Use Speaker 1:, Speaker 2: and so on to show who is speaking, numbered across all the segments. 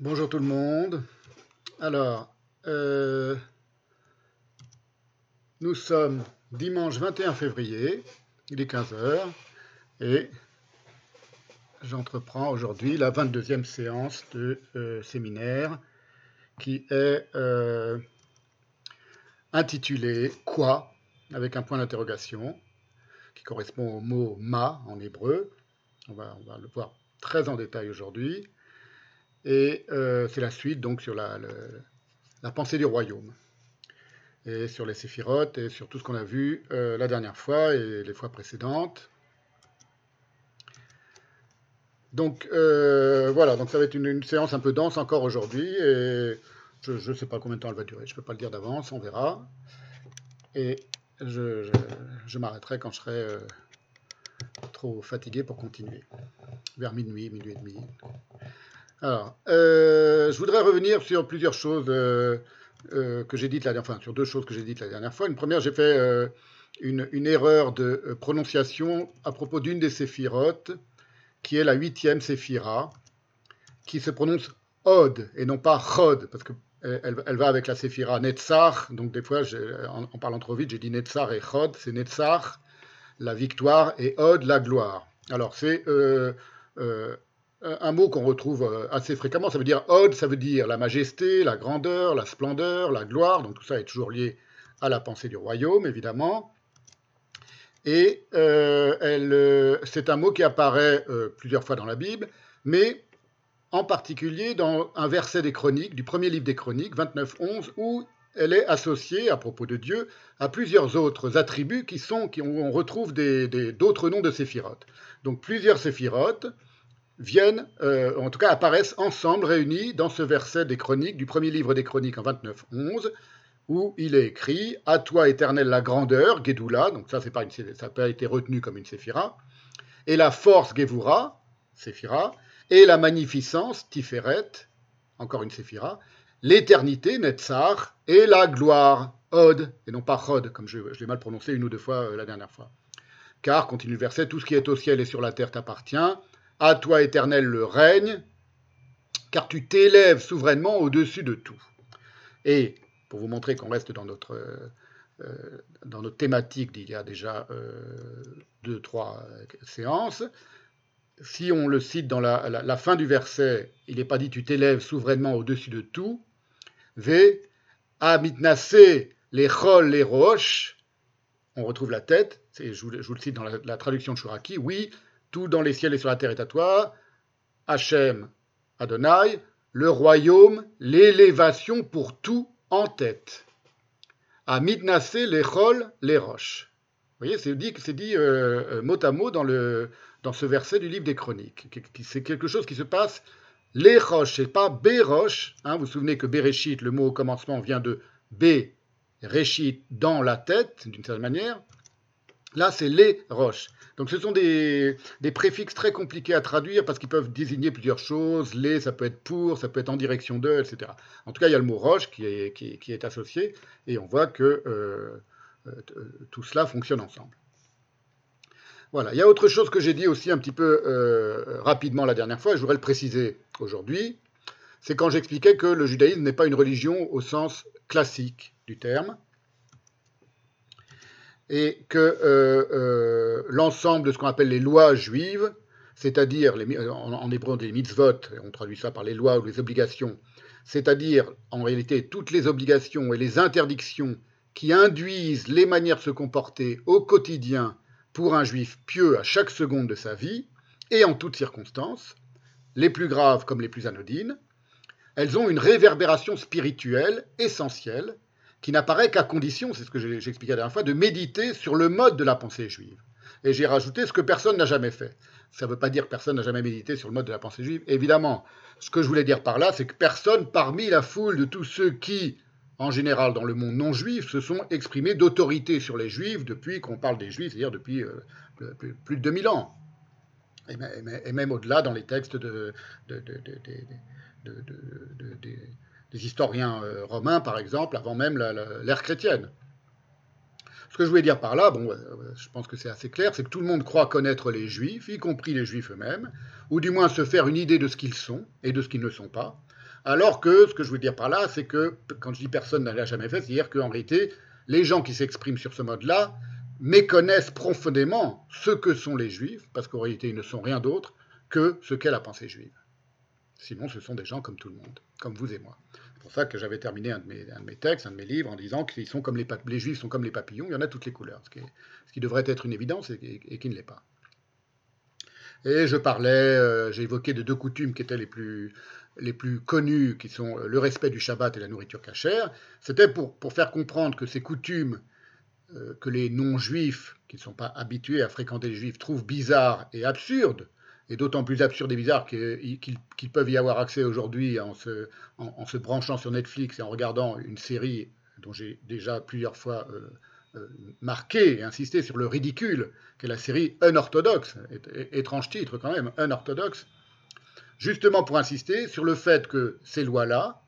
Speaker 1: Bonjour tout le monde. Alors, euh, nous sommes dimanche 21 février, il est 15h, et j'entreprends aujourd'hui la 22e séance de euh, séminaire qui est euh, intitulée Quoi? avec un point d'interrogation qui correspond au mot ma en hébreu. On va, on va le voir très en détail aujourd'hui. Et euh, c'est la suite donc sur la, pensée du royaume. Et sur les séphirotes et sur tout ce qu'on a vu euh, la dernière fois et les fois précédentes. Donc euh, voilà, donc ça va être une, séance un peu dense encore aujourd'hui. Et je ne sais pas combien de temps elle va durer, je ne peux pas le dire d'avance, on verra. Et je, m'arrêterai quand je serai trop fatigué pour continuer. Vers minuit, minuit et demi. Alors, euh, je voudrais revenir sur plusieurs choses euh, euh, que j'ai dites la dernière fois, enfin, sur deux choses que j'ai dites la dernière fois. Une première, j'ai fait une, erreur de prononciation à propos d'une des séphirotes, qui est la huitième séphira, qui se prononce Od et non pas Chod, parce que elle, va avec la séphira Netzach, donc des fois, en, parlant trop vite, j'ai dit Netzach et Chod, c'est Netzach, la victoire, et Od, la gloire. Alors, c'est euh, un mot qu'on retrouve euh, assez fréquemment. Ça veut dire Od, ça veut dire la majesté, la grandeur, la splendeur, la gloire. Donc tout ça est toujours lié à la pensée du royaume, évidemment. Et euh, c'est un mot qui apparaît plusieurs fois dans la Bible, mais en particulier dans un verset des Chroniques, du premier livre des Chroniques, 29-11, où elle est associée, à propos de Dieu, à plusieurs autres attributs qui sont, qui on retrouve d'autres noms de séphirotes. Donc plusieurs séphirotes, viennent, euh, en tout cas apparaissent ensemble, réunis dans ce verset des Chroniques, du premier livre des Chroniques en 29-11, où il est écrit À toi, éternel, la grandeur, Gédoula, donc ça, pas une, ça n'a pas été retenu comme une séphira, et la force, Gévoura, séphira, et la magnificence, Tiferet, encore une séphira, l'éternité, Netzar, et la gloire, Od, et non pas Chod, comme je, l'ai mal prononcé une ou deux fois euh, la dernière fois. Car, continue le verset, tout ce qui est au ciel et sur la terre t'appartient, à toi, Éternel, le règne, car tu t'élèves souverainement au-dessus de tout. Et pour vous montrer qu'on reste dans notre, euh, dans notre thématique d'il y a déjà euh, deux, trois séances, si on le cite dans la, fin du verset, il n'est pas dit tu t'élèves souverainement au-dessus de tout. V, Amitnase, les chol, les roches, on retrouve la tête, je vous, le cite dans la, traduction de Shuraki, oui, tout dans les ciels et sur la terre est à toi. Hachem, Adonai, le royaume, l'élévation pour tout en tête. À Midnasse, les roches. Vous voyez, c'est dit, euh, euh, mot à mot dans, ce verset du livre des Chroniques. C'est quelque chose qui se passe les roches, c'est pas Béroche. Hein, vous vous souvenez que Bereshit, le mot au commencement, vient de B, Réchit, dans la tête, d'une certaine manière. Là, c'est les roches. Donc ce sont des, préfixes très compliqués à traduire parce qu'ils peuvent désigner plusieurs choses. Les, ça peut être pour, ça peut être en direction de, etc. En tout cas, il y a le mot roche qui est, associé et on voit que euh, euh, tout cela fonctionne ensemble. Voilà, il y a autre chose que j'ai dit aussi un petit peu euh, rapidement la dernière fois, et je voudrais le préciser aujourd'hui, c'est quand j'expliquais que le judaïsme n'est pas une religion au sens classique du terme, et que euh, euh, l'ensemble de ce qu'on appelle les lois juives, c'est-à-dire en, hébreu des mitzvot, on traduit ça par les lois ou les obligations, c'est-à-dire en réalité toutes les obligations et les interdictions qui induisent les manières de se comporter au quotidien pour un juif pieux à chaque seconde de sa vie et en toutes circonstances, les plus graves comme les plus anodines, elles ont une réverbération spirituelle essentielle qui n'apparaît qu'à condition, c'est ce que j'ai expliqué la dernière fois, de méditer sur le mode de la pensée juive. Et j'ai rajouté ce que personne n'a jamais fait. Ça ne veut pas dire que personne n'a jamais médité sur le mode de la pensée juive. Évidemment, ce que je voulais dire par là, c'est que personne parmi la foule de tous ceux qui, en général dans le monde non juif, se sont exprimés d'autorité sur les juifs depuis qu'on parle des juifs, c'est-à-dire depuis euh, plus de 2000 ans. Et, même au-delà dans les textes de des historiens euh, romains, par exemple, avant même l'ère chrétienne. Ce que je voulais dire par là, bon, je pense que c'est assez clair, c'est que tout le monde croit connaître les juifs, y compris les juifs eux-mêmes, ou du moins se faire une idée de ce qu'ils sont et de ce qu'ils ne sont pas. Alors que ce que je veux dire par là, c'est que quand je dis personne ne l'a jamais fait, c'est-à-dire qu'en réalité, les gens qui s'expriment sur ce mode-là méconnaissent profondément ce que sont les juifs, parce qu'en réalité, ils ne sont rien d'autre que ce qu'est la pensée juive. Sinon, ce sont des gens comme tout le monde, comme vous et moi. C'est pour ça que j'avais terminé un de, mes, textes, un de mes livres, en disant que sont les, juifs sont comme les papillons, il y en a toutes les couleurs, ce qui, devrait être une évidence et, qui ne l'est pas. Et je parlais, euh, j'ai évoqué de deux coutumes qui étaient les plus, connues, qui sont le respect du Shabbat et la nourriture cachère. C'était pour, pour, faire comprendre que ces coutumes euh, que les non-juifs, qui ne sont pas habitués à fréquenter les juifs, trouvent bizarres et absurdes, et d'autant plus absurde et bizarre qu'ils peuvent y avoir accès aujourd'hui en se, branchant sur Netflix et en regardant une série dont j'ai déjà plusieurs fois euh, euh, marqué et insisté sur le ridicule, qu'est la série Unorthodoxe, étrange titre quand même, Unorthodoxe, justement pour insister sur le fait que ces lois-là,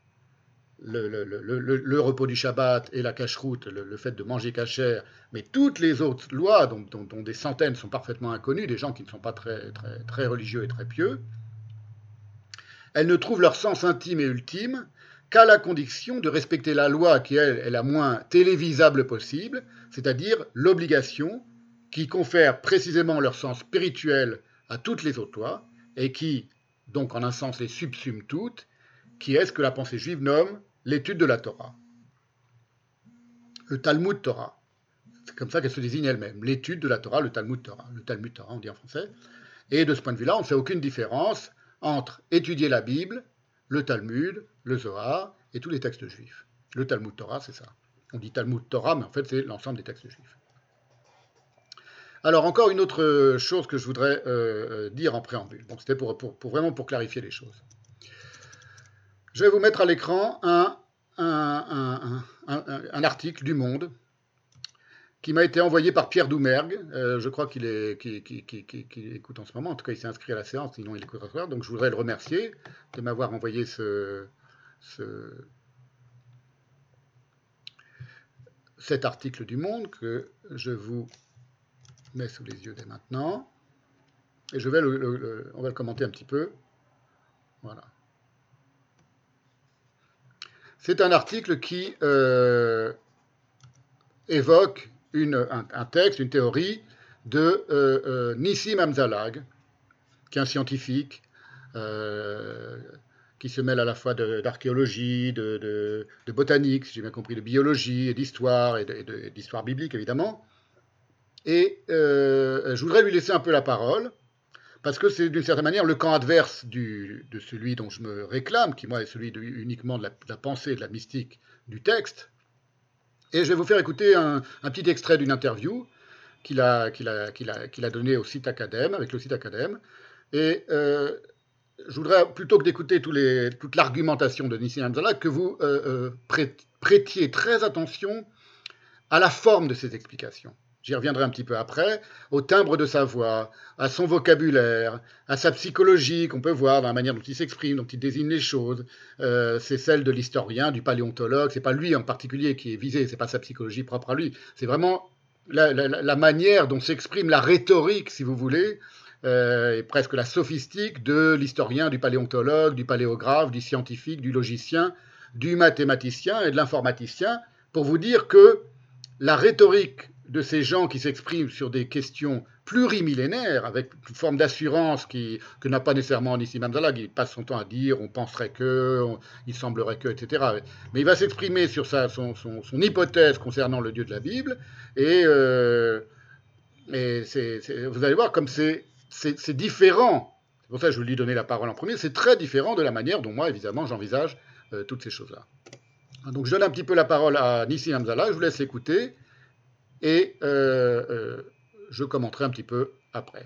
Speaker 1: le, repos du Shabbat et la cache-route, le, fait de manger cachère, mais toutes les autres lois, dont, des centaines sont parfaitement inconnues, des gens qui ne sont pas très, très, très religieux et très pieux, elles ne trouvent leur sens intime et ultime qu'à la condition de respecter la loi qui elle, est la moins télévisable possible, c'est-à-dire l'obligation qui confère précisément leur sens spirituel à toutes les autres lois, et qui, donc en un sens, les subsume toutes, qui est ce que la pensée juive nomme l'étude de la Torah. Le Talmud Torah. C'est comme ça qu'elle se désigne elle-même. L'étude de la Torah, le Talmud Torah. Le Talmud Torah, on dit en français. Et de ce point de vue-là, on ne fait aucune différence entre étudier la Bible, le Talmud, le Zohar et tous les textes juifs. Le Talmud Torah, c'est ça. On dit Talmud Torah, mais en fait, c'est l'ensemble des textes juifs. Alors, encore une autre chose que je voudrais euh, euh, dire en préambule. C'était pour, vraiment pour clarifier les choses. Je vais vous mettre à l'écran un, article du Monde qui m'a été envoyé par Pierre Doumergue. Euh, je crois qu'il écoute en ce moment. En tout cas, il s'est inscrit à la séance, sinon il écoute soir. Donc je voudrais le remercier de m'avoir envoyé ce, cet article du Monde que je vous mets sous les yeux dès maintenant. Et je vais on va le commenter un petit peu. Voilà. C'est un article qui euh, évoque un, texte, une théorie de euh, euh, Nissim Amzalag, qui est un scientifique qui se mêle à la fois d'archéologie, de, botanique, si j'ai bien compris, de biologie et d'histoire, et d'histoire biblique évidemment. Et je voudrais lui laisser un peu la parole parce que c'est d'une certaine manière le camp adverse de celui dont je me réclame, qui moi est celui uniquement de la, pensée, de la mystique du texte. Et je vais vous faire écouter un, petit extrait d'une interview qu'il a, qu'il donnée au site Acadème, avec le site Acadème. Et euh, je voudrais, plutôt que d'écouter toute l'argumentation de Nissim Hamzallah, que vous euh, euh, prêtiez très attention à la forme de ces explications j'y reviendrai un petit peu après, au timbre de sa voix, à son vocabulaire, à sa psychologie qu'on peut voir dans la manière dont il s'exprime, dont il désigne les choses. Euh, c'est celle de l'historien, du paléontologue. C'est pas lui en particulier qui est visé, c'est pas sa psychologie propre à lui. C'est vraiment la, manière dont s'exprime la rhétorique, si vous voulez, euh, et presque la sophistique de l'historien, du paléontologue, du paléographe, du scientifique, du logicien, du mathématicien et de l'informaticien, pour vous dire que la rhétorique de ces gens qui s'expriment sur des questions plurimillénaires, avec une forme d'assurance qui, que n'a pas nécessairement Nissim Hamzalag, il passe son temps à dire on penserait que, il semblerait que, etc. Mais il va s'exprimer sur sa, son, son, hypothèse concernant le Dieu de la Bible, et, euh, vous allez voir comme c'est différent, c'est pour ça que je vous lui donner la parole en premier, c'est très différent de la manière dont moi, évidemment, j'envisage euh, toutes ces choses-là. Donc je donne un petit peu la parole à Nissim Hamzalag, je vous laisse écouter, et euh, euh, je commenterai un petit peu après.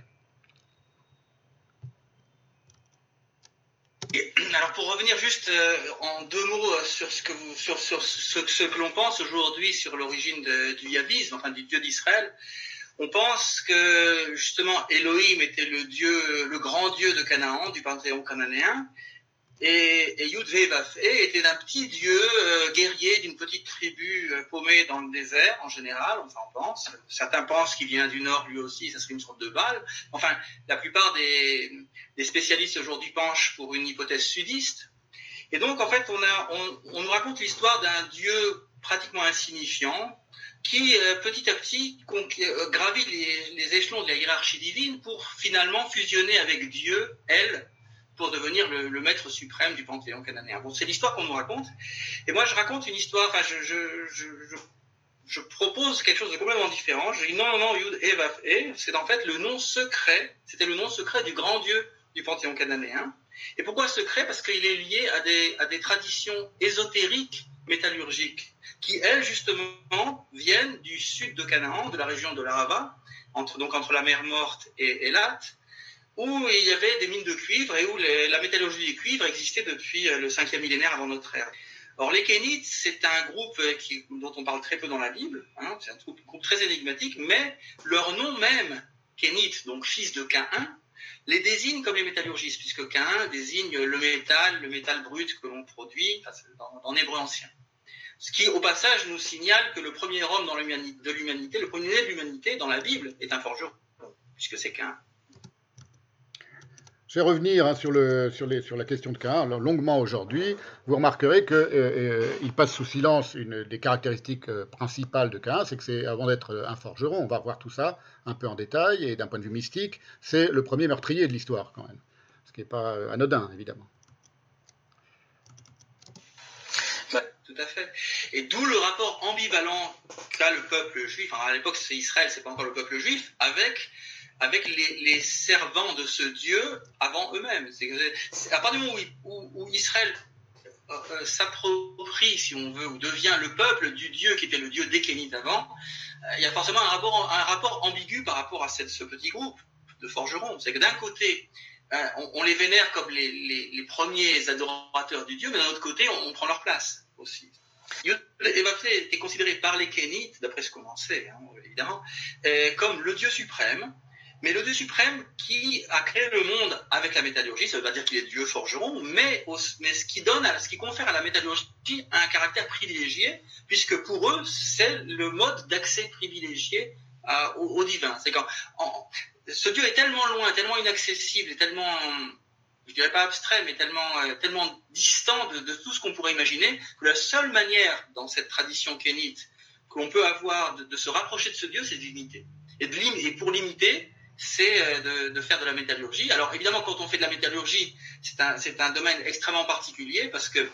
Speaker 2: Alors pour revenir juste euh, en deux mots sur ce que, sur, ce, que l'on pense aujourd'hui sur l'origine du yavisme, enfin du Dieu d'Israël, on pense que justement Elohim était le Dieu, le grand Dieu de Canaan, du panthéon cananéen, et, et était un petit dieu euh, guerrier d'une petite tribu euh, paumée dans le désert, en général, on pense. Certains pensent qu'il vient du nord lui aussi, ça serait une sorte de balle. Enfin, la plupart des, spécialistes aujourd'hui penchent pour une hypothèse sudiste. Et donc, en fait, on, nous raconte l'histoire d'un dieu pratiquement insignifiant qui, euh, petit à petit, gravit les, échelons de la hiérarchie divine pour finalement fusionner avec Dieu, elle, pour devenir le, maître suprême du panthéon cananéen. Bon, c'est l'histoire qu'on nous raconte. Et moi, je raconte une histoire, enfin, je, je, je, propose quelque chose de complètement différent. Je dis non, non, non, Yud Evaf E, c'est en fait le nom secret, c'était le nom secret du grand Dieu du panthéon cananéen. Et pourquoi secret? Parce qu'il est lié à des, à des traditions ésotériques métallurgiques qui, elles, justement, viennent du sud de Canaan, de la région de l'Arava, entre, donc entre la mer Morte et Elat, où il y avait des mines de cuivre et où la métallurgie du cuivre existait depuis euh, le 5e millénaire avant notre ère. Or, les Kénites, c'est un groupe euh, dont on parle très peu dans la Bible, hein, c'est un groupe, très énigmatique, mais leur nom même, Kénite, donc fils de Caïn, les désigne comme les métallurgistes, puisque Caïn désigne le métal, le métal brut que l'on produit dans, dans l'hébreu ancien. Ce qui, au passage, nous signale que le premier homme de l'humanité, le premier né de l'humanité dans la Bible, est un forgeron, puisque c'est Cain.
Speaker 1: Je vais revenir hein, sur, la question de Cain longuement aujourd'hui. Vous remarquerez qu'il euh, euh, passe sous silence une des caractéristiques euh, principales de Cain, c'est que c'est avant d'être un forgeron, on va revoir tout ça un peu en détail et d'un point de vue mystique, c'est le premier meurtrier de l'histoire quand même, ce qui n'est pas anodin évidemment.
Speaker 2: tout à fait. Et d'où le rapport ambivalent qu'a le peuple juif, à l'époque c'est Israël, c'est pas encore le peuple juif, avec avec les, servants de ce Dieu avant eux-mêmes. À partir du moment où, Israël euh, euh, s'approprie, si on veut, ou devient le peuple du Dieu qui était le Dieu dékénite avant, euh, il y a forcément un rapport, ambigu par rapport à ce petit groupe de forgerons. C'est que d'un côté, on, les vénère comme les, premiers adorateurs du Dieu, mais d'un autre côté, on prend leur place aussi. Evafé était considéré par les Kénites, d'après ce qu'on en sait, hein, évidemment, comme le Dieu suprême, mais le Dieu suprême qui a créé le monde avec la métallurgie, ça veut pas dire qu'il est Dieu forgeron, mais, ce qui donne, ce qui confère à la métallurgie un caractère privilégié, puisque pour eux, c'est le mode d'accès privilégié au, divin. C'est quand ce Dieu est tellement loin, tellement inaccessible, et tellement je dirais pas abstrait, mais tellement, euh, tellement distant de, tout ce qu'on pourrait imaginer, que la seule manière dans cette tradition kénite que l'on peut avoir de, se rapprocher de ce Dieu, c'est de l'imiter. Et pour l'imiter, c'est euh, de, faire de la métallurgie. Alors évidemment, quand on fait de la métallurgie, c'est un, un domaine extrêmement particulier parce que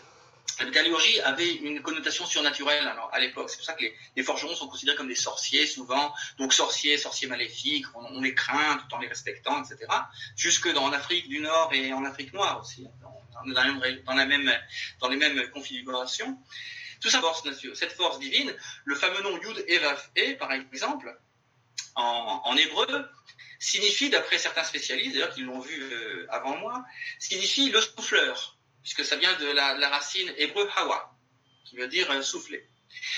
Speaker 2: la métallurgie avait une connotation surnaturelle alors, à l'époque. C'est pour ça que les, forgerons sont considérés comme des sorciers souvent. Donc sorciers, sorciers maléfiques, on, les craint tout en les respectant, etc. Jusque dans l'Afrique du Nord et en Afrique noire aussi, dans, la même, dans, les mêmes configurations. Tout ça, cette force divine, le fameux nom Yud Evaf E, par exemple, en, hébreu, signifie, d'après certains spécialistes, d'ailleurs qui l'ont vu euh, avant moi, signifie le souffleur puisque ça vient de la, racine hébreu hawa, qui veut dire euh, souffler.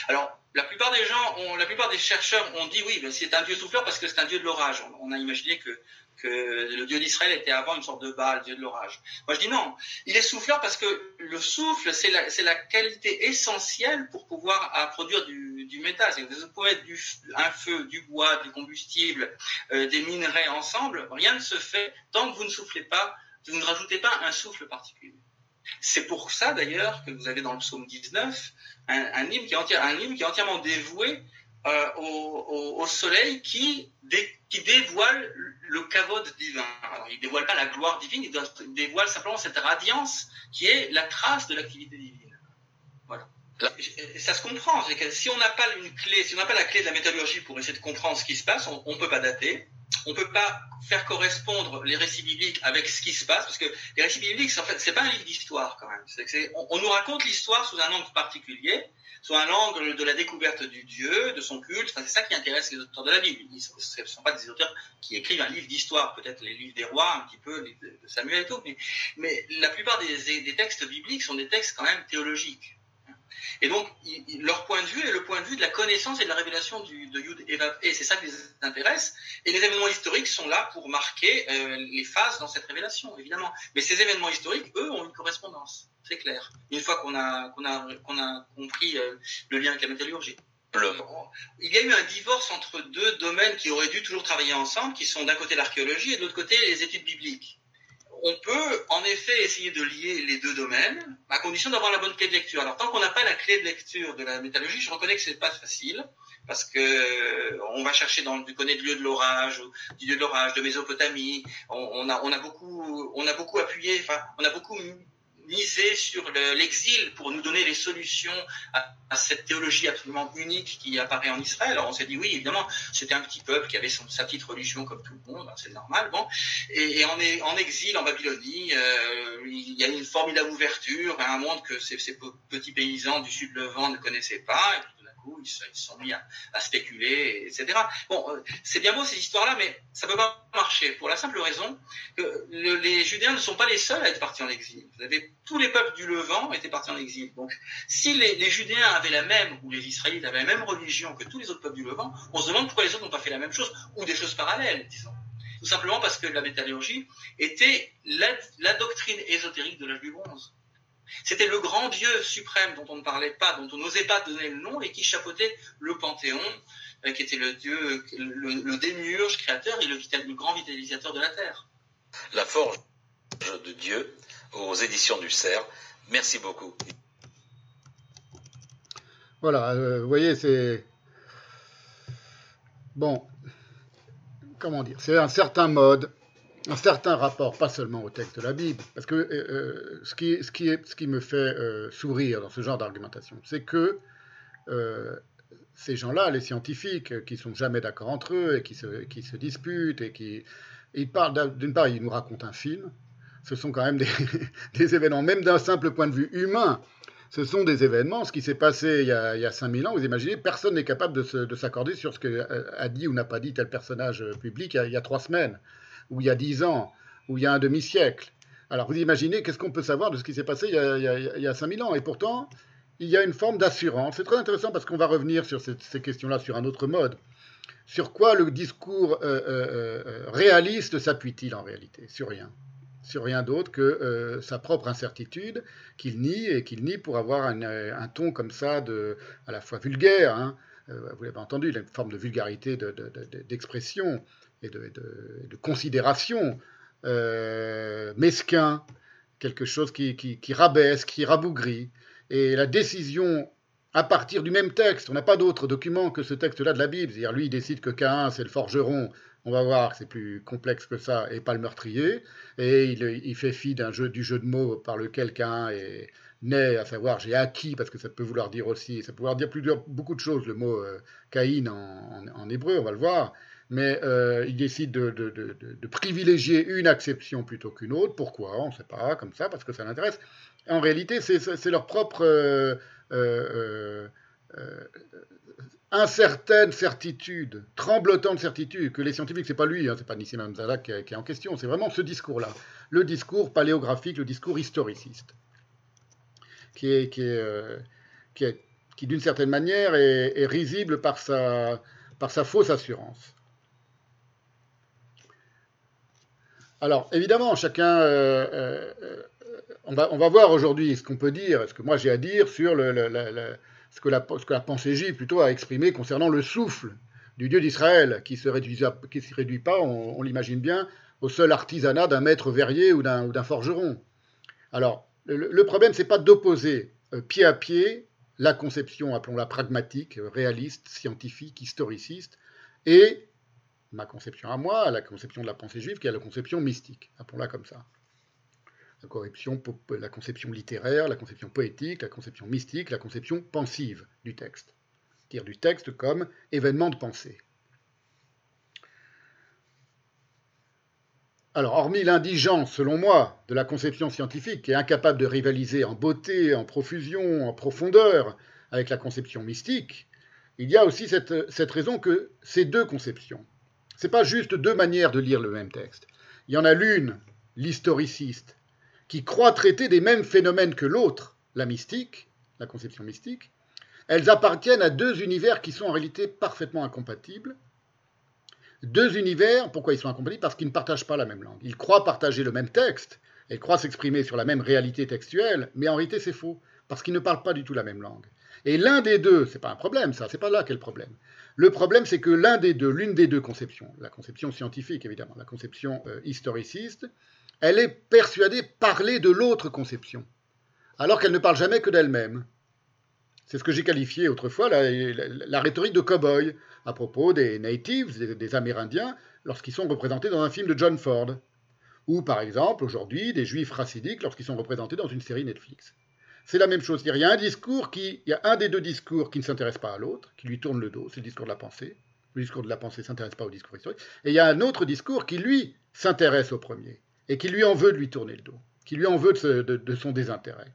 Speaker 2: Alors, la plupart des gens, la plupart des chercheurs ont dit oui, c'est un dieu souffleur parce que c'est un dieu de l'orage. On, a imaginé que, que le dieu d'Israël était avant une sorte de Baal, dieu de l'orage. Moi, je dis non, il est souffleur parce que le souffle, c'est la, qualité essentielle pour pouvoir produire du, métal. Vous pouvez du, un feu, du bois, du combustible, euh, des minerais ensemble, rien ne se fait tant que vous ne soufflez pas, vous ne rajoutez pas un souffle particulier. C'est pour ça d'ailleurs que vous avez dans le psaume 19 un, hymne, qui est un hymne qui est entièrement dévoué euh, au, soleil qui, qui dévoile le kavod divin. Alors, il ne dévoile pas la gloire divine, il dévoile simplement cette radiance qui est la trace de l'activité divine. Voilà. Ça se comprend. Que si on n'a pas une clé, si on n'a pas la clé de la métallurgie pour essayer de comprendre ce qui se passe, on ne peut pas dater on ne peut pas faire correspondre les récits bibliques avec ce qui se passe, parce que les récits bibliques, en fait, pas un livre d'histoire quand même. on, nous raconte l'histoire sous un angle particulier, sous un angle de la découverte du Dieu, de son culte. c'est ça qui intéresse les auteurs de la Bible. Ce ne sont pas des auteurs qui écrivent un livre d'histoire, peut-être les livres des rois, un petit peu, les de Samuel et tout, mais, la plupart des textes bibliques sont des textes quand même théologiques. Et donc, leur point de vue est le point de vue de la connaissance et de la révélation du, de Yud et Et c'est ça qui les intéresse. Et les événements historiques sont là pour marquer euh, les phases dans cette révélation, évidemment. Mais ces événements historiques, eux, ont une correspondance. C'est clair. Une fois qu'on a, qu'on a, qu'on a compris euh, le lien avec la métallurgie. Il y a eu un divorce entre deux domaines qui auraient dû toujours travailler ensemble, qui sont d'un côté l'archéologie et de l'autre côté les études bibliques on peut en effet essayer de lier les deux domaines, à condition d'avoir la bonne clé de lecture. Alors tant qu'on n'a pas la clé de lecture de la métallurgie, je reconnais que c'est pas facile, parce que on va chercher dans du connaît lieu de l'orage, du lieu de l'orage, de Mésopotamie. On, a, on a beaucoup, on a beaucoup appuyé, enfin, on a beaucoup miser sur l'exil pour nous donner les solutions à, cette théologie absolument unique qui apparaît en Israël. Alors on s'est dit oui, évidemment, c'était un petit peuple qui avait sa petite religion comme tout le monde, hein, c'est normal. Bon, et, on est en exil en Babylonie. Euh, il y a une formidable ouverture un monde que ces, petits paysans du sud Levant ne connaissaient pas. Ils se, sont mis à, spéculer, etc. Bon, euh, c'est bien beau ces histoires-là, mais ça ne peut pas marcher pour la simple raison que les Judéens ne sont pas les seuls à être partis en exil. Vous avez tous les peuples du Levant étaient partis en exil. Donc, si les, Judéens avaient la même ou les Israélites avaient la même religion que tous les autres peuples du Levant, on se demande pourquoi les autres n'ont pas fait la même chose ou des choses parallèles, disons. Tout simplement parce que la métallurgie était la, la doctrine ésotérique de l'âge du bronze. C'était le grand Dieu suprême dont on ne parlait pas, dont on n'osait pas donner le nom et qui chapeautait le Panthéon, euh, qui était le Dieu, le, démiurge créateur et le, grand vitalisateur de la terre.
Speaker 3: La forge de Dieu aux éditions du Cerf. Merci beaucoup.
Speaker 1: Voilà, euh, vous voyez, c'est. Bon, comment dire C'est un certain mode un certain rapport, pas seulement au texte de la Bible, parce que euh, euh, ce, qui, me fait euh, sourire dans ce genre d'argumentation, c'est que ces gens-là, les scientifiques, qui sont jamais d'accord entre eux et qui se, disputent et qui, ils parlent d'une part, ils nous racontent un film. Ce sont quand même des, des événements, même d'un simple point de vue humain. Ce sont des événements, ce qui s'est passé il y, a, il y a 5000 ans, vous imaginez, personne n'est capable de s'accorder sur ce qu'a dit ou n'a pas dit tel personnage public il y a trois semaines ou il y a dix ans, ou il y a un demi-siècle. Alors vous imaginez qu'est-ce qu'on peut savoir de ce qui s'est passé il y, a, il, y a, 5000 ans? Et pourtant, il y a une forme d'assurance. C'est très intéressant parce qu'on va revenir sur ces, questions-là sur un autre mode. Sur quoi le discours euh, euh, euh, réaliste s'appuie-t-il en réalité? Sur rien. Sur rien d'autre que sa propre incertitude qu'il nie et qu'il nie pour avoir un, ton comme ça de, à la fois vulgaire. Hein. vous l'avez entendu, une forme de vulgarité d'expression et de, considération euh, mesquin, quelque chose qui, rabaisse, qui rabougrit. Et la décision à partir du même texte, on n'a pas d'autre document que ce texte-là de la Bible. C'est-à-dire, lui, il décide que Cain, c'est le forgeron. On va voir que c'est plus complexe que ça, et pas le meurtrier. Et il, fait fi d'un jeu, du jeu de mots par lequel Cain est né, à savoir j'ai acquis, parce que ça peut vouloir dire aussi, ça peut vouloir dire beaucoup de choses, le mot euh, Caïn en, hébreu, on va le voir mais euh, ils décident de, privilégier une acception plutôt qu'une autre. Pourquoi? On ne sait pas, comme ça, parce que ça l'intéresse. En réalité, c'est leur propre euh, euh, incertaine certitude, tremblotante certitude, que les scientifiques, c'est pas lui, hein, c'est pas Nissim Hamzala qui, est en question, c'est vraiment ce discours-là, le discours paléographique, le discours historiciste, qui est, qui, est, qui, d'une certaine manière est, risible par sa, par sa fausse assurance. Alors, évidemment, chacun. Euh, euh, on, va, on, voir aujourd'hui ce qu'on peut dire, ce que moi j'ai à dire sur ce, que la, ce, pensée juive plutôt a exprimé concernant le souffle du Dieu d'Israël, qui ne se, se, réduit pas, on, l'imagine bien, au seul artisanat d'un maître verrier ou d'un forgeron. Alors, le, problème, c'est pas d'opposer euh, pied à pied la conception, appelons-la pragmatique, réaliste, scientifique, historiciste, et ma conception à moi, la conception de la pensée juive, qui est la conception mystique, appelons-la comme ça. La conception, la conception littéraire, la conception poétique, la conception mystique, la conception pensive du texte. C'est-à-dire du texte comme événement de pensée. Alors, hormis l'indigence, selon moi, de la conception scientifique, qui est incapable de rivaliser en beauté, en profusion, en profondeur avec la conception mystique, il y a aussi cette, cette raison que ces deux conceptions, ce n'est pas juste deux manières de lire le même texte. Il y en a l'une, l'historiciste, qui croit traiter des mêmes phénomènes que l'autre, la mystique, la conception mystique. Elles appartiennent à deux univers qui sont en réalité parfaitement incompatibles. Deux univers, pourquoi ils sont incompatibles? Parce qu'ils ne partagent pas la même langue. Ils croient partager le même texte, ils croient s'exprimer sur la même réalité textuelle, mais en réalité c'est faux, parce qu'ils ne parlent pas du tout la même langue. Et l'un des deux, c'est pas un problème, ça, c'est pas là qu'est le problème. Le problème, c'est que l'un des deux, l'une des deux conceptions, la conception scientifique évidemment, la conception euh, historiciste, elle est persuadée parler de l'autre conception, alors qu'elle ne parle jamais que d'elle-même. C'est ce que j'ai qualifié autrefois la, rhétorique de cow-boy à propos des natives, des Amérindiens, lorsqu'ils sont représentés dans un film de John Ford. Ou par exemple, aujourd'hui, des juifs racidiques lorsqu'ils sont représentés dans une série Netflix. C'est la même chose. Il y a un discours qui, il y a un des deux discours qui ne s'intéresse pas à l'autre, qui lui tourne le dos, c'est le discours de la pensée. Le discours de la pensée ne s'intéresse pas au discours historique. Et il y a un autre discours qui, lui, s'intéresse au premier, et qui lui en veut de lui tourner le dos, qui lui en veut de, son désintérêt.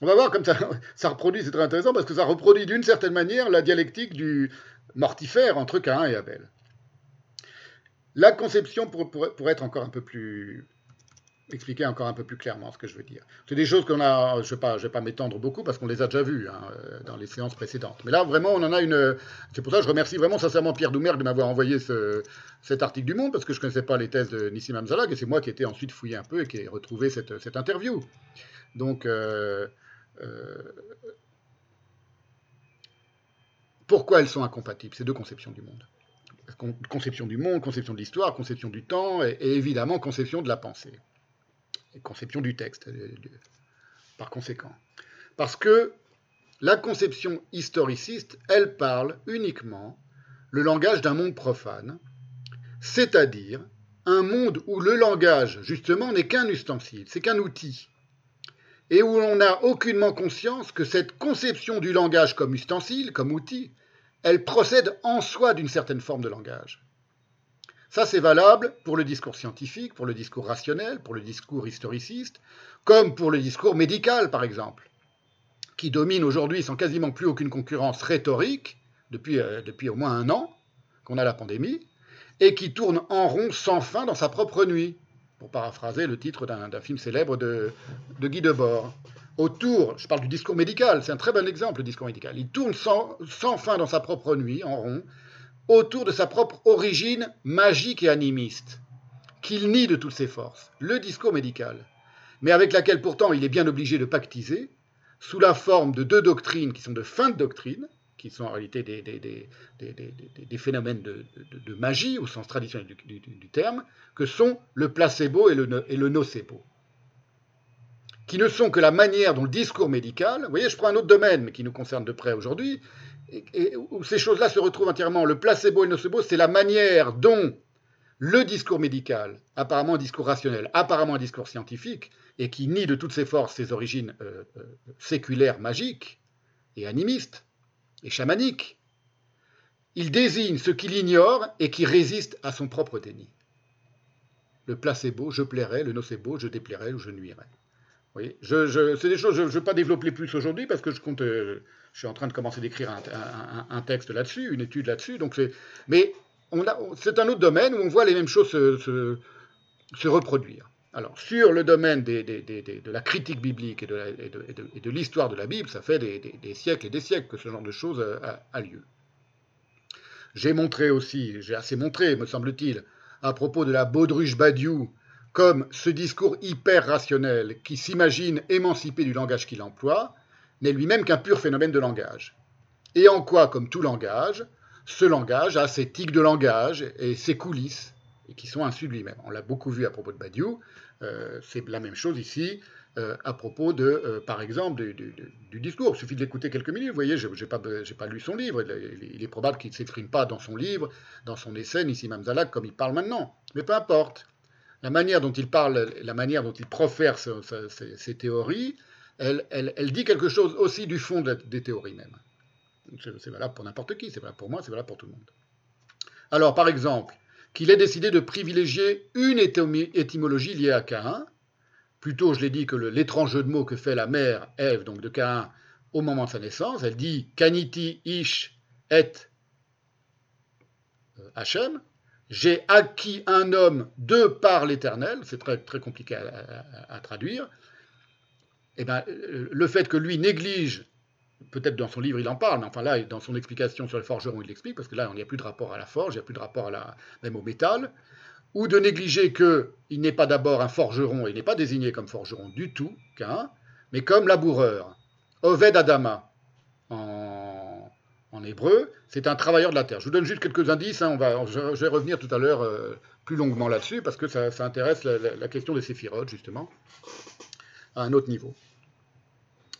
Speaker 1: On va voir comme ça, ça reproduit, c'est très intéressant, parce que ça reproduit d'une certaine manière la dialectique du mortifère entre Cain et Abel. La conception, pour, être encore un peu plus expliquer encore un peu plus clairement ce que je veux dire. C'est des choses qu'on a, je ne vais pas, m'étendre beaucoup parce qu'on les a déjà vues hein, dans les séances précédentes. Mais là, vraiment, on en a une. C'est pour ça que je remercie vraiment sincèrement Pierre Doumer de m'avoir envoyé ce, cet article du Monde parce que je ne connaissais pas les thèses de Nissim Amzalag et c'est moi qui ai été ensuite fouillé un peu et qui ai retrouvé cette, cette interview. Donc, euh, euh, pourquoi elles sont incompatibles, ces deux conceptions du monde? Conception du monde, conception de l'histoire, conception du temps et évidemment conception de la pensée conception du texte, euh, par conséquent. Parce que la conception historiciste, elle parle uniquement le langage d'un monde profane, c'est-à-dire un monde où le langage, justement, n'est qu'un ustensile, c'est qu'un outil, et où l'on n'a aucunement conscience que cette conception du langage comme ustensile, comme outil, elle procède en soi d'une certaine forme de langage. Ça, c'est valable pour le discours scientifique, pour le discours rationnel, pour le discours historiciste, comme pour le discours médical, par exemple, qui domine aujourd'hui sans quasiment plus aucune concurrence rhétorique, depuis, euh, depuis au moins un an qu'on a la pandémie, et qui tourne en rond sans fin dans sa propre nuit, pour paraphraser le titre d'un film célèbre de, Guy Debord. Autour, je parle du discours médical, c'est un très bon exemple, le discours médical. Il tourne sans fin dans sa propre nuit, en rond, autour de sa propre origine magique et animiste, qu'il nie de toutes ses forces, le discours médical, mais avec laquelle pourtant il est bien obligé de pactiser, sous la forme de deux doctrines qui sont de fin de qui sont en réalité des, des, phénomènes de, magie au sens traditionnel du, terme, que sont le placebo et le, et le nocebo qui ne sont que la manière dont le discours médical, vous voyez, je prends un autre domaine, mais qui nous concerne de près aujourd'hui, où ces choses-là se retrouvent entièrement. Le placebo et le nocebo, c'est la manière dont le discours médical, apparemment un discours rationnel, apparemment un discours scientifique, et qui nie de toutes ses forces ses origines euh, euh, séculaires, magiques, et animistes, et chamaniques, il désigne ce qu'il ignore et qui résiste à son propre déni. Le placebo, je plairai, le nocebo, je déplairai ou je nuirai. Oui, je, c'est des choses, je ne veux pas développer plus aujourd'hui parce que je compte, euh, je suis en train de commencer d'écrire un, texte là-dessus, une étude là-dessus. Donc mais c'est un autre domaine où on voit les mêmes choses se, reproduire. Alors sur le domaine de la critique biblique et de, l'histoire de la Bible, ça fait des, siècles et des siècles que ce genre de choses a, lieu. J'ai montré aussi, j'ai assez montré, me semble-t-il, à propos de la baudruche Badiou, comme ce discours hyper rationnel qui s'imagine émancipé du langage qu'il emploie, n'est lui-même qu'un pur phénomène de langage. Et en quoi, comme tout langage, ce langage a ses tics de langage et ses coulisses, et qui sont insus de lui-même. On l'a beaucoup vu à propos de Badiou, euh, c'est la même chose ici euh, à propos de, euh, par exemple, du, discours. Il suffit d'écouter quelques minutes. Vous voyez, je n'ai pas, lu son livre. Il, est probable qu'il ne s'exprime pas dans son livre, dans son essai, Nissim Mamzalak, comme il parle maintenant. Mais peu importe la manière dont il parle, la manière dont il profère ses, théories, elle, dit quelque chose aussi du fond des théories même. C'est valable pour n'importe qui, c'est valable pour moi, c'est valable pour tout le monde. Alors, par exemple, qu'il ait décidé de privilégier une étymologie liée à Cain, plutôt, je l'ai dit, que l'étrange jeu de mots que fait la mère Ève, donc de Cain, au moment de sa naissance, elle dit Kaniti ish et Hachem, j'ai acquis un homme de par l'Éternel, c'est très, très compliqué à, traduire, eh ben, le fait que lui néglige, peut-être dans son livre il en parle, mais enfin là, dans son explication sur le forgeron, il l'explique, parce que là, il n'y a plus de rapport à la forge, il n'y a plus de rapport la, même au métal, ou de négliger qu'il n'est pas d'abord un forgeron, il n'est pas désigné comme forgeron du tout, mais comme laboureur, Oved Adama, en, hébreu, c'est un travailleur de la terre. Je vous donne juste quelques indices, hein, on va, je, vais revenir tout à l'heure euh, plus longuement là-dessus, parce que ça, intéresse la, question des séphirotes, justement, à un autre niveau.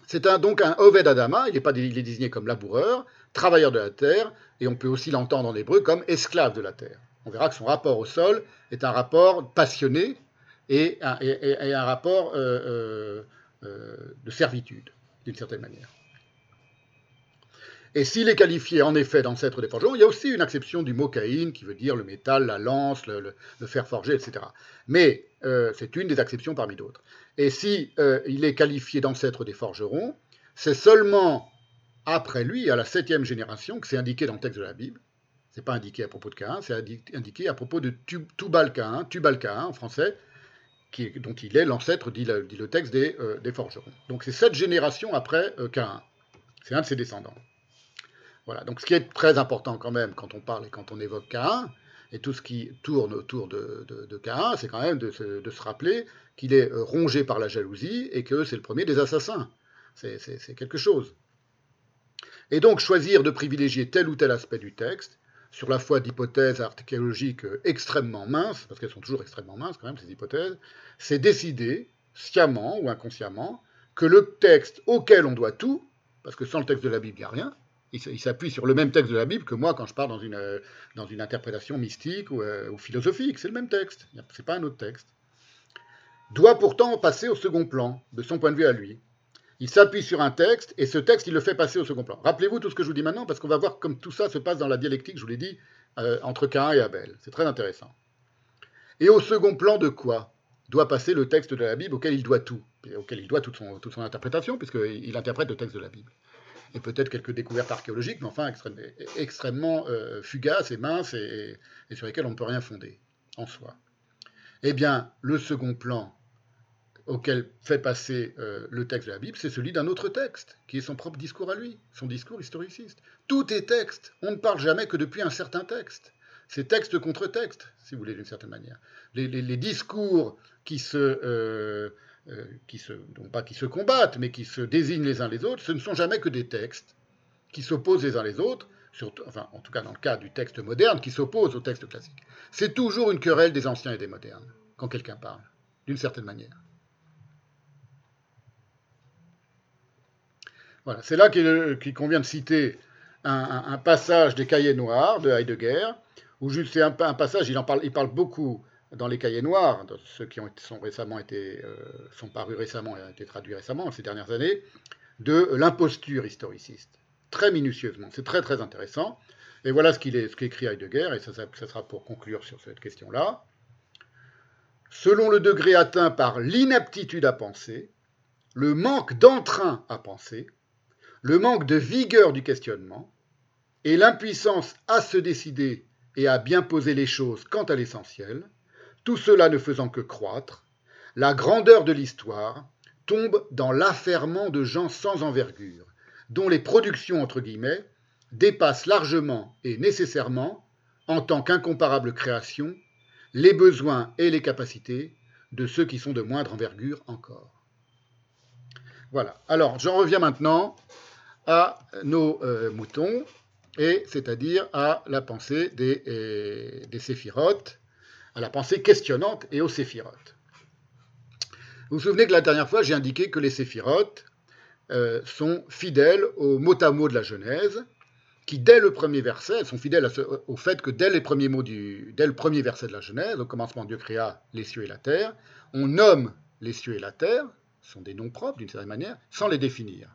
Speaker 1: C'est donc un Oved Adama, il est, pas, désigné comme laboureur, travailleur de la terre, et on peut aussi l'entendre en hébreu comme esclave de la terre. On verra que son rapport au sol est un rapport passionné et un, rapport euh, euh, de servitude, d'une certaine manière. Et s'il est qualifié en effet d'ancêtre des forgerons, il y a aussi une acception du mot Caïn qui veut dire le métal, la lance, le, fer forgé, etc. Mais euh, c'est une des acceptions parmi d'autres. Et si euh, il est qualifié d'ancêtre des forgerons, c'est seulement après lui, à la septième génération, que c'est indiqué dans le texte de la Bible. C'est pas indiqué à propos de Caïn, c'est indiqué à propos de Tubal-Caïn, Tubal-Caïn en français, dont il est l'ancêtre, dit, le texte des, euh, des forgerons. Donc c'est sept générations après Caïn. C'est un de ses descendants. Voilà, donc ce qui est très important quand même quand on parle et quand on évoque Cain, et tout ce qui tourne autour de, de, c'est quand même de se, rappeler qu'il est euh, rongé par la jalousie et que c'est le premier des assassins. C'est quelque chose. Et donc choisir de privilégier tel ou tel aspect du texte, sur la foi d'hypothèses archéologiques extrêmement minces, parce qu'elles sont toujours extrêmement minces quand même, ces hypothèses, c'est décider, sciemment ou inconsciemment, que le texte auquel on doit tout, parce que sans le texte de la Bible, il n'y a rien, il s'appuie sur le même texte de la Bible que moi quand je une, euh, dans une interprétation mystique euh, ou, philosophique. C'est le même texte, ce n'est pas un autre texte. Doit pourtant passer au second plan, de son point de vue à lui. Il s'appuie sur un texte et ce texte, il le fait passer au second plan. Rappelez-vous tout ce que je vous dis maintenant parce qu'on va voir comme tout ça se passe dans la dialectique, je vous l'ai dit, euh, entre Cain et Abel. C'est très intéressant. Et au second plan de quoi doit passer le texte de la Bible auquel il doit tout, auquel il doit toute son interprétation, puisqu'il interprète le texte de la Bible et peut-être quelques découvertes archéologiques, mais enfin extrêmement, euh, fugaces et minces et, sur lesquelles on ne peut rien fonder en soi. Eh bien, le second plan auquel fait passer euh, le texte de la Bible, c'est celui d'un autre texte, qui est son propre discours à lui, son discours historiciste. Tout est texte, on ne parle jamais que depuis un certain texte. C'est texte contre texte, si vous voulez, d'une certaine manière. Les, discours qui se... Euh, euh, qui se, pas qui se combattent, mais qui se désignent les uns les autres, ce ne sont jamais que des textes qui s'opposent les uns les autres, enfin, en tout cas dans le cas du texte moderne, qui s'oppose au texte classique. C'est toujours une querelle des anciens et des modernes, quand quelqu'un parle, d'une certaine manière. Voilà, c'est là qu'il convient de citer un, passage des Cahiers noirs de Heidegger, où juste c'est un, un, passage, il en il parle beaucoup dans les cahiers noirs, ceux qui ont, sont, récemment euh, sont parus récemment et ont été traduits récemment, ces dernières années, de l'imposture historiciste, très minutieusement. C'est très très intéressant. Et voilà ce qu'il qu'écrit Heidegger, et ça, sera pour conclure sur cette question-là. Selon le degré atteint par l'inaptitude à penser, le manque d'entrain à penser, le manque de vigueur du questionnement, et l'impuissance à se décider et à bien poser les choses quant à l'essentiel, tout cela ne faisant que croître, la grandeur de l'histoire tombe dans l'affairement de gens sans envergure, dont les productions, entre guillemets, dépassent largement et nécessairement, en tant qu'incomparable création, les besoins et les capacités de ceux qui sont de moindre envergure encore. Voilà. Alors, j'en reviens maintenant à nos euh, moutons, et c'est-à-dire à la pensée des, euh, des séphirotes, à la pensée questionnante et aux séphirotes. Vous vous souvenez que la dernière fois, j'ai indiqué que les séphirotes euh, sont fidèles au mot à mot de la Genèse, qui dès le premier verset, sont fidèles au fait que dès, les premiers mots du, dès le premier verset de la Genèse, au commencement Dieu créa les cieux et la terre, on nomme les cieux et la terre, ce sont des noms propres d'une certaine manière, sans les définir.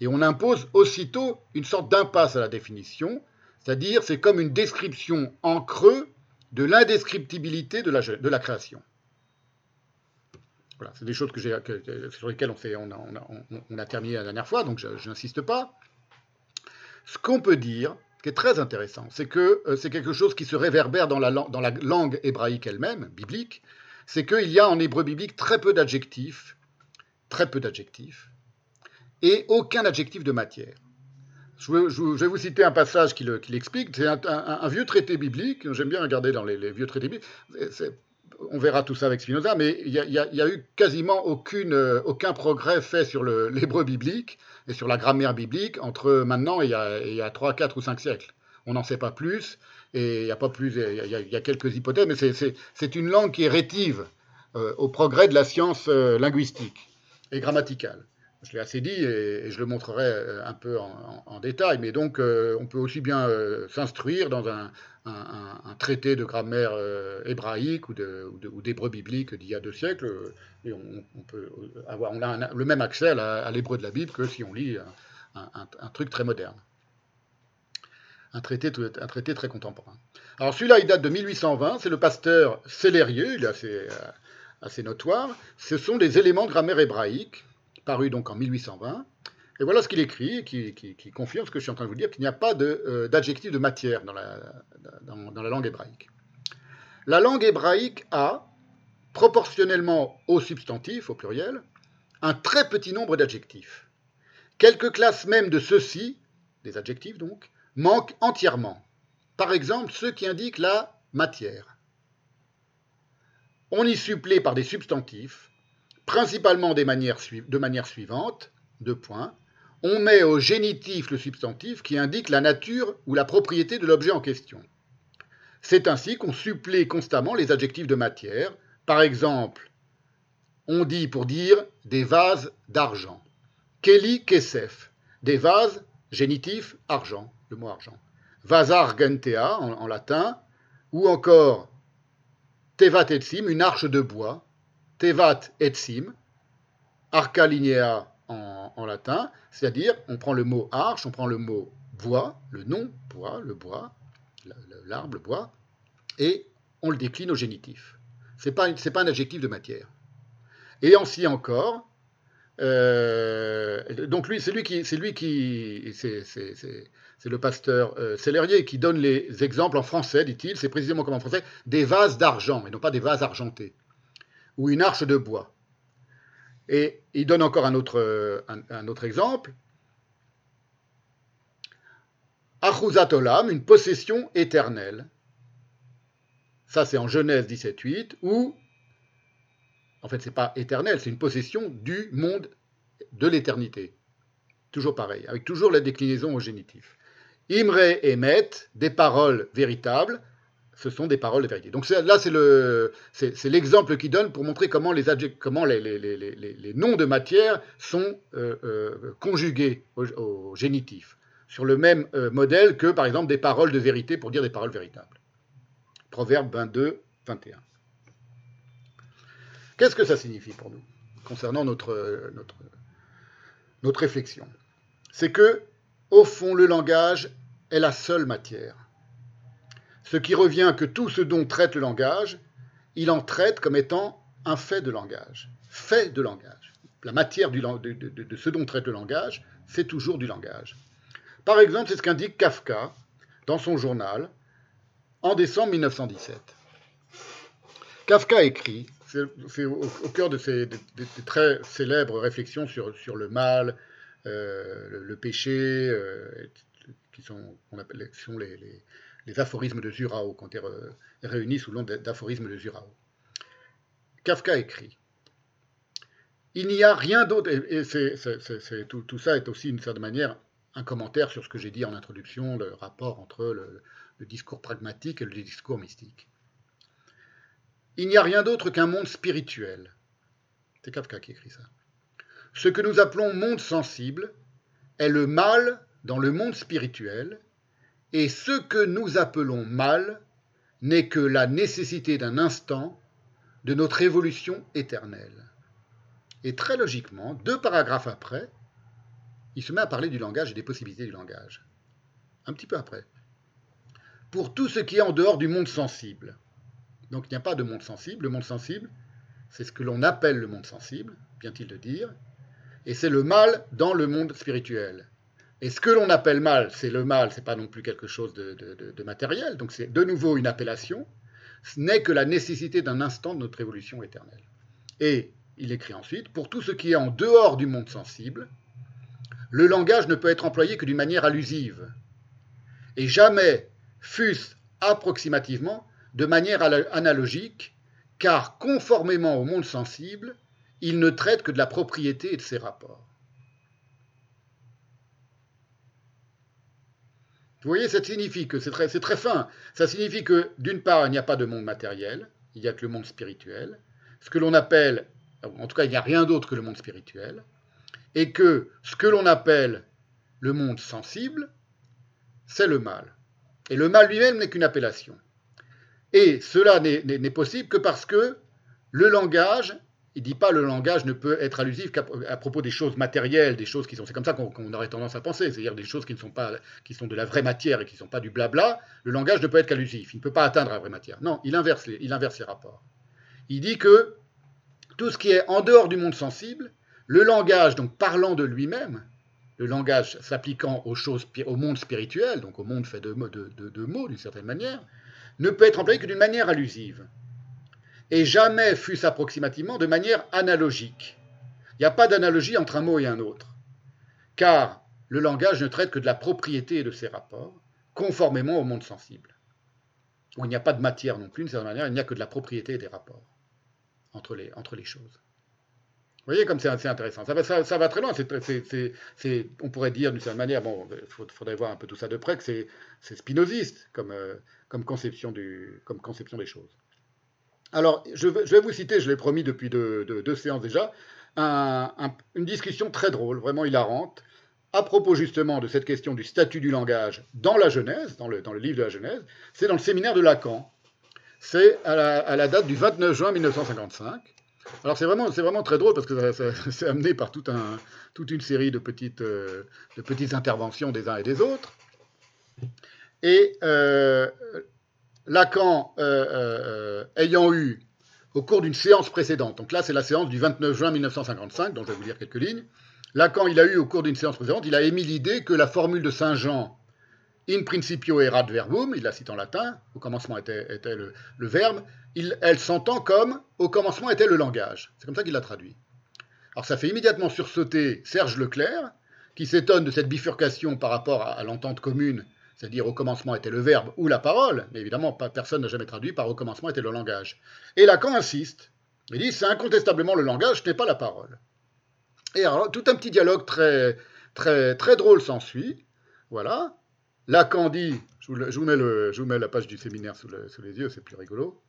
Speaker 1: Et on impose aussitôt une sorte d'impasse à la définition, c'est-à-dire c'est comme une description en creux de l'indescriptibilité de la, création. Voilà, c'est des choses que sur lesquelles on, on, a, terminé la dernière fois, donc je n'insiste pas. Ce qu'on peut dire, qui est très intéressant, c'est que euh, c'est quelque chose qui se réverbère dans la langue hébraïque elle-même, biblique, c'est qu'il y a en hébreu biblique très peu d'adjectifs, très peu d'adjectifs, et aucun adjectif de matière. Je, vais vous citer un passage qui l'explique. C'est un, vieux traité biblique. J'aime bien regarder dans les, vieux traités bibliques. on verra tout ça avec Spinoza, mais il n'y a, eu quasiment aucune, aucun progrès fait sur l'hébreu biblique et sur la grammaire biblique entre maintenant et il y a, il y a 3, 4 ou 5 siècles. On n'en sait pas plus, et il y a pas plus, il y a, quelques hypothèses, mais c'est une langue qui est rétive euh, au progrès de la science euh, linguistique et grammaticale. Je l'ai assez dit et, je le montrerai euh, un peu en, détail, mais donc on peut aussi bien s'instruire dans un, traité de grammaire hébraïque ou d'hébreu biblique d'il y a deux siècles, on, a le même accès à l'hébreu de la Bible que si on lit un truc très moderne un traité, très contemporain. Alors celui-là, il date de 1820, c'est le pasteur Célérieux, il est euh, assez notoire. Ce sont des éléments de grammaire hébraïque, parus donc en 1820. Et voilà ce qu'il écrit, qui, confirme ce que je suis en train de vous dire, qu'il n'y a pas euh, d'adjectif de, matière dans la, dans, dans la langue hébraïque. La langue hébraïque a, proportionnellement au substantif, au pluriel, un très petit nombre d'adjectifs. Quelques classes même de ceux-ci, des adjectifs donc, manquent entièrement. Par exemple, ceux qui indiquent la matière. On y supplée par des substantifs, principalement de manière suivante, deux points. On met au génitif le substantif qui indique la nature ou la propriété de l'objet en question. C'est ainsi qu'on supplée constamment les adjectifs de matière. Par exemple, on dit pour dire des vases d'argent. Kelly Kesef, des vases, génitif, argent le mot argent. Vasar gentea en, latin, ou encore tevat etsim, une arche de bois, tevat etsim, arca lignea en, latin, c'est-à-dire on prend le mot arche, on prend le mot bois, le nom bois, le bois, l'arbre, le bois, et on le décline au génitif. Ce n'est pas, un adjectif de matière. Et ainsi encore, euh, donc lui, c'est lui qui, c'est lui qui, c'est, c'est le pasteur euh, qui donne les exemples en français, dit-il, c'est précisément comme en français, des vases d'argent, et non pas des vases argentés, ou une arche de bois. Et il donne encore un autre, euh, exemple. Achuzat olam, une possession éternelle. Ça, c'est en Genèse 17.8, où, en fait, c'est pas éternel, c'est une possession du monde de l'éternité. Toujours pareil, avec toujours la déclinaison au génitif. Imre et Met, des paroles véritables, ce sont des paroles de vérité. Donc là, c'est l'exemple qu'il donne pour montrer comment les, noms de matière sont euh, euh, conjugués au, génitif, sur le même euh, modèle que, par exemple, des paroles de vérité pour dire des paroles véritables. Proverbe 22, 21. Qu'est-ce que ça signifie pour nous, concernant notre, notre, notre réflexion? C'est que au fond, le langage est la seule matière. Ce qui revient que tout ce dont traite le langage, il en traite comme étant un fait de langage. Fait de langage. La matière de, ce dont traite le langage, c'est toujours du langage. Par exemple, c'est ce qu'indique Kafka dans son journal en décembre 1917. Kafka écrit, c'est au, cœur de ses très célèbres réflexions sur, le mal, euh, le, péché, euh, qui sont, on appelle, sont les, aphorismes de Zurao, quand ils réunis sous le nom d'aphorismes de Zurao. Kafka écrit Il n'y a rien d'autre, et, tout, ça est aussi, d'une certaine manière, un commentaire sur ce que j'ai dit en introduction, le rapport entre le discours pragmatique et le discours mystique. Il n'y a rien d'autre qu'un monde spirituel. C'est Kafka qui écrit ça. Ce que nous appelons monde sensible est le mal dans le monde spirituel, et ce que nous appelons mal n'est que la nécessité d'un instant de notre évolution éternelle. Et très logiquement, deux paragraphes après, il se met à parler du langage et des possibilités du langage. Un petit peu après. Pour tout ce qui est en dehors du monde sensible. Donc il n'y a pas de monde sensible. Le monde sensible, c'est ce que l'on appelle le monde sensible, vient-il de dire, et c'est le mal dans le monde spirituel. Et ce que l'on appelle mal, c'est le mal, c'est pas non plus quelque chose de, matériel, donc c'est de nouveau une appellation, ce n'est que la nécessité d'un instant de notre évolution éternelle. Et il écrit ensuite, pour tout ce qui est en dehors du monde sensible, le langage ne peut être employé que d'une manière allusive, et jamais, fût-ce approximativement, de manière analogique, car conformément au monde sensible, il ne traite que de la propriété et de ses rapports. Vous voyez, ça signifie que c'est très, fin. Ça signifie que d'une part, il n'y a pas de monde matériel, il n'y a que le monde spirituel. Ce que l'on appelle, en tout cas, il n'y a rien d'autre que le monde spirituel. Et que ce que l'on appelle le monde sensible, c'est le mal. Et le mal lui-même n'est qu'une appellation. Et cela n'est possible que parce que le langage il dit pas le langage ne peut être allusif qu'à propos des choses matérielles, des choses qui sont. C'est comme ça qu'on aurait tendance à penser, c'est-à-dire des choses qui ne sont pas, de la vraie matière et qui ne sont pas du blabla. Le langage ne peut être qu'allusif. Il ne peut pas atteindre la vraie matière. Non, il inverse les, inverse les rapports. Il dit que tout ce qui est en dehors du monde sensible, le langage, donc parlant de lui-même, le langage s'appliquant aux choses, au monde spirituel, donc au monde fait de mots d'une certaine manière, ne peut être employé que d'une manière allusive et jamais fût-ce approximativement de manière analogique. Il n'y a pas d'analogie entre un mot et un autre, car le langage ne traite que de la propriété de ses rapports, conformément au monde sensible. Où il n'y a pas de matière non plus, d'une certaine manière, il n'y a que de la propriété des rapports entre les, choses. Vous voyez comme c'est intéressant. Ça va, très loin. on pourrait dire d'une certaine manière, bon, il faudrait voir un peu tout ça de près, que c'est spinoziste euh, comme conception des choses. Alors, je vais, vous citer, je l'ai promis depuis deux, séances déjà, une discussion très drôle, vraiment hilarante, à propos justement de cette question du statut du langage dans la Genèse, dans le, livre de la Genèse. C'est dans le séminaire de Lacan. C'est à, la, date du 29 juin 1955. Alors c'est vraiment, très drôle parce que c'est amené par toute une série de petites, euh, de petites interventions des uns et des autres. Euh, Lacan euh, euh, ayant eu, au cours d'une séance précédente, donc là c'est la séance du 29 juin 1955, dont je vais vous lire quelques lignes, Lacan, il a eu au cours d'une séance précédente, il a émis l'idée que la formule de Saint Jean, in principio erat verbum, il la cite en latin, au commencement était, le, verbe, elle s'entend comme au commencement était le langage. C'est comme ça qu'il l'a traduit. Alors ça fait immédiatement sursauter Serge Leclerc, qui s'étonne de cette bifurcation par rapport à l'entente commune c'est-à-dire au commencement était le verbe ou la parole, mais évidemment personne n'a jamais traduit par au commencement était le langage. Et Lacan insiste, il dit c'est incontestablement le langage, ce n'est pas la parole. Et alors tout un petit dialogue très, très, très drôle s'ensuit, voilà. Lacan dit, je vous, mets, la page du séminaire sous les yeux, c'est plus rigolo.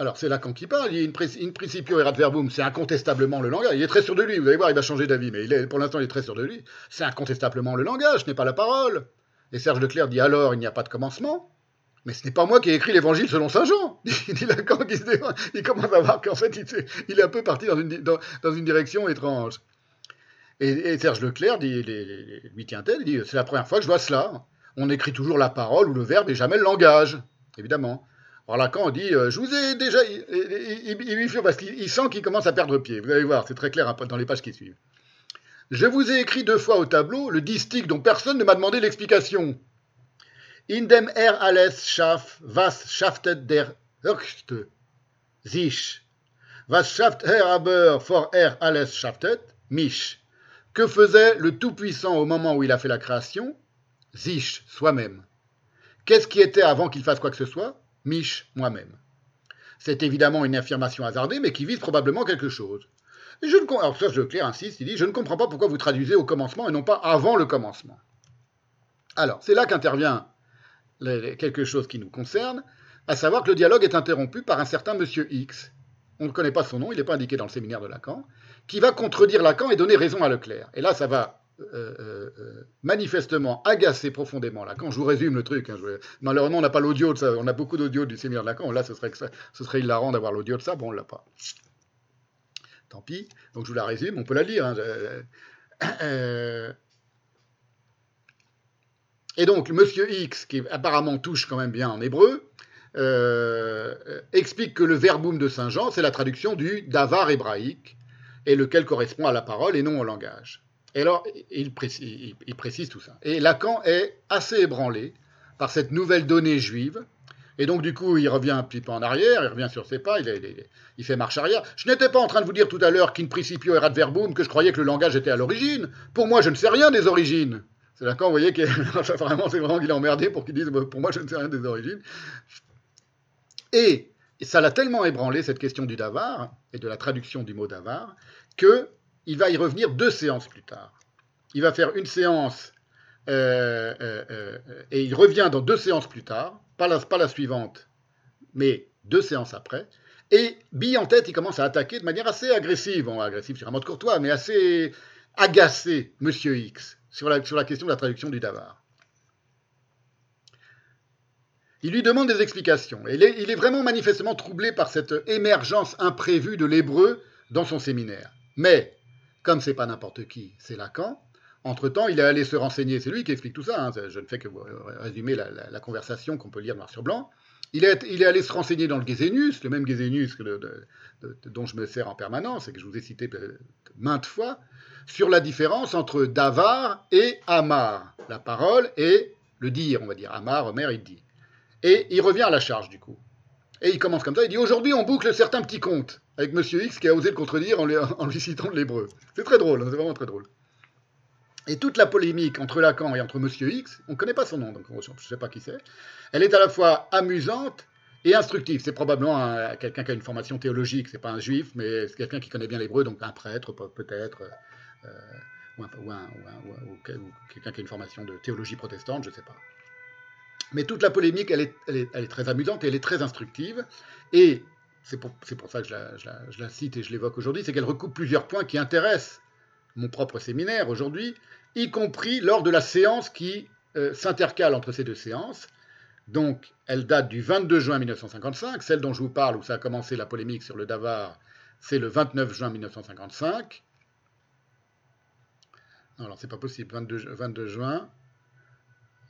Speaker 1: Alors c'est Lacan qui parle, il a une principio erat verbum, c'est incontestablement le langage. Il est très sûr de lui, vous allez voir, il va changer d'avis, mais est, pour l'instant il est très sûr de lui. C'est incontestablement le langage, ce n'est pas la parole. Et Serge Leclerc dit alors il n'y a pas de commencement. Mais ce n'est pas moi qui ai écrit l'évangile selon saint Jean. Il dit Lacan qui se il commence à voir qu'en fait il, est un peu parti dans une, direction étrange. Et, Serge Leclerc dit, lui tient-elle, il dit c'est la première fois que je vois cela. On écrit toujours la parole ou le verbe et jamais le langage, évidemment. Alors Lacan dit, euh, je vous ai déjà, il, lui fait parce qu'il sent qu'il commence à perdre pied. Vous allez voir, c'est très clair dans les pages qui suivent. Je vous ai écrit deux fois au tableau le distique dont personne ne m'a demandé l'explication. Indem er alles schaff, was schaftet der Höchste? Sich? Was schafft er aber vor er alles schaftet? Mich. Que faisait le Tout-Puissant au moment où il a fait la création? Sich, soi-même. Qu'est-ce qui était avant qu'il fasse quoi que ce soit? Mich moi-même. C'est évidemment une affirmation hasardée, mais qui vise probablement quelque chose. Alors ça, Leclerc insiste, il dit, je ne comprends pas pourquoi vous traduisez au commencement et non pas avant le commencement. Alors, c'est là qu'intervient quelque chose qui nous concerne, à savoir que le dialogue est interrompu par un certain monsieur X. On ne connaît pas son nom, il n'est pas indiqué dans le séminaire de Lacan, qui va contredire Lacan et donner raison à Leclerc. Et là, ça va euh, euh, euh, manifestement agacé profondément Lacan. Je vous résume le truc. Hein, Malheureusement, on n'a pas l'audio de ça. On a beaucoup d'audio du séminaire de Lacan. Là, ce serait, ce serait hilarant d'avoir l'audio de ça. Bon, on l'a pas. Tant pis. Donc, je vous la résume. On peut la lire. Hein, et donc, Monsieur X, qui apparemment touche quand même bien en hébreu, explique que le verbum de Saint Jean, c'est la traduction du davar hébraïque, et lequel correspond à la parole et non au langage. Et alors, il précise, tout ça. Et Lacan est assez ébranlé par cette nouvelle donnée juive. Et donc, du coup, il revient un petit peu en arrière, il revient sur ses pas, il, fait marche arrière. Je n'étais pas en train de vous dire tout à l'heure qu'in principio erat verbum, que je croyais que le langage était à l'origine. Pour moi, je ne sais rien des origines. C'est Lacan, vous voyez, vraiment, c'est vraiment qu'il est emmerdé pour qu'il dise Pour moi, je ne sais rien des origines. Et ça l'a tellement ébranlé, cette question du davar, et de la traduction du mot davar, qu'il va y revenir deux séances plus tard. Il va faire une séance, euh, euh, euh, et il revient dans deux séances plus tard, pas la, suivante, mais deux séances après, et bille en tête, il commence à attaquer de manière assez agressive, agressive sur un mode courtois, mais assez agacé Monsieur X sur la, question de la traduction du Davar. Il lui demande des explications. Et il, est, il est vraiment manifestement troublé par cette émergence imprévue de l'hébreu dans son séminaire. Mais, comme c'est pas n'importe qui, c'est Lacan, entre-temps, il est allé se renseigner. C'est lui qui explique tout ça. Hein. Je ne fais que résumer la, conversation qu'on peut lire noir sur blanc. Il est, allé se renseigner dans le Gézénus, le même Gézénus dont je me sers en permanence et que je vous ai cité maintes fois, sur la différence entre Davar et Amar, la parole et le dire, on va dire. Amar, Omer, il dit. Et il revient à la charge, du coup. Et il commence comme ça, il dit Aujourd'hui, on boucle certains petits contes avec Monsieur X qui a osé le contredire en, lui, citant de l'hébreu. C'est très drôle, hein, c'est vraiment très drôle. Et toute la polémique entre Lacan et entre Monsieur X, on ne connaît pas son nom, donc je ne sais pas qui c'est, elle est à la fois amusante et instructive. C'est probablement quelqu'un qui a une formation théologique, c'est pas un juif, mais c'est quelqu'un qui connaît bien l'hébreu, donc un prêtre peut-être, euh, ou, quelqu'un qui a une formation de théologie protestante, je ne sais pas. Mais toute la polémique, elle est, très amusante et elle est très instructive. Et c'est pour, ça que je la, cite et je l'évoque aujourd'hui, c'est qu'elle recoupe plusieurs points qui intéressent mon propre séminaire aujourd'hui, y compris lors de la séance qui euh, s'intercale entre ces deux séances. Donc, elle date du 22 juin 1955. Celle dont je vous parle, où ça a commencé la polémique sur le Davar, c'est le 29 juin 1955. Non, alors c'est pas possible. 22, 22 juin.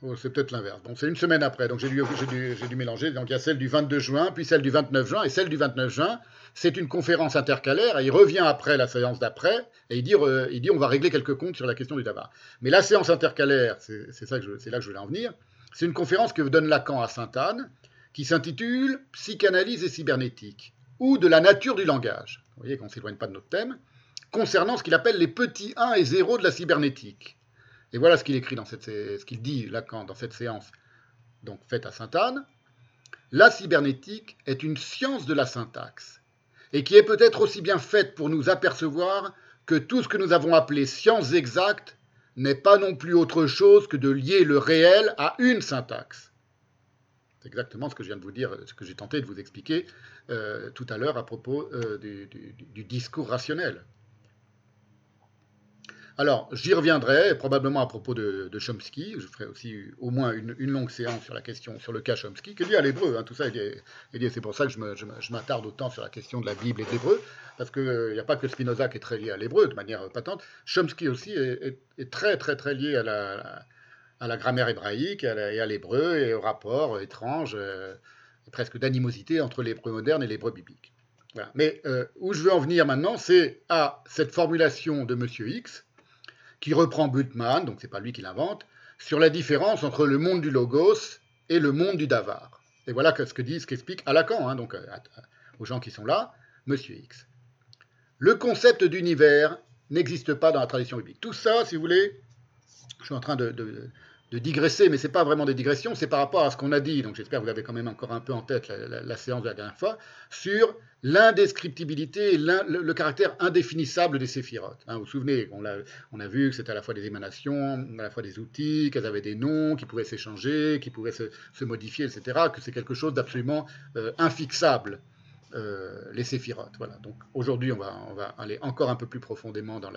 Speaker 1: Oh, c'est peut-être l'inverse. C'est une semaine après, donc j'ai dû, mélanger. Donc il y a celle du 22 juin, puis celle du 29 juin, et celle du 29 juin, c'est une conférence intercalaire, et il revient après la séance d'après, et il dit, euh, il dit on va régler quelques comptes sur la question du tabac. Mais la séance intercalaire, c'est là que je voulais en venir, c'est une conférence que donne Lacan à Sainte-Anne, qui s'intitule Psychanalyse et cybernétique, ou de la nature du langage. Vous voyez qu'on ne s'éloigne pas de notre thème, concernant ce qu'il appelle les petits 1 et 0 de la cybernétique. Et voilà ce qu'il écrit dans cette, ce qu'il dit Lacan dans cette séance, donc faite à Sainte-Anne. La cybernétique est une science de la syntaxe, et qui est peut-être aussi bien faite pour nous apercevoir que tout ce que nous avons appelé sciences exactes n'est pas non plus autre chose que de lier le réel à une syntaxe. C'est exactement ce que je viens de vous dire, ce que j'ai tenté de vous expliquer euh, tout à l'heure à propos euh, du, discours rationnel. Alors, j'y reviendrai, probablement à propos de, Chomsky. Je ferai aussi au moins une, longue séance sur la question, sur le cas Chomsky, qui est lié à l'hébreu. Hein, tout ça est. C'est pour ça que je m'attarde autant sur la question de la Bible et de l'hébreu, parce qu'il n'y a pas que Spinoza qui est très lié à l'hébreu de manière patente. Chomsky aussi est, très, très, très lié à la, à la grammaire hébraïque et à l'hébreu et au rapport étrange, euh, presque d'animosité entre l'hébreu moderne et l'hébreu biblique. Mais euh, où je veux en venir maintenant, c'est à cette formulation de M. X, qui reprend Bultmann, donc c'est pas lui qui l'invente, sur la différence entre le monde du logos et le monde du davar. Et voilà ce que dit, ce qu'explique à Lacan, hein, donc aux gens qui sont là, Monsieur X. Le concept d'univers n'existe pas dans la tradition biblique. Tout ça, si vous voulez, je suis en train de digresser, mais ce n'est pas vraiment des digressions, c'est par rapport à ce qu'on a dit, donc j'espère que vous avez quand même encore un peu en tête la, séance de la dernière fois, sur l'indescriptibilité et le, caractère indéfinissable des séphirotes. Hein, vous vous souvenez, on a, vu que c'était à la fois des émanations, à la fois des outils, qu'elles avaient des noms, qui pouvaient s'échanger, qui pouvaient se, modifier, etc., que c'est quelque chose d'absolument euh, infixable. Euh, les séphirotes. Voilà. Donc aujourd'hui, on va, aller encore un peu plus profondément dans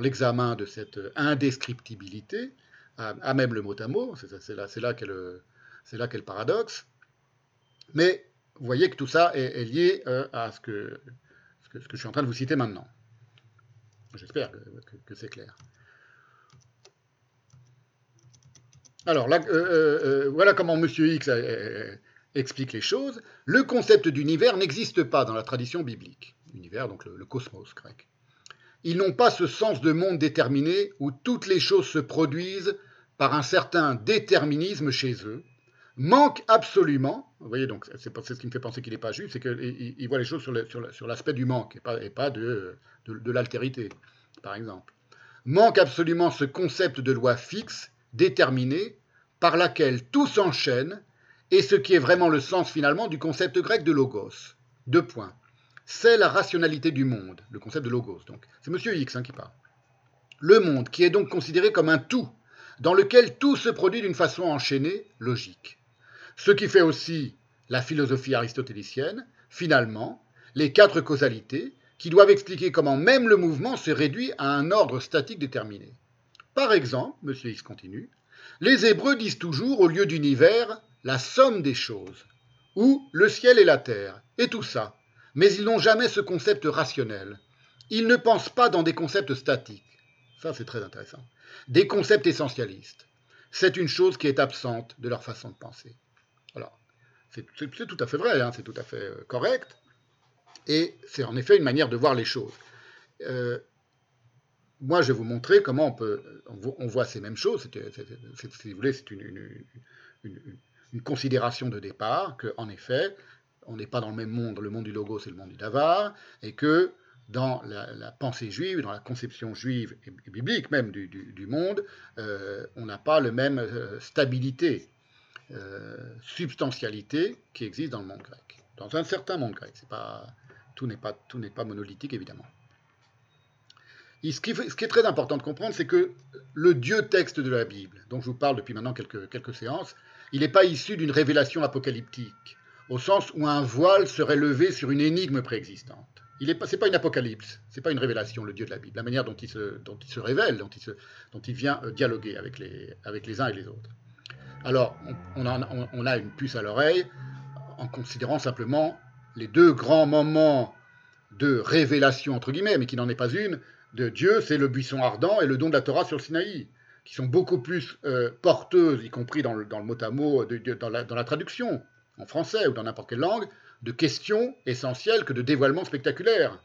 Speaker 1: l'examen de cette indescriptibilité à, même le mot à mot, c'est là, qu'est le, paradoxe. Mais vous voyez que tout ça est, lié euh, à ce que, je suis en train de vous citer maintenant. J'espère que, c'est clair. Alors, euh, euh, voilà comment M. X explique les choses. Le concept d'univers n'existe pas dans la tradition biblique. Univers, donc le cosmos grec. Ils n'ont pas ce sens de monde déterminé où toutes les choses se produisent par un certain déterminisme chez eux, manquent absolument, vous voyez donc c'est ce qui me fait penser qu'il n'est pas juste, c'est qu'il voit les choses sur l'aspect du manque et pas, de, l'altérité, par exemple. manque absolument ce concept de loi fixe, déterminée, par laquelle tout s'enchaîne, et ce qui est vraiment le sens finalement du concept grec de logos. Deux points. C'est la rationalité du monde, le concept de logos. Donc, c'est Monsieur X hein, qui parle. Le monde, qui est donc considéré comme un tout, dans lequel tout se produit d'une façon enchaînée, logique. Ce qui fait aussi la philosophie aristotélicienne, finalement, les quatre causalités, qui doivent expliquer comment même le mouvement se réduit à un ordre statique déterminé. Par exemple, M. X continue, les Hébreux disent toujours, au lieu d'univers, la somme des choses, ou le ciel et la terre, et tout ça, mais ils n'ont jamais ce concept rationnel. Ils ne pensent pas dans des concepts statiques. Ça, c'est très intéressant. Des concepts essentialistes. C'est une chose qui est absente de leur façon de penser. Alors, c'est tout à fait vrai, hein, c'est tout à fait euh, correct. Et c'est en effet une manière de voir les choses. Euh, moi, je vais vous montrer comment on peut, on voit ces mêmes choses. si vous voulez, c'est une, considération de départ qu'en effet, on n'est pas dans le même monde. Le monde du logo, c'est le monde du davar, et que dans la, pensée juive, dans la conception juive et, biblique même du, monde, euh, on n'a pas le même euh, stabilité, substantialité qui existe dans le monde grec. Dans un certain monde grec, pas tout n'est pas, pas monolithique, évidemment. ce, qui, est très important de comprendre, c'est que le Dieu texte de la Bible, dont je vous parle depuis maintenant quelques séances, il n'est pas issu d'une révélation apocalyptique, au sens où un voile serait levé sur une énigme préexistante. Ce n'est pas, pas une apocalypse, ce n'est pas une révélation, le Dieu de la Bible, la manière dont il se, révèle, dont il, vient euh, dialoguer avec les, uns et les autres. Alors, on, a une puce à l'oreille en considérant simplement les deux grands moments de révélation, entre guillemets, mais qui n'en est pas une, de Dieu, c'est le buisson ardent et le don de la Torah sur le Sinaï, qui sont beaucoup plus euh, porteuses, y compris dans le, mot à mot, dans, la, traduction, en français ou dans n'importe quelle langue, de questions essentielles que de dévoilements spectaculaires.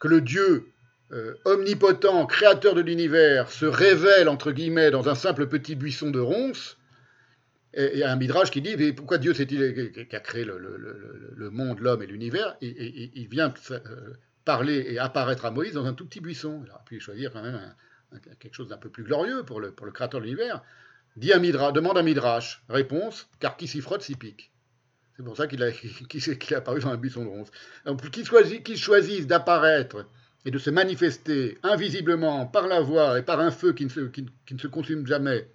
Speaker 1: Que le Dieu euh, omnipotent, créateur de l'univers, se révèle, entre guillemets, dans un simple petit buisson de ronces, il y a un midrash qui dit mais pourquoi Dieu c'est-il qui a créé le, monde, l'homme et l'univers il vient euh, parler et apparaître à Moïse dans un tout petit buisson. Il aurait pu choisir quand même quelque chose d'un peu plus glorieux pour le, créateur de l'univers. Demande un midrash. Réponse car qui s'y frotte s'y pique. C'est pour ça qu'il est apparu dans un buisson de ronces. Donc qu'il choisisse, choisisse d'apparaître et de se manifester invisiblement par la voix et par un feu qui ne se, consume jamais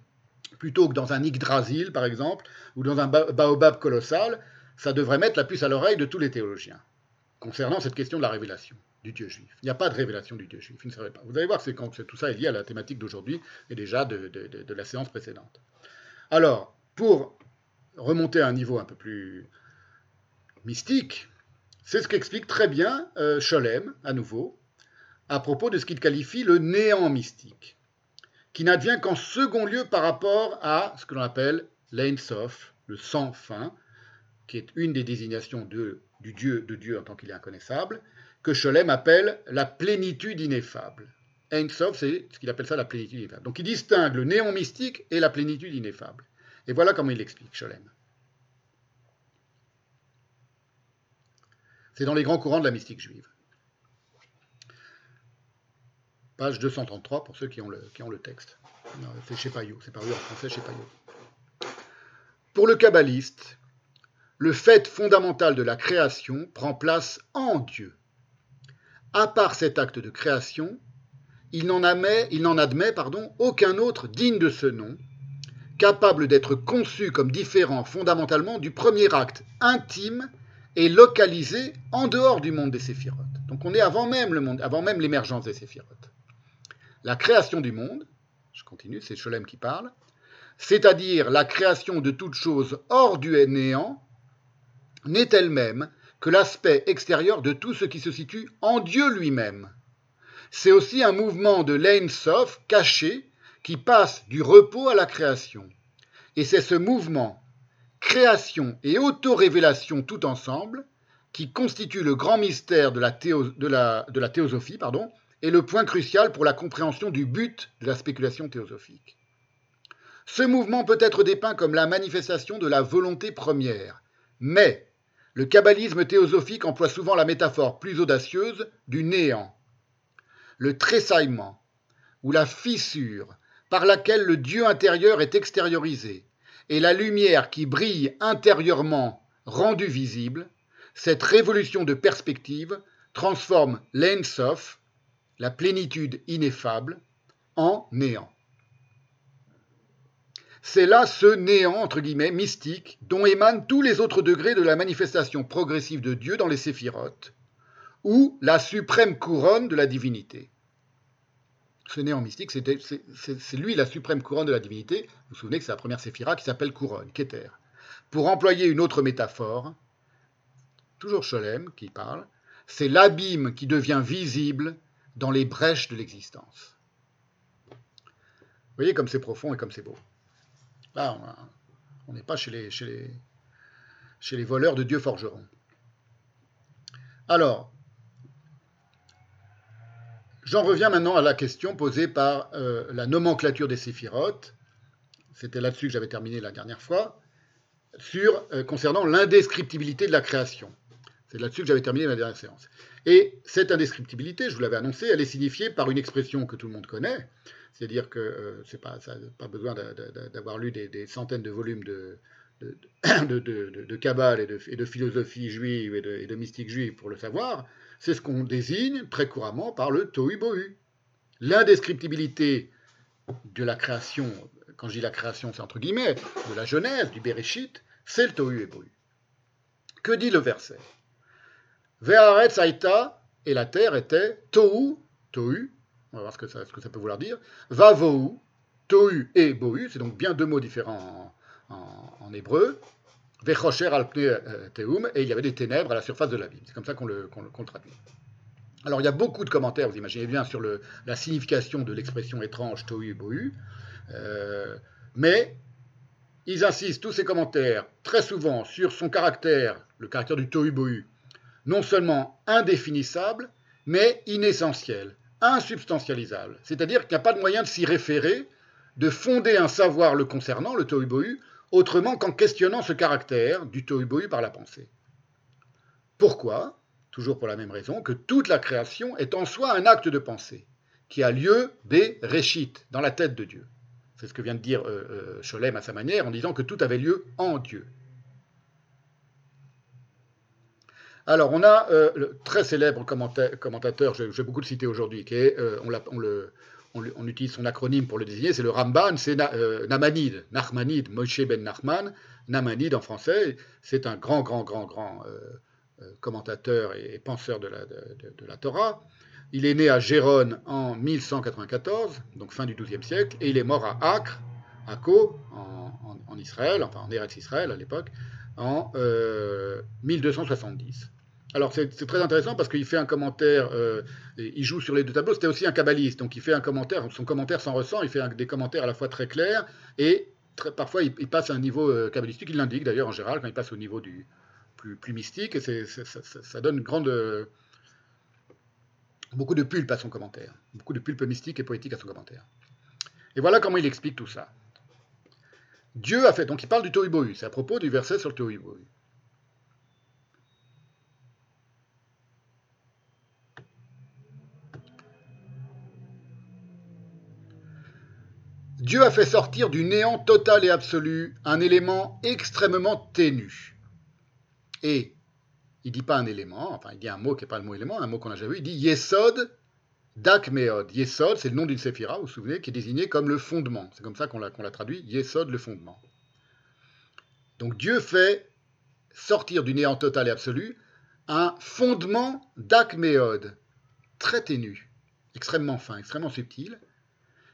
Speaker 1: plutôt que dans un Yggdrasil, par exemple, ou dans un baobab colossal, ça devrait mettre la puce à l'oreille de tous les théologiens concernant cette question de la révélation du Dieu juif. Il n'y a pas de révélation du Dieu juif, il ne pas. Vous allez voir que tout ça est lié à la thématique d'aujourd'hui et déjà de, la séance précédente. Alors, pour remonter à un niveau un peu plus mystique, c'est ce qu'explique très bien euh, Scholem, à nouveau, à propos de ce qu'il qualifie le néant mystique qui n'advient qu'en second lieu par rapport à ce que l'on appelle l'Ain-Sof, le sans fin, qui est une des désignations de, du Dieu, de Dieu en tant qu'il est inconnaissable, que Scholem appelle la plénitude ineffable. Ein-Sof, c'est ce qu'il appelle ça la plénitude ineffable. Donc il distingue le néant mystique et la plénitude ineffable. Et voilà comment il l'explique, Scholem. C'est dans les grands courants de la mystique juive page 233 pour ceux qui ont le, texte. C'est chez Payot, c'est paru en français chez Payot. Pour le kabbaliste, le fait fondamental de la création prend place en Dieu. À part cet acte de création, il n'en admet pardon, aucun autre digne de ce nom, capable d'être conçu comme différent fondamentalement du premier acte intime et localisé en dehors du monde des séphirotes. Donc on est avant même le monde, avant même l'émergence des séphirotes la création du monde, je continue, c'est Scholem qui parle, c'est-à-dire la création de toute chose hors du néant, n'est elle-même que l'aspect extérieur de tout ce qui se situe en Dieu lui-même. C'est aussi un mouvement de Sof caché qui passe du repos à la création. Et c'est ce mouvement, création et auto-révélation tout ensemble, qui constitue le grand mystère de la, théosophie est le point crucial pour la compréhension du but de la spéculation théosophique. Ce mouvement peut être dépeint comme la manifestation de la volonté première, mais le kabbalisme théosophique emploie souvent la métaphore plus audacieuse du néant. Le tressaillement, ou la fissure par laquelle le Dieu intérieur est extériorisé, et la lumière qui brille intérieurement rendue visible, cette révolution de perspective transforme l'Ensof, la plénitude ineffable, en néant. C'est là ce néant, entre guillemets, mystique, dont émanent tous les autres degrés de la manifestation progressive de Dieu dans les séphirotes, ou la suprême couronne de la divinité. Ce néant mystique, c'est lui la suprême couronne de la divinité. Vous vous souvenez que c'est la première séphira qui s'appelle couronne, Keter. Pour employer une autre métaphore, toujours Cholem qui parle, c'est l'abîme qui devient visible dans les brèches de l'existence. Vous voyez comme c'est profond et comme c'est beau. Là, on n'est pas chez les, chez, les, chez les voleurs de Dieu forgeron. Alors, j'en reviens maintenant à la question posée par euh, la nomenclature des séphirotes. C'était là-dessus que j'avais terminé la dernière fois, euh, concernant l'indescriptibilité de la création. C'est là-dessus que j'avais terminé ma dernière séance. Et cette indescriptibilité, je vous l'avais annoncé, elle est signifiée par une expression que tout le monde connaît, c'est-à-dire que euh, c'est pas, pas besoin d'avoir lu des, centaines de volumes de, de, de, Kabbale et de, et de, philosophie juive et de, mystique juive pour le savoir. C'est ce qu'on désigne très couramment par le tohu bohu. L'indescriptibilité de la création, quand je dis la création, c'est entre guillemets, de la Genèse, du Bereshit, c'est le tohu et bohu. Que dit le verset? Ve'aretz et la terre était tohu, tohu, on va voir ce que ça, peut vouloir dire. Vavohu, tohu et bohu, c'est donc bien deux mots différents en, hébreu. Euh, teum, et il y avait des ténèbres à la surface de l'abîme. C'est comme ça qu'on le, traduit. Alors il y a beaucoup de commentaires, vous imaginez bien, sur la signification de l'expression étrange tohu bohu. Euh, mais ils insistent, tous ces commentaires, très souvent sur son caractère, le caractère du tohu bohu, non seulement indéfinissable, mais inessentiel insubstantialisable, c'est-à-dire qu'il n'y a pas de moyen de s'y référer, de fonder un savoir le concernant, le tohu autrement qu'en questionnant ce caractère du tohu par la pensée. Pourquoi? Toujours pour la même raison que toute la création est en soi un acte de pensée, qui a lieu des réchites, dans la tête de Dieu. C'est ce que vient de dire euh, euh à sa manière, en disant que tout avait lieu en Dieu. Alors, on a euh, le très célèbre commentateur, j'ai beaucoup de cités aujourd'hui, qui est, euh, on, utilise son acronyme pour le désigner, c'est le Ramban, c'est euh, Namanid, Nachmanid, Moshe ben Nachman, Namanid en français, c'est un grand, grand, grand, grand commentateur et, penseur de la, Torah. Il est né à Gérone en 1194, donc fin du XIIe siècle, et il est mort à Acre, à Ko, en, Israël, enfin en Eretz Israël à l'époque, en 1270. Alors c'est très intéressant parce qu'il fait un commentaire, euh, il joue sur les deux tableaux, c'était aussi un kabbaliste, donc il fait un commentaire, son commentaire s'en ressent, il fait des commentaires à la fois très clairs et parfois il, passe à un niveau euh, kabbalistique, il l'indique d'ailleurs en général quand il passe au niveau du plus, mystique, et ça, donne grande, beaucoup de pulpe à son commentaire, beaucoup de pulpe mystique et poétique à son commentaire. Et voilà comment il explique tout ça. Dieu a fait, donc il parle du Tohu c'est à propos du verset sur le Tohu Dieu a fait sortir du néant total et absolu un élément extrêmement ténu. Et il dit pas un élément, enfin il dit un mot qui n'est pas le mot élément, un mot qu'on a déjà vu, il dit Yesod Dakmeod. Yesod, c'est le nom d'une séphira, vous vous souvenez, qui est désigné comme le fondement. C'est comme ça qu'on l'a, traduit, Yesod, le fondement. Donc Dieu fait sortir du néant total et absolu un fondement d'Akméod, très ténu, extrêmement fin, extrêmement subtil,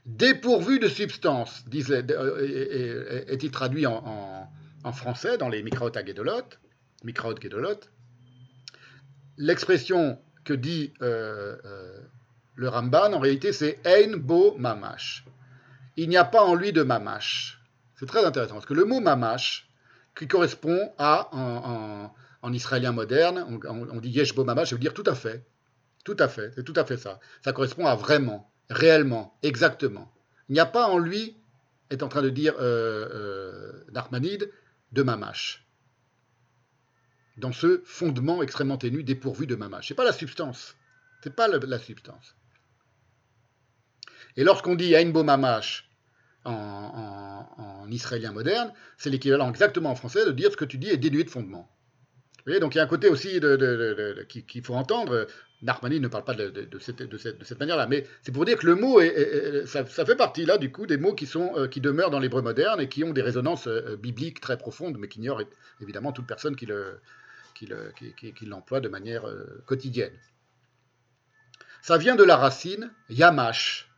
Speaker 1: dépourvu de substance, euh, est-il traduit en, français dans les Mikraot Agedolot, Mikraot Gedolot. L'expression que dit euh, euh, le Ramban, en réalité, c'est Ein Bo Mamash. Il n'y a pas en lui de Mamash. C'est très intéressant, parce que le mot Mamash, qui correspond à, en, israélien moderne, on, dit Yesh Bo Mamash, ça veut dire tout à fait. Tout à fait, c'est tout à fait ça. Ça correspond à vraiment réellement, exactement. Il n'y a pas en lui, est en train de dire euh, euh de mamash. Dans ce fondement extrêmement ténu, dépourvu de mamash. Ce n'est pas la substance. Ce pas la substance. Et lorsqu'on dit Ein Mamash en, en, en, israélien moderne, c'est l'équivalent exactement en français de dire ce que tu dis est dénué de fondement. Donc il y a un côté aussi de, qu'il faut entendre. Narmani ne parle pas de, cette, manière-là, mais c'est pour dire que le mot, ça, fait partie là du coup des mots euh, qui demeurent dans l'hébreu moderne et qui ont des résonances euh, bibliques très profondes, mais qui ignorent évidemment toute personne qui le, qui l'emploie de manière euh, quotidienne. Ça vient de la racine yamash,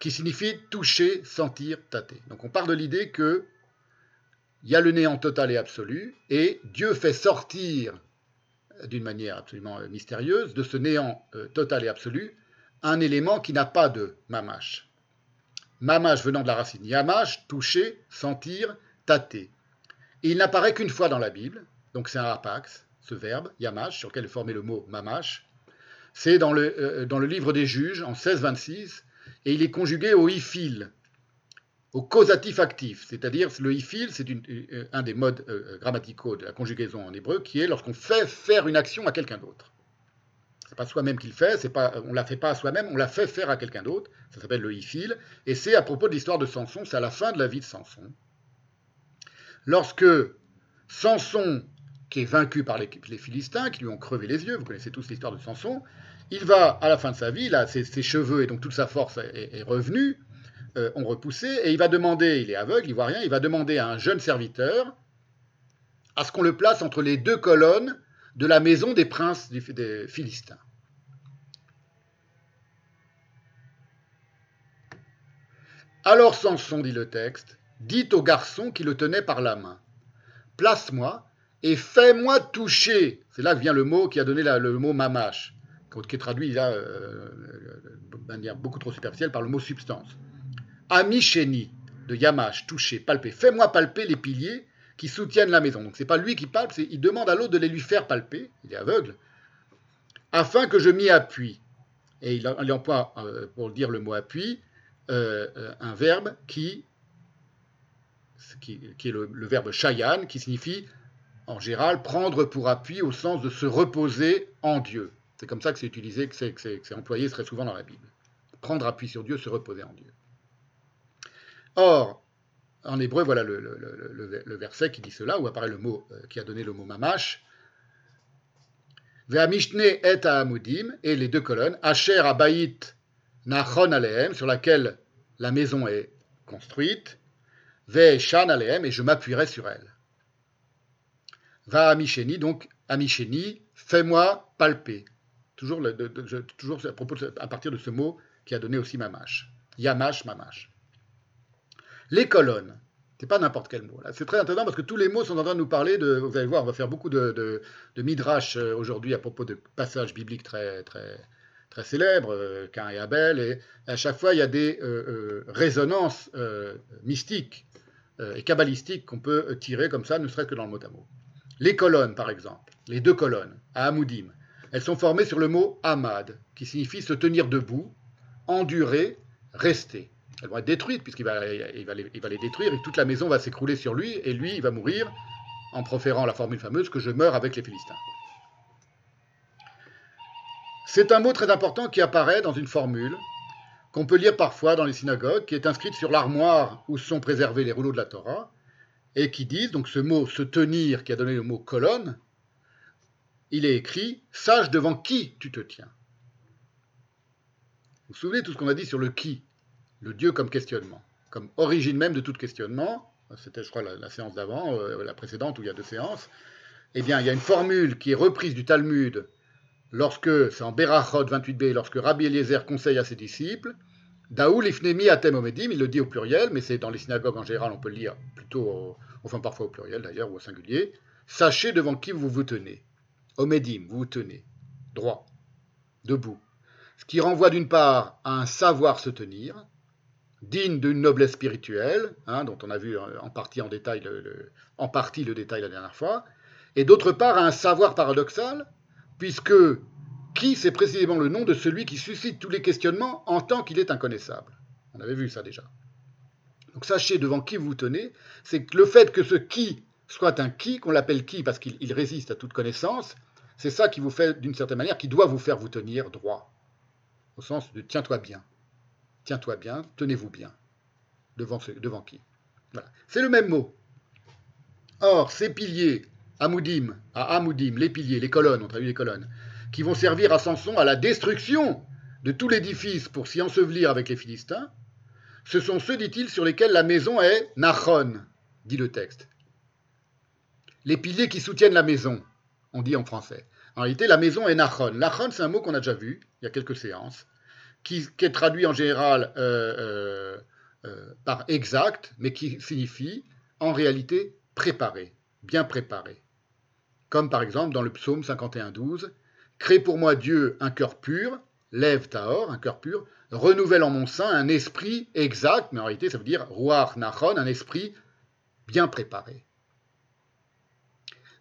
Speaker 1: qui signifie toucher, sentir, tâter. Donc on part de l'idée que il y a le néant total et absolu, et Dieu fait sortir d'une manière absolument euh, mystérieuse de ce néant euh, total et absolu un élément qui n'a pas de mamash. Mamash venant de la racine yamash, toucher, sentir, tâter. Il n'apparaît qu'une fois dans la Bible, donc c'est un apax, ce verbe, yamash, sur lequel est formé le mot mamash. C'est dans euh, dans le livre des juges, en 1626, et il est conjugué au ifil, au causatif actif, c'est-à-dire le ifil, c'est euh, un des modes euh, grammaticaux de la conjugaison en hébreu, qui est lorsqu'on fait faire une action à quelqu'un d'autre. C'est pas soi-même qui le fait, c'est pas, on la fait pas à soi-même, on la fait faire à quelqu'un d'autre. Ça s'appelle le ifil, et c'est à propos de l'histoire de Samson, c'est à la fin de la vie de Samson. Lorsque Samson, qui est vaincu par les, Philistins, qui lui ont crevé les yeux, vous connaissez tous l'histoire de Samson, il va à la fin de sa vie, là, ses, cheveux et donc toute sa force est revenue, euh, ont repoussé, et il va demander, il est aveugle, il voit rien, il va demander à un jeune serviteur à ce qu'on le place entre les deux colonnes de la maison des princes des Philistins. Alors Samson, dit le texte, dit au garçon qui le tenait par la main, place-moi et fais-moi toucher. C'est là que vient le mot qui a donné le mot mamash, qui est traduit là euh, de manière beaucoup trop superficielle par le mot substance. Amicheni de Yamash, toucher, palper. Fais-moi palper les piliers qui soutiennent la maison. Donc c'est pas lui qui palpe, il demande à l'autre de les lui faire palper, il est aveugle, afin que je m'y appuie. Et il, emploie, euh, pour dire le mot appui, euh, euh, un verbe qui, qui, est le, verbe shayan, qui signifie en général prendre pour appui au sens de se reposer en Dieu. C'est comme ça que c'est utilisé, que c'est employé très souvent dans la Bible. Prendre appui sur Dieu, se reposer en Dieu. Or, en hébreu, voilà le, verset qui dit cela, où apparaît le mot euh, qui a donné le mot mamash. Ve'amishne et amudim, et les deux colonnes, Asher abayit nachon alehem, sur laquelle la maison est construite, Ve'shan alehem, et je m'appuierai sur elle. Va amisheni, donc amisheni, fais-moi palper. Toujours, toujours à, à partir de ce mot qui a donné aussi mamash. Yamash, mamash. Les colonnes. C'est pas n'importe quel mot. C'est très intéressant parce que tous les mots sont en train de nous parler de. Vous allez voir, on va faire beaucoup de, midrash euh, aujourd'hui à propos de passages bibliques très, très, très célèbres, euh, Cain et Abel, et à chaque fois il y a des euh, résonances mystiques et kabbalistiques qu'on peut tirer comme ça, ne serait-ce que dans le mot à mot. Les colonnes, par exemple, les deux colonnes, à Amoudim, elles sont formées sur le mot Ahmad, qui signifie se tenir debout, endurer, rester elles vont être détruites, puisqu'il va, il va, les, détruire, et toute la maison va s'écrouler sur lui, et lui, il va mourir en proférant la formule fameuse que je meurs avec les Philistins. C'est un mot très important qui apparaît dans une formule qu'on peut lire parfois dans les synagogues, qui est inscrite sur l'armoire où sont préservés les rouleaux de la Torah, et qui dit, donc ce mot se tenir, qui a donné le mot colonne, il est écrit Sache devant qui tu te tiens. Vous vous souvenez tout ce qu'on a dit sur le qui? Le Dieu comme questionnement, comme origine même de tout questionnement, c'était je crois la, séance d'avant, euh, la précédente où il y a deux séances, eh bien il y a une formule qui est reprise du Talmud lorsque, c'est en Berachot 28b, lorsque Rabbi Eliezer conseille à ses disciples, Daoul ifnemi atem omedim, il le dit au pluriel, mais c'est dans les synagogues en général, on peut le lire plutôt, enfin parfois au pluriel d'ailleurs, ou au singulier, sachez devant qui vous vous tenez. Omedim, vous vous tenez, droit, debout. Ce qui renvoie d'une part à un savoir se tenir, digne d'une noblesse spirituelle, hein, dont on a vu en partie, en, partie le détail la dernière fois, et d'autre part un savoir paradoxal, puisque qui c'est précisément le nom de celui qui suscite tous les questionnements en tant qu'il est inconnaissable. On avait vu ça déjà. Donc sachez devant qui vous tenez, c'est que le fait que ce qui soit un qui, qu'on l'appelle qui parce qu'il résiste à toute connaissance, c'est ça qui vous fait d'une certaine manière, qui doit vous faire vous tenir droit, au sens de tiens-toi bien Tiens-toi bien, tenez-vous bien. Devant, qui? Voilà. C'est le même mot. Or, ces piliers, Amoudim, à Amoudim, les piliers, les colonnes, on traduit les colonnes, qui vont servir à Samson à la destruction de tout l'édifice pour s'y ensevelir avec les Philistins, ce sont ceux, dit-il, sur lesquels la maison est Nachon, dit le texte. Les piliers qui soutiennent la maison, on dit en français. En réalité, la maison est Nachon. Nachon, c'est un mot qu'on a déjà vu il y a quelques séances, qui, est traduit en général euh, euh, euh, par exact, mais qui signifie en réalité préparé, bien préparé. Comme par exemple dans le psaume 51.12, Crée pour moi Dieu un cœur pur, lève Tahor, un cœur pur, renouvelle en mon sein un esprit exact, mais en réalité ça veut dire Ruach Nachon, un esprit bien préparé.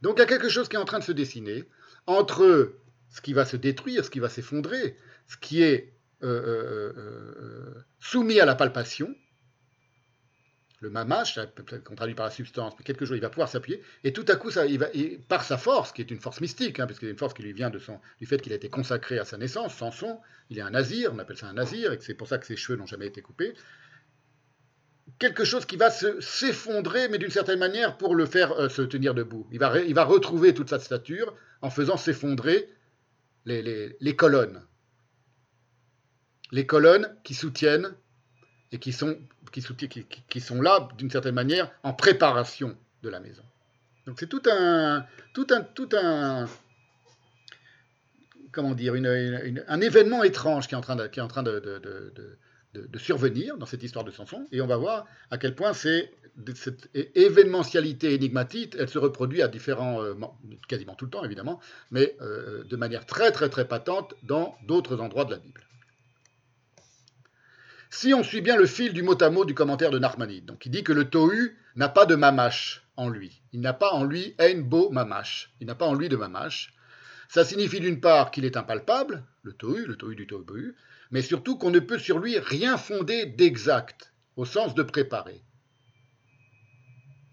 Speaker 1: Donc il y a quelque chose qui est en train de se dessiner entre ce qui va se détruire, ce qui va s'effondrer, ce qui est soumis à la palpation, le mamash, traduit par la substance, mais quelques jours il va pouvoir s'appuyer, et tout à coup, ça, va, par sa force, qui est une force mystique, hein, parce y a une force qui lui vient de son, du fait qu'il a été consacré à sa naissance, Samson, il est un nazir, on appelle ça un nazir, et c'est pour ça que ses cheveux n'ont jamais été coupés, quelque chose qui va s'effondrer, mais d'une certaine manière, pour le faire euh, se tenir debout. Il va, il va retrouver toute sa stature en faisant s'effondrer les, les colonnes. Les colonnes qui soutiennent et qui sont, qui, sont là, d'une certaine manière, en préparation de la maison. Donc c'est tout un, tout un, tout un, comment dire, un événement étrange qui est en train de, qui est en train de, de, survenir dans cette histoire de Samson, et on va voir à quel point c'est cette événementialité énigmatique, elle se reproduit à différents, euh, quasiment tout le temps évidemment, mais euh, de manière très très très patente dans d'autres endroits de la Bible si on suit bien le fil du mot à mot du commentaire de Narmanide, donc il dit que le Tohu n'a pas de mamash en lui. Il n'a pas en lui ein bo mamash. Il n'a pas en lui de mamash. Ça signifie d'une part qu'il est impalpable, le Tohu, le Tohu du Tohu, mais surtout qu'on ne peut sur lui rien fonder d'exact, au sens de préparer.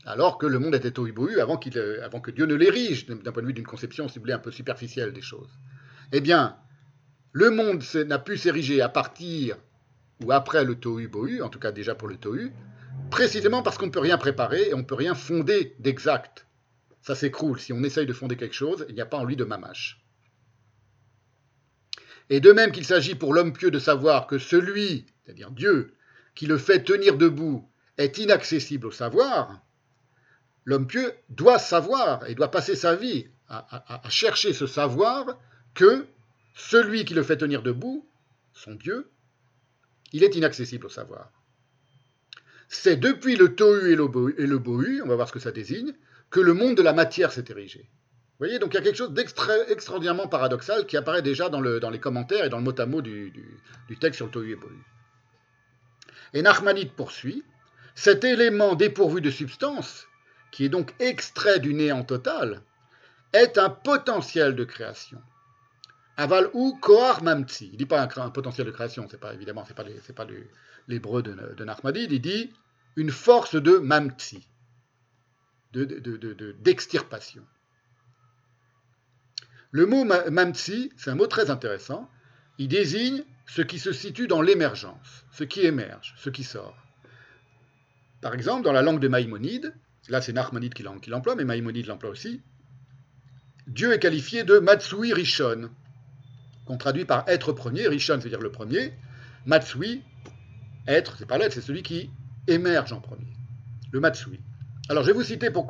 Speaker 1: Alors que le monde était Tohu avant, avant que Dieu ne l'érige, d'un point de vue d'une conception, si un peu superficielle des choses. Eh bien, le monde n'a pu s'ériger à partir ou après le tohu bohu, en tout cas déjà pour le tohu, précisément parce qu'on ne peut rien préparer et on ne peut rien fonder d'exact. Ça s'écroule. Si on essaye de fonder quelque chose, il n'y a pas en lui de mamache. Et de même qu'il s'agit pour l'homme pieux de savoir que celui, c'est-à-dire Dieu, qui le fait tenir debout, est inaccessible au savoir, l'homme pieux doit savoir et doit passer sa vie à chercher ce savoir que celui qui le fait tenir debout, son Dieu, il est inaccessible au savoir. C'est depuis le Tohu et le Bohu, on va voir ce que ça désigne, que le monde de la matière s'est érigé. Vous voyez, donc il y a quelque chose d'extraordinairement paradoxal qui apparaît déjà dans, les commentaires et dans le mot à mot du, texte sur le Tohu et Bohu. Et Nachmanide poursuit, cet élément dépourvu de substance, qui est donc extrait du néant total, est un potentiel de création. Aval ou Kohar Mamtsi. Il ne dit pas un, potentiel de création, c'est pas évidemment, c'est pas, pas l'hébreu de, de il dit une force de Mamtsi, d'extirpation. De, le mot Mamtsi, c'est un mot très intéressant. Il désigne ce qui se situe dans l'émergence, ce qui émerge, ce qui sort. Par exemple, dans la langue de Maïmonide, là c'est Narmadid qui l'emploie, mais Maïmonide l'emploie aussi, Dieu est qualifié de Matsui Rishon, qu'on traduit par être premier. Rishon, c'est-à-dire le premier. Matsui, être, c'est pas l'être, c'est celui qui émerge en premier. Le Matsui. Alors, je vais vous citer pour,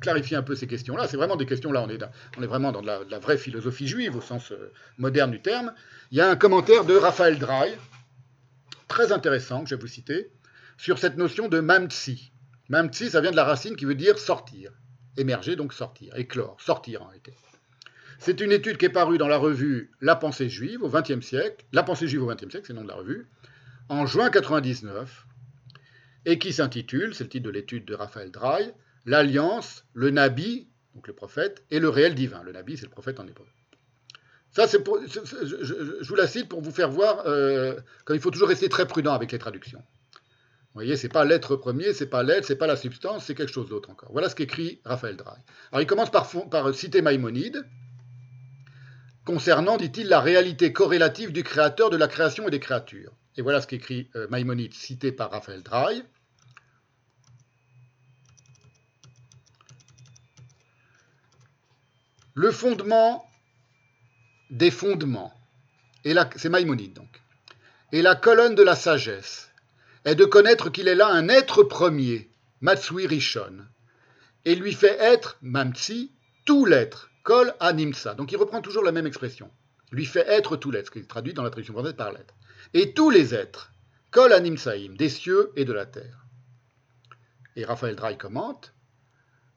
Speaker 1: clarifier un peu ces questions-là. C'est vraiment des questions, là, on est, vraiment dans de la, vraie philosophie juive au sens euh, moderne du terme. Il y a un commentaire de Raphaël Drey, très intéressant, que je vais vous citer, sur cette notion de mamtsi. Mamtsi, ça vient de la racine qui veut dire sortir. Émerger, donc sortir. Éclore, sortir en réalité. C'est une étude qui est parue dans la revue La pensée juive au XXe siècle, La pensée juive au XXe siècle, c'est le nom de la revue, en juin 99, et qui s'intitule, c'est le titre de l'étude de Raphaël Drey, L'alliance, le Nabi, donc le prophète, et le réel divin. Le Nabi, c'est le prophète en hébreu. Ça, c'est je, vous la cite pour vous faire voir euh, qu'il faut toujours rester très prudent avec les traductions. Vous voyez, c'est pas l'être premier, c'est pas l'être, c'est pas la substance, c'est quelque chose d'autre encore. Voilà ce qu'écrit Raphaël Drey. Alors, il commence par, par citer Maïmonide, concernant, dit-il, la réalité corrélative du créateur, de la création et des créatures. Et voilà ce qu'écrit euh, Maïmonide, cité par Raphaël Drey. Le fondement des fondements, c'est Maïmonide donc, et la colonne de la sagesse est de connaître qu'il est là un être premier, Matsui Rishon, et lui fait être, Mamtsi, tout l'être, Kol Animsa. Donc il reprend toujours la même expression. Lui fait être tout l'être, ce qui traduit dans la traduction française par l'être. Et tous les êtres, Kol Animsaim, des cieux et de la terre. Et Raphaël Drey commente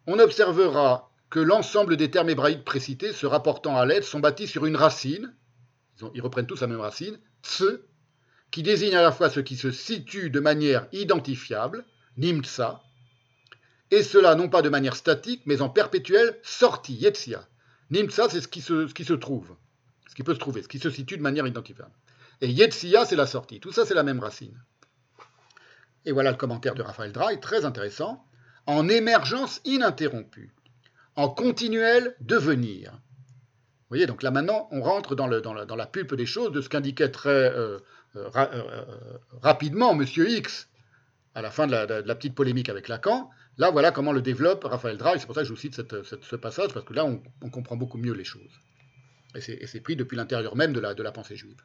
Speaker 1: On observera que l'ensemble des termes hébraïques précités se rapportant à l'être sont bâtis sur une racine, ils, reprennent tous la même racine, ts, qui désigne à la fois ce qui se situe de manière identifiable, nimtsa, et cela non pas de manière statique, mais en perpétuelle sortie, yetzia. Nimtsa, c'est ce qui, se, trouve, ce qui peut se trouver, ce qui se situe de manière identifiable. Et yetzia, c'est la sortie. Tout ça, c'est la même racine. Et voilà le commentaire de Raphaël Drey, très intéressant. En émergence ininterrompue, en continuel devenir. Vous voyez, donc là maintenant, on rentre dans, la, pulpe des choses, de ce qu'indiquait très euh, euh, euh, rapidement M. X à la fin de la, petite polémique avec Lacan. Là, voilà comment le développe Raphaël Drey. C'est pour ça que je vous cite ce passage, parce que là, on, comprend beaucoup mieux les choses. Et c'est pris depuis l'intérieur même de la, pensée juive.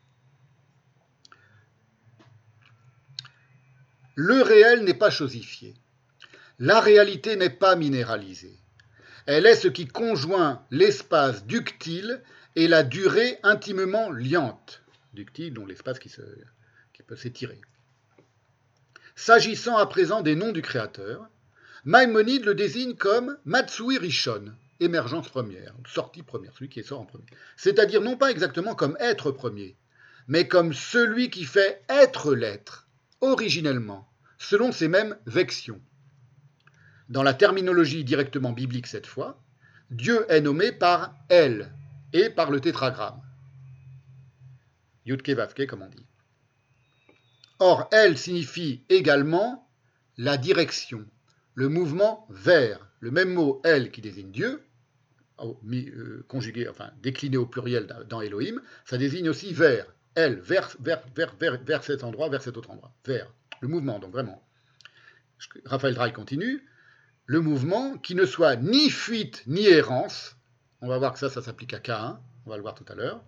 Speaker 1: Le réel n'est pas chosifié. La réalité n'est pas minéralisée. Elle est ce qui conjoint l'espace ductile et la durée intimement liante. Ductile, dont l'espace qui peut s'étirer. S'agissant à présent des noms du Créateur, Maïmonide le désigne comme Matsui Rishon, émergence première, sortie première, celui qui sort en premier. C'est-à-dire non pas exactement comme être premier, mais comme celui qui fait être l'être, originellement, selon ces mêmes vections. Dans la terminologie directement biblique cette fois, Dieu est nommé par Elle et par le tétragramme. Yudke Vavke, comme on dit. Or, elle signifie également la direction, le mouvement vers. Le même mot elle qui désigne Dieu, euh, conjugué, enfin décliné au pluriel dans Elohim, ça désigne aussi vers. Elle, vers, vers, vers, vers, cet endroit, vers cet autre endroit. Vers. Le mouvement, donc vraiment. Raphaël Drey continue. Le mouvement qui ne soit ni fuite ni errance. On va voir que ça, ça s'applique à K1. On va le voir tout à l'heure.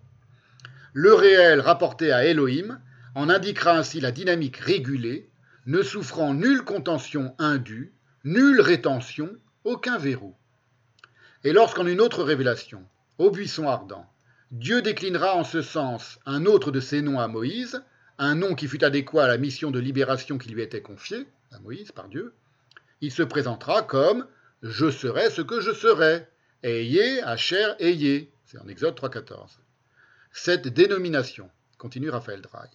Speaker 1: Le réel rapporté à Elohim, en indiquera ainsi la dynamique régulée, ne souffrant nulle contention indue, nulle rétention, aucun verrou. Et lorsqu'en une autre révélation, au buisson ardent, Dieu déclinera en ce sens un autre de ses noms à Moïse, un nom qui fut adéquat à la mission de libération qui lui était confiée, à Moïse par Dieu, il se présentera comme Je serai ce que je serai, ayez, Hacher, ayez. C'est en Exode 3.14. Cette dénomination, continue Raphaël Drey,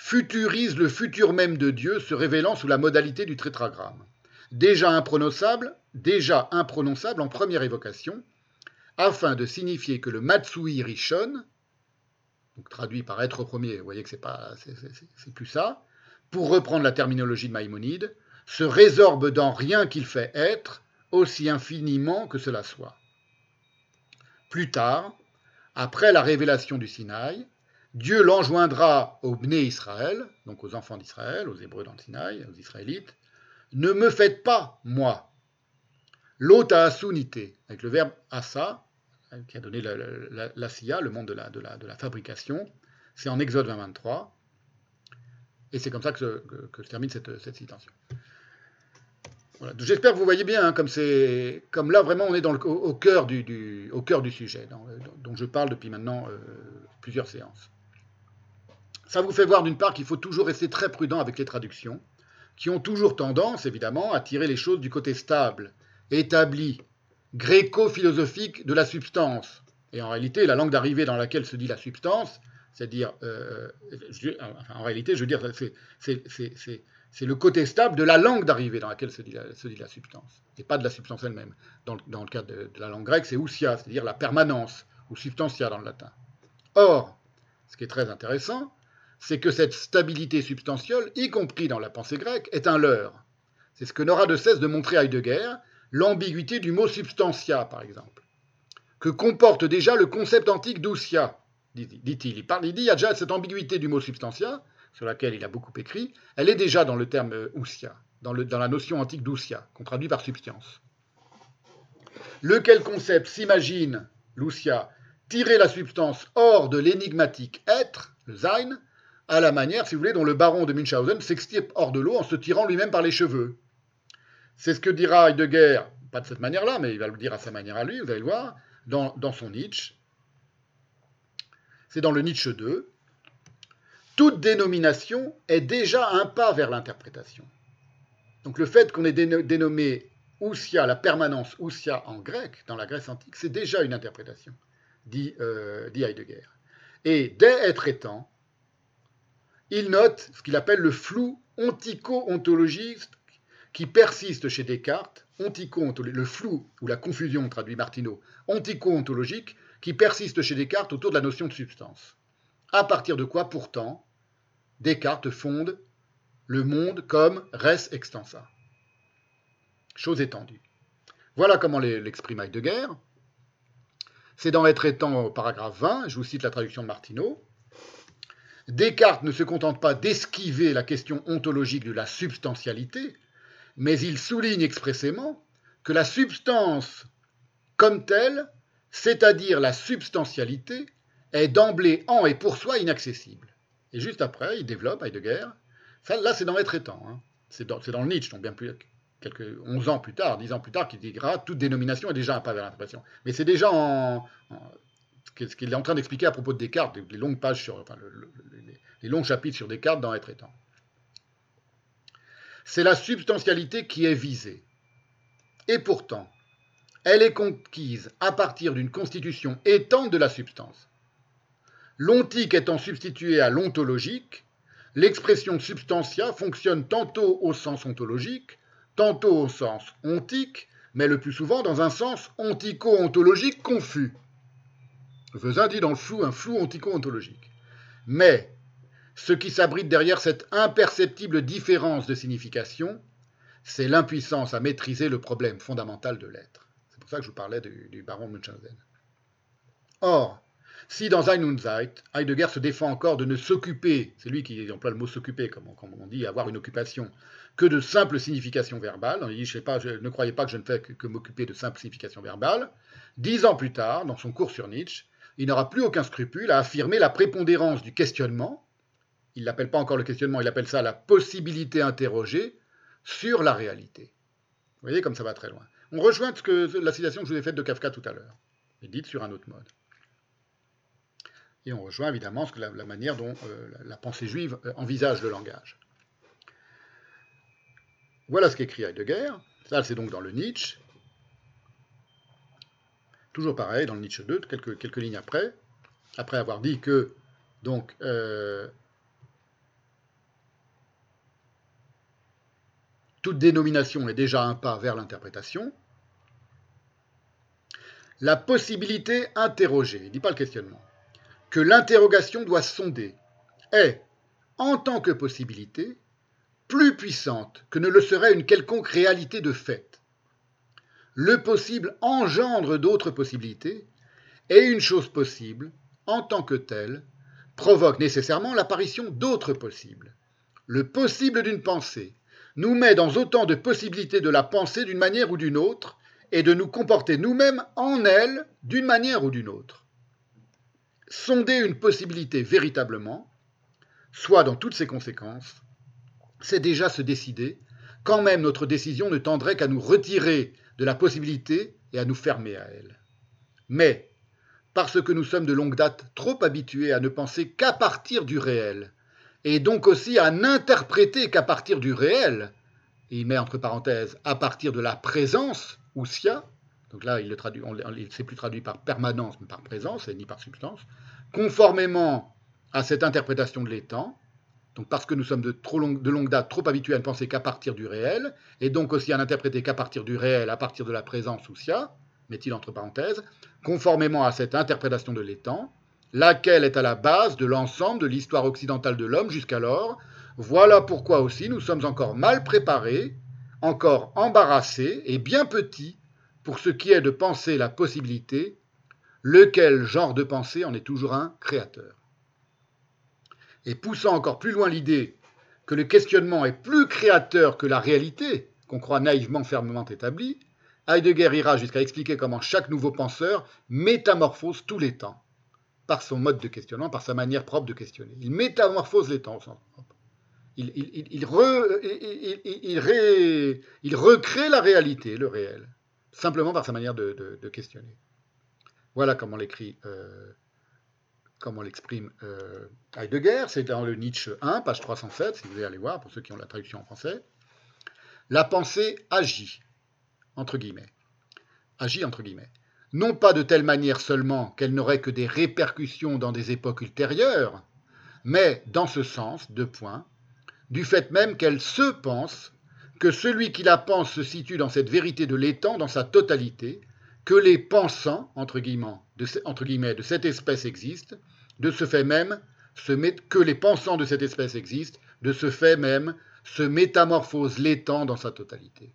Speaker 1: futurise le futur même de Dieu se révélant sous la modalité du tétragramme. Déjà imprononçable, déjà imprononçable en première évocation, afin de signifier que le Matsui Rishon, traduit par être premier, vous voyez que c'est pas, c'est plus ça, pour reprendre la terminologie de Maïmonide, se résorbe dans rien qu'il fait être, aussi infiniment que cela soit. Plus tard, après la révélation du Sinaï, Dieu l'enjoindra aux Bné Israël, donc aux enfants d'Israël, aux Hébreux dans le Sinaï, aux Israélites, ne me faites pas, moi. L'hôte à asunité, avec le verbe asa, qui a donné l'assia, le monde de la, la, la fabrication, c'est en Exode 23, et c'est comme ça que, se termine cette, citation. J'espère que vous voyez bien, hein, comme, là vraiment on est au, au cœur du sujet, dont je parle depuis maintenant euh, plusieurs séances. Ça vous fait voir d'une part qu'il faut toujours rester très prudent avec les traductions, qui ont toujours tendance, évidemment, à tirer les choses du côté stable, établi, gréco-philosophique de la substance. Et en réalité, la langue d'arrivée dans laquelle se dit la substance, c'est-à-dire, euh, en réalité, je veux dire, c'est le côté stable de la langue d'arrivée dans laquelle se dit la, substance, et pas de la substance elle-même. Dans, le cas de, de la langue grecque, c'est ousia, c'est-à-dire la permanence, ou substantia dans le latin. Or, ce qui est très intéressant, c'est que cette stabilité substantielle, y compris dans la pensée grecque, est un leurre. C'est ce que n'aura de cesse de montrer Heidegger, l'ambiguïté du mot substantia, par exemple. que comporte déjà le concept antique d'Oussia, dit-il. Il, parle, il dit il y a déjà cette ambiguïté du mot substantia, sur laquelle il a beaucoup écrit, elle est déjà dans le terme Oussia, dans, dans la notion antique d'Oussia, qu'on traduit par substance. Lequel concept s'imagine, l'Oussia, tirer la substance hors de l'énigmatique être, le Sein, à la manière, si vous voulez, dont le baron de Münchhausen s'extirpe hors de l'eau en se tirant lui-même par les cheveux. C'est ce que dira Heidegger, pas de cette manière-là, mais il va le dire à sa manière à lui, vous allez le voir, dans, dans son Nietzsche. C'est dans le Nietzsche 2. Toute dénomination est déjà un pas vers l'interprétation. Donc le fait qu'on ait dénommé Oussia, la permanence Oussia en grec, dans la Grèce antique, c'est déjà une interprétation, dit, euh, dit Heidegger. Et dès être étant, il note ce qu'il appelle le flou ontico-ontologiste qui persiste chez Descartes, ontico le flou ou la confusion, traduit Martineau, ontico-ontologique, qui persiste chez Descartes autour de la notion de substance. À partir de quoi, pourtant, Descartes fonde le monde comme res extensa. Chose étendue. Voilà comment l'exprime Heidegger. C'est dans Être étant au paragraphe 20, je vous cite la traduction de Martineau. Descartes ne se contente pas d'esquiver la question ontologique de la substantialité, mais il souligne expressément que la substance comme telle, c'est-à-dire la substantialité, est d'emblée en et pour soi inaccessible. Et juste après, il développe, Heidegger, ça, là c'est dans étant, hein. c'est dans, dans, le Nietzsche, donc bien plus, quelques 11 ans plus tard, 10 ans plus tard, qu'il dira toute dénomination est déjà un pas vers l'interprétation. Mais c'est déjà en, ce qu'il est en train d'expliquer à propos de Descartes, les longues pages sur, les longs chapitres sur Descartes dans Être étant. C'est la substantialité qui est visée. Et pourtant, elle est conquise à partir d'une constitution étant de la substance. L'ontique étant substituée à l'ontologique, l'expression substantia fonctionne tantôt au sens ontologique, tantôt au sens ontique, mais le plus souvent dans un sens ontico-ontologique confus. Vezin dit dans le flou un flou ontico-ontologique. Mais ce qui s'abrite derrière cette imperceptible différence de signification, c'est l'impuissance à maîtriser le problème fondamental de l'être. C'est pour ça que je vous parlais du, baron Munchausen. Or, si dans Ein und Zeit, Heidegger se défend encore de ne s'occuper, c'est lui qui emploie le mot s'occuper, comme, on dit, avoir une occupation, que de simples significations verbales, il dit, je ne croyais pas que je ne fais que, que m'occuper de simples significations verbales, dix ans plus tard, dans son cours sur Nietzsche, il n'aura plus aucun scrupule à affirmer la prépondérance du questionnement, il l'appelle pas encore le questionnement, il appelle ça la possibilité interrogée sur la réalité. Vous voyez comme ça va très loin. On rejoint la citation que je vous ai faite de Kafka tout à l'heure, mais dite sur un autre mode. Et on rejoint évidemment la, manière dont euh, la, pensée juive euh, envisage le langage. Voilà ce qu'écrit Heidegger. Ça, c'est donc dans le Nietzsche. Toujours pareil, dans le Nietzsche 2, quelques, lignes après, après avoir dit que donc euh, toute dénomination est déjà un pas vers l'interprétation. La possibilité interrogée, il ne dit pas le questionnement, que l'interrogation doit sonder, est, en tant que possibilité, plus puissante que ne le serait une quelconque réalité de fait le possible engendre d'autres possibilités, et une chose possible, en tant que telle, provoque nécessairement l'apparition d'autres possibles. Le possible d'une pensée nous met dans autant de possibilités de la pensée d'une manière ou d'une autre, et de nous comporter nous-mêmes en elle d'une manière ou d'une autre. Sonder une possibilité véritablement, soit dans toutes ses conséquences, c'est déjà se décider, quand même notre décision ne tendrait qu'à nous retirer de la possibilité et à nous fermer à elle. Mais, parce que nous sommes de longue date trop habitués à ne penser qu'à partir du réel, et donc aussi à n'interpréter qu'à partir du réel, et il met entre parenthèses à partir de la présence, ou sia, donc là il traduit, c'est plus traduit par permanence mais par présence et ni par substance, conformément à cette interprétation de l'étang, donc parce que nous sommes de, longue date trop habitués à ne penser qu'à partir du réel, et donc aussi à n'interpréter qu'à partir du réel, à partir de la présence ou sia, met-il entre parenthèses, conformément à cette interprétation de l'étang, laquelle est à la base de l'ensemble de l'histoire occidentale de l'homme jusqu'alors. Voilà pourquoi aussi nous sommes encore mal préparés, encore embarrassés et bien petits pour ce qui est de penser la possibilité lequel genre de pensée en est toujours un créateur. Et poussant encore plus loin l'idée que le questionnement est plus créateur que la réalité, qu'on croit naïvement fermement établie, Heidegger ira jusqu'à expliquer comment chaque nouveau penseur métamorphose tous les temps, par son mode de questionnement, par sa manière propre de questionner. Il métamorphose les temps au sens propre. Il, recrée la réalité, le réel, simplement par sa manière de, questionner. Voilà comment l'écrit, euh, comment l'exprime euh, Heidegger. C'est dans le Nietzsche 1, page 307, si vous voulez aller voir, pour ceux qui ont la traduction en français. La pensée agit, entre guillemets. Agit, entre guillemets. Non pas de telle manière seulement qu'elle n'aurait que des répercussions dans des époques ultérieures, mais dans ce sens, deux points, du fait même qu'elle se pense, que celui qui la pense se situe dans cette vérité de l'étang dans sa totalité, que les pensants, entre guillemets, entre guillemets, de cette espèce existent, de ce fait même, que les pensants de cette espèce existent, de ce fait même, se métamorphose l'étang dans sa totalité.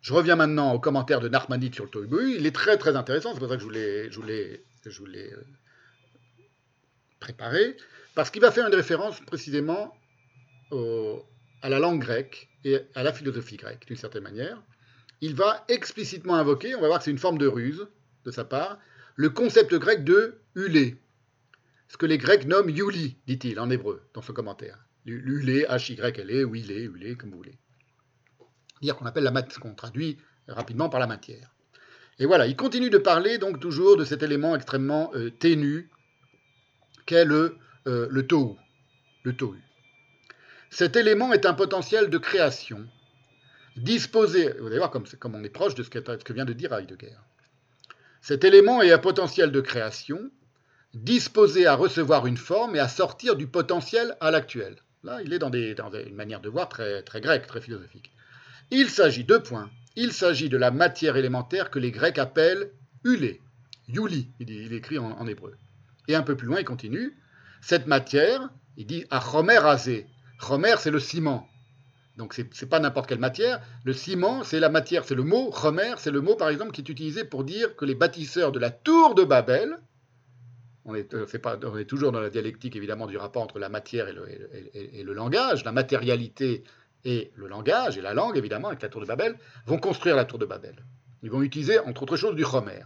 Speaker 1: Je reviens maintenant au commentaire de Narmanide sur le Tohubohu. Il est très très intéressant, c'est pour ça que je voulais, je euh, parce qu'il va faire une référence précisément à la langue grecque et à la philosophie grecque, d'une certaine manière. Il va explicitement invoquer, on va voir que c'est une forme de ruse de sa part, le concept grec de hulé, ce que les Grecs nomment yuli, dit-il en hébreu dans son commentaire. Hulé, H-Y-L-E, ou ilé, hulé, comme vous voulez. Dire qu'on appelle la qu'on traduit rapidement par la matière. Et voilà, il continue de parler donc toujours de cet élément extrêmement euh, ténu qu'est le, euh, le tohu. Cet élément est un potentiel de création, disposé, vous allez voir comme, comme on est proche de ce que, ce que vient de dire Heidegger. Cet élément est un potentiel de création, disposé à recevoir une forme et à sortir du potentiel à l'actuel. Là, il est dans, une manière de voir très, très grecque, très philosophique. Il s'agit, deux points, il s'agit de la matière élémentaire que les Grecs appellent ulé, yuli, il, écrit en, hébreu. Et un peu plus loin, il continue, cette matière, il dit à chomer azé. Chomer, c'est le ciment. Donc ce n'est pas n'importe quelle matière. Le ciment, c'est la matière, c'est le mot. Chomer, c'est le mot, par exemple, qui est utilisé pour dire que les bâtisseurs de la tour de Babel, on est, euh, pas, toujours dans la dialectique évidemment du rapport entre la matière et le, langage, la matérialité et le langage, et la langue évidemment avec la tour de Babel, vont construire la tour de Babel. Ils vont utiliser entre autres choses du chomer,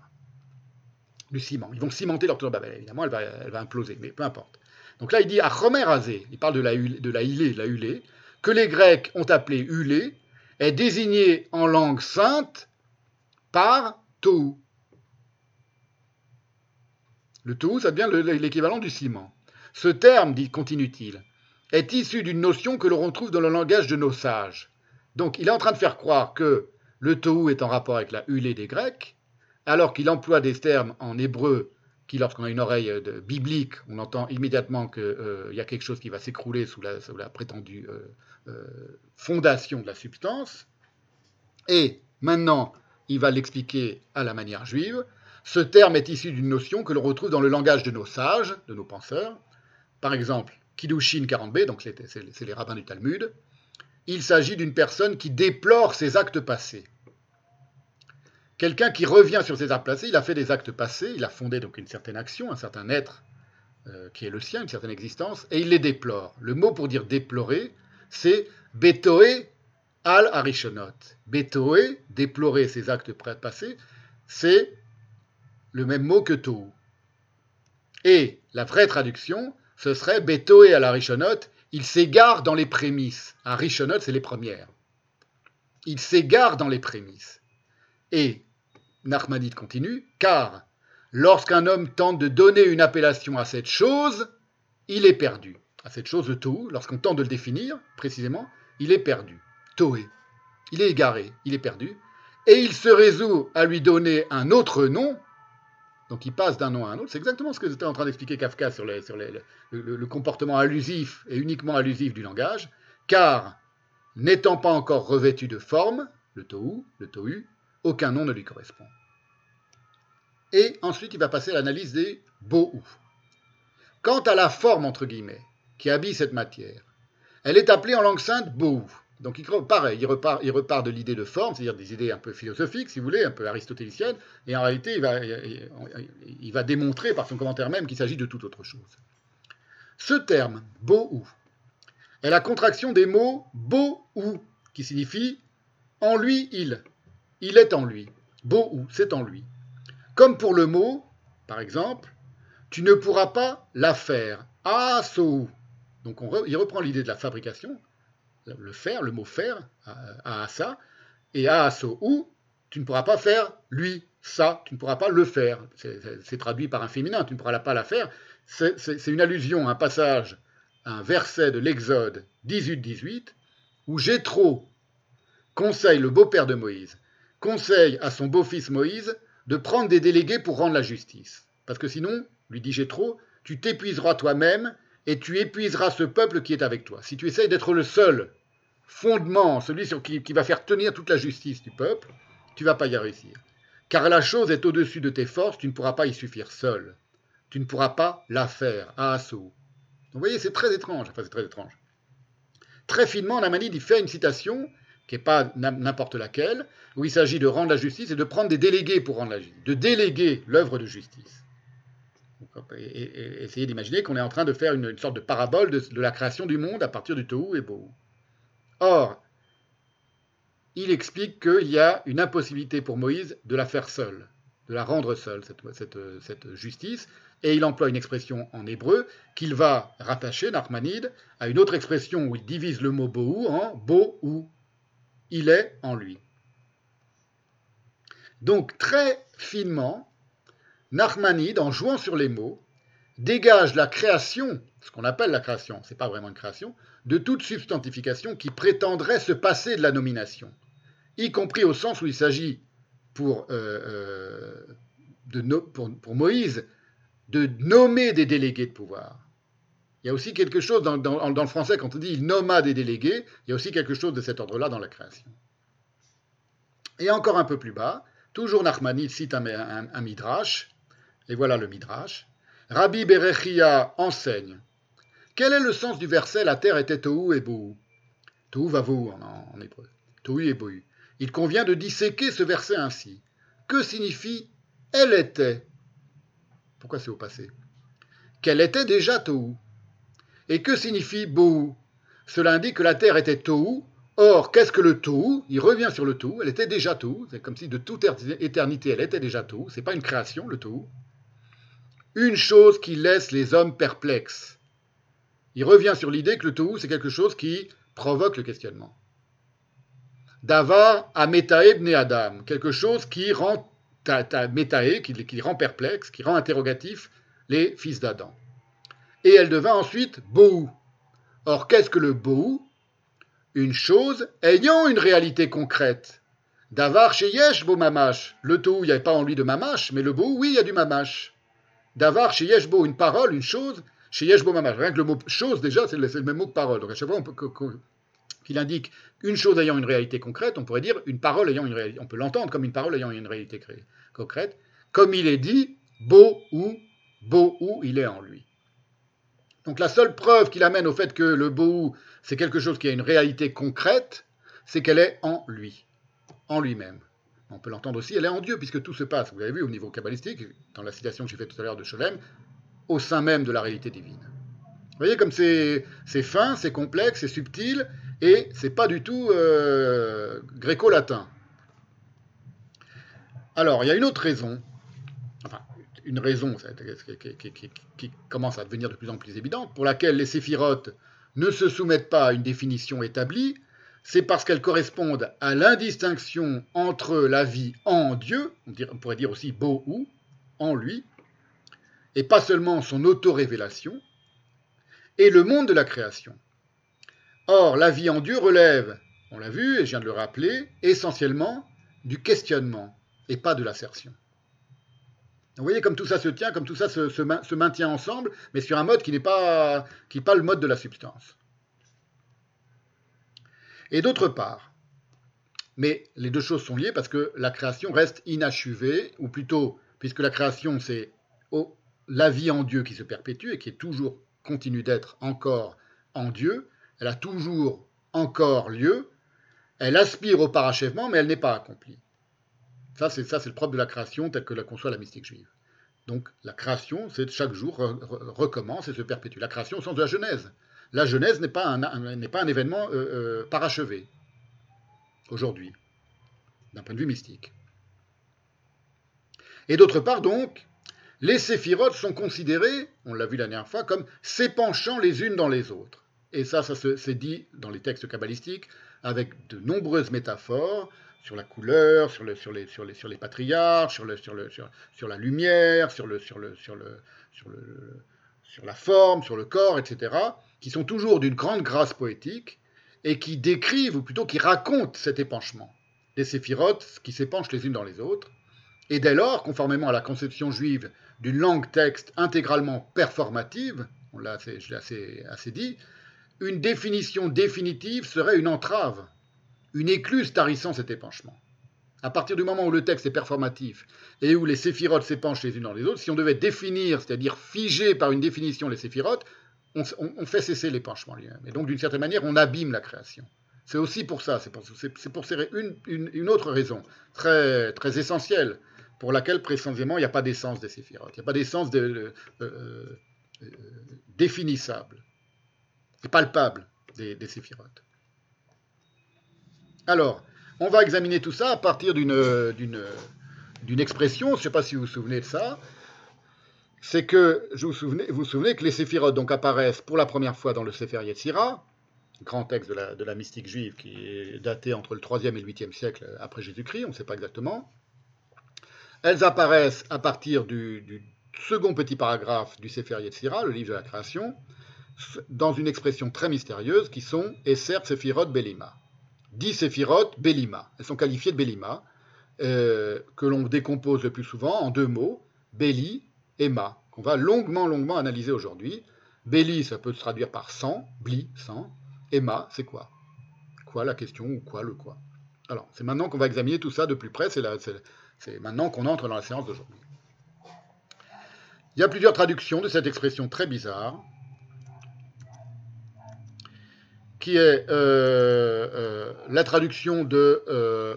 Speaker 1: du ciment. Ils vont cimenter leur tour de Babel. Évidemment, elle va, imploser, mais peu importe. Donc là, il dit à chomer azé, il parle de la, de la hilée, la hulée, que les Grecs ont appelé hulée, est désigné en langue sainte par tou. Le tout, ça devient l'équivalent du ciment. Ce terme, dit continue-t-il, est issu d'une notion que l'on retrouve dans le langage de nos sages. Donc il est en train de faire croire que le tohu est en rapport avec la hulée des Grecs, alors qu'il emploie des termes en hébreu qui, lorsqu'on a une oreille euh, biblique, on entend immédiatement qu'il euh, y a quelque chose qui va s'écrouler sous la, prétendue euh, fondation de la substance. Et maintenant, il va l'expliquer à la manière juive. Ce terme est issu d'une notion que l'on retrouve dans le langage de nos sages, de nos penseurs. Par exemple, Kiddushin 40b, donc c'est les rabbins du Talmud. Il s'agit d'une personne qui déplore ses actes passés. Quelqu'un qui revient sur ses actes passés, il a fait des actes passés, il a fondé donc une certaine action, un certain être euh, qui est le sien, une certaine existence, et il les déplore. Le mot pour dire déplorer, c'est betoé al arishonot. Betoé, déplorer ses actes passés, c'est le même mot que tohu. Et la vraie traduction, ce serait Betoé à la Rishonot, il s'égare dans les prémices. Un Rishonot, c'est les premières. Il s'égare dans les prémices. Et Narmadit continue, car lorsqu'un homme tente de donner une appellation à cette chose, il est perdu. À cette chose de Tohu, lorsqu'on tente de le définir précisément, il est perdu. Toé. Il est égaré, il est perdu. Et il se résout à lui donner un autre nom, donc il passe d'un nom à un autre. C'est exactement ce que j'étais en train d'expliquer Kafka sur, le, comportement allusif et uniquement allusif du langage, car n'étant pas encore revêtu de forme, le tohu, le tohu, aucun nom ne lui correspond. Et ensuite il va passer à l'analyse des bohu. Quant à la forme, entre guillemets, qui habille cette matière, elle est appelée en langue sainte bohu. Donc il, pareil, il repart, de l'idée de forme, c'est-à-dire des idées un peu philosophiques, si vous voulez, un peu aristotéliciennes, et en réalité, il va, démontrer par son commentaire même qu'il s'agit de toute autre chose. Ce terme, beau est la contraction des mots beau ou, qui signifie en lui il. Il est en lui. Beau ou, c'est en lui. Comme pour le mot, par exemple, tu ne pourras pas la faire. Ah, so. Donc il reprend l'idée de la fabrication, le faire, le mot faire, à ça, et à so ou, tu ne pourras pas faire lui, ça, tu ne pourras pas le faire. C'est traduit par un féminin, tu ne pourras pas la faire. C'est une allusion un passage, un verset de l'Exode 18-18, où Jétro conseille le beau-père de Moïse, conseille à son beau-fils Moïse de prendre des délégués pour rendre la justice. Parce que sinon, lui dit Jétro, tu t'épuiseras toi-même et tu épuiseras ce peuple qui est avec toi. Si tu essayes d'être le seul fondement, celui sur qui, qui, va faire tenir toute la justice du peuple, tu vas pas y réussir. Car la chose est au-dessus de tes forces, tu ne pourras pas y suffire seul. Tu ne pourras pas la faire à assaut. Vous voyez, c'est très étrange. Enfin, c'est très étrange. Très finement, Namanide, il fait une citation qui n'est pas n'importe laquelle, où il s'agit de rendre la justice et de prendre des délégués pour rendre la justice, de déléguer l'œuvre de justice. Et, essayer d'imaginer qu'on est en train de faire une, sorte de parabole de, la création du monde à partir du Tohu et Bohu. Or, il explique qu'il y a une impossibilité pour Moïse de la faire seule, de la rendre seule, cette, justice, et il emploie une expression en hébreu qu'il va rattacher, Narmanide, à une autre expression où il divise le mot Bohu en Bo ou il est en lui. Donc très finement, Nachmanide, en jouant sur les mots, dégage la création, ce qu'on appelle la création, ce n'est pas vraiment une création, de toute substantification qui prétendrait se passer de la nomination, y compris au sens où il s'agit pour, euh, euh, pour, Moïse de nommer des délégués de pouvoir. Il y a aussi quelque chose dans, le français, quand on dit il nomma des délégués, il y a aussi quelque chose de cet ordre-là dans la création. Et encore un peu plus bas, toujours Nachmanide cite un, midrash, et voilà le midrash. Rabbi Berechia enseigne. Quel est le sens du verset La terre était Tohu et Bohu Tohu va en, en hébreu. Tohu et Bohu. Il convient de disséquer ce verset ainsi. Que signifie Elle était Pourquoi c'est au passé Qu'elle était déjà Tohu et que signifie Bohu? Cela indique que la terre était Tohu. Or, qu'est-ce que le Tohu? Il revient sur le Tohu. Elle était déjà Tohu. C'est comme si de toute éternité, elle était déjà Tohu. C'est pas une création, le Tohu. Une chose qui laisse les hommes perplexes. Il revient sur l'idée que le Tohu, c'est quelque chose qui provoque le questionnement. Davar a ne Adam, quelque chose qui rend qui rend perplexe, qui rend interrogatif les fils d'Adam et elle devint ensuite Bohu. Or, qu'est-ce que le Bohu? Une chose ayant une réalité concrète. Davar Sheyesh Bo Mamash. Le Tohu, il n'y avait pas en lui de Mamash, mais le Bohu, oui, il y a du Mamash. Davar Sheyesh Bo, une parole, une chose, Sheyesh Bo Mamash. Rien que le mot chose, déjà, c'est le, même mot que parole. Donc à chaque fois qu'il indique une chose ayant une réalité concrète, on pourrait dire une parole ayant une réalité. On peut l'entendre comme une parole ayant une réalité concrète. Comme il est dit, Bo ou, Bo ou, il est en lui. Donc la seule preuve qui l'amène au fait que le Bohu, c'est quelque chose qui a une réalité concrète, c'est qu'elle est en lui, en lui-même. On peut l'entendre aussi, elle est en Dieu, puisque tout se passe, vous l'avez vu au niveau kabbalistique, dans la citation que j'ai faite tout à l'heure de Cholem, au sein même de la réalité divine. Vous voyez comme c'est fin, c'est complexe, c'est subtil, et c'est pas du tout euh, gréco-latin. Alors, il y a une autre raison une raison qui, commence à devenir de plus en plus évidente, pour laquelle les séphirotes ne se soumettent pas à une définition établie, c'est parce qu'elles correspondent à l'indistinction entre la vie en Dieu, on pourrait dire aussi beau ou, en lui, et pas seulement son auto-révélation, et le monde de la création. Or, la vie en Dieu relève, on l'a vu et je viens de le rappeler, essentiellement du questionnement et pas de l'assertion. Vous voyez comme tout ça se tient, comme tout ça se, maintient ensemble, mais sur un mode qui n'est pas, pas le mode de la substance. Et d'autre part, mais les deux choses sont liées parce que la création reste inachevée, ou plutôt, puisque la création c'est la vie en Dieu qui se perpétue et qui est toujours continue d'être encore en Dieu, elle a toujours encore lieu, elle aspire au parachèvement, mais elle n'est pas accomplie. Ça, c'est le propre de la création telle que la conçoit la mystique juive. Donc, la création, c'est chaque jour recommence et se perpétue. La création au sens de la Genèse. La Genèse n'est pas un, n'est pas un événement euh, euh, parachevé aujourd'hui, d'un point de vue mystique. Et d'autre part, donc, les séphirotes sont considérées, on l'a vu la dernière fois, comme s'épanchant les unes dans les autres. Et ça, ça s'est dit dans les textes kabbalistiques avec de nombreuses métaphores sur la couleur, sur, le, sur, les, sur, patriarches, sur, la lumière, sur, la forme, sur le corps, etc., qui sont toujours d'une grande grâce poétique et qui décrivent, ou plutôt qui racontent cet épanchement des séphirotes qui s'épanchent les unes dans les autres. Et dès lors, conformément à la conception juive d'une langue texte intégralement performative, on l'a assez, assez, dit, une définition définitive serait une entrave, une écluse tarissant cet épanchement. À partir du moment où le texte est performatif et où les séphirotes s'épanchent les unes dans les autres, si on devait définir, c'est-à-dire figer par une définition les séphirotes, on, fait cesser l'épanchement lui-même. Et donc, d'une certaine manière, on abîme la création. C'est aussi pour ça, c'est pour, une, autre raison très, essentielle pour laquelle précisément il n'y a pas d'essence des séphirotes, il n'y a pas d'essence de, euh, euh, euh, définissable et palpable des, des séphirotes. Alors, on va examiner tout ça à partir d'une expression, je ne sais pas si vous vous souvenez de ça, c'est que, vous vous souvenez que les séphirotes donc apparaissent pour la première fois dans le Sefer Yetzira, grand texte de la, mystique juive qui est daté entre le 3e et le 8e siècle après Jésus-Christ, on ne sait pas exactement. Elles apparaissent à partir du, second petit paragraphe du Sefer Yetzira, le livre de la création, dans une expression très mystérieuse qui sont Esser Sephirot Belima. Dix Sephirot Belima. Elles sont qualifiées de Belima, euh, que l'on décompose le plus souvent en deux mots, Beli Emma, qu'on va longuement, longuement analyser aujourd'hui. Béli, ça peut se traduire par sang, bli, sang. Emma, c'est quoi? Quoi la question ou quoi le quoi? Alors, c'est maintenant qu'on va examiner tout ça de plus près, c'est maintenant qu'on entre dans la séance d'aujourd'hui. Il y a plusieurs traductions de cette expression très bizarre, qui est euh, euh, la traduction de, euh,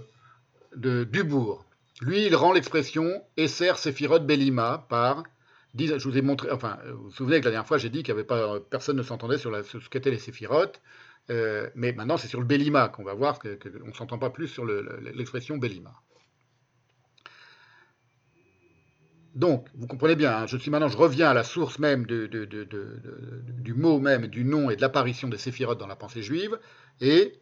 Speaker 1: de Dubourg. Lui, il rend l'expression Esser Sephirot Belima par. Je vous ai montré, enfin, vous vous souvenez que la dernière fois, j'ai dit qu'il avait pas, personne ne s'entendait sur, ce qu'étaient les séphirotes, mais maintenant c'est sur le Belima qu'on va voir qu'on ne s'entend pas plus sur l'expression Belima. Donc, vous comprenez bien, hein, je suis maintenant, je reviens à la source même du mot même, du nom et de l'apparition des séphirotes dans la pensée juive, et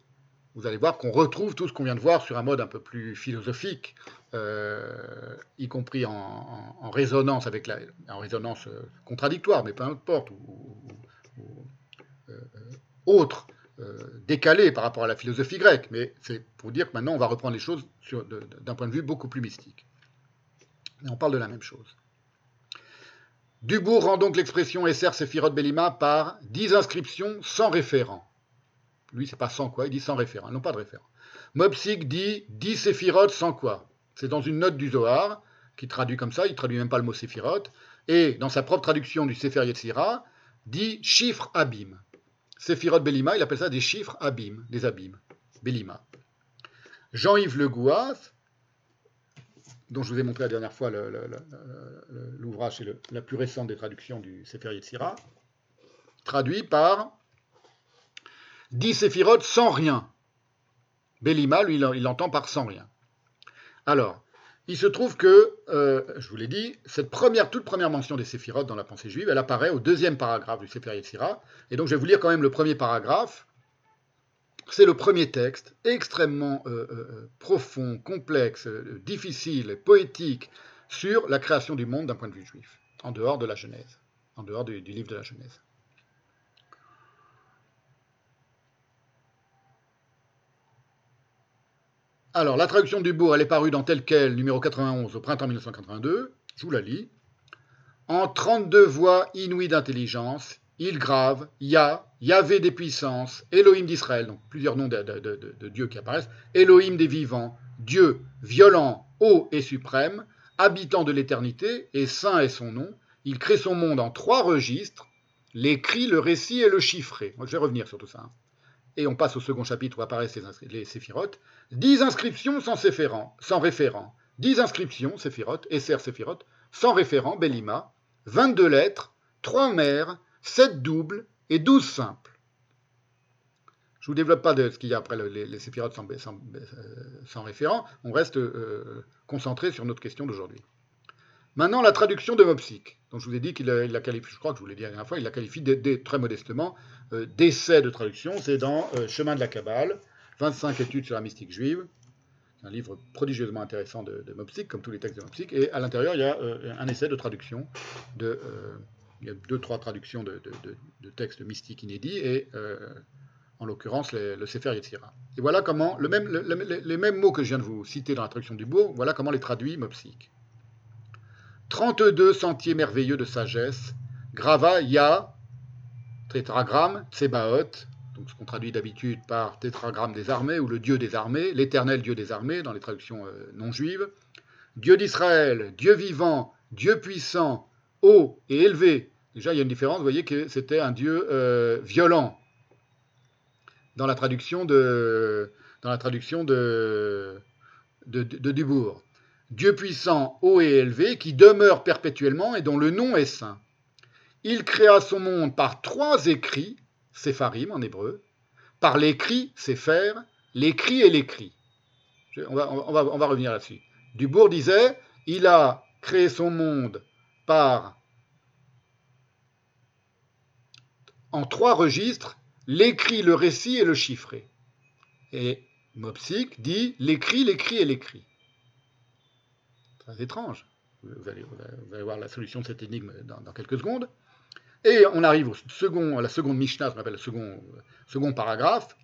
Speaker 1: vous allez voir qu'on retrouve tout ce qu'on vient de voir sur un mode un peu plus philosophique, euh, y compris en, résonance avec la, en résonance euh, contradictoire, mais peu importe, ou, euh, autre, décalé par rapport à la philosophie grecque. Mais c'est pour dire que maintenant on va reprendre les choses d'un point de vue beaucoup plus mystique. On parle de la même chose. Dubourg rend donc l'expression Esser Sephirot Belima par dix inscriptions sans référent. Lui, c'est pas sans quoi, il dit sans référent, non pas de référent. Mopsik dit 10 séphirotes sans quoi C'est dans une note du Zohar, qui traduit comme ça, il traduit même pas le mot séphirote, et dans sa propre traduction du Sefer Yetzira, dit chiffre abîme. Séphirot Belima, il appelle ça des chiffres abîmes, des abîmes. Belima. Jean-Yves Le Gouas, dont je vous ai montré la dernière fois l'ouvrage, c'est la plus récente des traductions du Sefer Yetzira, traduit par 10 séphirotes sans rien. Bélima, lui, il l'entend par sans rien. Alors, il se trouve que, euh, je vous l'ai dit, cette première, toute première mention des séphirotes dans la pensée juive, elle apparaît au deuxième paragraphe du Sefer Yetzira. Et donc, je vais vous lire quand même le premier paragraphe. C'est le premier texte, extrêmement euh, euh, profond, complexe, difficile, poétique, sur la création du monde d'un point de vue juif, en dehors de la Genèse, en dehors du livre de la Genèse. Alors, la traduction du bourg, elle est parue dans tel quel, numéro 91, au printemps 1982. Je vous la lis. En 32 voix inouïes d'intelligence, il grave, Ya, Yahvé des puissances, Elohim d'Israël, donc plusieurs noms de, de, dieux qui apparaissent, Elohim des vivants, Dieu violent, haut et suprême, habitant de l'éternité, et saint est son nom. Il crée son monde en trois registres, l'écrit, le récit et le chiffré. Je vais revenir sur tout ça. Hein. et on passe au second chapitre où apparaissent les, les séphirotes, 10 inscriptions sans, séphérant, sans référent, 10 inscriptions, séphirotes, Esser séphirotes, sans référent, Bélima, 22 lettres, 3 mères, 7 doubles et 12 simples. Je ne vous développe pas de ce qu'il y a après les, les séphirotes sans, référent, on reste euh, concentré sur notre question d'aujourd'hui. Maintenant, la traduction de Mopsic. Je vous ai dit qu'il la qualifie, je crois que je vous l'ai dit la dernière fois, il la qualifie très modestement euh, d'essai de traduction. C'est dans euh, Chemin de la Kabbale, 25 études sur la mystique juive. C'est un livre prodigieusement intéressant de, de Mopsic, comme tous les textes de Mopsic. Et à l'intérieur, il y a euh, un essai de traduction. De, euh, il y a deux, trois traductions de, textes mystiques inédits et euh, en l'occurrence le, Sefer Yetzira. Et voilà comment, les mêmes mots que je viens de vous citer dans la traduction du Bourg, voilà comment les traduit Mopsic. 32 sentiers merveilleux de sagesse, grava, ya, tétragramme, tsebaot, donc ce qu'on traduit d'habitude par tétragramme des armées ou le Dieu des armées, l'éternel Dieu des armées dans les traductions euh, non juives, Dieu d'Israël, Dieu vivant, Dieu puissant, haut et élevé. Déjà, il y a une différence, vous voyez que c'était un Dieu euh, violent dans la traduction de, Dubourg. Dieu puissant, haut et élevé, qui demeure perpétuellement et dont le nom est saint. Il créa son monde par trois écrits, sépharim en hébreu, par l'écrit, séphère, l'écrit et l'écrit. On va, on, on va revenir là-dessus. Dubourg disait, il a créé son monde par en trois registres, l'écrit, le récit et le chiffré. Et Mopsic dit l'écrit, l'écrit et l'écrit. Très étrange. Vous allez, voir la solution de cette énigme dans, quelques secondes. Et on arrive au second, à la seconde Mishnah, ce qu'on appelle le second, second paragraphe.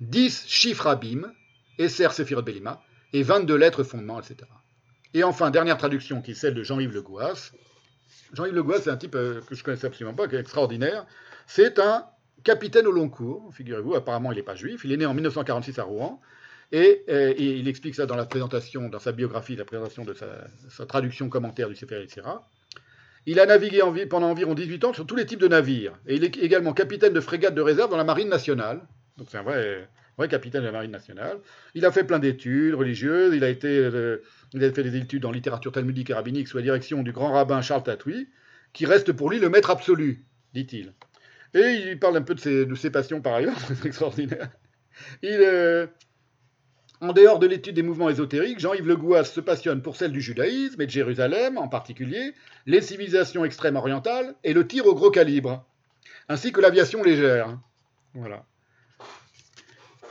Speaker 1: 10 chiffres abîmes, Esser Belima, et 22 lettres fondements, etc. Et enfin, dernière traduction qui est celle de Jean-Yves Le Gouas. Jean-Yves Le c'est un type que je connaissais absolument pas, qui est extraordinaire. C'est un capitaine au long cours, figurez-vous, apparemment il n'est pas juif. Il est né en 1946 à Rouen. Et, et, il explique ça dans la présentation, dans sa biographie, la présentation de sa, traduction commentaire du Sefer etc. Il a navigué en, pendant environ 18 ans sur tous les types de navires. Et il est également capitaine de frégate de réserve dans la marine nationale. Donc c'est un vrai, vrai, capitaine de la marine nationale. Il a fait plein d'études religieuses. Il a, été, euh, il a fait des études en littérature talmudique et rabbinique sous la direction du grand rabbin Charles Tatoui, qui reste pour lui le maître absolu, dit-il. Et il parle un peu de ses, de ses passions par ailleurs, c'est extraordinaire. Il, euh, en dehors de l'étude des mouvements ésotériques, Jean-Yves Le Gouas se passionne pour celle du judaïsme et de Jérusalem en particulier, les civilisations extrêmes orientales et le tir au gros calibre, ainsi que l'aviation légère. Voilà.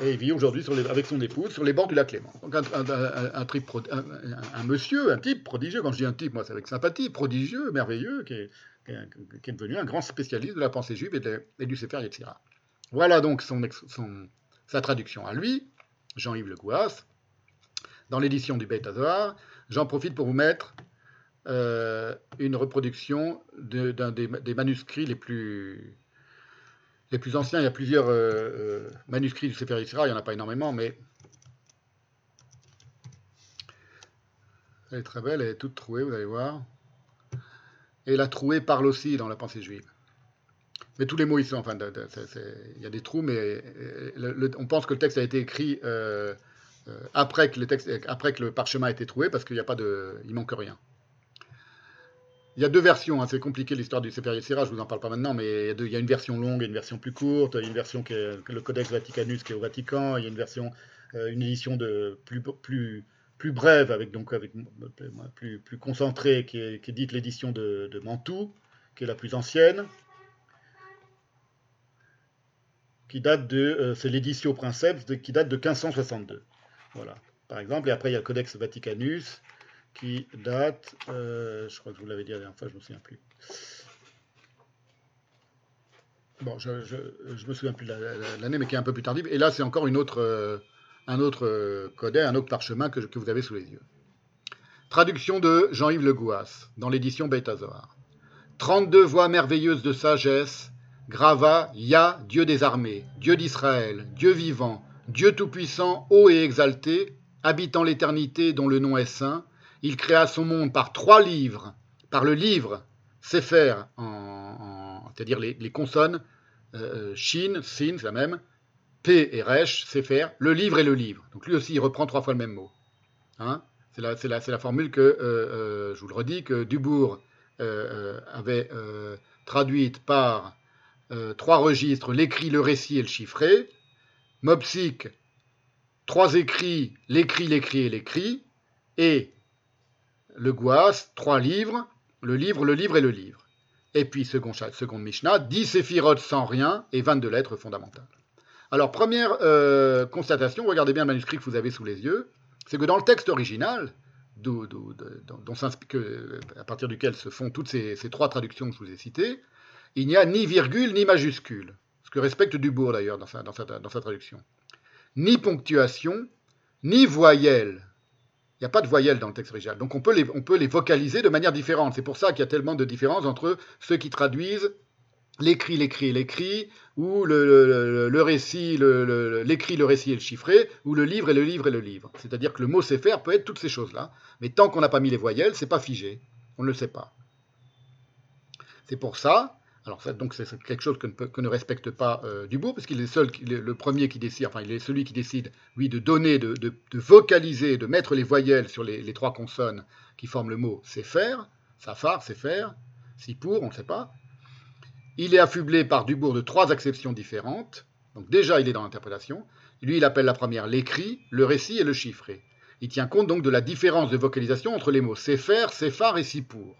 Speaker 1: Et il vit aujourd'hui avec son épouse sur les bords du lac Léman. Donc un, monsieur, un type prodigieux, quand je dis un type, moi c'est avec sympathie, prodigieux, merveilleux, qui est, devenu un grand spécialiste de la pensée juive et, du Sefer Yetzirah. Voilà donc sa traduction à lui. Jean-Yves Le Gouas. Dans l'édition du Beit Hazar, j'en profite pour vous mettre euh, une reproduction d'un de, des, des, manuscrits les plus, les plus anciens. Il y a plusieurs euh, euh, manuscrits du Sefer Yetzirah, il n'y en a pas énormément, mais elle est très belle, elle est toute trouée, vous allez voir. Et la trouée parle aussi dans la pensée juive. Mais tous les mots, ils sont, enfin, il y a des trous, mais le, on pense que le texte a été écrit euh, après, que le texte, après que le parchemin a été trouvé, parce qu'il n'y a pas de, il manque rien. Il y a deux versions, hein, c'est compliqué l'histoire du Sefer Yetzirah, je vous en parle pas maintenant, mais il y, a une version longue et une version plus courte, il y a une version qui est le Codex Vaticanus qui est au Vatican, il y a une version, euh, une édition de plus, plus, plus brève, avec donc avec plus, plus concentrée, qui est, qui est dite l'édition de, de Mantoue, qui est la plus ancienne. qui date de, euh, c'est l'édition Princeps, qui date de 1562. Voilà, par exemple. Et après, il y a le Codex Vaticanus, qui date, euh, je crois que je vous l'avais dit la dernière fois, je ne me souviens plus. Bon, je ne me souviens plus de l'année, mais qui est un peu plus tardive. Et là, c'est encore autre, euh, un autre euh, codex, un autre parchemin que, vous avez sous les yeux. Traduction de Jean-Yves Le Gouas, dans l'édition Beta Zohar. 32 voix merveilleuses de sagesse Grava, Ya, Dieu des armées, Dieu d'Israël, Dieu vivant, Dieu tout-puissant, haut et exalté, habitant l'éternité dont le nom est saint, il créa son monde par trois livres, par le livre Sefer, c'est-à-dire les, consonnes, euh, Shin, Sin, c'est la même, P et Resh, Sefer, le livre et le livre. Donc lui aussi, il reprend trois fois le même mot. Hein? C'est la, formule que, euh, euh, je vous le redis, que Dubourg euh, avait traduite par trois registres, l'écrit, le récit et le chiffré. Mopsic, trois écrits, l'écrit, l'écrit et l'écrit. Et le Gouas, trois livres, le livre, le livre et le livre. Et puis, seconde, Mishnah, 10 séphirotes sans rien et 22 lettres fondamentales. Alors, première euh, constatation, regardez bien le manuscrit que vous avez sous les yeux, c'est que dans le texte original, dont, à partir duquel se font toutes ces, trois traductions que je vous ai citées, il n'y a ni virgule ni majuscule, ce que respecte Dubourg d'ailleurs dans sa, dans sa traduction, ni ponctuation, ni voyelle, il n'y a pas de voyelles dans le texte original. Donc on peut, les, on peut les vocaliser de manière différente. C'est pour ça qu'il y a tellement de différences entre ceux qui traduisent l'écrit, l'écrit l'écrit, ou le, le, récit, l'écrit, le, récit et le chiffré, ou le livre et le livre et le livre. C'est-à-dire que le mot faire peut être toutes ces choses-là, mais tant qu'on n'a pas mis les voyelles, c'est pas figé. On ne le sait pas. C'est pour ça alors donc c'est quelque chose que ne, respecte pas euh, Dubourg, parce qu'il est le premier qui décide, enfin il est celui qui décide, de donner, de, vocaliser, de mettre les voyelles sur les, trois consonnes qui forment le mot c'est faire, safar, c'est faire, si pour, on ne sait pas. Il est affublé par Dubourg de trois acceptions différentes, donc déjà il est dans l'interprétation. Lui, il appelle la première l'écrit, le récit et le chiffré. Il tient compte donc de la différence de vocalisation entre les mots c'est faire, c'est phare et si pour.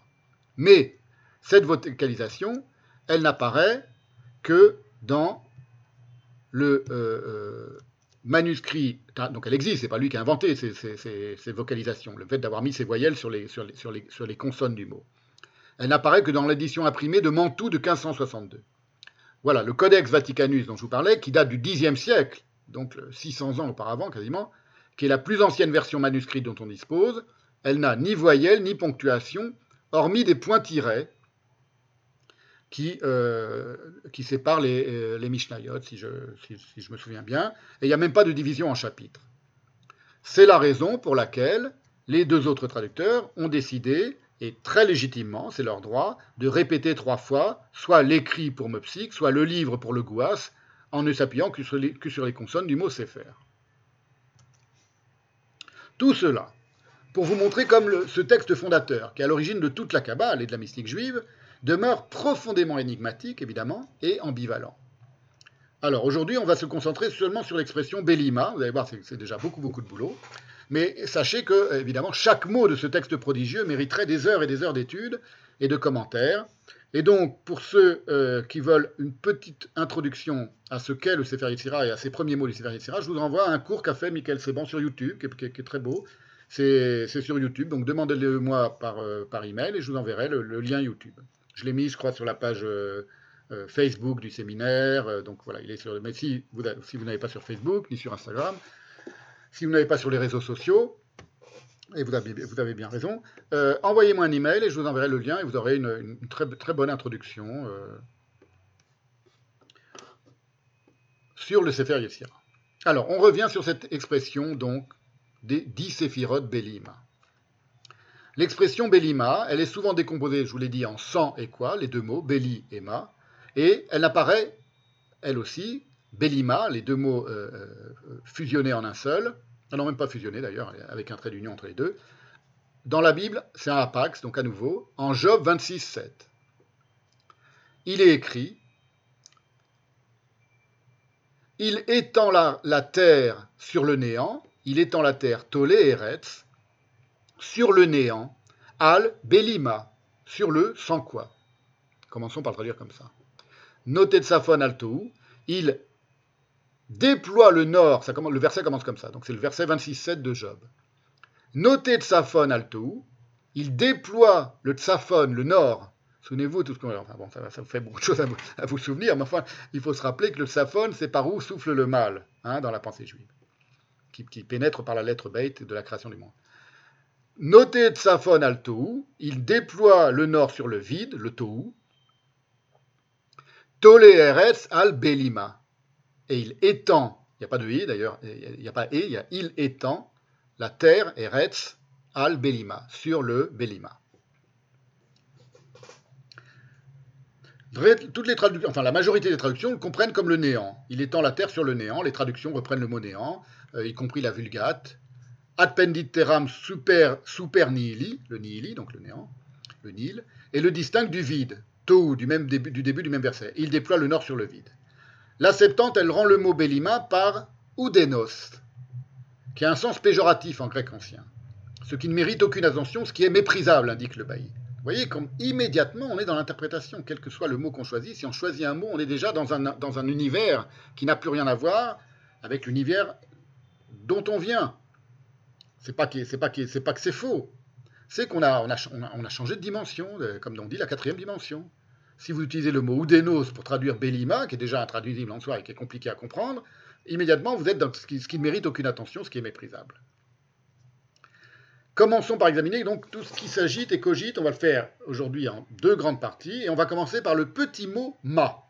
Speaker 1: Mais cette vocalisation, elle n'apparaît que dans le euh, euh, manuscrit. Donc elle existe, c'est pas lui qui a inventé ces, vocalisations, le fait d'avoir mis ces voyelles sur les, consonnes du mot. Elle n'apparaît que dans l'édition imprimée de Mantoue de 1562. Voilà, le Codex Vaticanus dont je vous parlais, qui date du Xe siècle, donc 600 ans auparavant quasiment, qui est la plus ancienne version manuscrite dont on dispose, elle n'a ni voyelle ni ponctuation, hormis des points-tirets qui, euh, qui sépare les, euh, les si je, me souviens bien, et il n'y a même pas de division en chapitres. C'est la raison pour laquelle les deux autres traducteurs ont décidé, et très légitimement, c'est leur droit, de répéter trois fois, soit l'écrit pour Mopsik, soit le livre pour le Gouas, en ne s'appuyant que, sur les, que sur les consonnes du mot Sefer. Tout cela, pour vous montrer comme ce texte fondateur, qui est à l'origine de toute la Kabbale et de la mystique juive, demeure profondément énigmatique, évidemment, et ambivalent. Alors aujourd'hui, on va se concentrer seulement sur l'expression Belima. Vous allez voir, c'est déjà beaucoup, beaucoup de boulot. Mais sachez que, évidemment, chaque mot de ce texte prodigieux mériterait des heures et des heures d'études et de commentaires. Et donc, pour ceux euh, qui veulent une petite introduction à ce qu'est le Sefer Yetzirah et à ses premiers mots du Sefer je vous renvoie à un cours qu'a fait Michael Seban sur YouTube, qui est très beau, c'est sur YouTube, donc demandez-le moi par, euh, par email et je vous enverrai le, lien YouTube. Je l'ai mis, je crois, sur la page euh, euh, Facebook du séminaire. donc voilà, il est sur. Mais si vous, n'avez pas sur Facebook ni sur Instagram, si vous n'avez pas sur les réseaux sociaux, et vous avez, bien raison, envoyez-moi un email et je vous enverrai le lien et vous aurez une, très, très bonne introduction sur le Sefer Yetzirah. Alors, on revient sur cette expression donc des dix séphirotes Bélima. L'expression Bélima, elle est souvent décomposée, je vous l'ai dit, en sang et quoi, les deux mots, Béli et Ma, et elle apparaît, elle aussi, Bélima, les deux mots euh, euh, fusionnés en un seul, non même pas fusionnés d'ailleurs, avec un trait d'union entre les deux. Dans la Bible, c'est un apax, donc à nouveau, en Job 26, 7. Il est écrit Il étend la, la terre sur le néant, il étend la terre Tolé et Eretz, sur le néant, Al Belima, sur le sans quoi. Commençons par le traduire comme ça. Noté de Safon Altou, il déploie le nord, ça commence, le verset commence comme ça, donc c'est le verset 26-7 de Job. Noté de Safon Altou, il déploie le Tsafon, le nord. Souvenez-vous, tout ce qu'on. Enfin bon, ça, ça fait beaucoup de choses à vous, souvenir, mais enfin, il faut se rappeler que le Tsafon, c'est par où souffle le mal, hein, dans la pensée juive qui, pénètre par la lettre Beit de la création du monde. Noté Tsafon al Tohu, il déploie le nord sur le vide, le Tohu. Tole Eretz al Belima. Et il étend, il n'y a pas de i d'ailleurs, il n'y a pas et, il y a il étend la terre Eretz al Belima, sur le Belima. enfin la majorité des traductions le comprennent comme le néant. Il étend la terre sur le néant. Les traductions reprennent le mot néant, euh, y compris la Vulgate. Appenditeram super, super nihili, le nihili, donc le néant, le Nil, et le distingue du vide, to, du, même début, du début du même verset. Il déploie le nord sur le vide. La Septante, elle rend le mot bélima par oudenos, qui a un sens péjoratif en grec ancien, ce qui ne mérite aucune attention, ce qui est méprisable, indique le bailli. Vous voyez, comme immédiatement on est dans l'interprétation, quel que soit le mot qu'on choisit. Si on choisit un mot, on est déjà dans un, dans un univers qui n'a plus rien à voir avec l'univers dont on vient. C'est pas, c'est pas, c'est pas que c'est faux. C'est qu'on a, on a, on a, changé de dimension, comme on dit, la quatrième dimension. Si vous utilisez le mot oudénos pour traduire Bélima, qui est déjà intraduisible en soi et qui est compliqué à comprendre, immédiatement vous êtes dans ce qui, ne mérite aucune attention, ce qui est méprisable. Commençons par examiner donc tout ce qui s'agite et cogite. On va le faire aujourd'hui en deux grandes parties. Et on va commencer par le petit mot ma.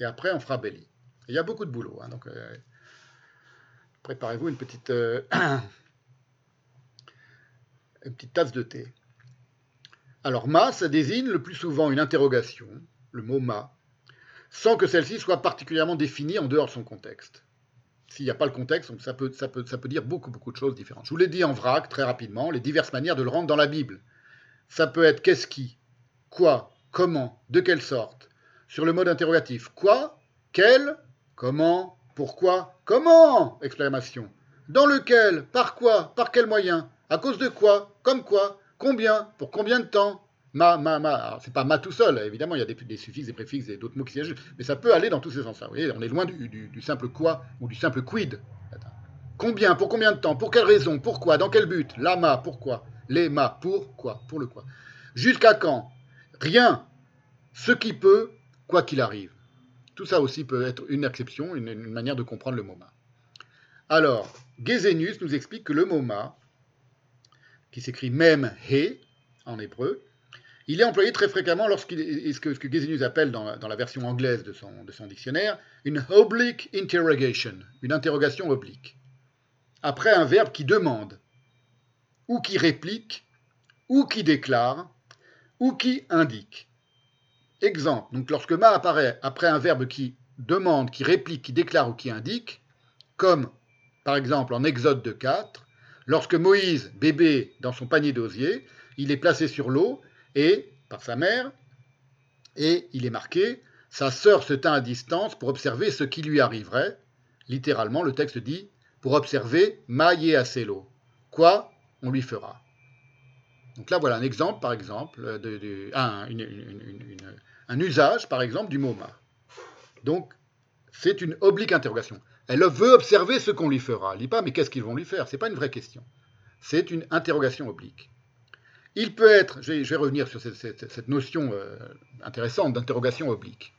Speaker 1: Et après, on fera belly. Il y a beaucoup de boulot. Hein, donc, euh, préparez-vous une petite, euh, une petite tasse de thé. Alors, ma, ça désigne le plus souvent une interrogation, le mot ma, sans que celle-ci soit particulièrement définie en dehors de son contexte s'il n'y a pas le contexte, ça peut, dire beaucoup, beaucoup de choses différentes. Je vous l'ai dit en vrac, très rapidement, les diverses manières de le rendre dans la Bible. Ça peut être qu'est-ce qui, quoi, comment, de quelle sorte. Sur le mode interrogatif, quoi, quel, comment, pourquoi, comment? Exclamation. Dans lequel, par quoi, par quel moyen, à cause de quoi, comme quoi, combien, pour combien de temps, Ma, ma, ma. C'est pas ma tout seul, évidemment, il y a des, suffixes, des préfixes et d'autres mots qui s'y ajoutent, mais ça peut aller dans tous ces sens-là. Vous voyez, on est loin du, simple quoi ou du simple quid. Combien? Pour combien de temps? Pour quelle raison? Pourquoi? Dans quel but? La ma, pourquoi? Les ma, pourquoi Pour le quoi? Jusqu'à quand? Rien. Ce qui peut, quoi qu'il arrive. Tout ça aussi peut être une exception, une, manière de comprendre le mot ma. Alors, Gesenius nous explique que le mot ma, qui s'écrit même he en hébreu, il est employé très fréquemment lorsqu'il ce que, ce que appelle dans, la version anglaise de son, de son dictionnaire une oblique interrogation, une interrogation oblique. Après un verbe qui demande, ou qui réplique, ou qui déclare, ou qui indique. Exemple, donc lorsque ma apparaît après un verbe qui demande, qui réplique, qui déclare ou qui indique, comme par exemple en Exode 4, lorsque Moïse, bébé dans son panier d'osier, il est placé sur l'eau et par sa mère, et il est marqué Sa sœur se tint à distance pour observer ce qui lui arriverait. Littéralement, le texte dit Pour observer Maïe Acelo. Quoi on lui fera? Donc là, voilà un exemple, par exemple, un, usage, par exemple, du mot ma. Donc, c'est une oblique interrogation. Elle veut observer ce qu'on lui fera. Elle dit pas, mais qu'est-ce qu'ils vont lui faire? Ce n'est pas une vraie question. C'est une interrogation oblique. Il peut être, je vais, revenir sur cette, notion euh, intéressante d'interrogation oblique.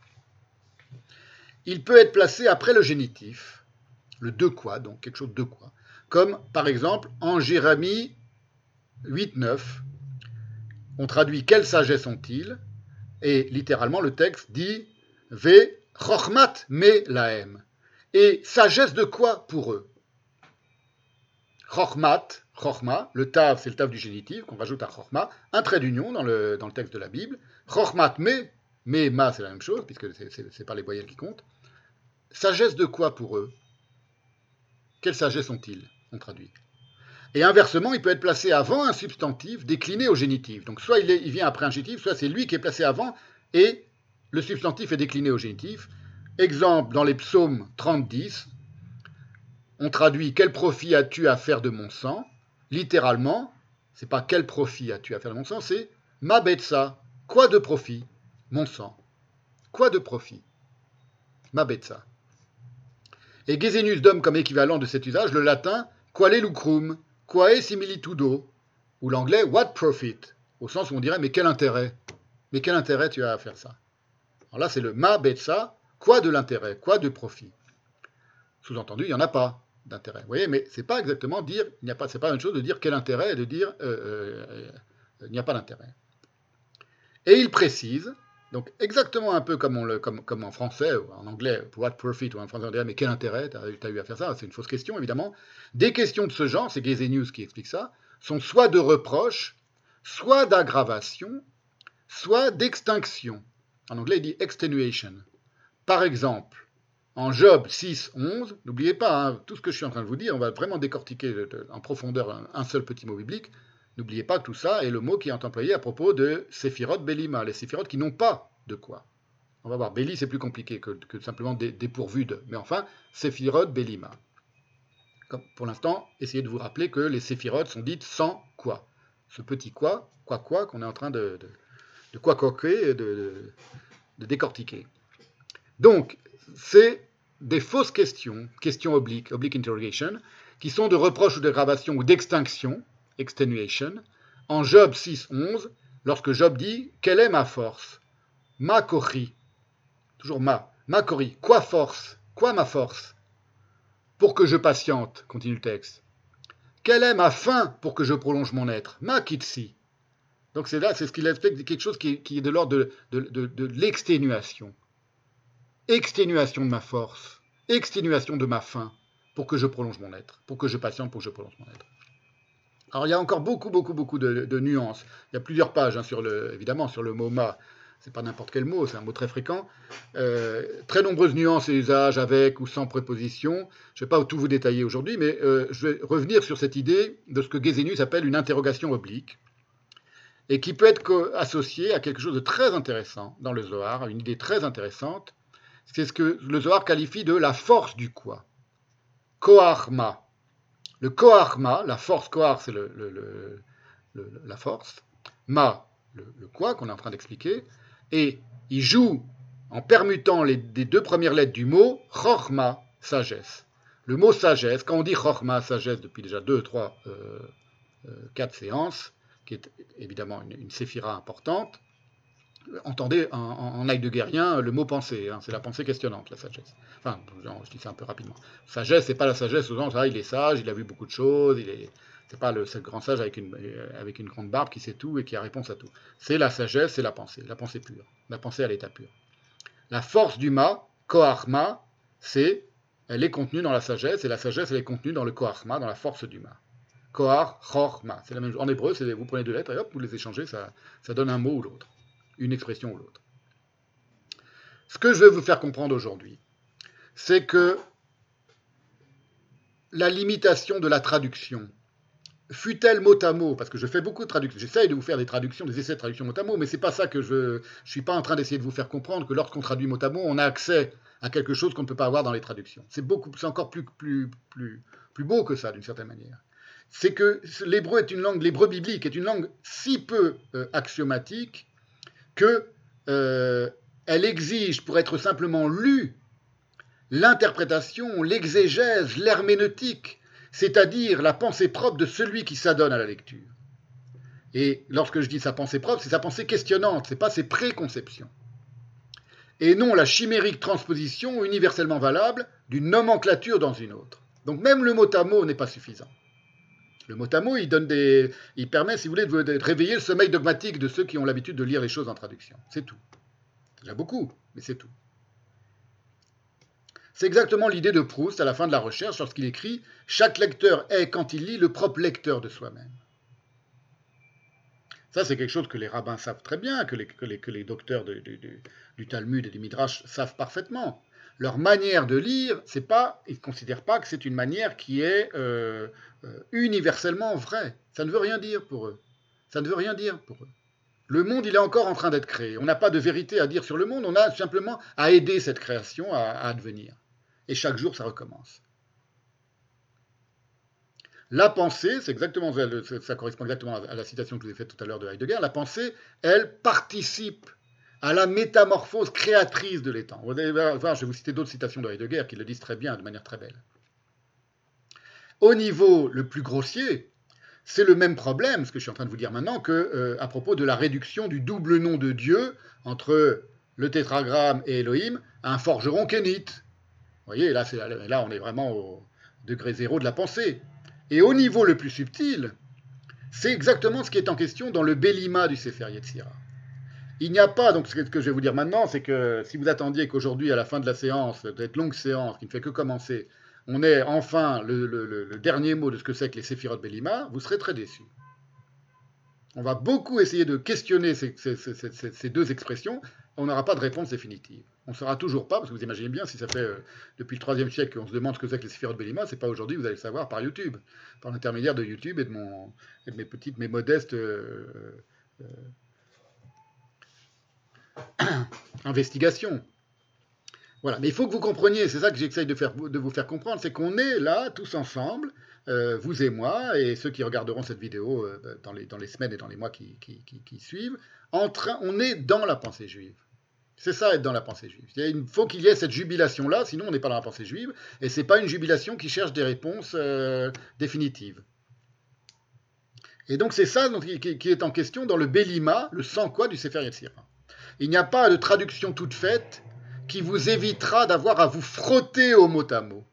Speaker 1: Il peut être placé après le génitif, le de quoi, donc quelque chose de quoi, comme par exemple en Jérémie 8.9, on traduit quelle sagesse ont-ils Et littéralement le texte dit Ve chochmat me laem. Et sagesse de quoi pour eux? Chochmat, Chorma, le tav, c'est le tav du génitif, qu'on rajoute à Chorma, un trait d'union dans le, dans le texte de la Bible. Chormat, mais, mais, ma, c'est la même chose, puisque c'est pas les voyelles qui comptent. Sagesse de quoi pour eux? Quelle sagesse ont-ils? On traduit. Et inversement, il peut être placé avant un substantif décliné au génitif. Donc soit il, il vient après un génitif, soit c'est lui qui est placé avant et le substantif est décliné au génitif. Exemple dans les psaumes 30-10, on traduit Quel profit as-tu à faire de mon sang? Littéralement, c'est pas quel profit as-tu à faire de mon sang, c'est ma betsa. Quoi de profit? Mon sang. Quoi de profit? Ma betsa. Et Gesenius donne comme équivalent de cet usage le latin quale lucrum, quae similitudo, ou l'anglais what profit, au sens où on dirait mais quel intérêt? Mais quel intérêt tu as à faire ça? Alors là, c'est le ma betsa, quoi de l'intérêt, quoi de profit? Sous-entendu, il n'y en a pas d'intérêt. Vous voyez, mais c'est pas exactement dire, pas, c'est pas même chose de dire quel intérêt et de dire euh, euh, il n'y a pas d'intérêt. Et il précise, donc exactement un peu comme, en français ou en anglais, what profit, ou en français on dirait mais quel intérêt tu as, eu à faire ça C'est une fausse question évidemment. Des questions de ce genre, c'est News qui explique ça, sont soit de reproche, soit d'aggravation, soit d'extinction. En anglais, il dit extenuation. Par exemple, en Job 6, 11, n'oubliez pas, hein, tout ce que je suis en train de vous dire, on va vraiment décortiquer en profondeur un, seul petit mot biblique. N'oubliez pas tout ça est le mot qui est employé à propos de Séphirot Belima, les Séphirot qui n'ont pas de quoi. On va voir, Béli c'est plus compliqué que, simplement dépourvu de. Mais enfin, Séphirot Belima. pour l'instant, essayez de vous rappeler que les Séphirot sont dites sans quoi. Ce petit quoi, quoi quoi, qu'on est en train de, de, quoi coquer et de, de décortiquer. Donc, c'est des fausses questions, questions obliques, oblique interrogation, qui sont de reproche ou d'aggravation ou d'extinction, extenuation, en Job 6.11, lorsque Job dit Quelle est ma force? Ma kori. Toujours ma. Ma kori. Quoi force Quoi ma force Pour que je patiente, continue le texte. Quelle est ma fin pour que je prolonge mon être? Ma kitsi. Donc c'est là, c'est ce qu'il explique, quelque chose qui, est de l'ordre de l'exténuation exténuation de ma force, exténuation de ma faim, pour que je prolonge mon être, pour que je patiente, pour que je prolonge mon être. Alors il y a encore beaucoup, beaucoup, beaucoup de, nuances. Il y a plusieurs pages, hein, sur le, évidemment, sur le mot ma. C'est pas n'importe quel mot, c'est un mot très fréquent. Euh, très nombreuses nuances et usages avec ou sans préposition. Je ne vais pas tout vous détailler aujourd'hui, mais euh, je vais revenir sur cette idée de ce que Gesenius appelle une interrogation oblique, et qui peut être associée à quelque chose de très intéressant dans le Zohar, une idée très intéressante, c'est ce que le Zohar qualifie de la force du quoi. Koarma. Le Koarma, la force Koar, c'est le, la force. Ma, le, quoi qu'on est en train d'expliquer. Et il joue en permutant les, deux premières lettres du mot Chorma, sagesse. Le mot sagesse, quand on dit Chorma, sagesse, depuis déjà deux, trois, euh, euh, quatre séances, qui est évidemment une, une séphira importante, entendez en, en, aïe de guérien le mot pensée, hein, c'est la pensée questionnante, la sagesse. Enfin, je dis ça un peu rapidement. Sagesse, c'est pas la sagesse au sens, il est sage, il a vu beaucoup de choses, il est, c'est pas le, grand sage avec une, avec une grande barbe qui sait tout et qui a réponse à tout. C'est la sagesse, c'est la pensée, la pensée pure, la pensée à l'état pur. La force du ma, koachma, c'est, elle est contenue dans la sagesse, et la sagesse, elle est contenue dans le koachma, dans la force du ma. Koar, chorma, c'est la même chose. En hébreu, vous prenez deux lettres et hop, vous les échangez, ça donne un mot ou l'autre une expression ou l'autre. Ce que je vais vous faire comprendre aujourd'hui, c'est que la limitation de la traduction, fut-elle mot à mot, parce que je fais beaucoup de traductions, j'essaye de vous faire des traductions, des essais de traduction mot à mot, mais c'est pas ça que je ne suis pas en train d'essayer de vous faire comprendre que lorsqu'on traduit mot à mot, on a accès à quelque chose qu'on ne peut pas avoir dans les traductions. C'est beaucoup, c'est encore plus, plus, plus, plus beau que ça d'une certaine manière. C'est que l'hébreu est une langue, l'hébreu biblique est une langue si peu euh, axiomatique qu'elle euh, exige, pour être simplement lue, l'interprétation, l'exégèse, l'herméneutique, c'est-à-dire la pensée propre de celui qui s'adonne à la lecture. Et lorsque je dis sa pensée propre, c'est sa pensée questionnante, ce n'est pas ses préconceptions. Et non la chimérique transposition universellement valable d'une nomenclature dans une autre. Donc même le mot à mot n'est pas suffisant. Le mot à mot, il, donne des, il permet, si vous voulez, de, réveiller le sommeil dogmatique de ceux qui ont l'habitude de lire les choses en traduction. C'est tout. C'est déjà beaucoup, mais c'est tout. C'est exactement l'idée de Proust à la fin de la recherche lorsqu'il écrit Chaque lecteur est, quand il lit, le propre lecteur de soi-même. Ça, c'est quelque chose que les rabbins savent très bien, que les, docteurs du Talmud et du Midrash savent parfaitement leur manière de lire, c'est pas, ils ne considèrent pas que c'est une manière qui est euh, euh, universellement vraie. Ça ne veut rien dire pour eux. Ça ne veut rien dire pour eux. Le monde, il est encore en train d'être créé. On n'a pas de vérité à dire sur le monde, on a simplement à aider cette création à, advenir. Et chaque jour, ça recommence. La pensée, c'est exactement, ça correspond exactement à la citation que je vous ai faite tout à l'heure de Heidegger, la pensée, elle participe à la métamorphose créatrice de l'étang. Vous allez voir, je vais vous citer d'autres citations de Heidegger qui le disent très bien, de manière très belle. Au niveau le plus grossier, c'est le même problème, ce que je suis en train de vous dire maintenant, que euh, à propos de la réduction du double nom de Dieu entre le tétragramme et Elohim à un forgeron kénite. Vous voyez, là, on est vraiment au degré zéro de la pensée. Et au niveau le plus subtil, c'est exactement ce qui est en question dans le Bélima du Sefer Yetzirah. Il n'y a pas, donc ce que je vais vous dire maintenant, c'est que si vous attendiez qu'aujourd'hui, à la fin de la séance, de cette longue séance qui ne fait que commencer, on ait enfin le, dernier mot de ce que c'est que les séphirotes Bélima, vous serez très déçus. On va beaucoup essayer de questionner ces, deux expressions. on n'aura pas de réponse définitive. On ne saura toujours pas, parce que vous imaginez bien, si ça fait euh, depuis le IIIe siècle qu'on se demande ce que c'est que les séphirotes Bélima, c'est pas aujourd'hui, vous allez le savoir par YouTube, par l'intermédiaire de YouTube et de, mon, et de mes petites, mes modestes euh, euh, investigations. Voilà, mais il faut que vous compreniez, c'est ça que j'essaye de, de vous faire comprendre, c'est qu'on est là, tous ensemble, vous et moi, et ceux qui regarderont cette vidéo dans, les, dans, les, semaines et dans les mois qui, suivent, on est dans la pensée juive. C'est ça être dans la pensée juive. Il faut qu'il y ait cette jubilation-là, sinon on n'est pas dans la pensée juive, et ce n'est pas une jubilation qui cherche des réponses euh, définitives. Et donc c'est ça qui, est en question dans le Bélima, le sans quoi du Sefer Yetzirah. Il n'y a pas de traduction toute faite qui vous évitera d'avoir à vous frotter au mot à mot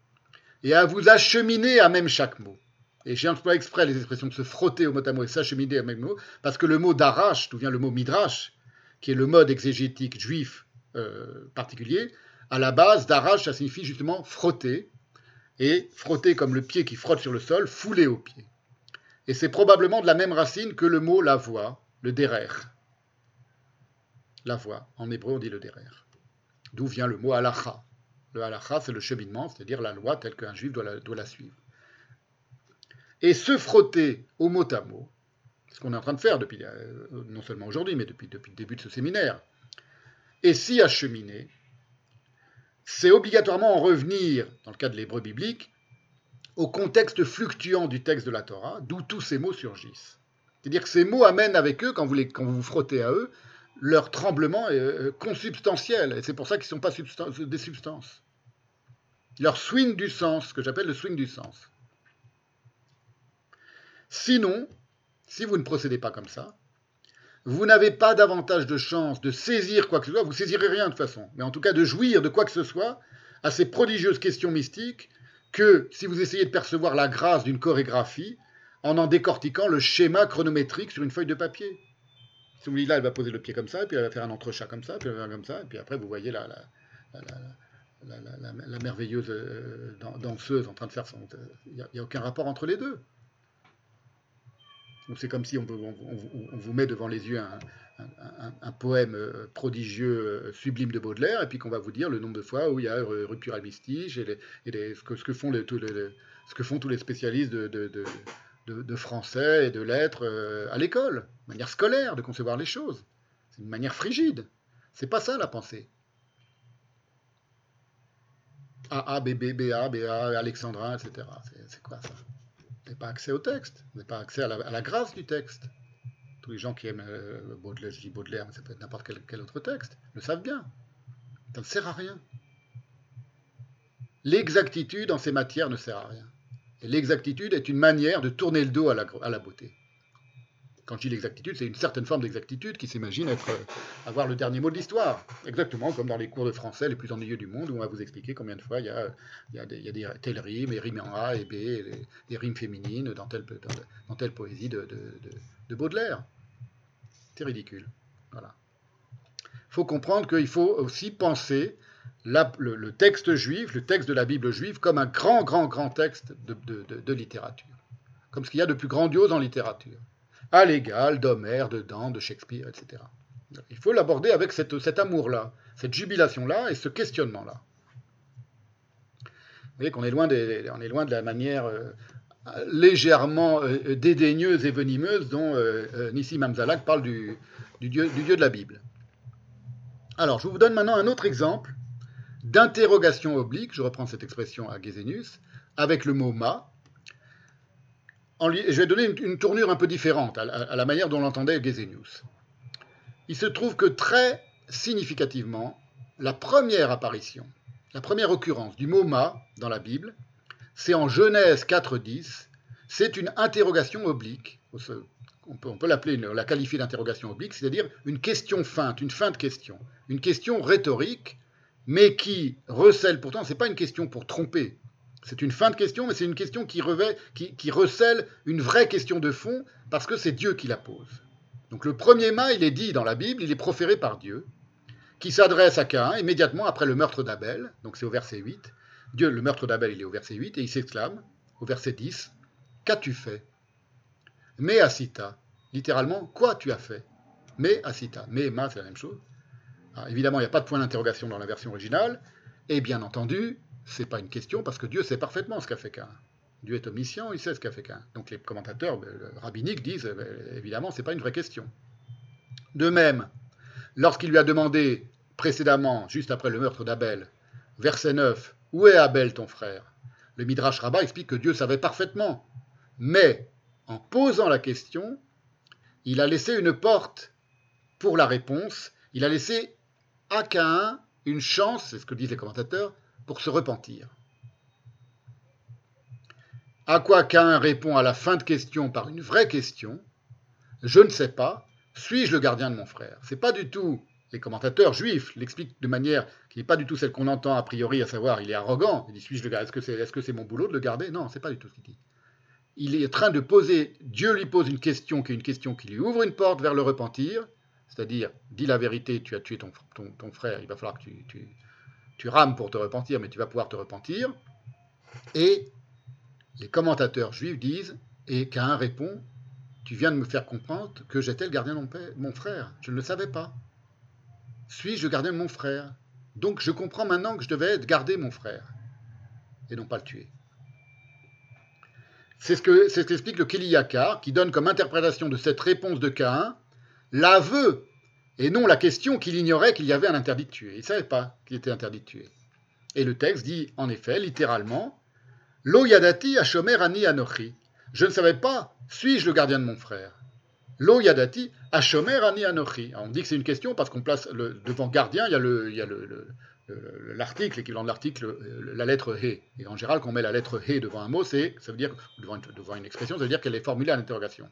Speaker 1: et à vous acheminer à même chaque mot. Et j'ai employé exprès les expressions de se frotter au mot à mot et s'acheminer à même mot, parce que le mot d'arrache, d'où vient le mot midrash, qui est le mode exégétique juif euh, particulier, à la base, d'arrache, ça signifie justement frotter, et frotter comme le pied qui frotte sur le sol, fouler au pied. Et c'est probablement de la même racine que le mot la voix, le derer. La voix, en hébreu on dit le derer. D'où vient le mot halacha. Le halacha, c'est le cheminement, c'est-à-dire la loi telle qu'un juif doit la suivre. Et se frotter au mot à mot, ce qu'on est en train de faire euh, non seulement aujourd'hui, mais depuis, depuis le début de ce séminaire, et s'y acheminer, c'est obligatoirement en revenir, dans le cas de l'hébreu biblique, au contexte fluctuant du texte de la Torah, d'où tous ces mots surgissent. C'est-à-dire que ces mots amènent avec eux, quand vous, les, quand vous vous frottez à eux, leur tremblement est euh, consubstantiel, et c'est pour ça qu'ils ne sont pas des substances. Leur swing du sens, que j'appelle le swing du sens. Sinon, si vous ne procédez pas comme ça, vous n'avez pas davantage de chance de saisir quoi que ce soit, vous saisirez rien de toute façon, mais en tout cas de jouir de quoi que ce soit à ces prodigieuses questions mystiques que si vous essayez de percevoir la grâce d'une chorégraphie en en décortiquant le schéma chronométrique sur une feuille de papier. Si vous dites là, elle va poser le pied comme ça, et puis elle va faire un entrechat comme ça, puis elle va faire comme ça, et puis après vous voyez la, la, merveilleuse euh, danseuse en train de faire son... Il n'y a aucun rapport entre les deux. C'est comme si on, vous met devant les yeux un, poème euh, prodigieux, euh, sublime de Baudelaire, et puis qu'on va vous dire le nombre de fois où il y a rupture à et, ce, que, font tous les spécialistes de, français et de lettres euh, à l'école, manière scolaire de concevoir les choses. C'est une manière frigide. C'est pas ça la pensée. A, A, B, B, B, A, B, A, Alexandrin, etc. C'est quoi ça? Vous n'avez pas accès au texte, vous n'avez pas accès à la, grâce du texte. Tous les gens qui aiment euh, Baudelaire, je dis Baudelaire, mais ça peut être n'importe quel, autre texte, le savent bien. Ça ne sert à rien. L'exactitude en ces matières ne sert à rien. L'exactitude est une manière de tourner le dos à la beauté. Quand je dis l'exactitude, c'est une certaine forme d'exactitude qui s'imagine être, euh, avoir le dernier mot de l'histoire. Exactement comme dans les cours de français les plus ennuyeux du monde, où on va vous expliquer combien de fois il y a, il y a, des, rimes, et rimes en A et B, et des rimes féminines dans telle, dans, telle poésie de, de, Baudelaire. C'est ridicule. Voilà. Il faut comprendre qu'il faut aussi penser le, texte juif, le texte de la Bible juive, comme un grand, grand, grand texte de, littérature. Comme ce qu'il y a de plus grandiose en littérature à l'égal d'Homère, de Dante, de Shakespeare, etc. Il faut l'aborder avec cet amour-là, cette jubilation-là et ce questionnement-là. Vous voyez qu'on est, loin est loin de la manière euh, légèrement euh, dédaigneuse et venimeuse dont euh, Nissim Amzalak parle du, dieu, de la Bible. Alors, je vous donne maintenant un autre exemple d'interrogation oblique, je reprends cette expression à Gesenius, avec le mot ma, je vais donner une, tournure un peu différente à, la manière dont l'entendait Gesenius. Il se trouve que très significativement, la première apparition, la première occurrence du mot ma dans la Bible, c'est en Genèse 4.10, c'est une interrogation oblique. On peut, on peut l'appeler, la qualifier d'interrogation oblique, c'est-à-dire une question feinte, une feinte question, une question rhétorique, mais qui recèle pourtant, ce n'est pas une question pour tromper, c'est une fin de question, mais c'est une question qui, revêt, qui, recèle une vraie question de fond, parce que c'est Dieu qui la pose. Donc le premier mât, il est dit dans la Bible, il est proféré par Dieu, qui s'adresse à Caïn immédiatement après le meurtre d'Abel, donc c'est au verset 8. Dieu, le meurtre d'Abel, il est au verset 8, et il s'exclame, au verset 10, Qu'as-tu fait? Mais Asita, littéralement, quoi tu as fait? Mais Asita, mais Ma, c'est la même chose. Alors, évidemment, il n'y a pas de point d'interrogation dans la version originale, et bien entendu, ce n'est pas une question parce que Dieu sait parfaitement ce qu'a fait Cain. Dieu est omniscient, il sait ce qu'a fait Cain. Donc les commentateurs euh, rabbiniques disent, euh, évidemment, ce n'est pas une vraie question. De même, lorsqu'il lui a demandé précédemment, juste après le meurtre d'Abel, verset 9, Où est Abel ton frère? Le Midrash Rabbah explique que Dieu savait parfaitement. Mais, en posant la question, il a laissé une porte pour la réponse. Il a laissé à Cain une chance, c'est ce que disent les commentateurs, pour se repentir. À quoi Cain répond à la fin de question par une vraie question Je ne sais pas. Suis-je le gardien de mon frère? C'est pas du tout. Les commentateurs juifs l'expliquent de manière qui n'est pas du tout celle qu'on entend a priori, à savoir il est arrogant. Il dit suis-je le gardien Est-ce que c'est mon boulot de le garder? Non, c'est pas du tout ce qu'il dit. Il est en train de poser. Dieu lui pose une question qui est une question qui lui ouvre une porte vers le repentir. C'est-à-dire, dis la vérité, tu as tué ton, frère, il va falloir que tu, rames pour te repentir, mais tu vas pouvoir te repentir. Et les commentateurs juifs disent, et Cain répond, tu viens de me faire comprendre que j'étais le gardien de mon, frère. Je ne le savais pas. Suis-je le gardien de mon frère? Donc je comprends maintenant que je devais garder mon frère et non pas le tuer. C'est ce que explique le Yakar, qui donne comme interprétation de cette réponse de Cain l'aveu et non la question qu'il ignorait qu'il y avait un interdit de tuer. Il ne savait pas qu'il était interdit de tuer. Et le texte dit en effet, littéralement, Lo yadati ashomer ani anochi. Je ne savais pas, suis-je le gardien de mon frère? Lo yadati ashomer ani anochi. On dit que c'est une question parce qu'on place le, devant gardien, il y a le, il y a le, l'article, l'équivalent de l'article, la lettre he. Et en général, quand on met la lettre he devant un mot, c'est, ça veut dire, devant devant une expression, ça veut dire qu'elle est formulée à l'interrogation.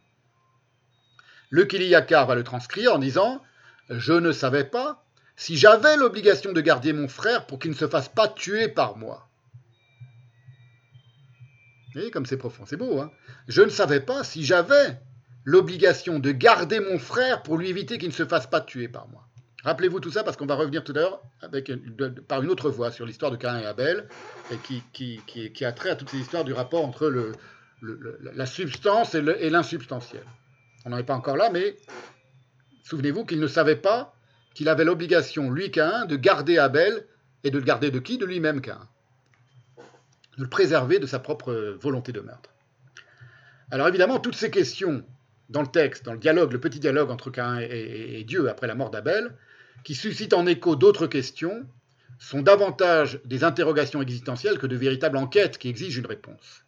Speaker 1: Le Kiliyakar va le transcrire en disant Je ne savais pas si j'avais l'obligation de garder mon frère pour qu'il ne se fasse pas tuer par moi. Voyez comme c'est profond, c'est beau. Hein je ne savais pas si j'avais l'obligation de garder mon frère pour lui éviter qu'il ne se fasse pas tuer par moi. Rappelez-vous tout ça parce qu'on va revenir tout à l'heure par une autre voie sur l'histoire de Cain et Abel et qui, qui, a trait à toutes ces histoires du rapport entre la substance et l'insubstantiel. On n'en est pas encore là, mais souvenez-vous qu'il ne savait pas qu'il avait l'obligation, lui Cain, de garder Abel et de le garder de qui? De lui-même Cain de le préserver de sa propre volonté de meurtre. Alors évidemment, toutes ces questions dans le texte, dans le dialogue, le petit dialogue entre Cain et, Dieu après la mort d'Abel, qui suscitent en écho d'autres questions, sont davantage des interrogations existentielles que de véritables enquêtes qui exigent une réponse.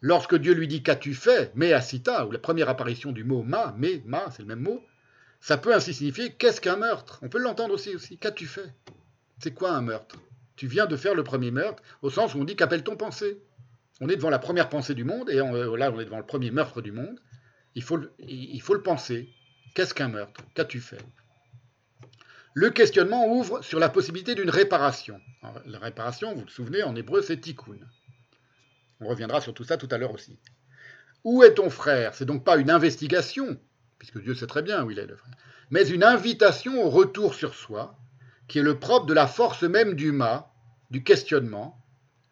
Speaker 1: Lorsque Dieu lui dit Qu'as-tu fait Mais asita, ou la première apparition du mot ma, mais, ma, c'est le même mot, ça peut ainsi signifier Qu'est-ce qu'un meurtre? On peut l'entendre aussi. Qu'as-tu fait? C'est quoi un meurtre? Tu viens de faire le premier meurtre, au sens où on dit qu'appelle-t-on pensée? On est devant la première pensée du monde, et euh, là on est devant le premier meurtre du monde. Il faut, le penser. Qu'est-ce qu'un meurtre? Qu'as-tu fait? Le questionnement ouvre sur la possibilité d'une réparation. la réparation, vous vous souvenez, en hébreu c'est tikkun. On reviendra sur tout ça tout à l'heure aussi. Où est ton frère? C'est donc pas une investigation, puisque Dieu sait très bien où il est le frère, mais une invitation au retour sur soi, qui est le propre de la force même du ma, du questionnement,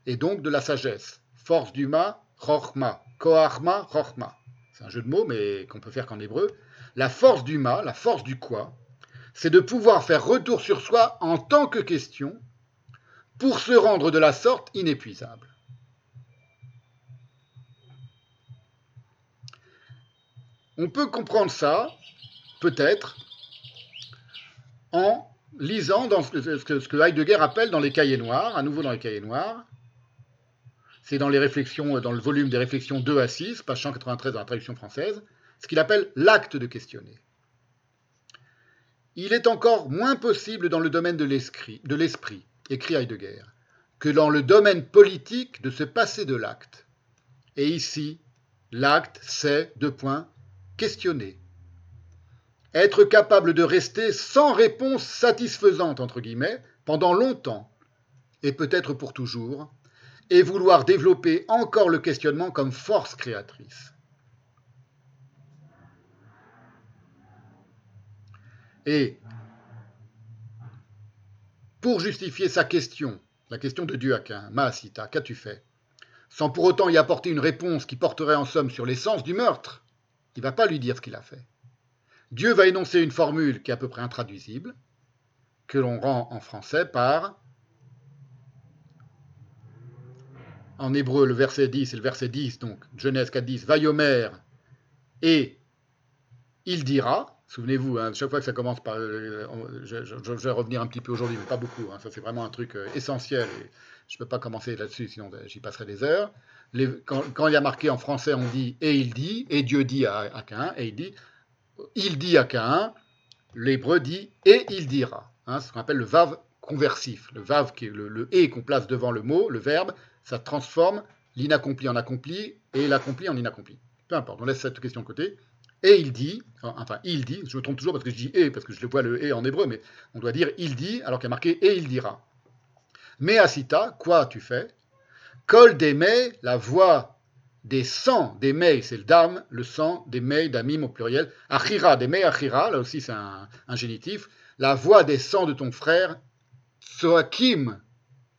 Speaker 1: et donc de la sagesse. Force du ma, chorma, koachma, chorma. C'est un jeu de mots, mais qu'on peut faire qu'en hébreu. La force du ma, la force du quoi, c'est de pouvoir faire retour sur soi en tant que question pour se rendre de la sorte inépuisable. On peut comprendre ça, peut-être, en lisant ce que, ce que Heidegger appelle dans les cahiers noirs, à nouveau dans les cahiers noirs, c'est dans les réflexions, dans le volume des réflexions 2 à 6, page 193 dans la traduction française, ce qu'il appelle l'acte de questionner. Il est encore moins possible dans le domaine de l'esprit, écrit Heidegger, que dans le domaine politique de se passer de l'acte. Et ici, l'acte, c'est, deux points, questionner, être capable de rester sans réponse satisfaisante, entre guillemets, pendant longtemps, et peut-être pour toujours, et vouloir développer encore le questionnement comme force créatrice. Et pour justifier sa question, la question de Cain, Maasita, qu'as-tu fait? Sans pour autant y apporter une réponse qui porterait en somme sur l'essence du meurtre, il ne va pas lui dire ce qu'il a fait. Dieu va énoncer une formule qui est à peu près intraduisible, que l'on rend en français par en hébreu, le verset 10 et le verset 10, donc Genèse 4, 10, Vayomer et il dira. Souvenez-vous, hein, chaque fois que ça commence par. Euh, je, vais revenir un petit peu aujourd'hui, mais pas beaucoup. Hein, ça, c'est vraiment un truc euh, essentiel. Et je ne peux pas commencer là-dessus, sinon euh, j'y passerai des heures. Quand, il y a marqué en français, on dit et il dit, et Dieu dit à, Cain, et il dit, il dit à Cain, l'hébreu dit et il dira. Hein, ce qu'on appelle le vav conversif. Le vav, qui est le, le et qu'on place devant le mot, le verbe, ça transforme l'inaccompli en accompli et l'accompli en inaccompli. Peu importe, on laisse cette question de côté. Et il dit, enfin il dit, je me trompe toujours parce que je dis et, parce que je le vois le et en hébreu, mais on doit dire il dit, alors qu'il y a marqué et il dira. Mais Asita, quoi tu fais? Col des la voix des sangs des mets, c'est le dam, le sang des mets, damim au pluriel. Achira, des mets achira, là aussi c'est un, génitif. La voix des sangs de ton frère, Tsoakim,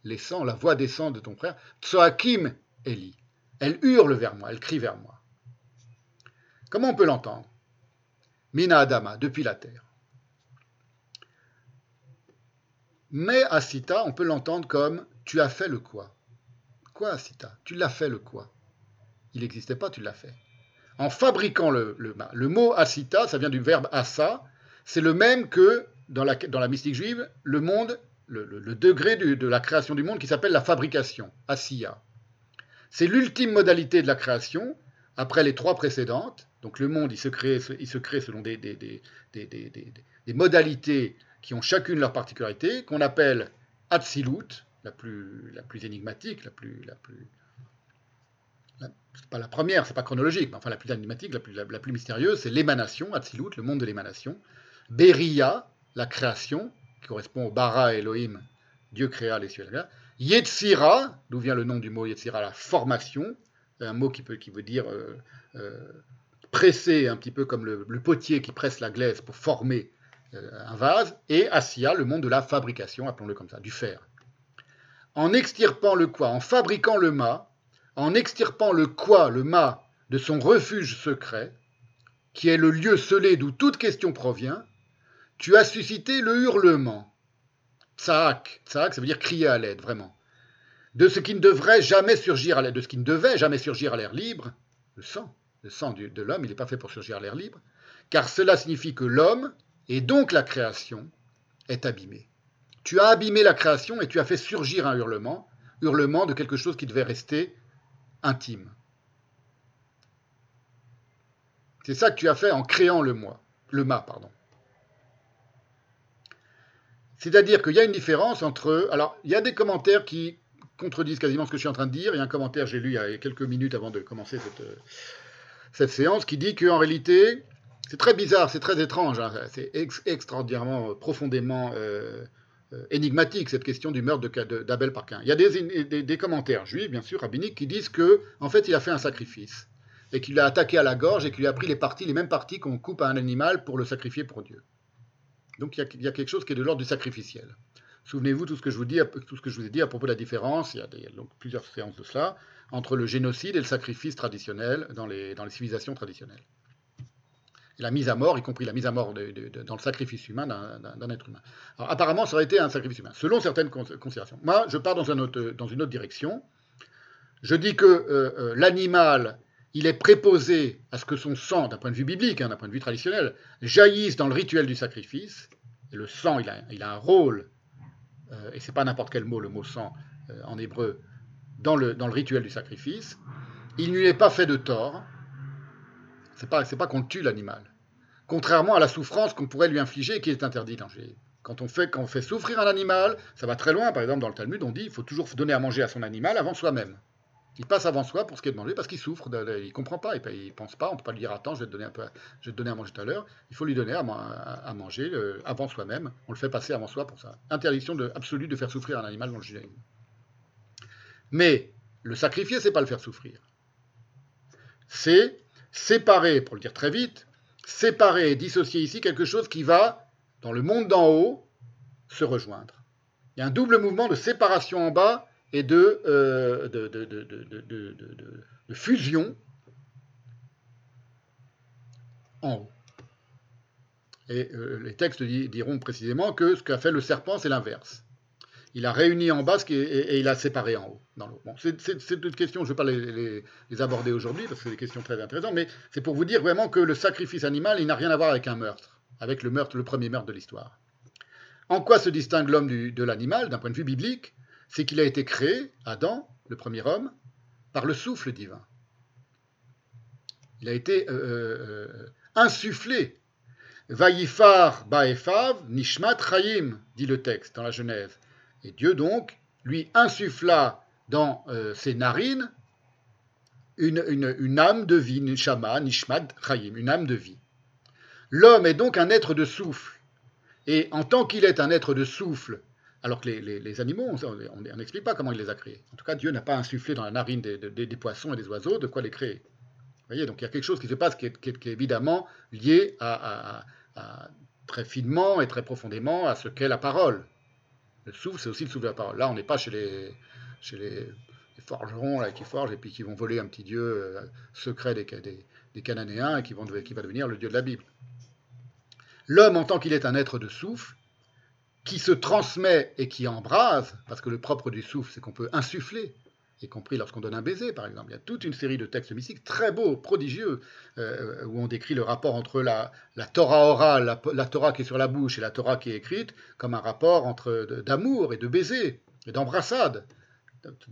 Speaker 1: les sangs, la voix des sangs de ton frère, Tsoakim Eli. Elle hurle vers moi, elle crie vers moi. Comment on peut l'entendre? Mina Adama, depuis la terre. Mais Asita, on peut l'entendre comme tu as fait le quoi? Quoi Asita Tu l'as fait le quoi? Il n'existait pas, tu l'as fait. En fabriquant le, le, le, mot Asita, ça vient du verbe asa, c'est le même que dans la, dans la mystique juive, le monde, le, degré de la création du monde qui s'appelle la fabrication, Asiya. C'est l'ultime modalité de la création, après les trois précédentes. Donc le monde, il se crée, il se crée selon des, des, des, modalités qui ont chacune leur particularité, qu'on appelle Atsilut, la plus, la plus énigmatique, la plus... La plus c'est pas la première, c'est pas chronologique, mais enfin la plus énigmatique, la plus, la, plus mystérieuse, c'est l'émanation, Atsilut, le monde de l'émanation. Beria, la création, qui correspond au bara Elohim, Dieu créa les cieux et la terre. Yetzira, d'où vient le nom du mot Yetzira, la formation, un mot qui, peut, qui veut dire euh, euh, presser, un petit peu comme le, potier qui presse la glaise pour former euh, un vase, et Assia, le monde de la fabrication, appelons-le comme ça, du fer. En extirpant le quoi, en fabriquant le mât, en extirpant le quoi, le mât, de son refuge secret, qui est le lieu scellé d'où toute question provient, tu as suscité le hurlement. Tsaak, tsaak, ça veut dire crier à l'aide, vraiment de ce qui ne devrait jamais surgir à l'air, de ce qui ne devait jamais surgir à l'air libre, le sang. Le sang de l'homme, il n'est pas fait pour surgir à l'air libre, car cela signifie que l'homme, et donc la création, est abîmé. Tu as abîmé la création et tu as fait surgir un hurlement, hurlement de quelque chose qui devait rester intime. C'est ça que tu as fait en créant le moi, le mât, pardon. C'est-à-dire qu'il y a une différence entre. Alors, il y a des commentaires qui contredisent quasiment ce que je suis en train de dire. Il y a un commentaire, j'ai lu il y a quelques minutes avant de commencer cette, euh, séance, qui dit qu'en réalité, c'est très bizarre, c'est très étrange, hein, c'est extraordinairement, euh, profondément euh, énigmatique cette question du meurtre d'Abel par. Il y a des, commentaires juifs, bien sûr, rabbiniques, qui disent que en fait, il a fait un sacrifice et qu'il l'a attaqué à la gorge et qu'il a pris les mêmes parties qu'on coupe à un animal pour le sacrifier pour Dieu. Donc il y a, quelque chose qui est de l'ordre du sacrificiel. Souvenez-vous tout ce que je vous tout ce que je vous ai dit à propos de la différence. Il y a, donc plusieurs séances de cela entre le génocide et le sacrifice traditionnel dans les civilisations traditionnelles. La mise à mort, y compris la mise à mort dans le sacrifice humain d'un être humain. Apparemment, ça aurait été un sacrifice humain, selon certaines considérations. Moi, je pars dans, une autre direction. Je dis que euh, euh, l'animal, il est préposé à ce que son sang, d'un point de vue biblique, hein, d'un point de vue traditionnel, jaillisse dans le rituel du sacrifice. Et le sang, il a, il a un rôle euh, et c'est pas n'importe quel mot, le mot sang euh, en hébreu, dans le, dans le rituel du sacrifice, il ne lui est pas fait de tort. C'est pas, pas qu'on tue l'animal. Contrairement à la souffrance qu'on pourrait lui infliger et qui est interdite. Quand on, fait, quand on fait souffrir un animal, ça va très loin. Par exemple, dans le Talmud, on dit qu'il faut toujours donner à manger à son animal avant soi-même. Il passe avant soi pour ce qui est de manger parce qu'il souffre, il ne comprend pas, il ne pense pas, on ne peut pas lui dire attends, je vais te donner un peu, je vais te donner à manger tout à l'heure. Il faut lui donner à, manger euh, avant soi-même. On le fait passer avant soi pour ça. Interdiction absolue de faire souffrir un animal dans le judaïsme. Mais le sacrifier, c'est pas le faire souffrir. C'est séparer, pour le dire très vite, séparer et dissocier ici quelque chose qui va, dans le monde d'en haut, se rejoindre. Il y a un double mouvement de séparation en bas et de, fusion en haut. Et euh, les textes diront précisément que ce qu'a fait le serpent, c'est l'inverse. Il a réuni en bas et, il a séparé en haut. Dans l'eau. c'est une question, je ne vais pas les, aborder aujourd'hui parce que c'est des questions très intéressantes, mais c'est pour vous dire vraiment que le sacrifice animal, il n'a rien à voir avec un meurtre, avec le meurtre, le premier meurtre de l'histoire. En quoi se distingue l'homme de l'animal d'un point de vue biblique? C'est qu'il a été créé, Adam, le premier homme, par le souffle divin. Il a été euh, euh, euh, insufflé. Vaïfar baefav nishmat chayim, dit le texte dans la Genèse. Et Dieu donc lui insuffla dans ses narines une, âme de vie, une shama, une âme de vie. L'homme est donc un être de souffle. Et en tant qu'il est un être de souffle, alors que les, animaux, on n'explique pas comment il les a créés. En tout cas, Dieu n'a pas insufflé dans la narine des, poissons et des oiseaux de quoi les créer voyez, donc il y a quelque chose qui se passe qui est, évidemment lié très finement et très profondément à ce qu'est la parole. Le souffle, c'est aussi le souffle de la parole. Là, on n'est pas chez les, chez les, forgerons là, qui forgent et puis qui vont voler un petit dieu euh, secret des, des, Cananéens et qui, vont, qui va devenir le dieu de la Bible. L'homme, en tant qu'il est un être de souffle, qui se transmet et qui embrase, parce que le propre du souffle, c'est qu'on peut insuffler, y compris lorsqu'on donne un baiser, par exemple. Il y a toute une série de textes mystiques très beaux, prodigieux, euh, où on décrit le rapport entre la, Torah orale, la, Torah qui est sur la bouche et la Torah qui est écrite, comme un rapport entre d'amour et de baiser et d'embrassade.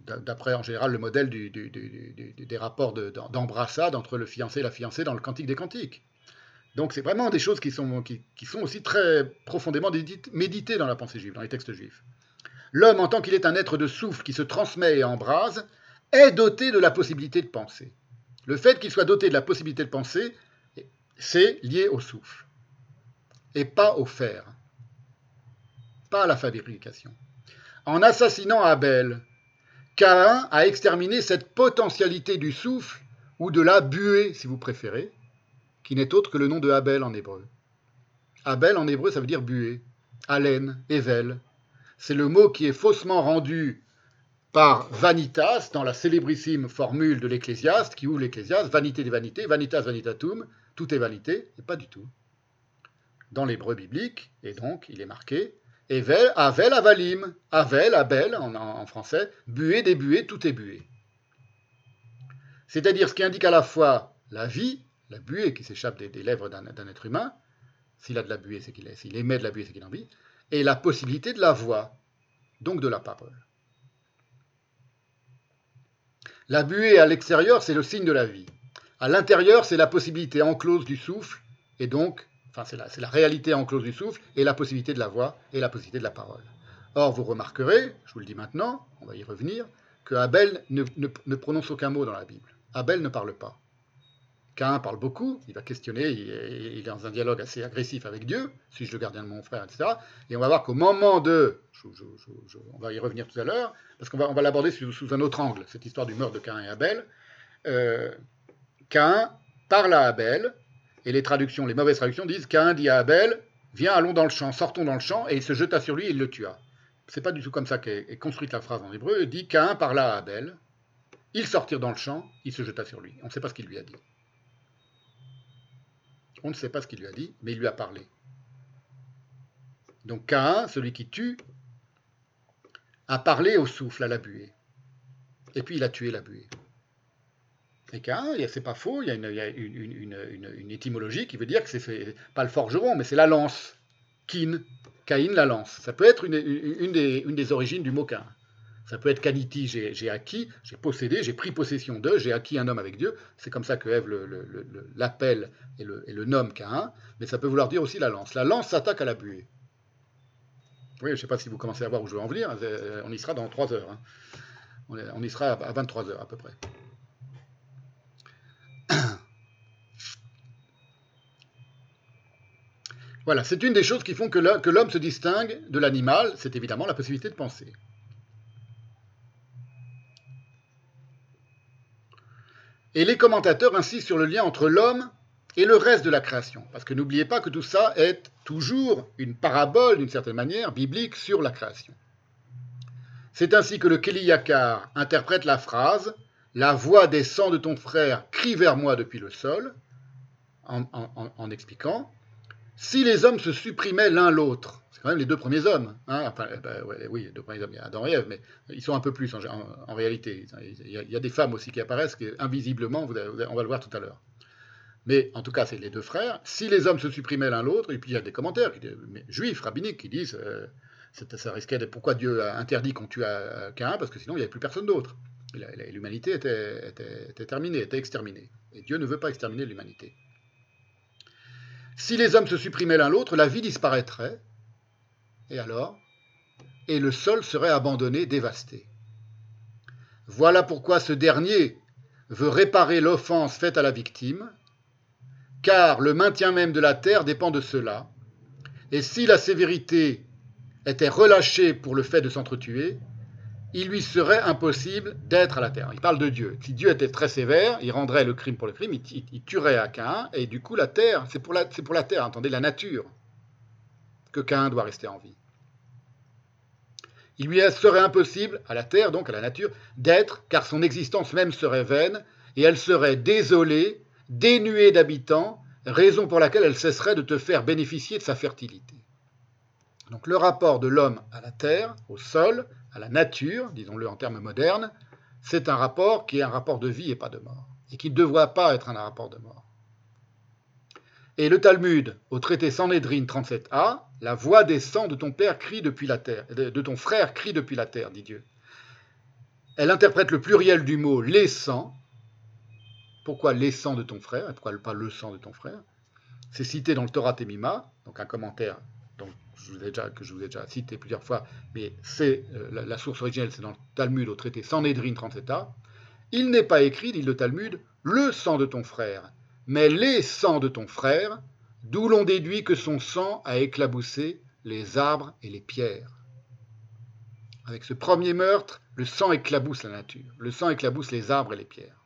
Speaker 1: D'après, en général, le modèle des rapports d'embrassade entre le fiancé et la fiancée dans le Cantique des Cantiques. Donc c'est vraiment des choses qui sont, qui, qui sont aussi très profondément méditées dans la pensée juive, dans les textes juifs. L'homme, en tant qu'il est un être de souffle qui se transmet et embrase, est doté de la possibilité de penser. Le fait qu'il soit doté de la possibilité de penser, c'est lié au souffle, et pas au fer, pas à la fabrication. En assassinant Abel, Caïn a exterminé cette potentialité du souffle, ou de la buée, si vous préférez, qui n'est autre que le nom de Abel en hébreu. Abel en hébreu, ça veut dire buée, haleine, ével, c'est le mot qui est faussement rendu par vanitas dans la célébrissime formule de l'Ecclésiaste qui ouvre l'Ecclésiaste, vanité des vanités, vanitas vanitatum, tout est vanité, et pas du tout. Dans l'hébreu biblique, et donc il est marqué Evel, Avel, Avalim, Avel, Abel en, français, buée des buées, tout est buée. C'est-à-dire ce qui indique à la fois la vie, la buée qui s'échappe des, lèvres d'un être humain, s'il a de la buée, c'est qu'il s'il émet de la buée, c'est qu'il en vit, et la possibilité de la voix, donc de la parole. La buée à l'extérieur, c'est le signe de la vie. À l'intérieur, c'est la possibilité enclose du souffle, et donc, enfin, c'est la, la, réalité enclose du souffle, et la possibilité de la voix, et la possibilité de la parole. Or, vous remarquerez, je vous le dis maintenant, on va y revenir, que Abel ne prononce aucun mot dans la Bible. Abel ne parle pas. Cain parle beaucoup, il va questionner, il est, dans un dialogue assez agressif avec Dieu, suis-je le gardien de mon frère, etc. Et on va voir qu'au moment de, on va y revenir tout à l'heure, parce qu'on va, l'aborder sous, un autre angle, cette histoire du meurtre de Cain et Abel. Euh, Cain parle à Abel, et les traductions, les mauvaises traductions disent Cain dit à Abel, viens, allons dans le champ, sortons dans le champ, et il se jeta sur lui et il le tua. C'est pas du tout comme ça qu'est construite la phrase en hébreu. Il dit Cain parla à Abel, ils sortirent dans le champ, il se jeta sur lui. On ne sait pas ce qu'il lui a dit. On ne sait pas ce qu'il lui a dit, mais il lui a parlé. Donc Cain, celui qui tue, a parlé au souffle, à la buée. Et puis il a tué la buée. Et Cain, c'est pas faux, il y a, une, étymologie qui veut dire que c'est pas le forgeron, mais c'est la lance. Kin, Caïn la lance. Ça peut être une, des, origines du mot Cain. Ça peut être Kaniti, j'ai acquis, j'ai possédé, j'ai pris possession d'eux, j'ai acquis un homme avec Dieu. C'est comme ça que Ève l'appelle et le, et le nomme Cain. Mais ça peut vouloir dire aussi la lance. La lance s'attaque à la buée. Oui, je ne sais pas si vous commencez à voir où je veux en venir. Euh, on y sera dans 3 heures. Hein. On y sera à 23 heures à peu près. Voilà, c'est une des choses qui font que l'homme se distingue de l'animal, c'est évidemment la possibilité de penser. Et les commentateurs insistent sur le lien entre l'homme et le reste de la création. Parce que n'oubliez pas que tout ça est toujours une parabole, d'une certaine manière, biblique sur la création. C'est ainsi que le Keli Yakar interprète la phrase La voix des sangs de ton frère crie vers moi depuis le sol, en, expliquant si les hommes se supprimaient l'un l'autre, quand même les deux premiers hommes, hein, eh ben, oui, les deux premiers hommes, il y a Adam et Ève, mais ils sont un peu plus en, réalité. Il y, a, des femmes aussi qui apparaissent, qui, invisiblement, on va le voir tout à l'heure. Mais en tout cas, c'est les deux frères. Si les hommes se supprimaient l'un l'autre, et puis il y a des commentaires juifs, rabbiniques, qui disent euh, ça risquait d'être pourquoi Dieu a interdit qu'on tue à- Caïn, parce que sinon il n'y avait plus personne d'autre. L'humanité était terminée, était exterminée. Et Dieu ne veut pas exterminer l'humanité. Si les hommes se supprimaient l'un l'autre, la vie disparaîtrait. Et alors? Et le sol serait abandonné, dévasté. Voilà pourquoi ce dernier veut réparer l'offense faite à la victime, car le maintien même de la terre dépend de cela. Et si la sévérité était relâchée pour le fait de s'entretuer, il lui serait impossible d'être à la terre. Il parle de Dieu. Si Dieu était très sévère, il rendrait le crime pour le crime, il, tuerait à Cain, et du coup la terre, c'est pour la, c'est pour la terre, entendez, la nature, que Cain doit rester en vie. Il lui serait impossible, à la terre, donc à la nature, d'être, car son existence même serait vaine, et elle serait désolée, dénuée d'habitants, raison pour laquelle elle cesserait de te faire bénéficier de sa fertilité. Donc le rapport de l'homme à la terre, au sol, à la nature, disons-le en termes modernes, c'est un rapport qui est un rapport de vie et pas de mort, et qui ne devrait pas être un rapport de mort. Et le Talmud, au traité Sanhédrin 37a, la voix des sangs de ton père crie depuis la terre, de ton frère crie depuis la terre, dit Dieu. Elle interprète le pluriel du mot les sangs. Pourquoi les sangs de ton frère et pourquoi pas le sang de ton frère C'est cité dans le Torah Temima, donc un commentaire je vous ai déjà, que je vous ai déjà cité plusieurs fois, mais c'est euh, la, la source originelle, c'est dans le Talmud au traité Sanhédrin 37a. Il n'est pas écrit, dit le Talmud, le sang de ton frère, mais les sangs de ton frère, d'où l'on déduit que son sang a éclaboussé les arbres et les pierres. Avec ce premier meurtre, le sang éclabousse la nature, le sang éclabousse les arbres et les pierres.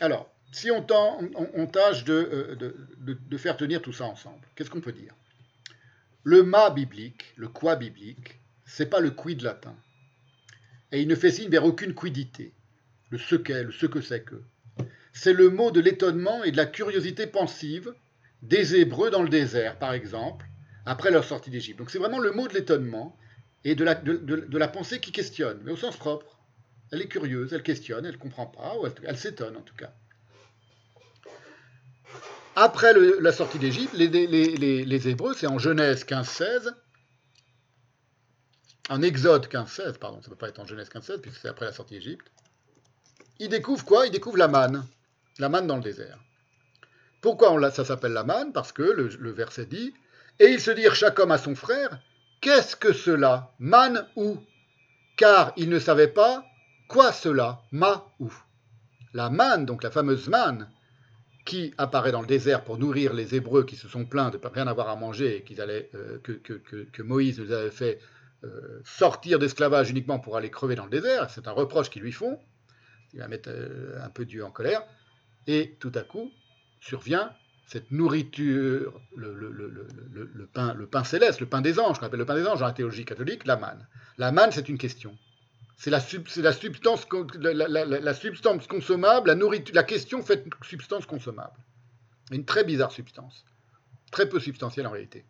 Speaker 1: Alors, si on, tâche de, euh, de faire tenir tout ça ensemble, qu'est-ce qu'on peut dire? Le ma biblique, le quoi biblique, c'est pas le quid latin. Et il ne fait signe vers aucune quidité. Ce qu'est, le ce que c'est que. C'est le mot de l'étonnement et de la curiosité pensive des Hébreux dans le désert, par exemple, après leur sortie d'Égypte. Donc c'est vraiment le mot de l'étonnement et de la, pensée qui questionne, mais au sens propre. Elle est curieuse, elle questionne, elle ne comprend pas, ou elle, s'étonne en tout cas. Après la sortie d'Égypte, les- les Hébreux, c'est en Genèse 15-16, en Exode 15-16, pardon, ça ne peut pas être en Genèse 15-16, puisque c'est après la sortie d'Égypte, ils découvrent quoi? Ils découvrent la manne, la manne dans le désert. Pourquoi ça s'appelle la manne? Parce que le, verset dit Et ils se dirent chaque homme à son frère Qu'est-ce que cela? Manne où Car ils ne savaient pas quoi cela Ma où La manne, donc la fameuse manne, qui apparaît dans le désert pour nourrir les Hébreux qui se sont plaints de ne rien avoir à manger et qu'ils allaient, euh, que Moïse les avait fait euh, sortir d'esclavage uniquement pour aller crever dans le désert. C'est un reproche qu'ils lui font. Il va mettre euh, un peu Dieu en colère. Et tout à coup, survient cette nourriture, le, pain, le pain céleste, le pain des anges, qu'on appelle le pain des anges dans la théologie catholique, la manne. La manne, c'est une question. C'est la, substance, consommable, la, nourriture, la question faite substance consommable. Une très bizarre substance. Très peu substantielle en réalité.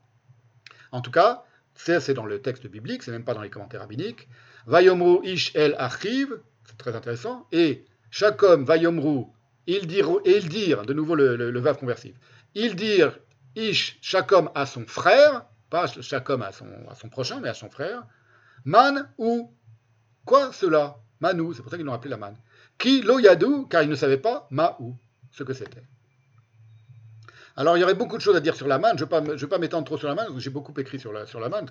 Speaker 1: En tout cas, c'est dans le texte biblique, c'est même pas dans les commentaires rabbiniques. Vayomru ish el achiv, c'est très intéressant, et chaque homme, Vayomru, ils dirent, et ils dirent, de nouveau le, le, conversif, ils dirent ish, chaque homme à son frère, pas chaque homme à son, prochain, mais à son frère, man ou quoi cela? Manu, c'est pour ça qu'ils l'ont appelé la man. Qui lo yadou, car ils ne savaient pas ma ou, ce que c'était. Alors, il y aurait beaucoup de choses à dire sur la manne. Je ne vais pas, m'étendre trop sur la que j'ai beaucoup écrit sur la, sur manne.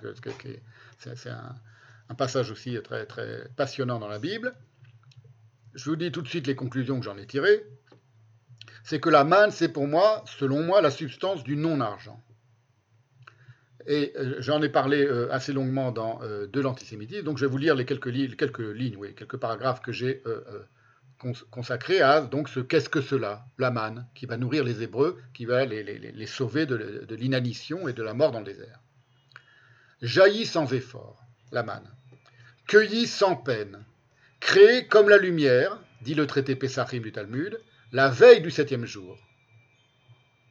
Speaker 1: c'est un, un passage aussi très, très passionnant dans la Bible. Je vous dis tout de suite les conclusions que j'en ai tirées. C'est que la manne, c'est pour moi, selon moi, la substance du non-argent. Et euh, j'en ai parlé euh, assez longuement dans euh, De l'antisémitisme, donc je vais vous lire les quelques, li- quelques lignes, oui, quelques paragraphes que j'ai cons- consacrés à donc ce qu'est-ce que cela, la manne, qui va nourrir les Hébreux, qui va les, les- sauver de, de l'inanition et de la mort dans le désert. Jaillit sans effort, la manne, cueillit sans peine, créée comme la lumière, dit le traité Pessachim du Talmud, la veille du septième jour.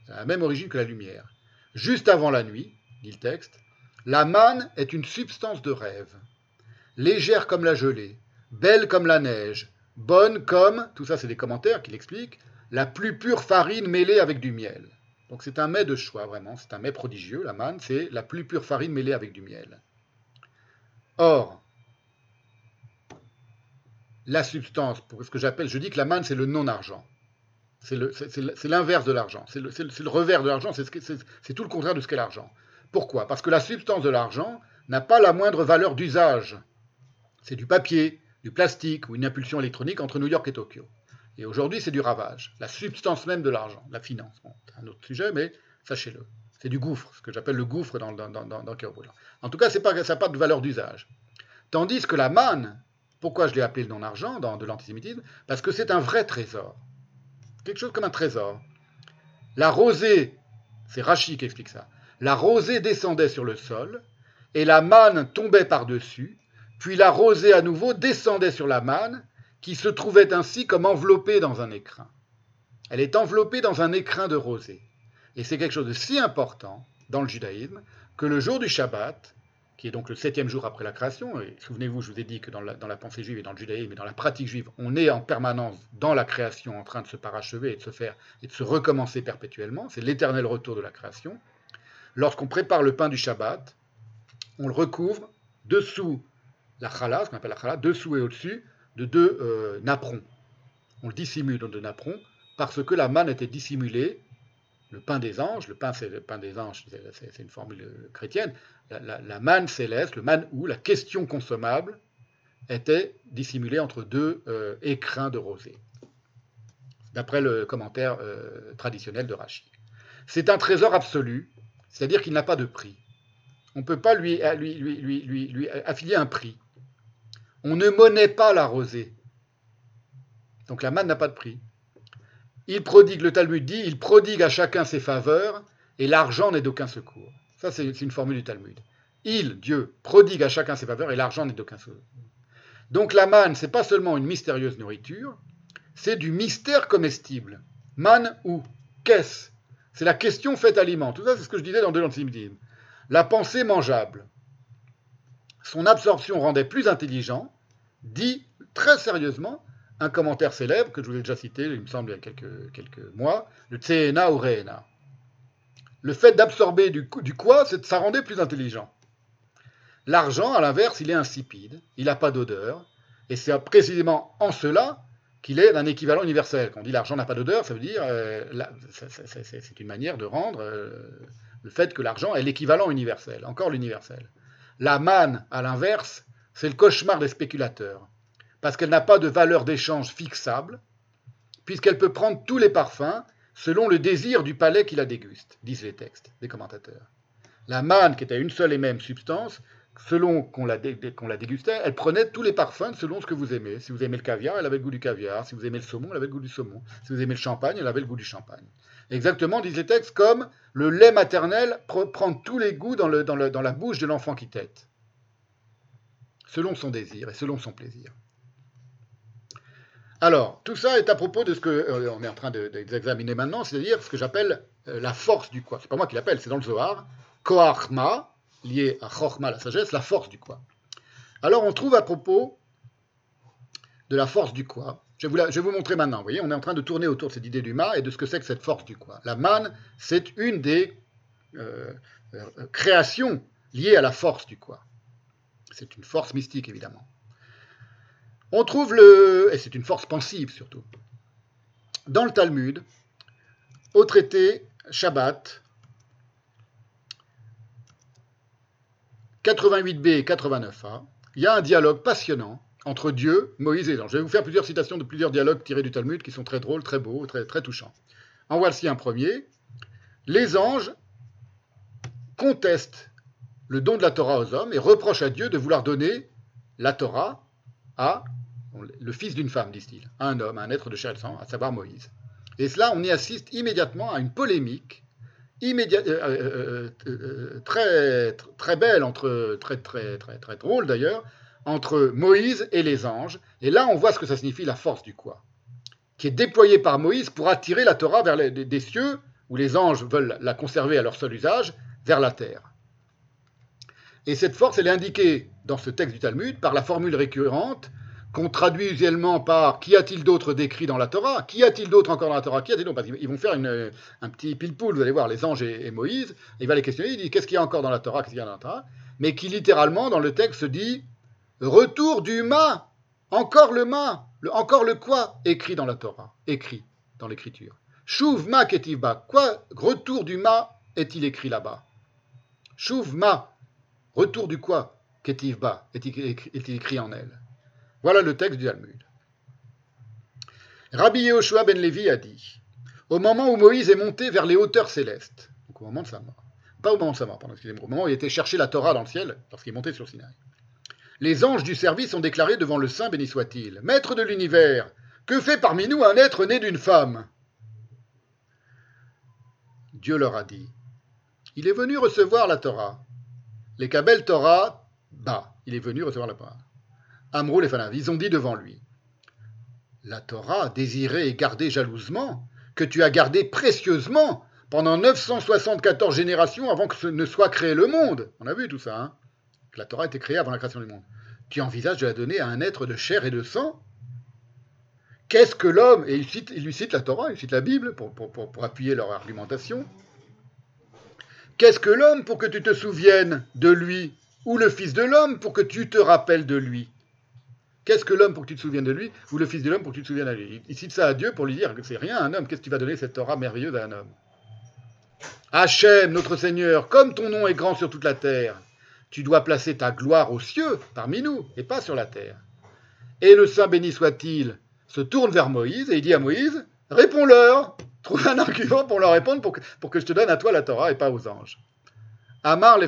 Speaker 1: C'est la même origine que la lumière. Juste avant la nuit, dit le texte, la manne est une substance de rêve, légère comme la gelée, belle comme la neige, bonne comme, tout ça c'est des commentaires qui l'expliquent, la plus pure farine mêlée avec du miel. Donc c'est un mets de choix, vraiment, c'est un mets prodigieux, la manne, c'est la plus pure farine mêlée avec du miel. Or, la substance, pour ce que j'appelle, je dis que la manne c'est le non-argent. C'est l'inverse de l'argent, c'est le, revers de l'argent, c'est tout le contraire de ce qu'est l'argent. Pourquoi? Parce que la substance de l'argent n'a pas la moindre valeur d'usage. C'est du papier, du plastique ou une impulsion électronique entre New York et Tokyo. Et aujourd'hui, c'est du ravage, la substance même de l'argent, la finance. c'est un autre sujet, mais sachez-le. C'est du gouffre, ce que j'appelle le gouffre dans, dans, dans, dans En tout cas, pas, ça n'a pas de valeur d'usage. Tandis que la manne, pourquoi je l'ai appelé le non-argent dans de l'antisémitisme Parce que c'est un vrai trésor. Quelque chose comme un trésor. La rosée, c'est Rachid qui explique ça, la rosée descendait sur le sol, et la manne tombait par-dessus, puis la rosée à nouveau descendait sur la manne, qui se trouvait ainsi comme enveloppée dans un écrin. Elle est enveloppée dans un écrin de rosée. Et c'est quelque chose de si important dans le judaïsme que le jour du Shabbat, qui est donc le septième jour après la création. Et souvenez-vous, je vous ai dit que dans la, pensée juive et dans le judaïsme et dans la pratique juive, on est en permanence dans la création en train de se parachever et de se faire et de se recommencer perpétuellement. C'est l'éternel retour de la création. Lorsqu'on prépare le pain du Shabbat, on le recouvre dessous la chala, ce qu'on appelle la chala, dessous et au-dessus de deux euh, napperons. On le dissimule dans deux napperons parce que la manne était dissimulée le pain des anges, le pain, c'est le pain des anges, c'est une formule chrétienne, la, manne céleste, le man ou la question consommable, était dissimulée entre deux euh, écrins de rosée, d'après le commentaire euh, traditionnel de Rachid. C'est un trésor absolu, c'est-à-dire qu'il n'a pas de prix. On ne peut pas lui, lui, lui, lui, affilier un prix. On ne monnaie pas la rosée. Donc la manne n'a pas de prix. Il prodigue, le Talmud dit, il prodigue à chacun ses faveurs, et l'argent n'est d'aucun secours. Ça, c'est une formule du Talmud. Il, Dieu, prodigue à chacun ses faveurs, et l'argent n'est d'aucun secours. Donc la manne, c'est pas seulement une mystérieuse nourriture, c'est du mystère comestible. Man ou qu'est-ce C'est la question faite aliment. Tout ça, c'est ce que je disais dans De l'antisémitisme. La pensée mangeable. Son absorption rendait plus intelligent, dit très sérieusement, un commentaire célèbre que je vous ai déjà cité, il me semble, il y a quelques, mois, le Tseena ou Reena. Le fait d'absorber du, quoi, ça rendait plus intelligent. L'argent, à l'inverse, il est insipide, il n'a pas d'odeur, et c'est précisément en cela qu'il est d'un équivalent universel. Quand on dit l'argent n'a pas d'odeur, ça veut dire, euh, c'est une manière de rendre euh, le fait que l'argent est l'équivalent universel, encore l'universel. La manne, à l'inverse, c'est le cauchemar des spéculateurs parce qu'elle n'a pas de valeur d'échange fixable, puisqu'elle peut prendre tous les parfums selon le désir du palais qui la déguste, disent les textes des commentateurs. La manne, qui était une seule et même substance, selon qu'on la, dégustait, elle prenait tous les parfums selon ce que vous aimez. Si vous aimez le caviar, elle avait le goût du caviar. Si vous aimez le saumon, elle avait le goût du saumon. Si vous aimez le champagne, elle avait le goût du champagne. Exactement, disent les textes, comme le lait maternel prend tous les goûts dans, dans la bouche de l'enfant qui tète, selon son désir et selon son plaisir. Alors, tout ça est à propos de ce qu'on euh, est en train d'examiner maintenant, c'est-à-dire ce que j'appelle euh, la force du quoi. C'est pas moi qui l'appelle, c'est dans le Zohar. Koachma, lié à Chorma, la sagesse, la force du quoi. Alors, on trouve à propos de la force du quoi. Je vais, vous montrer maintenant. Vous voyez, on est en train de tourner autour de cette idée du ma et de ce que c'est que cette force du quoi. La manne, c'est une des euh, créations liées à la force du quoi. C'est une force mystique, évidemment. On trouve le, et c'est une force pensive surtout, dans le Talmud, au traité Shabbat 88b et 89a, il y a un dialogue passionnant entre Dieu, Moïse et l'ange. Je vais vous faire plusieurs citations de plusieurs dialogues tirés du Talmud qui sont très drôles, très beaux, très, très touchants. En voici un premier. Les anges contestent le don de la Torah aux hommes et reprochent à Dieu de vouloir donner la Torah à le fils d'une femme, disent-ils, un homme, un être de chair et sang, à savoir Moïse. Et cela, on y assiste immédiatement à une polémique euh, euh, euh, très, très belle, entre, très, très, très, très drôle d'ailleurs, entre Moïse et les anges. Et là, on voit ce que ça signifie la force du quoi. qui est déployée par Moïse pour attirer la Torah vers les, des cieux, où les anges veulent la conserver à leur seul usage, vers la terre. Et cette force, elle est indiquée dans ce texte du Talmud par la formule récurrente qu'on traduit usuellement par Qu'y a-t-il d'autre décrit dans la Torah? Qu'y a-t-il d'autre encore dans la Torah? A-t-il qu'ils vont faire un petit pile-poule, vous allez voir, les anges et, Moïse. Il va les questionner, il dit Qu'est-ce qu'il y a encore dans la Torah? Qu'est-ce qu'il y a dans la Torah? Mais qui littéralement, dans le texte, dit Retour du ma Encore le ma le, Encore le quoi Écrit dans la Torah, écrit dans l'écriture. Chouv ma ketivba. Quoi? Retour du ma est-il écrit là-bas? Chouv ma. Retour du quoi Ketivba est-il écrit en elle? Voilà le texte du Talmud. Rabbi Yehoshua ben Levi a dit Au moment où Moïse est monté vers les hauteurs célestes, au moment de sa mort, pas au moment de sa mort, pardon, excusez-moi, au moment où il était chercher la Torah dans le ciel, lorsqu'il est monté sur Sinaï, les anges du service ont déclaré devant le Saint, béni soit-il Maître de l'univers, que fait parmi nous un être né d'une femme? Dieu leur a dit Il est venu recevoir la Torah. Les Kabel Torah, bas, il est venu recevoir la Torah. Amrou les Fanav, ils ont dit devant lui La Torah, désirée et gardée jalousement, que tu as gardée précieusement pendant 974 générations avant que ne soit créé le monde. On a vu tout ça, hein la Torah a été créée avant la création du monde. Tu envisages de la donner à un être de chair et de sang? Qu'est-ce que l'homme Et il, lui cite la Torah, il cite la Bible pour appuyer leur argumentation. Qu'est-ce que l'homme pour que tu te souviennes de lui? Ou le Fils de l'homme pour que tu te rappelles de lui? Qu'est-ce que l'homme pour que tu te souviennes de lui Ou le Fils de l'homme pour que tu te souviennes de lui? Il cite ça à Dieu pour lui dire que c'est rien un homme. Qu'est-ce que tu vas donner cette Torah merveilleuse à un homme? Hachem, notre Seigneur, comme ton nom est grand sur toute la terre, tu dois placer ta gloire aux cieux, parmi nous, et pas sur la terre. Et le Saint béni soit-il se tourne vers Moïse et il dit à Moïse, réponds-leur, trouve un argument pour leur répondre pour que, je te donne à toi la Torah et pas aux anges. Amar les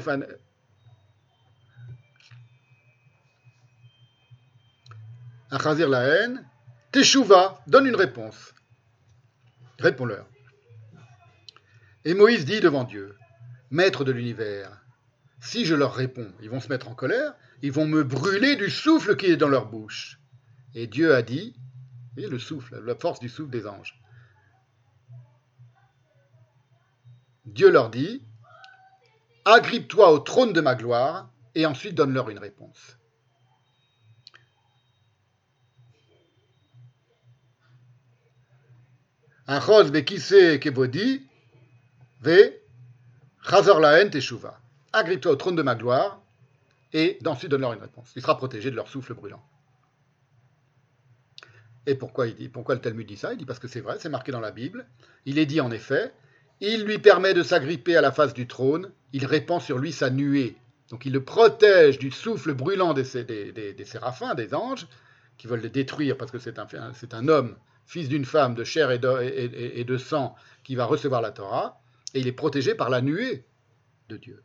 Speaker 1: Achazir la haine, Teshuva, donne une réponse. Réponds-leur. Et Moïse dit devant Dieu, Maître de l'univers, si je leur réponds, ils vont se mettre en colère, ils vont me brûler du souffle qui est dans leur bouche. Et Dieu a dit, voyez le souffle, la force du souffle des anges. Dieu leur dit, agrippe-toi au trône de ma gloire, et ensuite donne-leur une réponse. Achos bekise kevodi, ve chazor laen teshuva. Agrippe-toi au trône de ma gloire, et ensuite donne-leur une réponse. Il sera protégé de leur souffle brûlant. Et pourquoi il Pourquoi le Talmud dit ça? Il dit parce que c'est vrai, c'est marqué dans la Bible. Il est dit en effet, il lui permet de s'agripper à la face du trône, il répand sur lui sa nuée. Donc il le protège du souffle brûlant des, des, des, séraphins, des anges, qui veulent le détruire parce que c'est un, c'est un homme, fils d'une femme de chair et de, sang, qui va recevoir la Torah, et il est protégé par la nuée de Dieu.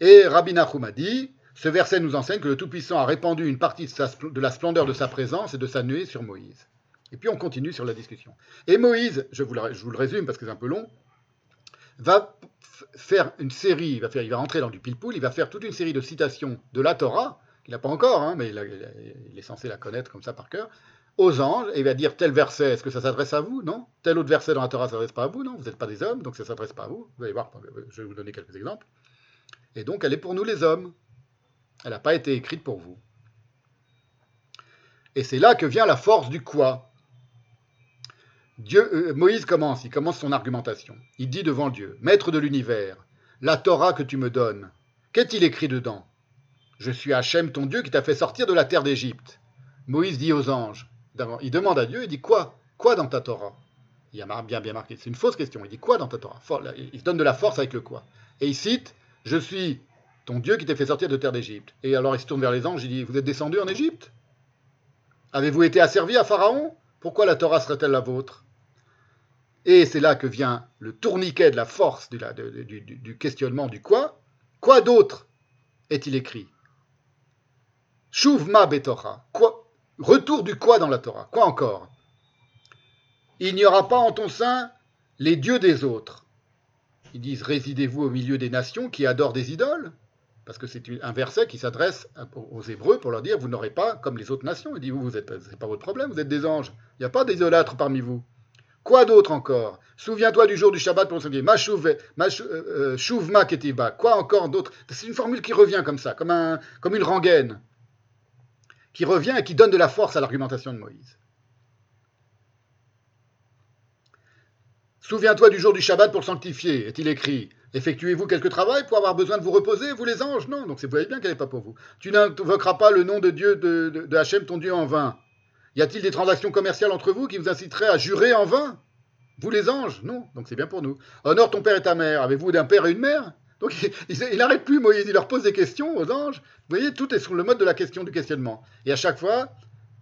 Speaker 1: Et Rabbi Nachum a dit, ce verset nous enseigne que le Tout-Puissant a répandu une partie de, la splendeur de sa présence et de sa nuée sur Moïse. Et puis on continue sur la discussion. Et Moïse, je vous je vous le résume parce que c'est un peu long, va faire une série, il va, faire, il va rentrer dans du pile-poule, il va faire toute une série de citations de la Torah, qu'il n'a pas encore, hein, mais il, il, est censé la connaître comme ça par cœur, aux anges, et il va dire tel verset, est-ce que ça s'adresse à vous? Non Tel autre verset dans la Torah, ne s'adresse pas à vous? Non Vous n'êtes pas des hommes, donc ça s'adresse pas à vous. Vous allez voir, je vais vous donner quelques exemples. Et donc elle est pour nous les hommes. Elle n'a pas été écrite pour vous. Et c'est là que vient la force du quoi? Euh, Moïse commence, il commence son argumentation. Il dit devant Dieu, Maître de l'univers, la Torah que tu me donnes, qu'est-il écrit dedans? Je suis Hachem, ton Dieu, qui t'a fait sortir de la terre d'Égypte. Moïse dit aux anges, il demande à Dieu, il dit quoi Quoi dans ta Torah? Il y a bien, bien marqué, c'est une fausse question. Il dit quoi dans ta Torah? Il donne de la force avec le quoi. Et il cite, je suis ton Dieu qui t'a fait sortir de terre d'Égypte. Et alors il se tourne vers les anges, il dit, vous êtes descendus en Égypte? Avez-vous été asservis à Pharaon? Pourquoi la Torah serait-elle la vôtre? Et c'est là que vient le tourniquet de la force du questionnement du quoi. Quoi d'autre est-il écrit? Shuvma betorah. Quoi Retour du quoi dans la Torah? Quoi encore? Il n'y aura pas en ton sein les dieux des autres. Ils disent Résidez-vous au milieu des nations qui adorent des idoles? Parce que c'est un verset qui s'adresse aux Hébreux pour leur dire Vous n'aurez pas comme les autres nations. Il dit Vous, vous êtes, pas votre problème, vous êtes des anges. Il n'y a pas d'idolâtre parmi vous. Quoi d'autre encore? Souviens-toi du jour du Shabbat pour le Ma Shuvma ketiba. Quoi encore d'autre? C'est une formule qui revient comme ça, comme, un, comme une rengaine, qui revient et qui donne de la force à l'argumentation de Moïse. Souviens-toi du jour du Shabbat pour le sanctifier, est-il écrit. Effectuez-vous quelque travail pour avoir besoin de vous reposer, vous les anges? Non, donc vous voyez bien qu'elle n'est pas pour vous. Tu n'invoqueras pas le nom de Dieu, de, Hachem, ton Dieu, en vain. Y a-t-il des transactions commerciales entre vous qui vous inciteraient à jurer en vain? Vous les anges? Non, donc c'est bien pour nous. Honore ton père et ta mère. Avez-vous d'un père et une mère? Donc il n'arrête plus, Moïse, il leur pose des questions aux anges. Vous voyez, tout est sur le mode de la question, du questionnement. Et à chaque fois,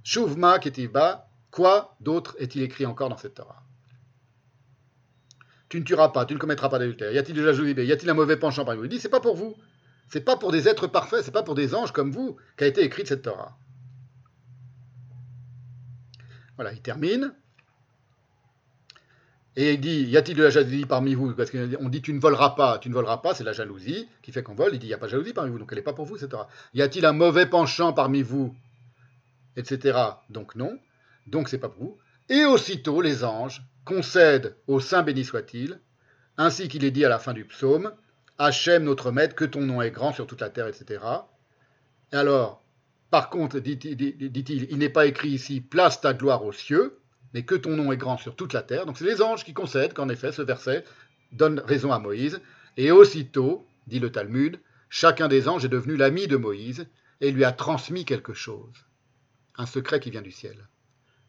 Speaker 1: Shuvma bas, quoi d'autre est-il écrit encore dans cette Torah? Tu ne tueras pas, tu ne commettras pas d'adultère. Y a-t-il déjà joué Y a-t-il un mauvais penchant parmi vous? Il dit c'est pas pour vous. C'est pas pour des êtres parfaits, c'est pas pour des anges comme vous qu'a été écrite cette Torah. Voilà, il termine. Et il dit, y a-t-il de la jalousie parmi vous? Parce qu'on dit, tu ne voleras pas, tu ne voleras pas, c'est la jalousie qui fait qu'on vole. Il dit, il n'y a pas de jalousie parmi vous, donc elle n'est pas pour vous, Torah. Y a-t-il un mauvais penchant parmi vous? Etc. Donc non. Donc c'est pas pour vous. Et aussitôt, les anges concède au Saint béni soit-il, ainsi qu'il est dit à la fin du psaume, Hachem notre maître, que ton nom est grand sur toute la terre, etc. Et alors, par contre, dit-il, il n'est pas écrit ici, place ta gloire aux cieux, mais que ton nom est grand sur toute la terre. Donc c'est les anges qui concèdent qu'en effet, ce verset donne raison à Moïse. Et aussitôt, dit le Talmud, chacun des anges est devenu l'ami de Moïse et lui a transmis quelque chose, un secret qui vient du ciel.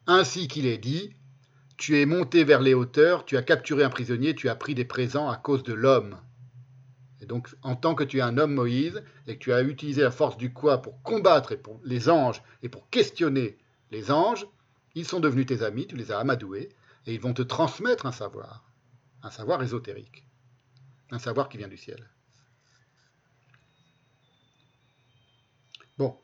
Speaker 1: Ainsi qu'il est dit, tu es monté vers les hauteurs, tu as capturé un prisonnier, tu as pris des présents à cause de l'homme. Et donc, en tant que tu es un homme Moïse, et que tu as utilisé la force du quoi pour combattre les anges et pour questionner les anges, ils sont devenus tes amis, tu les as amadoués, et ils vont te transmettre un savoir, un savoir ésotérique, un savoir qui vient du ciel. Bon.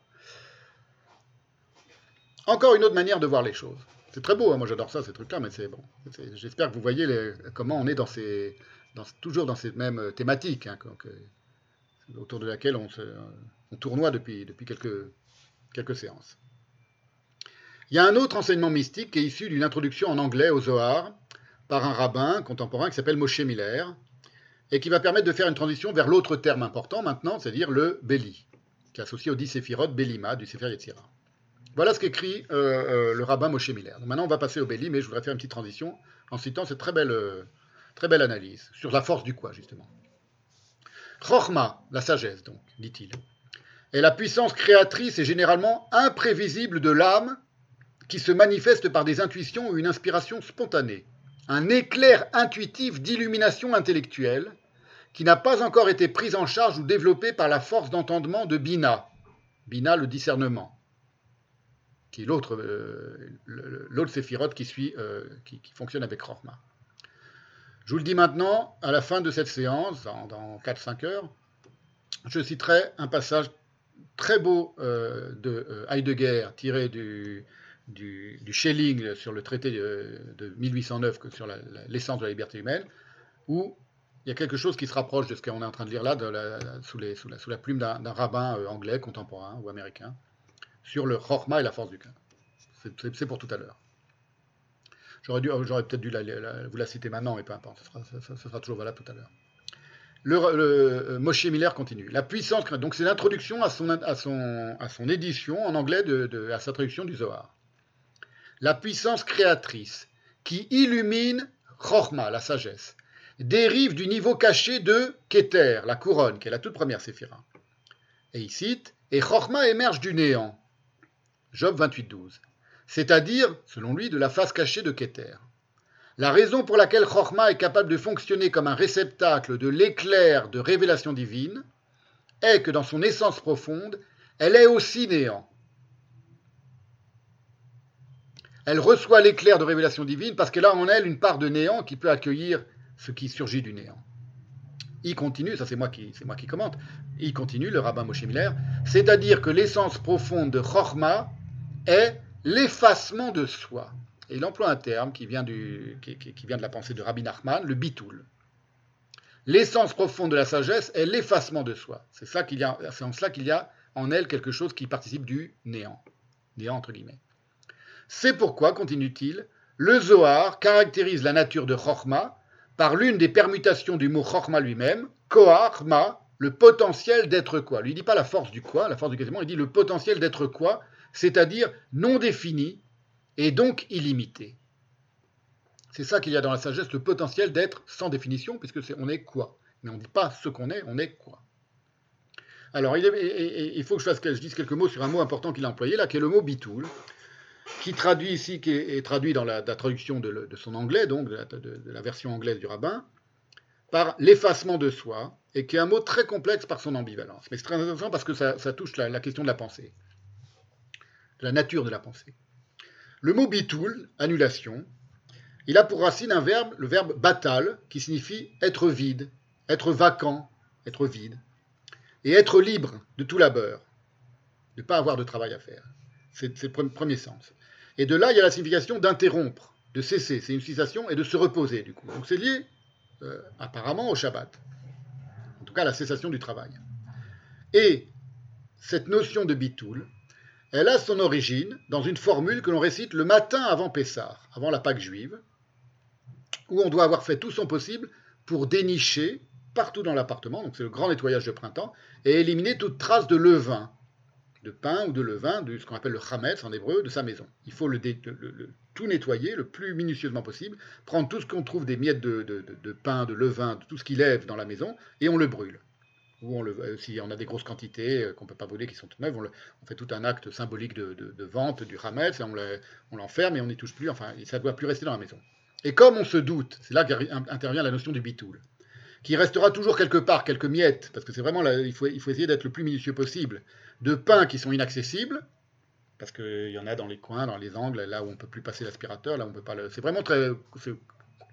Speaker 1: Encore une autre manière de voir les choses. C'est très beau, hein, moi j'adore ça, ces trucs-là, mais c'est bon. J'espère que vous voyez comment on est ces, toujours dans cette même thématique, hein, autour de laquelle on, tournoie depuis, quelques séances. Il y a un autre enseignement mystique qui est issu d'une introduction en anglais au Zohar par un rabbin contemporain qui s'appelle Moshe Miller et qui va permettre de faire une transition vers l'autre terme important maintenant, c'est-à-dire le Béli, qui est associé au 10 séphirot Bélima du Sefer Yetzirah. Voilà ce qu'écrit euh, euh, le rabbin Moshe Miller. maintenant, on va passer au Béli, mais je voudrais faire une petite transition en citant cette très belle, euh, très belle analyse sur la force du quoi, justement. Chorma, la sagesse, donc, dit-il, est la puissance créatrice et généralement imprévisible de l'âme qui se manifeste par des intuitions ou une inspiration spontanée, un éclair intuitif d'illumination intellectuelle qui n'a pas encore été prise en charge ou développée par la force d'entendement de Bina, Bina le discernement, qui est l'autre euh, séphirote qui, suit, euh, qui, fonctionne avec Rochma. Je vous le dis maintenant, à la fin de cette séance, dans, 4-5 heures, je citerai un passage très beau euh, de Heidegger, tiré du, du, Schelling sur le traité de, 1809 sur l'essence de la liberté humaine, où il y a quelque chose qui se rapproche de ce qu'on est en train de lire là, sous, la, plume d'un rabbin anglais contemporain ou américain sur le Chorma et la force du cœur. C'est pour tout à l'heure. J'aurais peut-être dû vous la citer maintenant, mais peu importe, ce sera, toujours valable tout à l'heure. Le, euh, Moshe Miller continue. La puissance, donc c'est l'introduction à son édition en anglais, de, à sa traduction du Zohar. La puissance créatrice qui illumine Chorma, la sagesse, dérive du niveau caché de Keter, la couronne, qui est la toute première séphira. Et il cite Et Chorma émerge du néant. Job 28.12, c'est-à-dire, selon lui, de la face cachée de Keter. La raison pour laquelle Chorma est capable de fonctionner comme un réceptacle de l'éclair de révélation divine est que dans son essence profonde, elle est aussi néant. Elle reçoit l'éclair de révélation divine parce qu'elle a en elle une part de néant qui peut accueillir ce qui surgit du néant. Il continue, ça c'est moi qui c'est moi qui commente. Il continue le rabbin Moshe Miller, c'est-à-dire que l'essence profonde de Chorma est l'effacement de soi. Et il emploie un terme qui vient, de la pensée de Rabbi Nachman, le bitoul. L'essence profonde de la sagesse est l'effacement de soi. C'est ça qu'il y a, c'est en cela qu'il y a en elle quelque chose qui participe du néant. Néant entre guillemets. C'est pourquoi, continue-t-il, le Zohar caractérise la nature de Chorma par l'une des permutations du mot Chorma lui-même, Koharma, le potentiel d'être quoi? Lui, dit pas la force du quoi, la force du quasiment, il dit le potentiel d'être quoi, c'est-à-dire non défini et donc illimité. C'est ça qu'il y a dans la sagesse, le potentiel d'être sans définition, puisque c'est on est quoi. Mais on ne dit pas ce qu'on est, on est quoi. Alors, il, faut que je, je dise quelques mots sur un mot important qu'il a employé là, qui est le mot bitoul, qui traduit ici, qui est, traduit dans la, traduction de, son anglais, donc de la, version anglaise du rabbin, par l'effacement de soi, et qui est un mot très complexe par son ambivalence. Mais c'est très intéressant parce que ça, touche la, question de la pensée, de la nature de la pensée. Le mot bitoul, annulation, il a pour racine un verbe, le verbe batal, qui signifie être vide, être vacant, être vide et être libre de tout labeur, ne pas avoir de travail à faire. C'est le premier sens. Et de là, il y a la signification d'interrompre, de cesser. C'est une cessation et de se reposer, du coup. Donc c'est lié euh, apparemment au Shabbat. En tout cas, à la cessation du travail. Et cette notion de bitoul, elle a son origine dans une formule que l'on récite le matin avant Pessah, avant la Pâque juive, où on doit avoir fait tout son possible pour dénicher partout dans l'appartement, donc c'est le grand nettoyage de printemps, et éliminer toute trace de levain, de pain ou de levain, de ce qu'on appelle le chametz en hébreu, de sa maison. Il faut le, tout nettoyer le plus minutieusement possible, prendre tout ce qu'on trouve des miettes de, pain, de levain, de tout ce qui lève dans la maison, et on le brûle. Ou euh, si on a des grosses quantités euh, qu'on ne peut pas brûler, qui sont toutes neuves, on, fait tout un acte symbolique de, vente du chametz, on l'enferme et on n'y touche plus, enfin ça ne doit plus rester dans la maison. Et comme on se doute, c'est là qu'intervient la notion du bitoul, qui restera toujours quelque part, quelques miettes, parce que c'est vraiment, il, faut, il faut essayer d'être le plus minutieux possible, de pains qui sont inaccessibles, parce qu'il y en a dans les coins, dans les angles, là où on ne peut plus passer l'aspirateur, là où on peut pas le... C'est vraiment très,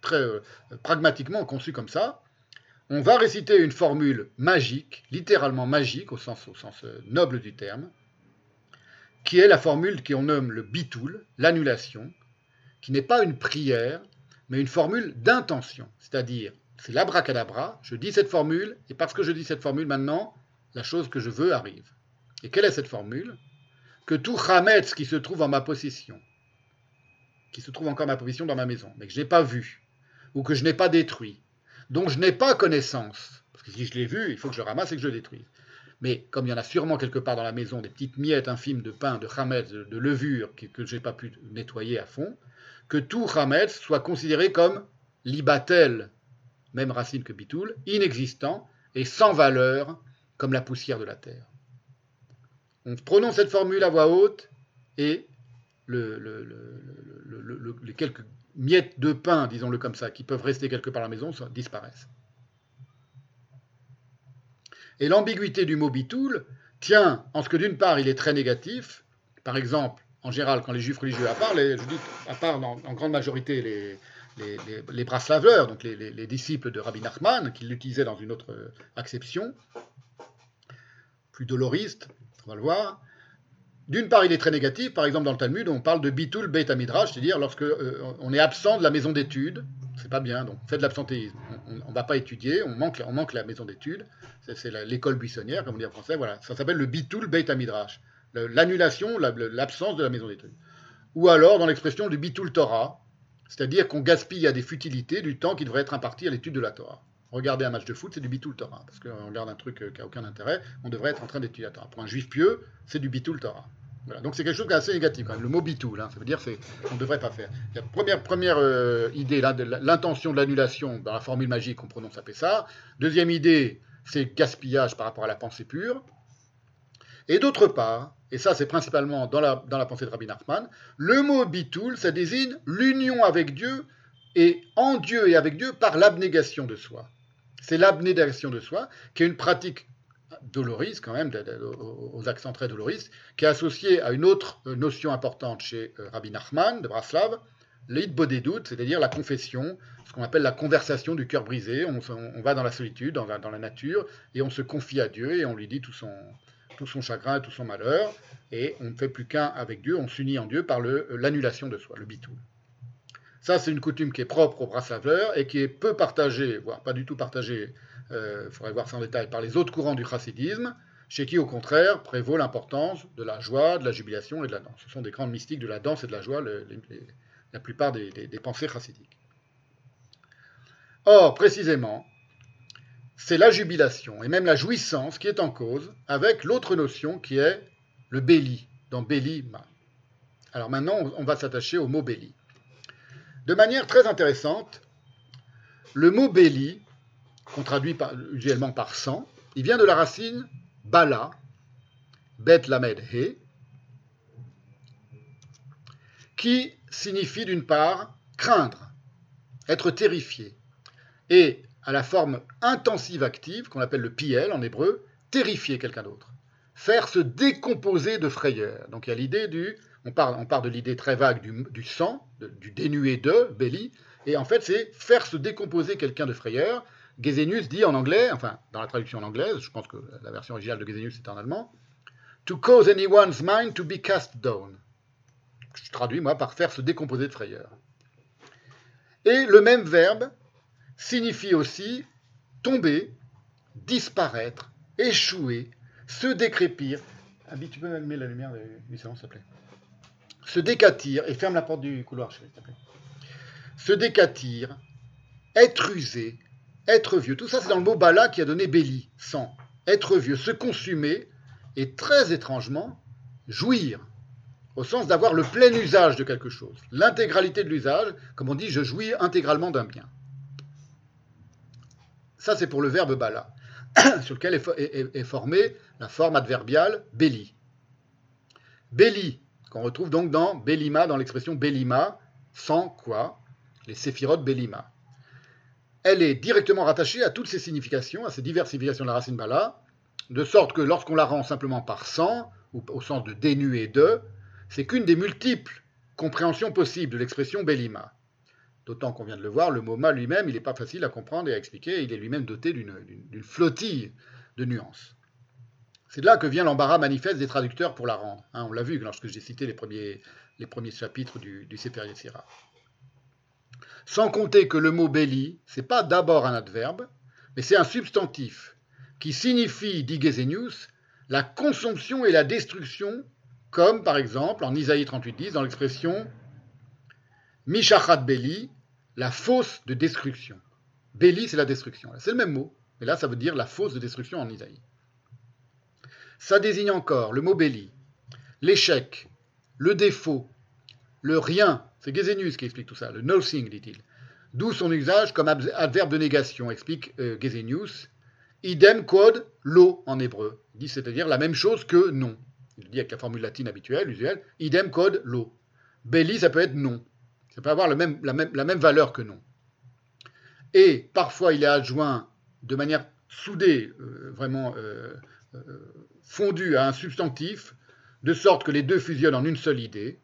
Speaker 1: très euh, pragmatiquement conçu comme ça. On va réciter une formule magique, littéralement magique au sens, au sens euh, noble du terme, qui est la formule qu'on nomme le bitoul, l'annulation, qui n'est pas une prière, mais une formule d'intention, c'est-à-dire c'est l'abracadabra, je dis cette formule, et parce que je dis cette formule maintenant, la chose que je veux arrive. Et quelle est cette formule? Que tout Hametz qui se trouve en ma possession, qui se trouve encore en ma possession dans ma maison, mais que je n'ai pas vu, ou que je n'ai pas détruit, dont je n'ai pas connaissance, parce que si je l'ai vu, il faut que je ramasse et que je détruise. Mais comme il y en a sûrement quelque part dans la maison des petites miettes infimes de pain, de chametz, de, levure que, je n'ai pas pu nettoyer à fond, que tout chametz soit considéré comme libatel, même racine que bitoul, inexistant et sans valeur comme la poussière de la terre. On prononce cette formule à voix haute et les quelques miettes de pain, disons-le comme ça, qui peuvent rester quelque part à la maison, disparaissent. Et l'ambiguïté du mot bitoul tient en ce que d'une part il est très négatif, par exemple, en général, quand les juifs religieux, à part, je dis, à part en grande majorité les, les, les, braslaveurs, donc les, disciples de Rabbi Nachman, qui l'utilisaient dans une autre euh, acception, plus doloriste, on va le voir. D'une part, il est très négatif. Par exemple, dans le Talmud, on parle de bitul beit midrash, c'est-à-dire lorsque euh, on est absent de la maison d'études, c'est pas bien. Donc, fait de l'absentéisme. On ne va pas étudier, on manque, la maison d'études. C'est l'école buissonnière, comme on dit en français. Voilà, ça s'appelle le bitul beit midrash, l'annulation, l'absence de la maison d'études. Ou alors, dans l'expression du bitul Torah, c'est-à-dire qu'on gaspille à des futilités du temps qui devrait être imparti à l'étude de la Torah. Regarder un match de foot, c'est du bitul Torah, parce qu'on regarde un truc euh, qui n'a aucun intérêt, on devrait être en train d'étudier la Torah. Pour un juif pieux, c'est du bitul Torah. Voilà. Donc c'est quelque chose qui est assez négatif quand même. Le mot bitul, hein, ça veut dire qu'on ne devrait pas faire. La première, euh, idée, l'intention de l'annulation dans la formule magique, on prononce à ça. Deuxième idée, c'est gaspillage par rapport à la pensée pure. Et d'autre part, et ça c'est principalement dans la, la pensée de Rabbi Nachman, le mot bitoul, ça désigne l'union avec Dieu et en Dieu et avec Dieu par l'abnégation de soi. C'est l'abnégation de soi qui est une pratique dolorise quand même, aux accents très doloristes, qui est associée à une autre notion importante chez euh, Rabbi Nachman de Braslav, doutes, c'est-à-dire la confession, ce qu'on appelle la conversation du cœur brisé. On, va dans la solitude, dans dans la nature, et on se confie à Dieu et on lui dit tout son, tout son chagrin, tout son malheur, et on ne fait plus qu'un avec Dieu, on s'unit en Dieu par euh, l'annulation de soi, le bitoul. Ça, c'est une coutume qui est propre au brassaveur et qui est peu partagée, voire pas du tout partagée, il euh, faudrait voir ça en détail, par les autres courants du chassidisme, chez qui au contraire prévaut l'importance de la joie, de la jubilation et de la danse. Ce sont des grandes mystiques de la danse et de la joie, la plupart des, des pensées chassidiques. Or, précisément, c'est la jubilation et même la jouissance qui est en cause avec l'autre notion qui est le béli, dans béli ma. Alors maintenant, on va s'attacher au mot béli. De manière très intéressante, le mot béli, qu'on traduit usuellement par sang, il vient de la racine bala, bet lamed he, qui signifie d'une part craindre, être terrifié, et à la forme intensive active, qu'on appelle le piel en hébreu, terrifier quelqu'un d'autre. Faire se décomposer de frayeur. Donc il y a l'idée du. On part, de l'idée très vague du, sang, du dénué de, belly, et en fait c'est faire se décomposer quelqu'un de frayeur. Gesenius dit en anglais, enfin dans la traduction en anglaise, je pense que la version originale de Gesenius est en allemand, To cause anyone's mind to be cast down. Je traduis moi par faire se décomposer de frayeur. Et le même verbe signifie aussi tomber, disparaître, échouer, se décrépir. Abi, tu peux la lumière du salon, s'il te plaît Se décatir, et ferme la porte du couloir, s'il te plaît. Se décatir, être usé, être vieux. Tout ça, c'est dans le mot bala qui a donné belli, sang. Être vieux, se consumer, et très étrangement, jouir, au sens d'avoir le plein usage de quelque chose. L'intégralité de l'usage, comme on dit, je jouis intégralement d'un bien. Ça, c'est pour le verbe bala, sur lequel est, formée la forme adverbiale belli. Belli, qu'on retrouve donc dans belima, dans l'expression belima, sans quoi, les séphirotes belima. Elle est directement rattachée à toutes ces significations, à ces diversifications de la racine bala, de sorte que lorsqu'on la rend simplement par sans, ou au sens de dénué de, c'est qu'une des multiples compréhensions possibles de l'expression belima. D'autant qu'on vient de le voir, le mot mal lui-même, il n'est pas facile à comprendre et à expliquer, il est lui-même doté d'une flottille de nuances. C'est de là que vient l'embarras manifeste des traducteurs pour la rendre. Hein, on l'a vu lorsque j'ai cité les premiers, chapitres du, du Sefer. Sans compter que le mot belli, c'est pas d'abord un adverbe, mais c'est un substantif qui signifie, dit Gesenius, la consomption et la destruction, comme par exemple en Isaïe 38.10 dans l'expression Mishachat Beli, la fosse de destruction. Beli, c'est la destruction. C'est le même mot, mais là, ça veut dire la fosse de destruction en Isaïe. Ça désigne encore le mot Beli, l'échec, le défaut, le rien. C'est Gesenius qui explique tout ça, le nothing, dit-il. D'où son usage comme adverbe de négation, explique euh. Idem quod lo en hébreu, dit c'est-à-dire la même chose que non. Il dit avec la formule latine habituelle, usuelle, idem quod lo. Belli, ça peut être non. Ça peut avoir la, même, valeur que non. Et parfois, il est adjoint de manière soudée, euh, vraiment euh, euh, fondue à un substantif, de sorte que les deux fusionnent en une seule idée.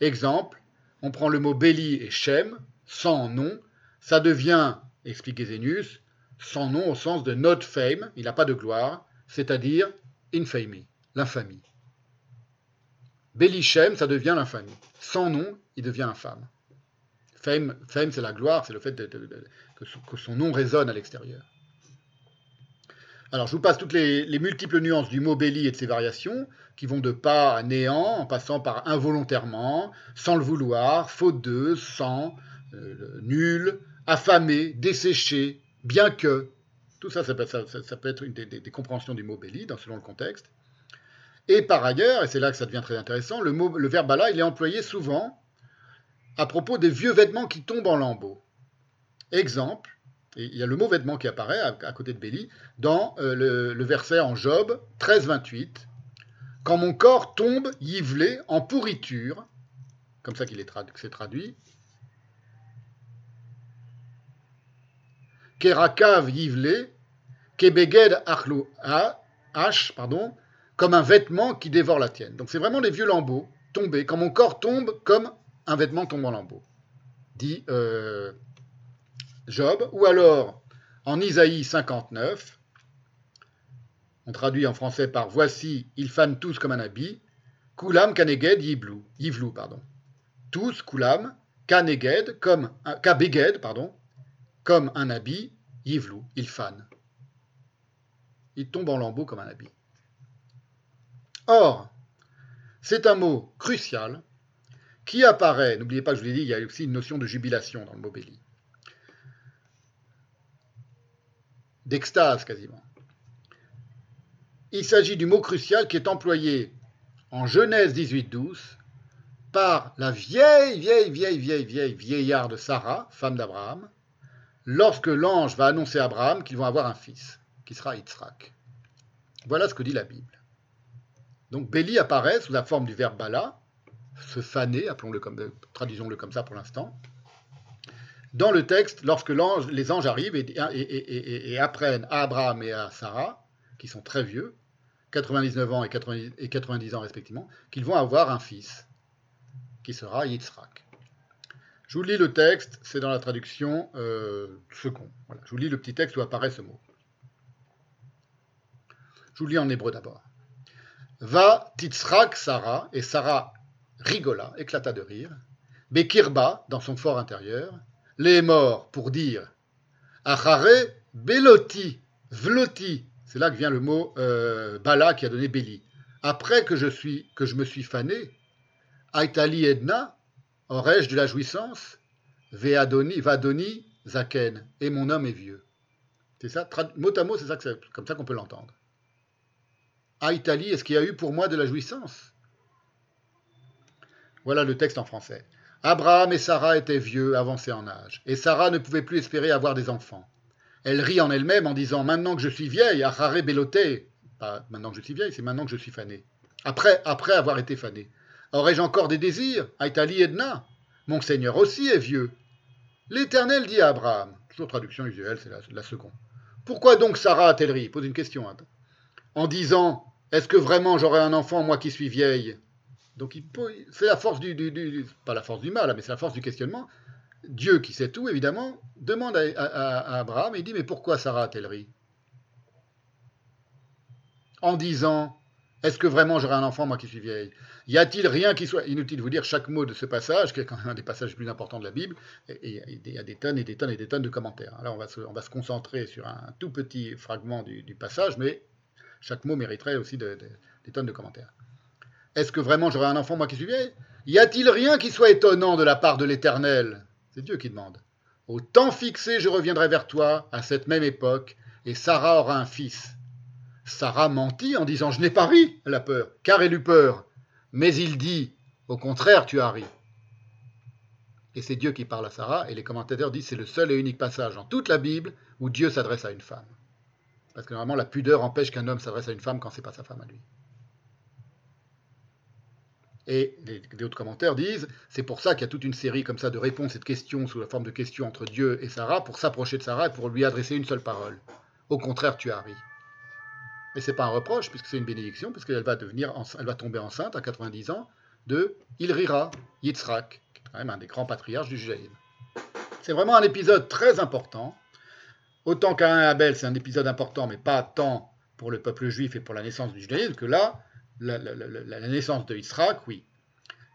Speaker 1: Exemple, on prend le mot belli et shem, sans nom, ça devient, explique Zenius, sans nom au sens de not fame, il n'a pas de gloire, c'est-à-dire infamy, l'infamie. Shem, ça devient l'infamie. Sans nom, il devient infâme. Fame, c'est la gloire, c'est le fait que, son, nom résonne à l'extérieur. Alors, je vous passe toutes les, multiples nuances du mot belli et de ses variations, qui vont de pas à néant, en passant par involontairement, sans le vouloir, faute de, sans, euh, nul, affamé, desséché, bien que. Tout ça, ça peut, être une des, compréhensions du mot belli, selon le contexte. Et par ailleurs, et c'est là que ça devient très intéressant, le, mot, le verbe là, il est employé souvent à propos des vieux vêtements qui tombent en lambeaux. Exemple, il y a le mot vêtement qui apparaît à, côté de Béli dans euh, le, verset en Job 13, 28. Quand mon corps tombe yivelé en pourriture, comme ça qu'il est c'est traduit, Kerakav yivelé, Kebeged achlu h, pardon, comme un vêtement qui dévore la tienne. Donc c'est vraiment les vieux lambeaux tombés. Quand mon corps tombe comme un vêtement tombe en lambeaux, dit euh, Job, ou alors en Isaïe 59, on traduit en français par Voici, ils fanent tous comme un habit, Kulam kaneged yivlou, yivlou pardon. Tous, Kulam, kaneged, comme un, kabeged, pardon, comme un habit, yivlou, ils fanent. Ils tombent en lambeaux comme un habit. Or, c'est un mot crucial qui apparaît, n'oubliez pas que je vous l'ai dit, il y a aussi une notion de jubilation dans le mot béli, d'extase quasiment. Il s'agit du mot crucial qui est employé en Genèse 18-12 par la vieille, vieille, vieille, vieille, vieille vieillarde Sarah, femme d'Abraham, lorsque l'ange va annoncer à Abraham qu'ils vont avoir un fils, qui sera Yitzhak. Voilà ce que dit la Bible. Donc Béli apparaît sous la forme du verbe bala, se faner, appelons-le comme, traduisons-le comme ça pour l'instant, dans le texte lorsque les anges arrivent et, apprennent à Abraham et à Sarah, qui sont très vieux, 99 ans et 90, ans respectivement, qu'ils vont avoir un fils, qui sera Yitzhak. Je vous lis le texte, c'est dans la traduction euh, second. Je vous lis le petit texte où apparaît ce mot. Je vous lis en hébreu d'abord. Va Titzrak Sarah, et Sarah rigola, éclata de rire. Bekirba, dans son fort intérieur, les morts pour dire Achare Beloti, Vloti, c'est là que vient le mot euh, Bala qui a donné Béli. Après que je, suis, que je me suis fané, Aitali Edna, aurais-je de la jouissance? Veadoni, Vadoni, Zaken, et mon homme est vieux. C'est ça, mot à mot, c'est comme ça qu'on peut l'entendre. Italie, est-ce qu'il y a eu pour moi de la jouissance? Voilà le texte en français. Abraham et Sarah étaient vieux, avancés en âge, et Sarah ne pouvait plus espérer avoir des enfants. Elle rit en elle-même en disant Maintenant que je suis vieille, Harare Beloté, pas maintenant que je suis vieille, c'est maintenant que je suis fanée. Après, après avoir été fanée. Aurais-je encore des désirs Aïtali Edna? Mon Seigneur aussi est vieux. L'Éternel dit à Abraham, toujours traduction usuelle, c'est la, seconde. Pourquoi donc Sarah a-t-elle ri? Pose une question. Hein. En disant est-ce que vraiment j'aurai un enfant, moi qui suis vieille? Donc c'est la force du, Pas la force du mal, mais c'est la force du questionnement. Dieu, qui sait tout, évidemment, demande à, Abraham et dit Mais pourquoi Sarah a-t-elle ri? En disant Est-ce que vraiment j'aurai un enfant, moi qui suis vieille? Y a-t-il rien qui soit. Inutile de vous dire chaque mot de ce passage, qui est quand même un des passages les plus importants de la Bible, et il y a des tonnes et des tonnes et des tonnes de commentaires. Alors on va se, concentrer sur un tout petit fragment du, du passage, mais chaque mot mériterait aussi des tonnes de commentaires. Est-ce que vraiment j'aurai un enfant, moi qui suis Y a-t-il rien qui soit étonnant de la part de l'Éternel? C'est Dieu qui demande. Au temps fixé, je reviendrai vers toi, à cette même époque, et Sarah aura un fils. Sarah mentit en disant Je n'ai pas ri, elle a peur, car elle eut peur. Mais il dit Au contraire, tu as ri. Et c'est Dieu qui parle à Sarah, et les commentateurs disent c'est le seul et unique passage dans toute la Bible où Dieu s'adresse à une femme. Parce que normalement, la pudeur empêche qu'un homme s'adresse à une femme quand c'est pas sa femme à lui. Et les, autres commentaires disent, c'est pour ça qu'il y a toute une série comme ça de réponses et de questions sous la forme de questions entre Dieu et Sarah, pour s'approcher de Sarah et pour lui adresser une seule parole. Au contraire, tu as ri. Mais c'est pas un reproche, puisque c'est une bénédiction, puisqu'elle va elle va tomber enceinte à 90 ans de Il rira, Yitzhak, qui est quand même un des grands patriarches du judaïsme. C'est vraiment un épisode très important Autant qu'un Abel, c'est un épisode important, mais pas tant pour le peuple juif et pour la naissance du judaïsme, que là, la, naissance de Israël, oui.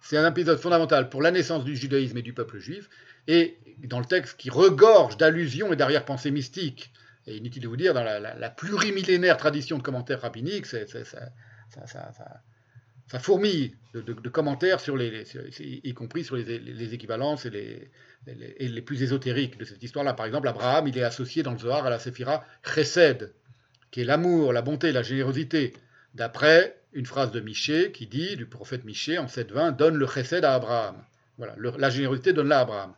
Speaker 1: C'est un épisode fondamental pour la naissance du judaïsme et du peuple juif, et dans le texte qui regorge d'allusions et d'arrière-pensées mystiques. Et inutile de vous dire, dans la, plurimillénaire tradition de commentaires rabbiniques, ça, ça, fourmille de, commentaires, sur les, y compris sur les équivalences et les, et les plus ésotériques de cette histoire-là. Par exemple, Abraham, il est associé dans le Zohar à la séphira Chesed, qui est l'amour, la bonté, la générosité, d'après une phrase de Michée qui dit, du prophète Michée en 7.20, donne le Chesed à Abraham. Voilà, la générosité donne-la à Abraham.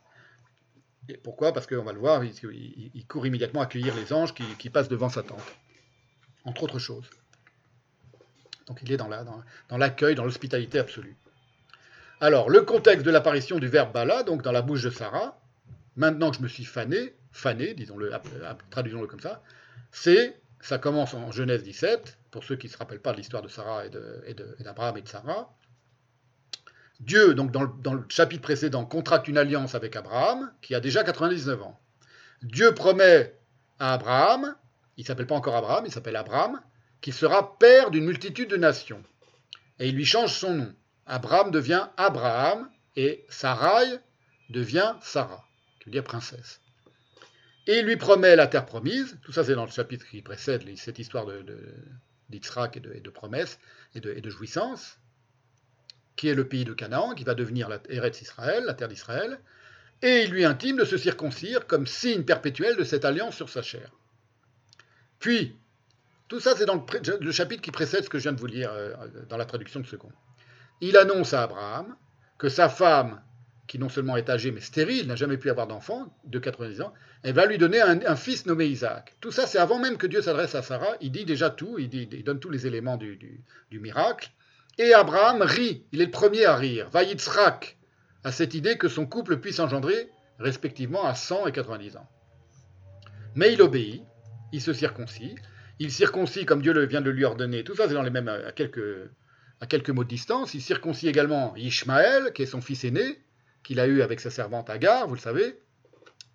Speaker 1: Et pourquoi? Parce qu'on va le voir, il, court immédiatement accueillir les anges qui, passent devant sa tente, entre autres choses. Donc il est dans l'accueil, dans l'hospitalité absolue. Alors, le contexte de l'apparition du verbe bala, donc dans la bouche de Sarah, maintenant que je me suis fané, fané, disons-le, traduisons-le comme ça, c'est, ça commence en Genèse 17, pour ceux qui ne se rappellent pas de l'histoire de Sarah et d'Abraham et, de Sarah. Dieu, donc dans le, chapitre précédent, contracte une alliance avec Abraham, qui a déjà 99 ans. Dieu promet à Abraham, il ne s'appelle pas encore Abraham, il s'appelle Abraham, qu'il sera père d'une multitude de nations. Et il lui change son nom. Abraham devient Abraham et Sarai devient Sarah, qui veut dire princesse. Et il lui promet la terre promise, tout ça c'est dans le chapitre qui précède cette histoire d'Itsrak et de, promesses et de, et jouissances, qui est le pays de Canaan, qui va devenir la la terre d'Israël, et il lui intime de se circoncire comme signe perpétuel de cette alliance sur sa chair. Puis, tout ça, c'est dans le, le, chapitre qui précède ce que je viens de vous lire euh, dans la traduction de second. Il annonce à Abraham que sa femme, qui non seulement est âgée mais stérile, n'a jamais pu avoir d'enfant, de 90 ans, elle va lui donner un, fils nommé Isaac. Tout ça, c'est avant même que Dieu s'adresse à Sarah. Il dit déjà tout, il, donne tous les éléments du, miracle. Et Abraham rit, il est le premier à rire. Vayitzrak, à cette idée que son couple puisse engendrer respectivement à 100 et 90 ans. Mais il obéit, il se circoncis, il circoncis comme Dieu vient de lui ordonner. Tout ça, c'est dans les mêmes, à quelques, à quelques mots de distance. Il circoncis également Ishmaël, qui est son fils aîné, qu'il a eu avec sa servante Agar, vous le savez,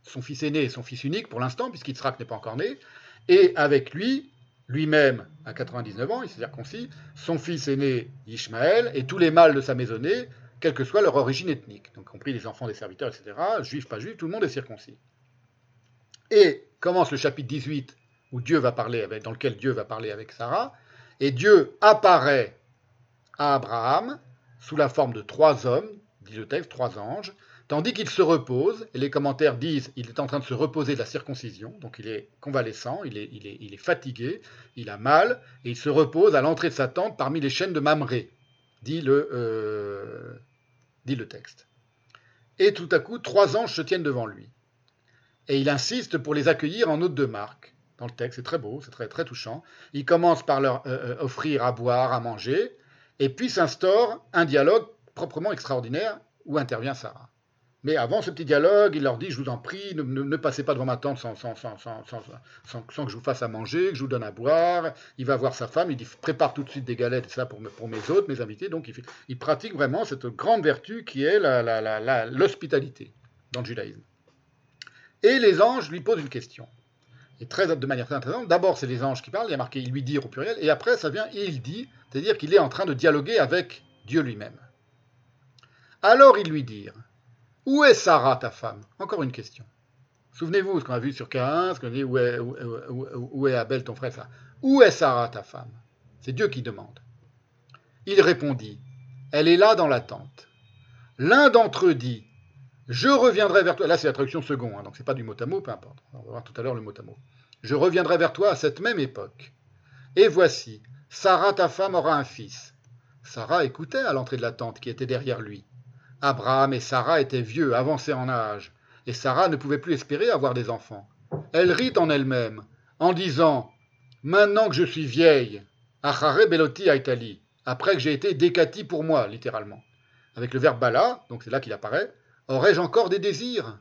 Speaker 1: son fils aîné et son fils unique pour l'instant, puisqu'Itsrak n'est pas encore né, et avec lui, lui-même à 99 ans, il s'est circoncis, son fils aîné Ishmaël et tous les mâles de sa maisonnée, quelle que soit leur origine ethnique, donc compris les enfants des serviteurs, etc., juifs, pas juifs, tout le monde est circoncis. Et commence le chapitre 18 où Dieu va parler avec, dans lequel Dieu va parler avec Sarah, et Dieu apparaît à Abraham sous la forme de trois hommes, dit le texte, trois anges, tandis qu'il se repose, et les commentaires disent il est en train de se reposer de la circoncision, donc il est convalescent, il est, fatigué, il a mal, et il se repose à l'entrée de sa tente parmi les chaînes de Mamré, dit le, euh, dit le texte. Et tout à coup, trois anges se tiennent devant lui. Et il insiste pour les accueillir en hôte de marque. Dans le texte, c'est très beau, c'est très, touchant. Il commence par leur euh, offrir à boire, à manger, et puis s'instaure un dialogue proprement extraordinaire où intervient Sarah. Mais avant ce petit dialogue, il leur dit, je vous en prie, ne, passez pas devant ma tente sans, sans, sans, sans, que je vous fasse à manger, que je vous donne à boire. Il va voir sa femme, il dit, prépare tout de suite des galettes, et ça pour, pour mes autres, mes invités. Donc il, il pratique vraiment cette grande vertu qui est l'hospitalité la, la, dans le judaïsme. Et les anges lui posent une question. Et très, de manière très intéressante. D'abord, c'est les anges qui parlent, il y a marqué il lui dit au pluriel, et après, ça vient il dit, c'est-à-dire qu'il est en train de dialoguer avec Dieu lui-même. Alors ils lui dirent Où est Sarah, ta femme? Encore une question. Souvenez-vous ce qu'on a vu sur Cain, ce qu'on a dit où est, Abel, ton frère. Où est Sarah, ta femme? C'est Dieu qui demande. Il répondit Elle est là dans la tente. L'un d'entre eux dit Je reviendrai vers toi. Là, c'est la traduction second, hein, donc c'est pas du mot à mot, peu importe. On va voir tout à l'heure le mot à mot. Je reviendrai vers toi à cette même époque. Et voici, Sarah, ta femme, aura un fils. Sarah écoutait à l'entrée de la tente qui était derrière lui. Abraham et Sarah étaient vieux, avancés en âge, et Sarah ne pouvait plus espérer avoir des enfants. Elle rit en elle-même, en disant Maintenant que je suis vieille, Achare Beloti Aitali, après que j'ai été décati pour moi, littéralement. Avec le verbe bala, donc c'est là qu'il apparaît, aurais-je encore des désirs?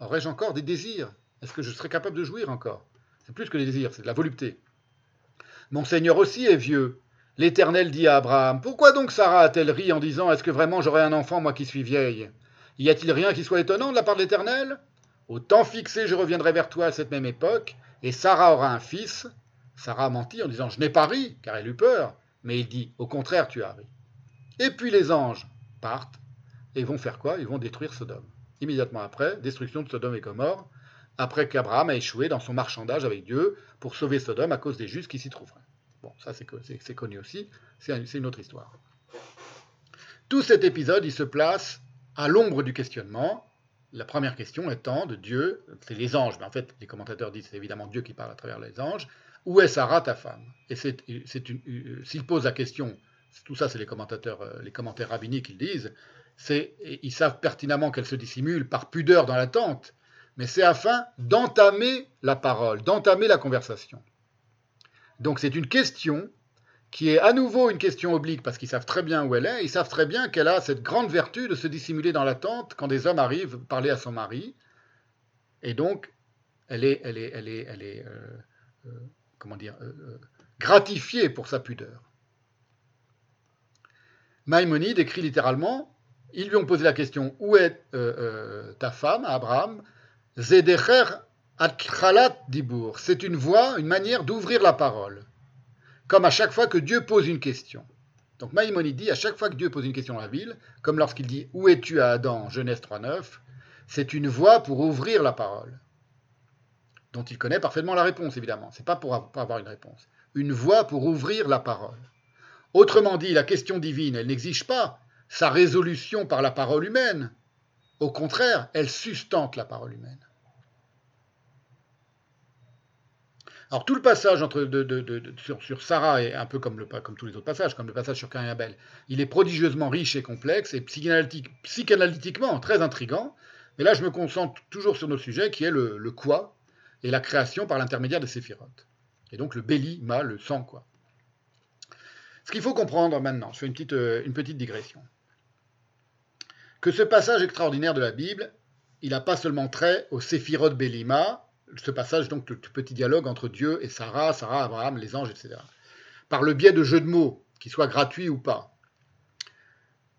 Speaker 1: Aurais-je encore des désirs? Est-ce que je serais capable de jouir encore? C'est plus que des désirs, c'est de la volupté. Mon Seigneur aussi est vieux, L'Éternel dit à Abraham Pourquoi donc Sarah a-t-elle ri en disant Est-ce que vraiment j'aurai un enfant, moi qui suis vieille? Y a-t-il rien qui soit étonnant de la part de l'Éternel? Au temps fixé, je reviendrai vers toi à cette même époque, et Sarah aura un fils. Sarah a menti en disant Je n'ai pas ri, car elle eut peur. Mais il dit Au contraire, tu as ri. Et puis les anges partent et vont faire quoi? Ils vont détruire Sodome. Immédiatement après, destruction de Sodome et Gomorre, après qu'Abraham a échoué dans son marchandage avec Dieu pour sauver Sodome à cause des justes qui s'y trouveraient. Bon, ça c'est connu aussi, c'est une autre histoire. Tout cet épisode, il se place à l'ombre du questionnement. La première question étant de Dieu, c'est les anges, mais en fait les commentateurs disent c'est évidemment Dieu qui parle à travers les anges. Où est Sarah, ta femme? Et s'il pose la question, tout ça c'est les commentateurs, euh, les commentaires rabbiniques qui le disent, ils savent pertinemment qu'elle se dissimule par pudeur dans l'attente, mais c'est afin d'entamer la parole, d'entamer la conversation. Donc c'est une question qui est à nouveau une question oblique parce qu'ils savent très bien où elle est, ils savent très bien qu'elle a cette grande vertu de se dissimuler dans la tente quand des hommes arrivent parler à son mari. Et donc, elle est, elle est, elle est, elle est euh, euh, comment dire, euh, gratifiée pour sa pudeur. Maïmonide écrit littéralement, ils lui ont posé la question, où est ta femme, Abraham? Zédecher Atkhalat Dibour, c'est une voie, une manière d'ouvrir la parole. Comme à chaque fois que Dieu pose une question. Donc Maïmonide dit, à chaque fois que Dieu pose une question dans la ville, comme lorsqu'il dit Où es-tu à Adam Genèse 3.9, c'est une voie pour ouvrir la parole. Dont il connaît parfaitement la réponse, évidemment. C'est pas pour avoir une réponse. une voie pour ouvrir la parole. Autrement dit, la question divine, elle n'exige pas sa résolution par la parole humaine. Au contraire, elle sustente la parole humaine. Alors tout le passage sur, Sarah est un peu comme, tous les autres passages, comme le passage sur Cain et Abel. Il est prodigieusement riche et complexe et psychanalytiquement très intrigant. Mais là, je me concentre toujours sur notre sujet qui est le, quoi et la création par l'intermédiaire des séphirotes. Et donc le béli, ma, le sang, quoi. Ce qu'il faut comprendre maintenant, je fais une petite, euh, digression, que ce passage extraordinaire de la Bible, il n'a pas seulement trait au séphirote Bélima, ce passage, donc, le petit dialogue entre Dieu et Sarah, Sarah, Abraham, les anges, etc. Par le biais de jeux de mots, qu'ils soient gratuits ou pas.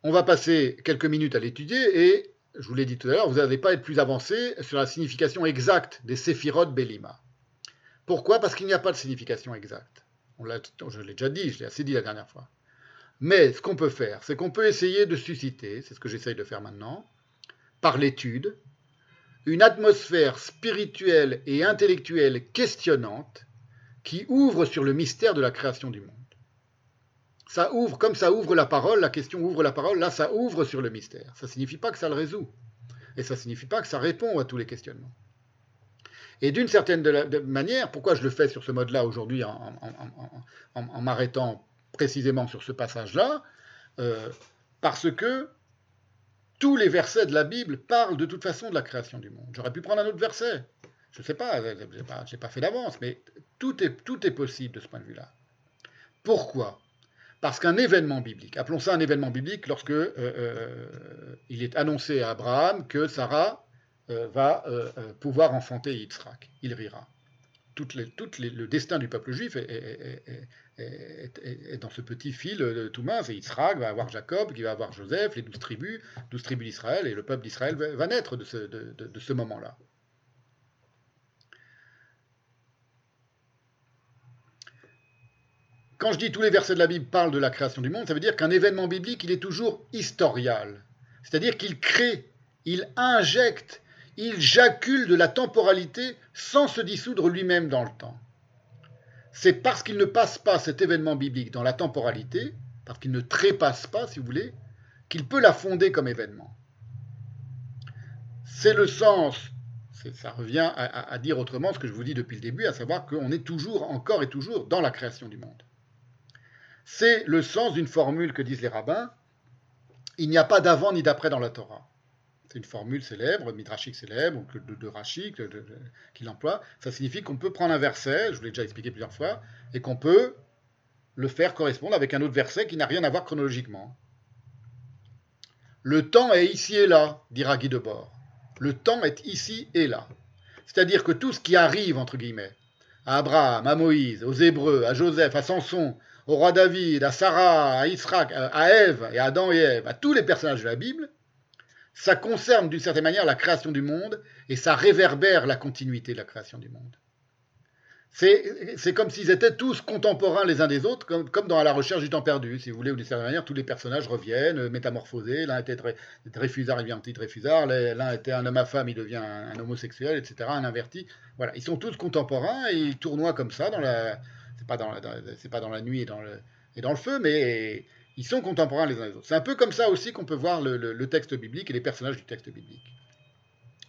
Speaker 1: On va passer quelques minutes à l'étudier et, je vous l'ai dit tout à l'heure, vous n'allez pas être plus avancé sur la signification exacte des séphirotes Bélima. Pourquoi? Parce qu'il n'y a pas de signification exacte. On je l'ai déjà dit, je l'ai assez dit la dernière fois. Mais ce qu'on peut faire, c'est qu'on peut essayer de susciter, c'est ce que j'essaye de faire maintenant, par l'étude, une atmosphère spirituelle et intellectuelle questionnante qui ouvre sur le mystère de la création du monde. Ça ouvre, comme ça ouvre la parole, la question ouvre la parole, là ça ouvre sur le mystère. Ça ne signifie pas que ça le résout. Et ça ne signifie pas que ça répond à tous les questionnements. Et d'une certaine manière, pourquoi je le fais sur ce mode-là aujourd'hui en, m'arrêtant précisément sur ce passage-là euh, Parce que tous les versets de la Bible parlent de toute façon de la création du monde. J'aurais pu prendre un autre verset. Je ne sais pas, je n'ai pas, fait d'avance, mais tout est, possible de ce point de vue-là. Pourquoi? Parce qu'un événement biblique, appelons ça un événement biblique, lorsque euh, euh, il est annoncé à Abraham que Sarah euh, va pouvoir enfanter Yitzhak, il rira. Tout le destin du peuple juif est, dans ce petit fil euh, tout mince. Et Yitzhak va avoir Jacob, qui va avoir Joseph, les douze tribus, douze tribus d'Israël, et le peuple d'Israël va, naître de ce, de, ce moment-là. Quand je dis tous les versets de la Bible parlent de la création du monde, ça veut dire qu'un événement biblique, il est toujours historial. C'est-à-dire qu'il crée, il injecte, il jacule de la temporalité sans se dissoudre lui-même dans le temps c'est parce qu'il ne passe pas cet événement biblique dans la temporalité, parce qu'il ne trépasse pas, si vous voulez, qu'il peut la fonder comme événement. C'est le sens, ça revient à, dire autrement ce que je vous dis depuis le début, à savoir qu'on est toujours, encore et toujours, dans la création du monde. C'est le sens d'une formule que disent les rabbins, il n'y a pas d'avant ni d'après dans la Torah. C'est une formule célèbre, midrashique célèbre, de, de Rashi qu'il emploie. Ça signifie qu'on peut prendre un verset, je vous l'ai déjà expliqué plusieurs fois, et qu'on peut le faire correspondre avec un autre verset qui n'a rien à voir chronologiquement. Le temps est ici et là, dira Guy Debord. Le temps est ici et là. C'est-à-dire que tout ce qui arrive, entre guillemets, à Abraham, à Moïse, aux Hébreux, à Joseph, à Samson, au roi David, à Sarah, à Israël, à Ève, et à Adam et Ève, à tous les personnages de la Bible, ça concerne d'une certaine manière la création du monde et ça réverbère la continuité de la création du monde. C'est comme s'ils étaient tous contemporains les uns des autres, comme, dans la recherche du temps perdu, si vous voulez, où d'une certaine manière, tous les personnages reviennent, euh, métamorphosés. L'un était Dreyfusard, il devient anti-Dreyfusard. L'un était un homme à femme, il devient un, homosexuel, etc., un inverti. Voilà, ils sont tous contemporains et ils tournoient comme ça dans la. C'est pas dans, pas dans la nuit et dans le, et dans le feu, mais ils sont contemporains les uns les autres. C'est un peu comme ça aussi qu'on peut voir le, texte biblique et les personnages du texte biblique.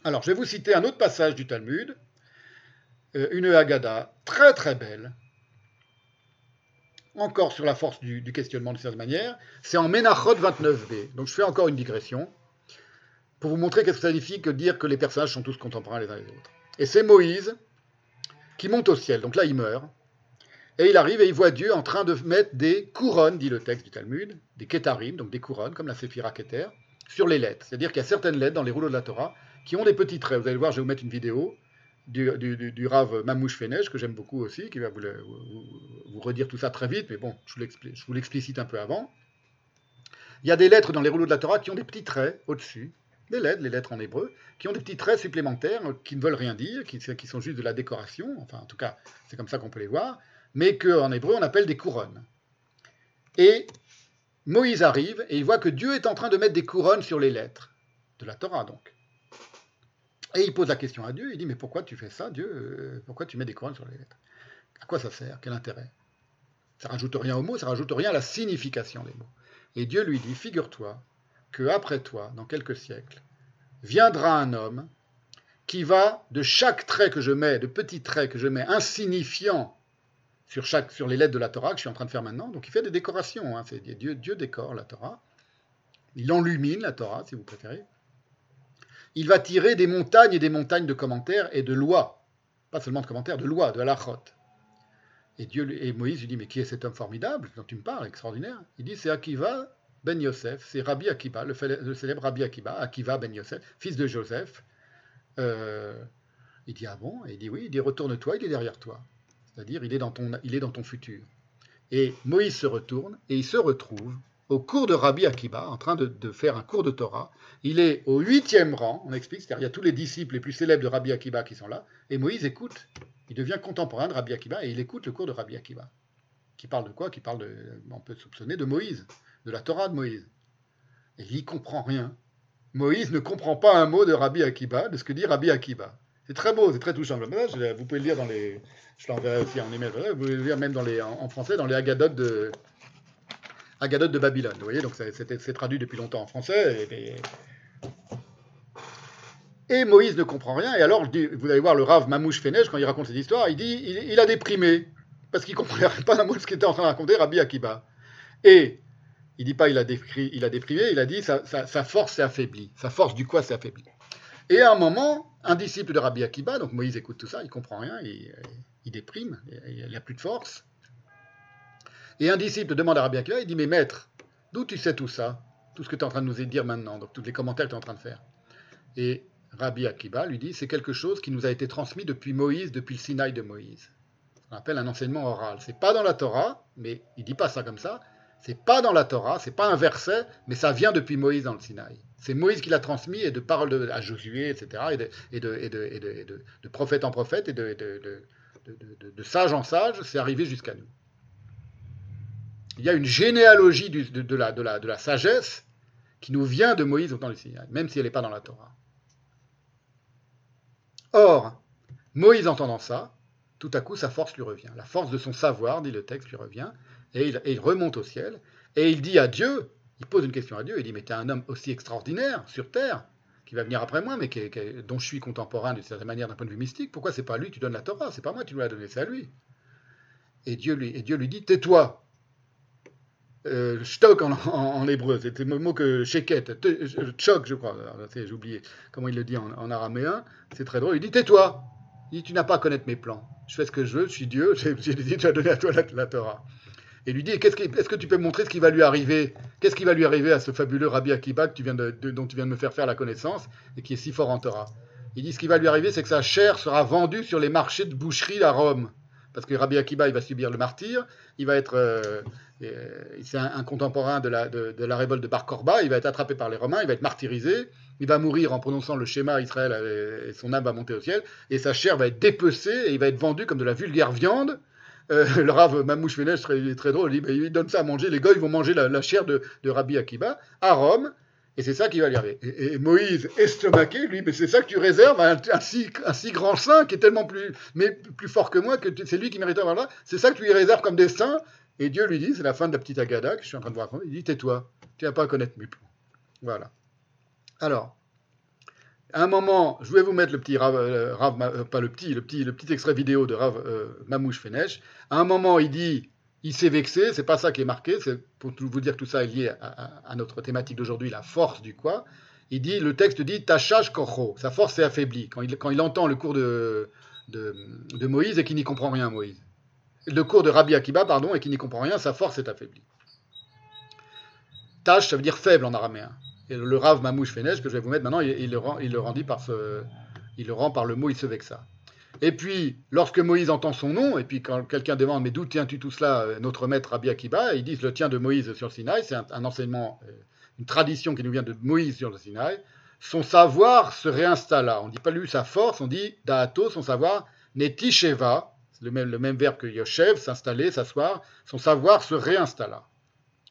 Speaker 1: Alors, je vais vous citer un autre passage du Talmud, euh, une Haggadah très très belle, encore sur la force du, questionnement de cette manière. C'est en Menachot 29b. Donc, je fais encore une digression pour vous montrer qu'est-ce que ça signifie que dire que les personnages sont tous contemporains les uns les autres. Et c'est Moïse qui monte au ciel. Donc là, il meurt. Et il arrive et il voit Dieu en train de mettre des couronnes, dit le texte du Talmud, des kétarim, donc des couronnes, comme la séphira kéter, sur les lettres. C'est-à-dire qu'il y a certaines lettres dans les rouleaux de la Torah qui ont des petits traits. Vous allez voir, je vais vous mettre une vidéo du, du, Rav Mamouche Fenej, que j'aime beaucoup aussi, qui va vous, redire tout ça très vite, mais bon, je vous l'explicite un peu avant. Il y a des lettres dans les rouleaux de la Torah qui ont des petits traits au-dessus, des lettres, les lettres en hébreu, qui ont des petits traits supplémentaires qui ne veulent rien dire, qui sont juste de la décoration, enfin en tout cas c'est comme ça qu'on peut les voir, mais qu'en hébreu on appelle des couronnes. Et Moïse arrive et il voit que Dieu est en train de mettre des couronnes sur les lettres, de la Torah donc. Et il pose la question à Dieu, il dit mais pourquoi tu fais ça Dieu Pourquoi tu mets des couronnes sur les lettres? À quoi ça sert? Quel intérêt? Ça rajoute rien aux mots, ça rajoute rien à la signification des mots. Et Dieu lui dit, figure-toi que après toi, dans quelques siècles, viendra un homme qui va, de chaque trait que je mets, de petits traits que je mets, insignifiant sur, les lettres de la Torah que je suis en train de faire maintenant, donc il fait des décorations, hein, Dieu, Dieu décore la Torah, il enlumine la Torah, si vous préférez, il va tirer des montagnes et des montagnes de commentaires et de lois, pas seulement de commentaires, de lois, de halachot. Et, Dieu, et Moïse lui dit, mais qui est cet homme formidable dont tu me parles, extraordinaire? Il dit, c'est Akiva ben Yosef, c'est Rabbi Akiba, le, célèbre Rabbi Akiba, Akiva ben Yosef, fils de Joseph. Euh, il dit, ah bon? Et il dit, oui, il dit, retourne-toi, il est derrière toi. C'est-à-dire, il, est dans ton, il est futur. Et Moïse se retourne et il se retrouve au cours de Rabbi Akiba, en train de, faire un cours de Torah. Il est au huitième rang, on explique, c'est-à-dire il y a tous les disciples les plus célèbres de Rabbi Akiba qui sont là, et Moïse écoute, il devient contemporain de Rabbi Akiba, et il écoute le cours de Rabbi Akiba. Qui parle de quoi? Qui parle, de, on peut soupçonner, de Moïse, de la Torah de Moïse. Et il n'y comprend rien. Moïse ne comprend pas un mot de Rabbi Akiba, de ce que dit Rabbi Akiba. C'est très beau, c'est très touchant. Vous pouvez le lire dans les. Je l'enverrai aussi en email. Vous pouvez le lire même en français dans les Agadotes de, Babylone. Vous voyez, donc c'est traduit depuis longtemps en français. Et, Moïse ne comprend rien. Et alors, vous allez voir le Rav Mamouche Fenesh, quand il raconte cette histoire, il dit il, a déprimé. Parce qu'il ne comprenait pas ce qu'était en train de raconter Rabbi Akiba. Et il dit pas il a, déprimé, il a dit sa, force s'est affaiblie. Sa force du quoi s'est affaiblie. Et à un moment, un disciple de Rabbi Akiba, donc Moïse écoute tout ça, il comprend rien, il, il déprime, il n'a plus de force. Et un disciple demande à Rabbi Akiva, il dit, mais maître, d'où tu sais tout ça Tout ce que tu es en train de nous dire maintenant, donc tous les commentaires que tu es en train de faire? Et Rabbi Akiba lui dit, c'est quelque chose qui nous a été transmis depuis Moïse, depuis le Sinaï de Moïse. On appelle un enseignement oral. C'est pas dans la Torah, mais il dit pas ça comme ça. C'est pas dans la Torah, c'est pas un verset, mais ça vient depuis Moïse dans le Sinaï. C'est Moïse qui l'a transmis et de paroles à Josué, etc., et de, et de, prophète en prophète et de, sage en sage, c'est arrivé jusqu'à nous il y a une généalogie de, la, sagesse qui nous vient de Moïse au temps du Sinaï, même si elle n'est pas dans la Torah. Or, Moïse entendant ça, tout à coup sa force lui revient. La force de son savoir, dit le texte, lui revient, et il, remonte au ciel, et il dit à Dieu, il pose une question à Dieu, il dit, mais tu un homme aussi extraordinaire sur terre, qui va venir après moi, mais dont je suis contemporain d'une certaine manière d'un point de vue mystique, pourquoi c'est pas lui tu donnes la Torah, c'est pas moi qui lui a donné, c'est à lui. Et Dieu lui, et Dieu lui dit, tais-toi, euh, en, hébreu, c'était le mot que sheket, tchok, je crois, j'ai oublié comment il le dit en, araméen, c'est très drôle. Il dit Tais-toi, il dit Tu n'as pas à connaître mes plans, je fais ce que je veux, je suis Dieu, j'ai dit Tu as donné à toi la, Torah. Et lui dit Est-ce que tu peux me montrer ce qui va lui arriver? Qu'est-ce qui va lui arriver à ce fabuleux Rabbi Akiba tu viens de, dont tu viens de me faire faire la connaissance et qui est si fort en Torah? Il dit Ce qui va lui arriver, c'est que sa chair sera vendue sur les marchés de boucherie à Rome parce que Rabbi Akiba, il va subir le martyr, il va être, euh, euh, c'est un, contemporain de la, de, la révolte de Bar Korba, il va être attrapé par les Romains, il va être martyrisé, il va mourir en prononçant le schéma Israël et son âme va monter au ciel, et sa chair va être dépecée et il va être vendu comme de la vulgaire viande. Euh, le Rav Mamouche Fenesh, très, très drôle, il, il, donne ça à manger, les gars ils vont manger la, chair de, Rabbi Akiba à Rome, et c'est ça qui va lui arriver. Et, Moïse, estomaqué, lui, mais c'est ça que tu réserves à un, si, grand saint qui est tellement plus, fort que moi que c'est lui qui mérite avoir là. C'est ça que tu lui réserves comme destin. Et Dieu lui dit, c'est la fin de la petite Agada que je suis en train de raconter. Il dit, tais-toi, tu n'as pas à connaître mes. Voilà. Alors, à un moment, je vais vous mettre le petit extrait vidéo de Rav euh, Mamouche Fenesh. À un moment, il dit, il s'est vexé, c'est pas ça qui est marqué, c'est pour vous dire que tout ça est lié à, notre thématique d'aujourd'hui, la force du quoi. Il dit, le texte dit Tachach kocho, sa force s'est affaiblie quand il, entend le cours de, Moïse et qu'il n'y comprend rien, Moïse. Le cours de Rabbi Akiba, pardon, et qu'il n'y comprend rien, sa force s'est affaiblie. Tach, ça veut dire faible en araméen. Le Rav Mamouche Fenesh, que je vais vous mettre maintenant, il, le, rend, il le rendit par ce, il le rend par le mot il se vexa. Et puis, lorsque Moïse entend son nom, et puis quand quelqu'un demande Mais d'où tiens-tu tout cela, euh, notre maître Rabbi Akiba Ils disent Le tien de Moïse sur le Sinaï. C'est un, enseignement, euh, une tradition qui nous vient de Moïse sur le Sinaï. Son savoir se réinstalla. On ne dit pas lui sa force, on dit Daato, son savoir, Netisheva, c'est le même, le même verbe que Yoshev, s'installer, s'asseoir. Son savoir se réinstalla,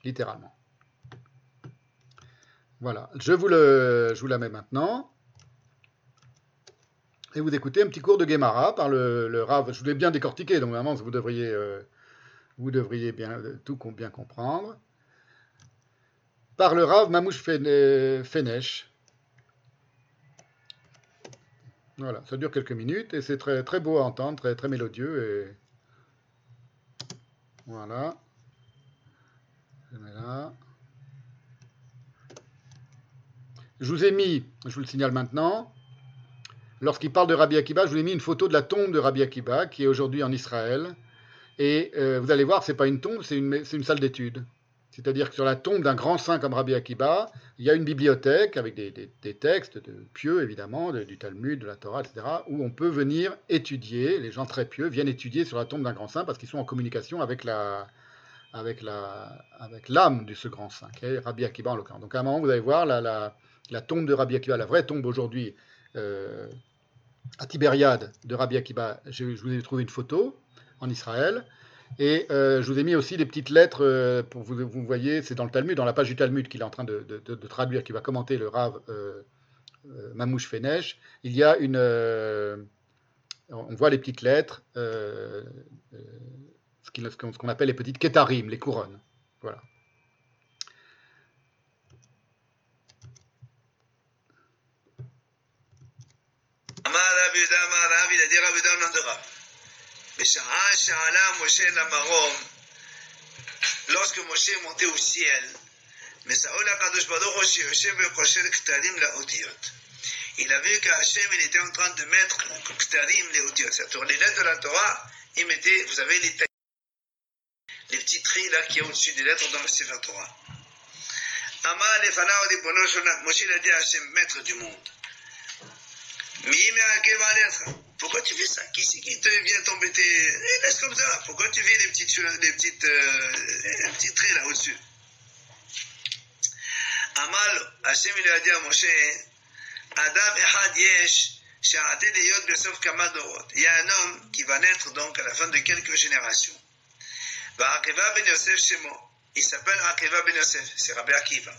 Speaker 1: littéralement. Voilà, je vous, le, je vous la mets maintenant et vous écoutez un petit cours de Gemara par le, Rav. Je voulais bien décortiquer, donc vraiment, vous devriez, euh, vous devriez bien, tout bien comprendre, par le Rav Mamouche Fenesh. Voilà, ça dure quelques minutes et c'est très, beau à entendre, très, très mélodieux. Et... Voilà. Je mets là. Je vous ai mis, je vous le signale maintenant, lorsqu'il parle de Rabbi Akiba, je vous ai mis une photo de la tombe de Rabbi Akiba qui est aujourd'hui en Israël. Et euh, vous allez voir, ce n'est pas une tombe, c'est une, salle d'études. C'est-à-dire que sur la tombe d'un grand saint comme Rabbi Akiba, il y a une bibliothèque avec des, textes de pieux, évidemment, du Talmud, de la Torah, etc., où on peut venir étudier, les gens très pieux viennent étudier sur la tombe d'un grand saint parce qu'ils sont en communication avec la, avec la, avec l'âme de ce grand saint, qui est Rabbi Akiba en l'occurrence. Donc à un moment, vous allez voir la, tombe de Rabbi Akiba, la vraie tombe aujourd'hui, euh, à Tibériade de Rabbi Akiba. Je, vous ai trouvé une photo en Israël. Et euh, je vous ai mis aussi des petites lettres, euh, pour vous, vous voyez, c'est dans le Talmud, dans la page du Talmud qu'il est en train de, traduire, qui va commenter le Rav Mamouche Fenesh. Il y a une. on voit les petites lettres, ce qu'on appelle les petites kétarim, les couronnes. Voilà.
Speaker 4: Lorsque Moshe est au ciel, mais il a vu qu'Hachem il était en train de mettre c'est-à-dire les lettres de la Torah, il mettait, vous avez les, petits traits là qui est au-dessus des lettres dans le Torah. Moshe a dit à Hachem, maître du monde, pourquoi tu fais ça? Qui c'est qui te vient t'embêter? Eh, Laisse comme ça. Pourquoi tu fais des petites, des petites, euh, petits traits là au-dessus? Amal, Hachem il a dit à Moshe, Adam Ehad Yesh, il y a un homme qui va naître donc à la fin de quelques générations. Ben il s'appelle Akiva Ben Yosef, c'est Rabbi Akiva.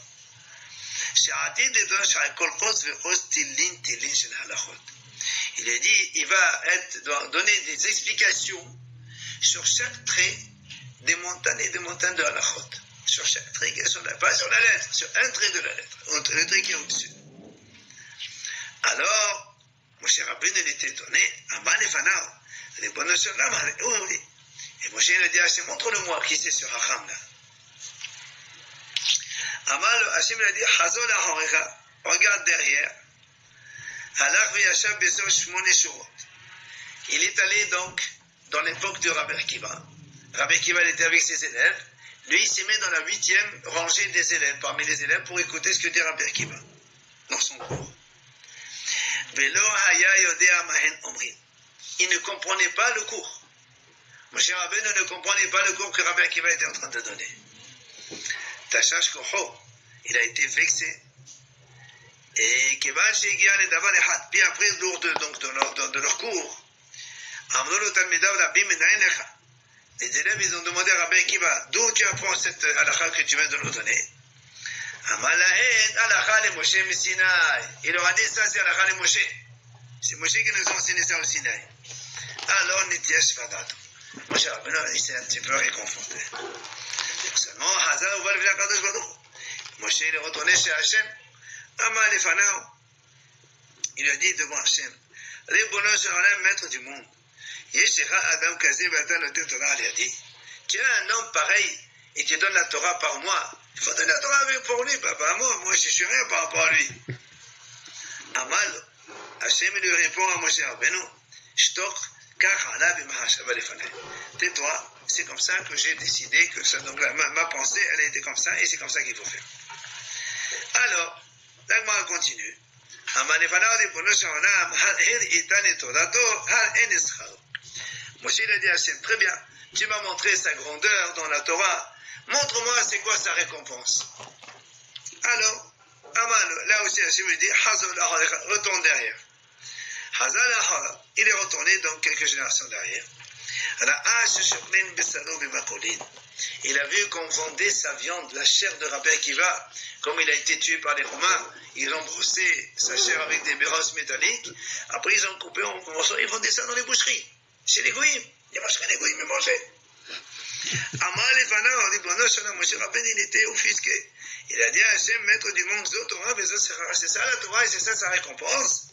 Speaker 4: Il a dit, il va être, donner des explications sur chaque trait des montagnes et des montagnes de Halachot. Sur chaque trait sur la, pas sur la lettre, sur un trait de la lettre, le trait qui est au-dessus. Alors, Moshe Rabbeinu, il était étonné, Aman et Fanao, les bonnes oui, oui. Et Moshe, il a dit, Hachem, montre-le-moi qui c'est sur Hacham, là. Amal, Hachem, il a dit, Hazol regarde derrière, il est allé donc dans l'époque de Rabbi Akiva. Rabbi Akiva était avec ses élèves. Lui, il s'est mis dans la huitième rangée des élèves, parmi les élèves, pour écouter ce que dit Rabbi Akiva dans son cours. Il ne comprenait pas le cours. Moshe Rabbeinu ne comprenait pas le cours que Rabbi Akiva était en train de donner. Tashashkoho, il a été vexé. Et Kevan Shegial et Davar Echad, puis après, lors de, donc, de, leur, de, de leur cours, Amnolo Talmidav Rabbi Menaenecha. Les élèves, ils ont demandé à Rabbi Akiva, d'où tu apprends cette euh, halakha que tu viens de nous donner? Amalaed halakha le Moshe Sinai. Il leur a dit ça, c'est halakha le Moshe. C'est Moshe qui nous a enseigné ça au Sinaï. Alors, Nitiash Fadat. Moshe Rabbeinu, il s'est un petit peu réconforté. Seulement, Hazar ouvre le Kadosh Baruch. Moshe, il est retourné chez Hachem. Il a dit devant Hachem, les bonheurs un maître du monde. Adam Torah, il a dit, tu as un homme pareil et tu donnes la Torah par moi. Il faut donner la Torah pour lui, pas par moi. Moi, je suis rien par rapport à lui. Amal, Hachem lui répond à Moshe Rabbeinu, Shtok, Tais-toi, c'est comme ça que j'ai décidé que donc ma, pensée, elle a été comme ça et c'est comme ça qu'il faut faire. Alors, L'Agma continue. Moshe il a dit à Hachem, très bien, tu m'as montré sa grandeur dans la Torah, montre-moi c'est quoi sa récompense. Alors, là aussi Hachem lui dit, retourne derrière. Il est retourné donc quelques générations derrière. Il a vu qu'on vendait sa viande, la chair de Rabbi Akiva, comme il a été tué par les Romains, ils ont brossé sa chair avec des béros métalliques, après ils ont coupé en morceaux, ils vendaient ça dans les boucheries, chez les goïms. Les mangeraient les goïms, ils mangeaient. Amar Lefana, Ribono Shalom, Moshe Rabbeinu, il était offusqué. Il a dit à Hachem, maître du monde, c'est ça la Torah et c'est ça sa récompense.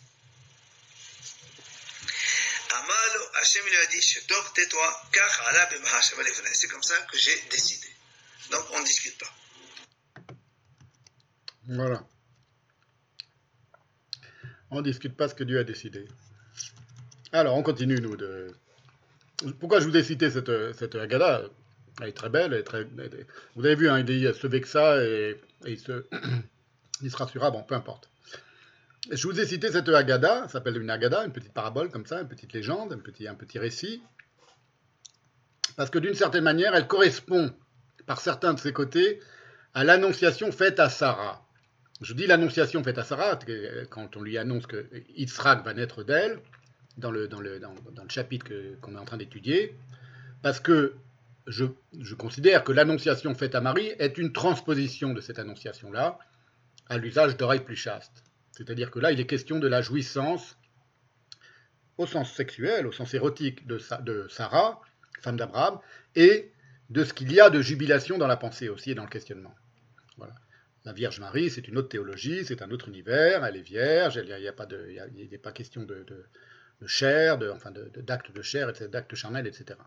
Speaker 4: Amalo, Hachem lui a dit, tais-toi, car Allah Lefana. C'est comme ça que j'ai décidé. Donc on ne discute pas.
Speaker 1: Voilà. On ne discute pas ce que Dieu a décidé. Alors, on continue, nous, de... Pourquoi je vous ai cité cette, cette Haggadah? Elle est très belle, elle est très... Vous avez vu, hein, il dit se vexa et, et il, se... il se rassura, bon, peu importe. Je vous ai cité cette Haggadah, ça s'appelle une Haggadah, une petite parabole comme ça, une petite légende, un petit, un petit récit, parce que d'une certaine manière, elle correspond, par certains de ses côtés, à l'annonciation faite à Sarah. Je dis l'annonciation faite à Sarah, quand on lui annonce que Yitzhak va naître d'elle, dans le, dans le, dans le chapitre qu'on est en train d'étudier, parce que je, je considère que l'annonciation faite à Marie est une transposition de cette annonciation-là à l'usage d'oreilles plus chastes. C'est-à-dire que là, il est question de la jouissance au sens sexuel, au sens érotique de, Sarah, femme d'Abraham, et de ce qu'il y a de jubilation dans la pensée aussi et dans le questionnement. La Vierge Marie, c'est une autre théologie, c'est un autre univers, elle est vierge, il n'y a, pas question de, de, chair, enfin d'actes de, chair, d'actes charnels, etc.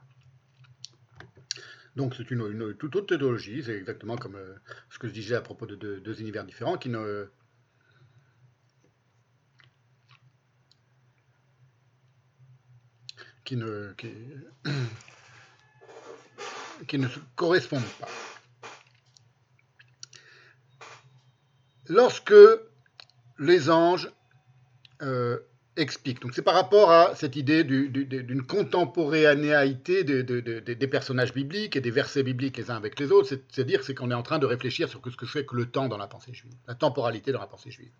Speaker 1: Donc c'est une, toute autre théologie, c'est exactement comme euh, ce que je disais à propos de deux univers différents qui ne, qui ne, qui, ne correspondent pas. Lorsque les anges euh, expliquent, donc c'est par rapport à cette idée d'une contemporanéité des personnages bibliques et des versets bibliques les uns avec les autres, c'est-à-dire c'est qu'on est en train de réfléchir sur ce que fait que le temps dans la pensée juive, la temporalité dans la pensée juive.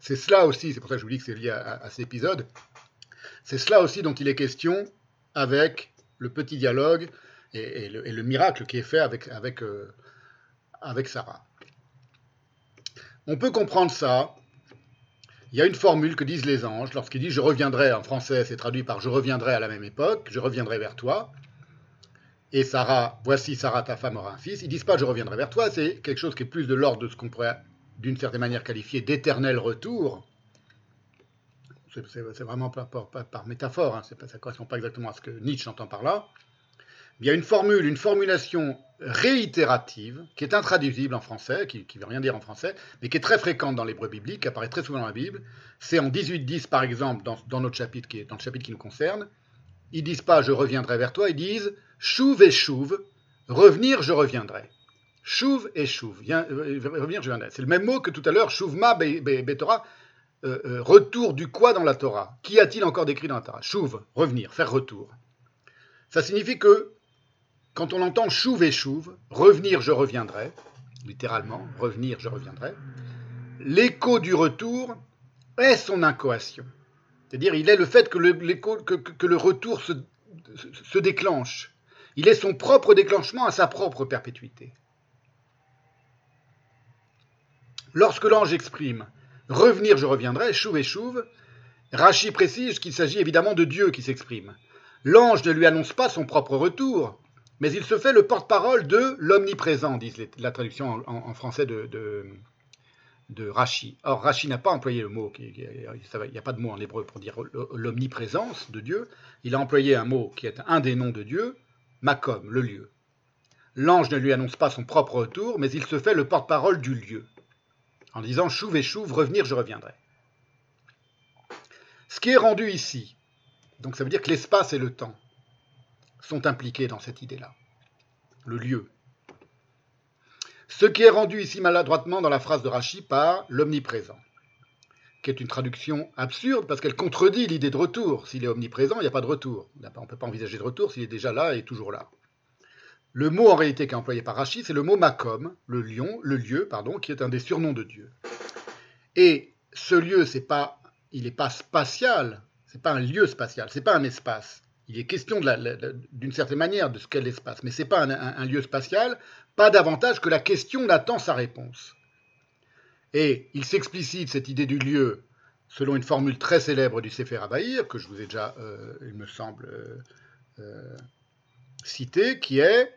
Speaker 1: C'est cela aussi, c'est pour ça que je vous dis que c'est lié à cet épisode, c'est cela aussi dont il est question avec le petit dialogue et, le, miracle qui est fait avec, avec, euh, avec Sarah. On peut comprendre ça. Il y a une formule que disent les anges lorsqu'ils disent je reviendrai en français, c'est traduit par je reviendrai à la même époque, je reviendrai vers toi. Et Sarah, voici Sarah, ta femme aura un fils. Ils disent pas je reviendrai vers toi, c'est quelque chose qui est plus de l'ordre de ce qu'on pourrait d'une certaine manière qualifier d'éternel retour c'est vraiment par, métaphore, hein, ça ne correspond pas exactement à ce que Nietzsche entend par là, il y a une formule, une formulation réitérative qui est intraduisible en français, qui ne veut rien dire en français, mais qui est très fréquente dans l'hébreu biblique, qui apparaît très souvent dans la Bible. C'est en 18.10 par exemple, dans, notre chapitre qui le chapitre qui nous concerne. Ils disent pas je reviendrai vers toi, ils disent chouve et chouve, revenir je reviendrai. Chouve et chouve, euh, revenir je reviendrai. C'est le même mot que tout à l'heure, chouvma betora, euh, euh, retour du quoi dans la Torah? Qu'y a-t-il encore décrit dans la Torah? Chouve, revenir, faire retour. Ça signifie que quand on entend chouve et chouve, revenir, je reviendrai, littéralement, revenir, je reviendrai, l'écho du retour est son incoation. C'est-à-dire, il est le fait que le, que, le retour se déclenche. Il est son propre déclenchement à sa propre perpétuité. Lorsque l'ange exprime Revenir, je reviendrai, chouve et chouve. Rachi précise qu'il s'agit évidemment de Dieu qui s'exprime. L'ange ne lui annonce pas son propre retour, mais il se fait le porte-parole de l'omniprésent, dit la traduction en, français de, de. Or, Rachi n'a pas employé le mot, il n'y a pas de mot en hébreu pour dire l'omniprésence de Dieu. Il a employé un mot qui est un des noms de Dieu, Makom, le lieu. L'ange ne lui annonce pas son propre retour, mais il se fait le porte-parole du lieu en disant chouve et chouve, revenir, je reviendrai. Ce qui est rendu ici, donc ça veut dire que l'espace et le temps sont impliqués dans cette idée-là, le lieu. Ce qui est rendu ici maladroitement dans la phrase de Rachi par l'omniprésent, qui est une traduction absurde parce qu'elle contredit l'idée de retour. S'il est omniprésent, il n'y a pas de retour. On ne peut pas envisager de retour s'il est déjà là et toujours là. Le mot en réalité qui est employé par Rachid, c'est le mot Makom, le lion, le lieu, pardon, qui est un des surnoms de Dieu. Et ce lieu, c'est pas, il n'est pas spatial, c'est pas un lieu spatial, c'est pas un espace. Il est question d'une certaine manière de ce qu'est l'espace, mais c'est pas un, lieu spatial, pas davantage que la question n'attend sa réponse. Et il s'explicite cette idée du lieu selon une formule très célèbre du Sefer Abaïr, que je vous ai déjà, euh, il me semble, euh, euh, cité, qui est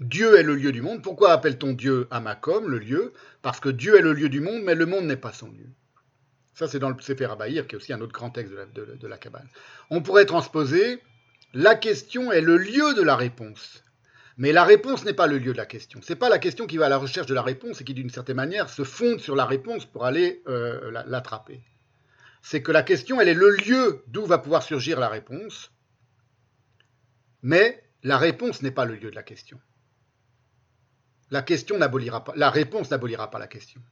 Speaker 1: Dieu est le lieu du monde. Pourquoi appelle-t-on Dieu Amakom, le lieu? Parce que Dieu est le lieu du monde, mais le monde n'est pas son lieu. Ça, c'est dans le Sefer Abaïr, qui est aussi un autre grand texte de la, Kabbale. On pourrait transposer la question est le lieu de la réponse. Mais la réponse n'est pas le lieu de la question. C'est pas la question qui va à la recherche de la réponse et qui, d'une certaine manière, se fonde sur la réponse pour aller euh, l'attraper. C'est que la question, elle est le lieu d'où va pouvoir surgir la réponse, mais la réponse n'est pas le lieu de la question. La question n'abolira pas, la réponse n'abolira pas la question.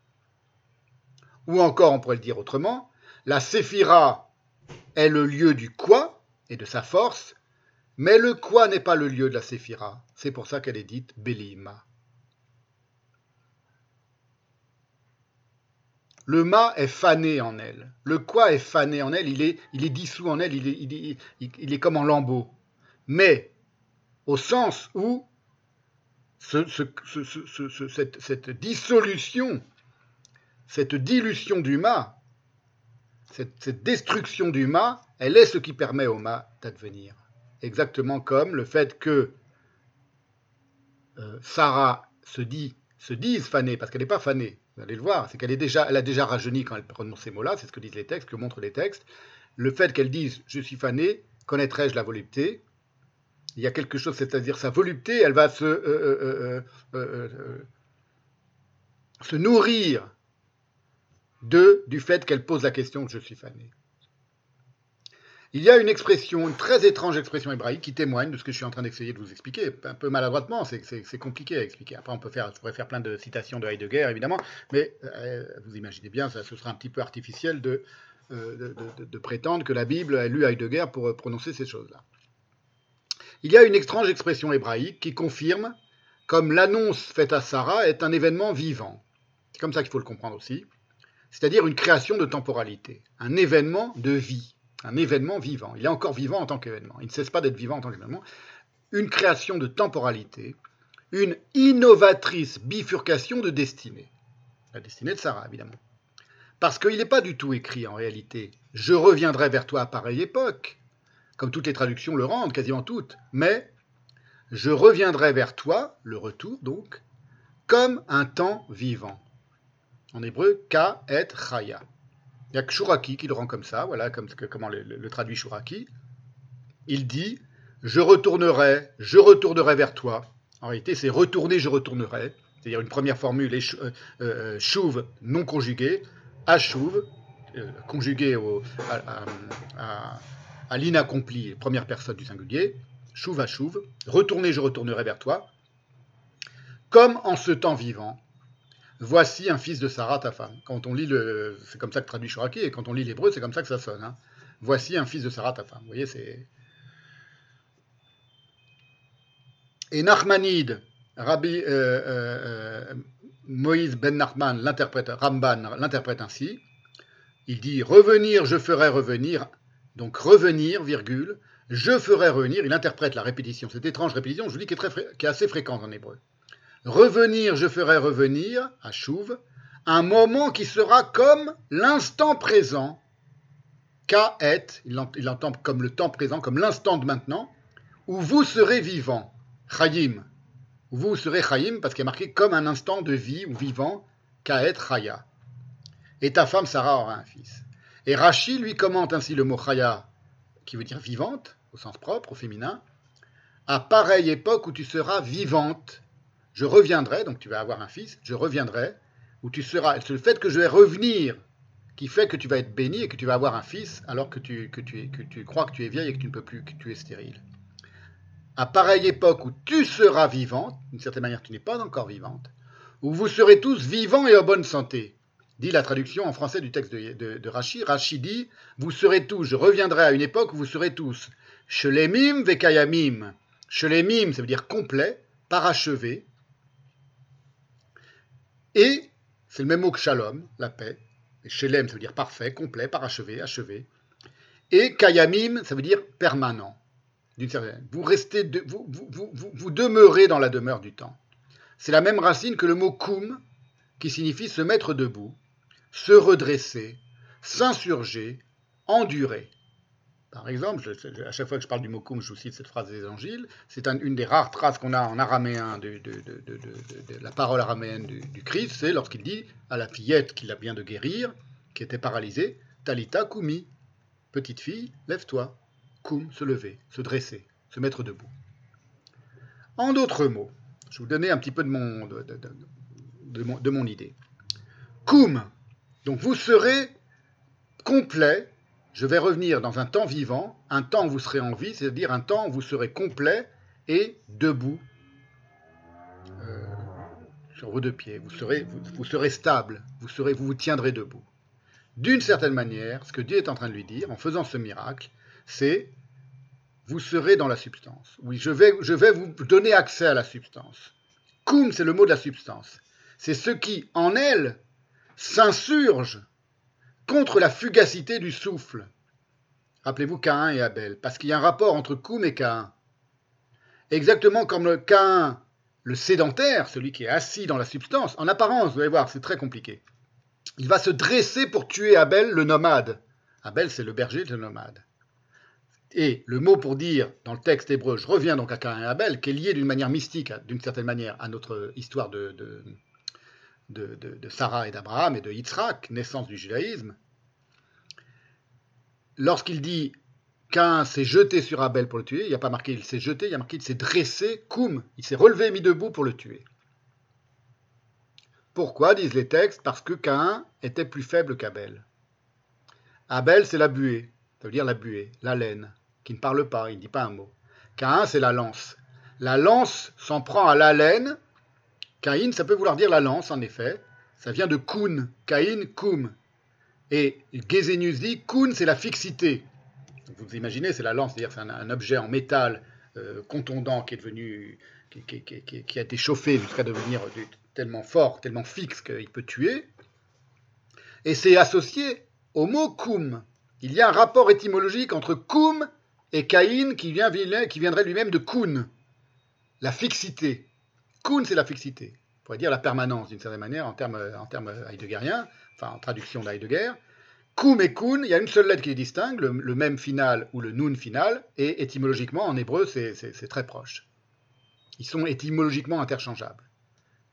Speaker 1: Ou encore, on pourrait le dire autrement, la séphira est le lieu du quoi et de sa force, mais le quoi n'est pas le lieu de la séphira. C'est pour ça qu'elle est dite Belima. Le ma est fané en elle. Le quoi est fané en elle, il est, il dissous en elle, il est, il est comme en lambeau. Mais au sens où ce, cette, dissolution, cette dilution du ma, cette, destruction du ma, elle est ce qui permet au ma d'advenir. Exactement comme le fait que euh, Sarah se dit, se dise fanée, parce qu'elle n'est pas fanée, vous allez le voir, c'est qu'elle est déjà, elle a déjà rajeuni quand elle prononce ces mots-là, c'est ce que disent les textes, que montrent les textes. Le fait qu'elle dise je suis fanée, connaîtrai-je la volupté? Il y a quelque chose, c'est-à-dire sa volupté, elle va se, euh, euh, se nourrir de, du fait qu'elle pose la question je suis fanée. Il y a une expression, une très étrange expression hébraïque qui témoigne de ce que je suis en train d'essayer de vous expliquer, un peu maladroitement, c'est compliqué à expliquer. Après, on peut faire, je pourrais faire plein de citations de Heidegger, évidemment, mais euh, vous imaginez bien, ce sera un petit peu artificiel de, euh, de, prétendre que la Bible a lu Heidegger pour euh, prononcer ces choses-là. Il y a une étrange expression hébraïque qui confirme comme l'annonce faite à Sarah est un événement vivant. C'est comme ça qu'il faut le comprendre aussi. C'est-à-dire une création de temporalité, un événement de vie un événement vivant. Il est encore vivant en tant qu'événement. Il ne cesse pas d'être vivant en tant qu'événement. Une création de temporalité, une innovatrice bifurcation de destinée. La destinée de Sarah, évidemment. Parce qu'il n'est pas du tout écrit en réalité. Je reviendrai vers toi à pareille époque, comme toutes les traductions le rendent, quasiment toutes. Mais je reviendrai vers toi, le retour donc, comme un temps vivant. En hébreu, ka et chaya. Il y a que qui le rend comme ça, voilà comme, comment le, traduit Shuraki. Il dit Je retournerai, je retournerai vers toi. En réalité, c'est retourner, je retournerai. C'est-à-dire une première formule, euh, euh, non conjugué, achouve, euh, conjugué au, à, l'inaccompli, première personne du singulier, chouve achouve, retourner, je retournerai vers toi. Comme en ce temps vivant, Voici un fils de Sarah, ta femme. Quand on lit. C'est comme ça que traduit Shuraki, et quand on lit l'hébreu, c'est comme ça que ça sonne. Hein. Voici un fils de Sarah, ta femme. Vous voyez, c'est. Et Nachmanide, Rabbi euh, euh, Moïse ben Nachman, l'interprète, Ramban l'interprète ainsi. Il dit Revenir, je ferai revenir. Donc revenir, virgule, je ferai revenir. Il interprète la répétition, cette étrange répétition, je vous dis, qui est, assez fréquente en hébreu. Revenir, je ferai revenir, à Chouve, un moment qui sera comme l'instant présent. Ka est, il entend comme le temps présent, comme l'instant de maintenant, où vous serez vivant. Chayim. Vous serez Chayim, parce qu'il est marqué comme un instant de vie ou vivant. Ka et Chaya. Et ta femme Sarah aura un fils. Et Rachi lui commente ainsi le mot Chaya, qui veut dire vivante, au sens propre, au féminin, à pareille époque où tu seras vivante je reviendrai, donc tu vas avoir un fils, je reviendrai, où tu seras. C'est le fait que je vais revenir qui fait que tu vas être béni et que tu vas avoir un fils alors que tu, que tu, que tu crois que tu es vieille et que tu ne peux plus, que tu es stérile. À pareille époque où tu seras vivante, d'une certaine manière tu n'es pas encore vivante, où vous serez tous vivants et en bonne santé, dit la traduction en français du texte de, Rachi. Rachi dit Vous serez tous, je reviendrai à une époque où vous serez tous Shelemim vekayamim. Shelemim, ça veut dire complet, parachevé, et c'est le même mot que shalom, la paix. Shelem, ça veut dire parfait, complet, parachevé, achevé. Et kayamim, ça veut dire permanent. Vous restez, vous, demeurez dans la demeure du temps. C'est la même racine que le mot kum, qui signifie se mettre debout, se redresser, s'insurger, endurer. par exemple, à chaque fois que je parle du mot koum, je vous cite cette phrase des évangiles. C'est un- une des rares traces qu'on a en araméen de, la parole araméenne du, Christ, c'est lorsqu'il dit à la fillette qu'il a bien de guérir, qui était paralysée, Talita koumi, petite fille, lève-toi. Koum, se lever, se dresser, se mettre debout. En d'autres mots, je vais vous donner un petit peu de mon, mon idée. Koum, donc vous serez complet, je vais revenir dans un temps vivant, un temps où vous serez en vie, c'est-à-dire un temps où vous serez complet et debout euh, sur vos deux pieds. Vous serez, vous, serez stable, vous, serez, vous vous tiendrez debout. D'une certaine manière, ce que Dieu est en train de lui dire en faisant ce miracle, c'est vous serez dans la substance. Oui, je vais, je vais vous donner accès à la substance. Koum, c'est le mot de la substance. C'est ce qui, en elle, s'insurge contre la fugacité du souffle. Rappelez-vous Caïn et Abel, parce qu'il y a un rapport entre Koum et Caïn. Exactement comme le Caïn, le sédentaire, celui qui est assis dans la substance, en apparence, vous allez voir, c'est très compliqué. Il va se dresser pour tuer Abel, le nomade. Abel, c'est le berger, le nomade. Et le mot pour dire dans le texte hébreu, je reviens donc à Caïn et Abel, qui est lié d'une manière mystique, d'une certaine manière, à notre histoire de, de, de, Sarah et d'Abraham et de Yitzhak, naissance du judaïsme. Lorsqu'il dit Caïn s'est jeté sur Abel pour le tuer, il n'y a pas marqué il s'est jeté, il y a marqué il s'est dressé, koum, il s'est relevé mis debout pour le tuer. Pourquoi disent les textes? Parce que Caïn était plus faible qu'Abel. Abel, c'est la buée, ça veut dire la buée, la laine, qui ne parle pas, il ne dit pas un mot. Caïn, c'est la lance. La lance s'en prend à la laine. Caïn, ça peut vouloir dire la lance, en effet. Ça vient de kun, Caïn, koum. Et Gesenius dit, kun, c'est la fixité. Vous imaginez, c'est la lance, c'est-à-dire c'est un, objet en métal euh, contondant qui est devenu, qui, a été chauffé jusqu'à devenir tellement fort, tellement fixe qu'il peut tuer. Et c'est associé au mot koum. Il y a un rapport étymologique entre koum et Caïn qui, vient, qui viendrait lui-même de kun, la fixité. Kun, c'est la fixité. On pourrait dire la permanence d'une certaine manière en termes, en termes heideggeriens, enfin en traduction d'Heidegger. Koum et kun, il y a une seule lettre qui les distingue, le, même final ou le nun final, et étymologiquement en hébreu c'est très proche. Ils sont étymologiquement interchangeables.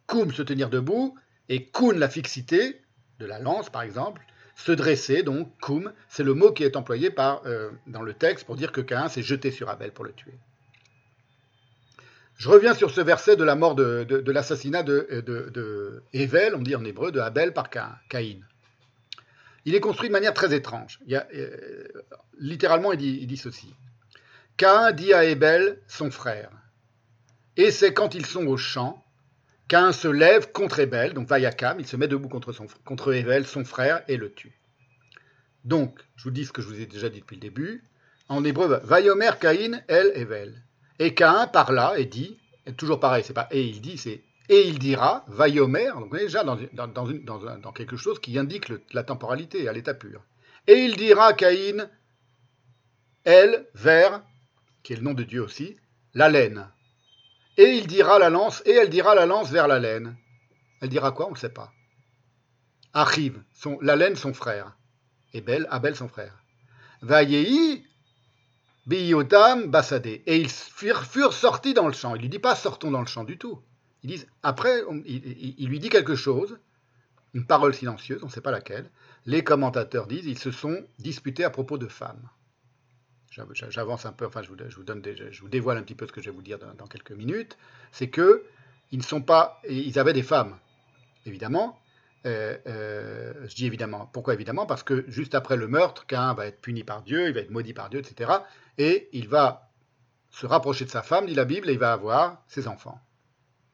Speaker 1: Koum, se tenir debout, et kun, la fixité, de la lance par exemple, se dresser, donc koum, c'est le mot qui est employé par, euh, dans le texte pour dire que Caïn s'est jeté sur Abel pour le tuer. Je reviens sur ce verset de la mort de, l'assassinat de, Evel, on dit en hébreu, de Abel par Caïn. Il est construit de manière très étrange. Y a, euh, littéralement, il dit, ceci. Caïn dit à Ebel, son frère, et c'est quand ils sont au champ, Caïn se lève contre Ebel, donc Vayakam, il se met debout contre, son, contre Ebel, son frère, et le tue. Donc, je vous dis ce que je vous ai déjà dit depuis le début. En hébreu, Vayomer Caïn, El, Evel. Et Caïn parla et dit, et toujours pareil, c'est pas et il dit, c'est et il dira, Vayomer, donc on est déjà dans, dans, quelque chose qui indique la temporalité à l'état pur. Et il dira, Caïn, El, vers, qui est le nom de Dieu aussi, la laine. Et il dira la lance, et elle dira la lance vers la laine. Elle dira quoi On ne sait pas. Arrive, son, la laine, son frère. Et Bel, Abel, son frère. Vaillei, Biyotam, Bassadé. Et ils furent, sortis dans le champ. Il ne lui dit pas sortons dans le champ du tout. Ils disent, après, il, lui dit quelque chose, une parole silencieuse, on ne sait pas laquelle. Les commentateurs disent, ils se sont disputés à propos de femmes. J'avance un peu, enfin je vous, donne je vous dévoile un petit peu ce que je vais vous dire dans, dans quelques minutes. C'est que ils ne sont pas, ils avaient des femmes, évidemment. Euh, euh, je dis évidemment. Pourquoi évidemment? Parce que juste après le meurtre, Cain va être puni par Dieu, il va être maudit par Dieu, etc. Et il va se rapprocher de sa femme, dit la Bible, et il va avoir ses enfants,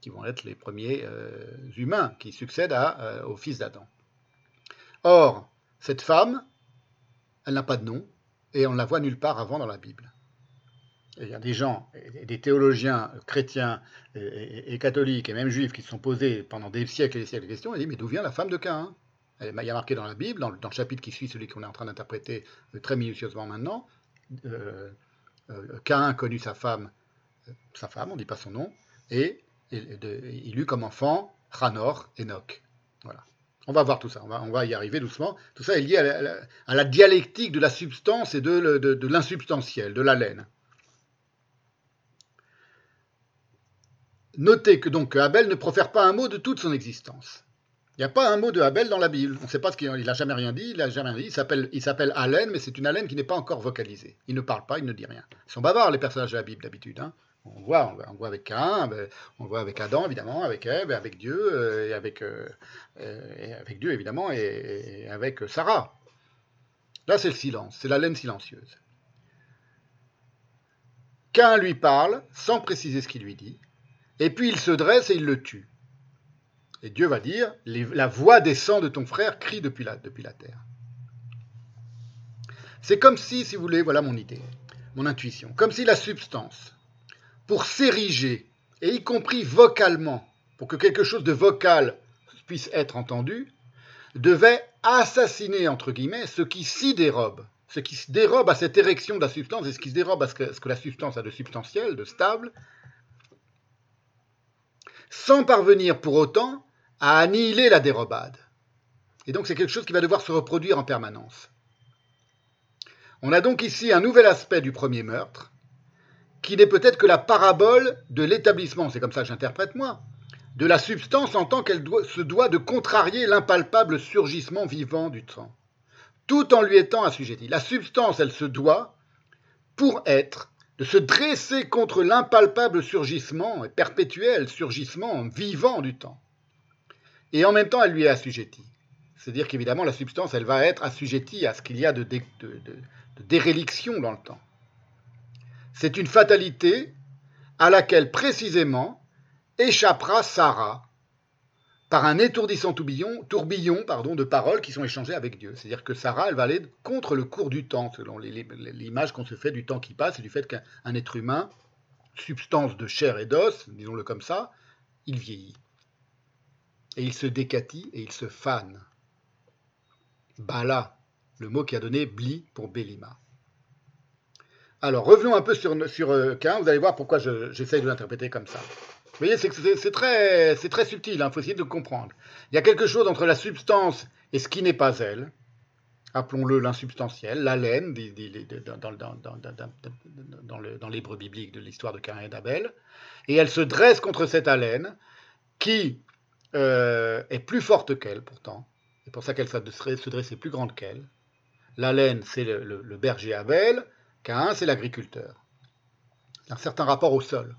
Speaker 1: qui vont être les premiers euh, humains qui succèdent au fils d'Adam. Or, cette femme, elle n'a pas de nom, et on ne la voit nulle part avant dans la Bible. Il y a des gens, des théologiens chrétiens et, catholiques et même juifs qui se sont posés pendant des siècles et des siècles de questions et disent mais d'où vient la femme de Cain Il y a marqué dans la Bible, dans le, chapitre qui suit celui qu'on est en train d'interpréter très minutieusement maintenant, euh, euh, Cain a connu sa femme, sa femme, on ne dit pas son nom, et, il eut comme enfant Hanor, Enoch. Voilà. On va voir tout ça, on va, y arriver doucement. Tout ça est lié à la, dialectique de la substance et de, de, de l'insubstantiel, de la Notez que donc Abel ne profère pas un mot de toute son existence. Il n'y a pas un mot de Abel dans la Bible. On ne sait pas ce qu'il n'a jamais rien dit. Il n'a jamais rien dit. Il s'appelle, Haleine, mais c'est une haleine qui n'est pas encore vocalisée. Il ne parle pas, il ne dit rien. Ils sont bavards les personnages de la Bible d'habitude. Hein. On voit, voit avec Cain, on voit avec Adam évidemment, avec Ève, avec Dieu, euh, et avec, euh, et avec Dieu évidemment, avec Sarah. Là, c'est le silence, c'est la laine silencieuse. Cain lui parle sans préciser ce qu'il lui dit, et puis il se dresse et il le tue. Et Dieu va dire, la voix des sangs de ton frère crie depuis la, depuis la terre. C'est comme si, si vous voulez, voilà mon idée, mon intuition, comme si la substance, pour s'ériger, et y compris vocalement, pour que quelque chose de vocal puisse être entendu, devait assassiner, entre guillemets, ce qui s'y dérobe, ce qui se dérobe à cette érection de la substance et ce qui se dérobe à ce que, ce que la substance a de substantiel, de stable, sans parvenir pour autant à annihiler la dérobade. Et donc c'est quelque chose qui va devoir se reproduire en permanence. On a donc ici un nouvel aspect du premier meurtre, qui n'est peut-être que la parabole de l'établissement, c'est comme ça que j'interprète moi, de la substance en tant qu'elle se doit de contrarier l'impalpable surgissement vivant du temps, tout en lui étant assujettie. La substance, elle se doit, pour être, de se dresser contre l'impalpable surgissement et perpétuel surgissement vivant du temps. Et en même temps, elle lui est assujettie. C'est-à-dire qu'évidemment, la substance, elle va être assujettie à ce qu'il y a de, de, déréliction dans le temps. C'est une fatalité à laquelle précisément échappera Sarah par un étourdissant tourbillon, tourbillon pardon, de paroles qui sont échangées avec Dieu. C'est-à-dire que Sarah, elle va aller contre le cours du temps, selon l'image qu'on se fait du temps qui passe et du fait qu'un être humain, substance de chair et d'os, disons-le comme ça, il vieillit. Et il se décatit et il se fane. Bala, le mot qui a donné Bli pour Bélima. Alors, revenons un peu sur, sur euh, Cain, vous allez voir pourquoi j'essaye de l'interpréter comme ça. Vous voyez, c'est très, subtil, il hein, faut essayer de comprendre. Il y a quelque chose entre la substance et ce qui n'est pas elle, appelons-le l'insubstantiel, la laine, dans l'hébreu biblique de l'histoire de Cain et d'Abel, et elle se dresse contre cette haleine qui euh, est plus forte qu'elle pourtant, c'est pour ça qu'elle se dresse plus grande qu'elle. La laine, c'est le, berger Abel, Cain, c'est l'agriculteur. Un certain rapport au sol.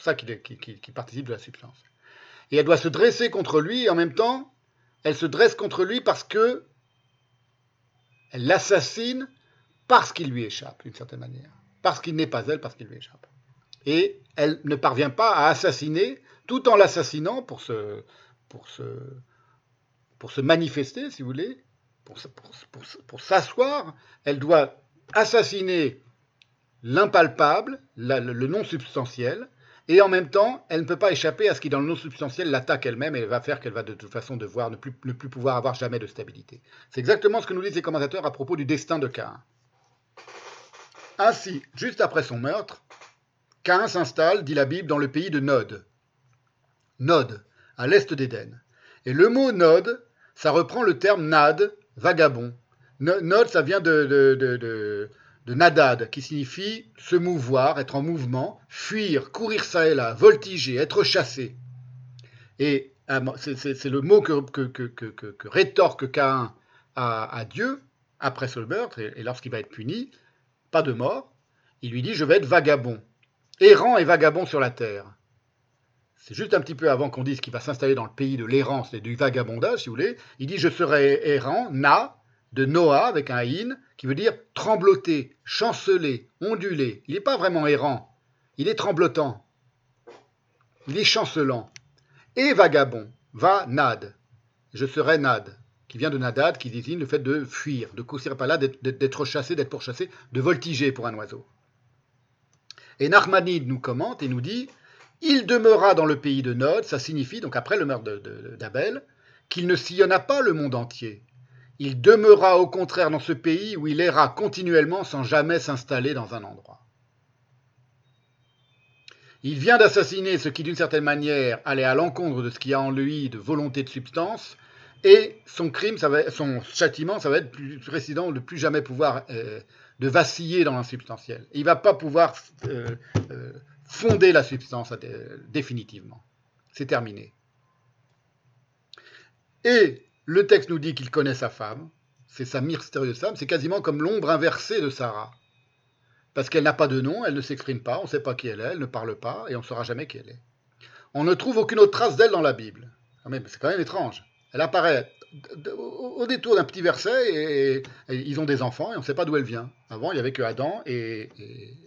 Speaker 1: Pour ça qu'il qu qu participe de la substance. Et elle doit se dresser contre lui, et en même temps, elle se dresse contre lui parce que elle l'assassine parce qu'il lui échappe, d'une certaine manière. Parce qu'il n'est pas elle, parce qu'il lui échappe. Et elle ne parvient pas à assassiner, tout en l'assassinant pour se, pour, se, pour se manifester, si vous voulez, pour, pour, pour, pour s'asseoir, elle doit assassiner l'impalpable, le non substantiel, et en même temps, elle ne peut pas échapper à ce qui, dans le non substantiel, l'attaque elle-même et va faire qu'elle va de toute façon devoir ne plus, ne plus pouvoir avoir jamais de stabilité. C'est exactement ce que nous disent les commentateurs à propos du destin de Cain. Ainsi, juste après son meurtre, Cain s'installe, dit la Bible, dans le pays de Nod. Nod, à l'est d'Éden. Et le mot Nod, ça reprend le terme Nad, vagabond. Nod, ça vient de, de, de, de de nadad, qui signifie se mouvoir, être en mouvement, fuir, courir ça et là, voltiger, être chassé. Et c'est le mot que, que, que, que rétorque Cain à, à, Dieu après ce meurtre, et, et lorsqu'il va être puni, pas de mort, il lui dit Je vais être vagabond, errant et vagabond sur la terre. C'est juste un petit peu avant qu'on dise qu'il va s'installer dans le pays de l'errance et du vagabondage, si vous voulez. Il dit Je serai errant, na, de Noah avec un in, qui veut dire trembloter, chanceler, onduler. Il n'est pas vraiment errant, il est tremblotant, il est chancelant. Et vagabond, va nad, je serai nad, qui vient de nadad, qui désigne le fait de fuir, de courir pas là, d'être chassé, d'être pourchassé, de voltiger pour un oiseau. Et Narmanide nous commente et nous dit Il demeura dans le pays de Nod, ça signifie, donc après le meurtre d'Abel, qu'il ne sillonna pas le monde entier, il demeura au contraire dans ce pays où il erra continuellement sans jamais s'installer dans un endroit. Il vient d'assassiner ce qui, d'une certaine manière, allait à l'encontre de ce qu'il y a en lui de volonté de substance, et son crime, son châtiment, ça va être plus président de plus jamais pouvoir euh, de vaciller dans l'insubstantiel. Il va pas pouvoir euh, euh, fonder la substance définitivement. C'est terminé. Et le texte nous dit qu'il connaît sa femme, c'est sa mystérieuse femme, c'est quasiment comme l'ombre inversée de Sarah parce qu'elle n'a pas de nom, elle ne s'exprime pas, on ne sait pas qui elle est, elle ne parle pas, et on ne saura jamais qui elle est. On ne trouve aucune autre trace d'elle dans la Bible. Ah, c'est quand même étrange. Elle apparaît au détour d'un petit verset, et, ils ont des enfants, et on ne sait pas d'où elle vient. Avant, il n'y avait que Adam et,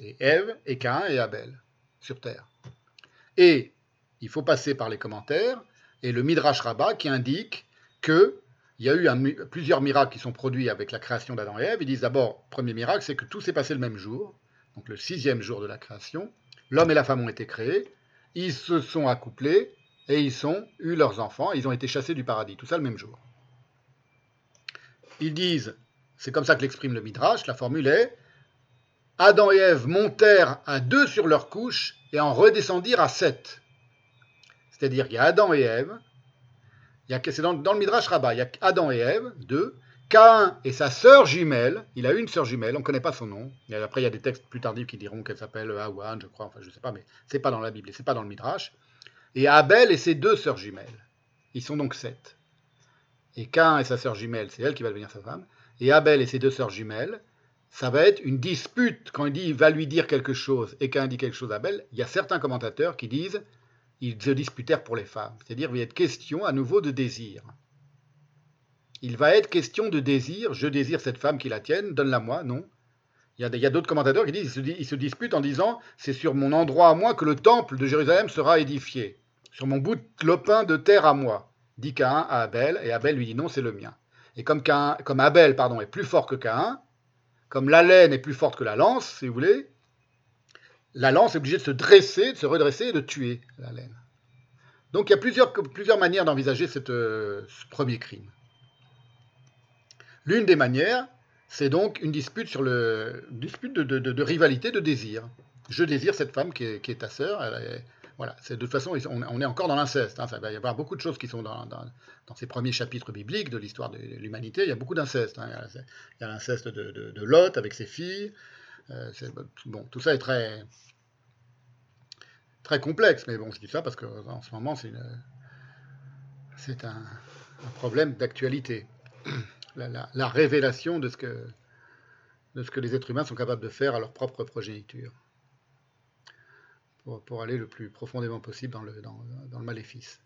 Speaker 1: et, Ève, et Cain et Abel, sur Terre. Et il faut passer par les commentaires, et le Midrash Rabbah qui indique que il y a eu plusieurs miracles qui sont produits avec la création d'Adam et Ève. Ils disent d'abord, premier miracle, c'est que tout s'est passé le même jour, donc le sixième jour de la création. L'homme et la femme ont été créés, ils se sont accouplés et ils ont eu leurs enfants, ils ont été chassés du paradis, tout ça le même jour. Ils disent, c'est comme ça que l'exprime le Midrash, la formule est Adam et Ève montèrent à deux sur leur couche et en redescendirent à sept. C'est-à-dire qu'il y a Adam et Ève, c'est dans, le Midrash Rabbah, il y a Adam et Ève, deux, Cain et sa sœur jumelle, il a une sœur jumelle, on ne connaît pas son nom. Et après, il y a des textes plus tardifs qui diront qu'elle s'appelle Awan, je crois, enfin je ne sais pas, mais c'est pas dans la Bible, c'est pas dans le Midrash. Et Abel et ses deux sœurs jumelles. Ils sont donc sept. Et Cain et sa sœur jumelle, c'est elle qui va devenir sa femme. Et Abel et ses deux sœurs jumelles, ça va être une dispute. Quand il dit il va lui dire quelque chose et Cain dit quelque chose à Abel, il y a certains commentateurs qui disent ils se disputèrent pour les femmes. C'est-à-dire, il va être question à nouveau de désir. Il va être question de désir. Je désire cette femme qui la tienne, donne-la moi. Non. Il y a, d'autres commentateurs qui disent ils se, disputent en disant c'est sur mon endroit à moi que le temple de Jérusalem sera édifié. Sur mon bout de lopin de terre à moi. Dit Cain à Abel, et Abel lui dit non, c'est le mien. Et comme, comme Abel pardon, est plus fort que Cain, comme la laine est plus forte que la lance, si vous voulez, la lance est obligée de se dresser, de se redresser et de tuer la laine. Donc il y a plusieurs, manières d'envisager euh, ce premier crime. L'une des manières, c'est donc une dispute sur le dispute de, rivalité, de désir. Je désire cette femme qui est, ta sœur. voilà, de toute façon, on, est encore dans l'inceste. Hein. il va y avoir beaucoup de choses qui sont dans, ces premiers chapitres bibliques de l'histoire de l'humanité. Il y a beaucoup d'inceste. Hein. Il y a l'inceste de, Lot avec ses filles. Euh, bon, tout ça est très, complexe, mais bon, je dis ça parce qu'en ce moment, c'est, un, problème d'actualité. La, révélation de ce, que, les êtres humains sont capables de faire à leur propre progéniture, pour, aller le plus profondément possible dans le, dans, le maléfice.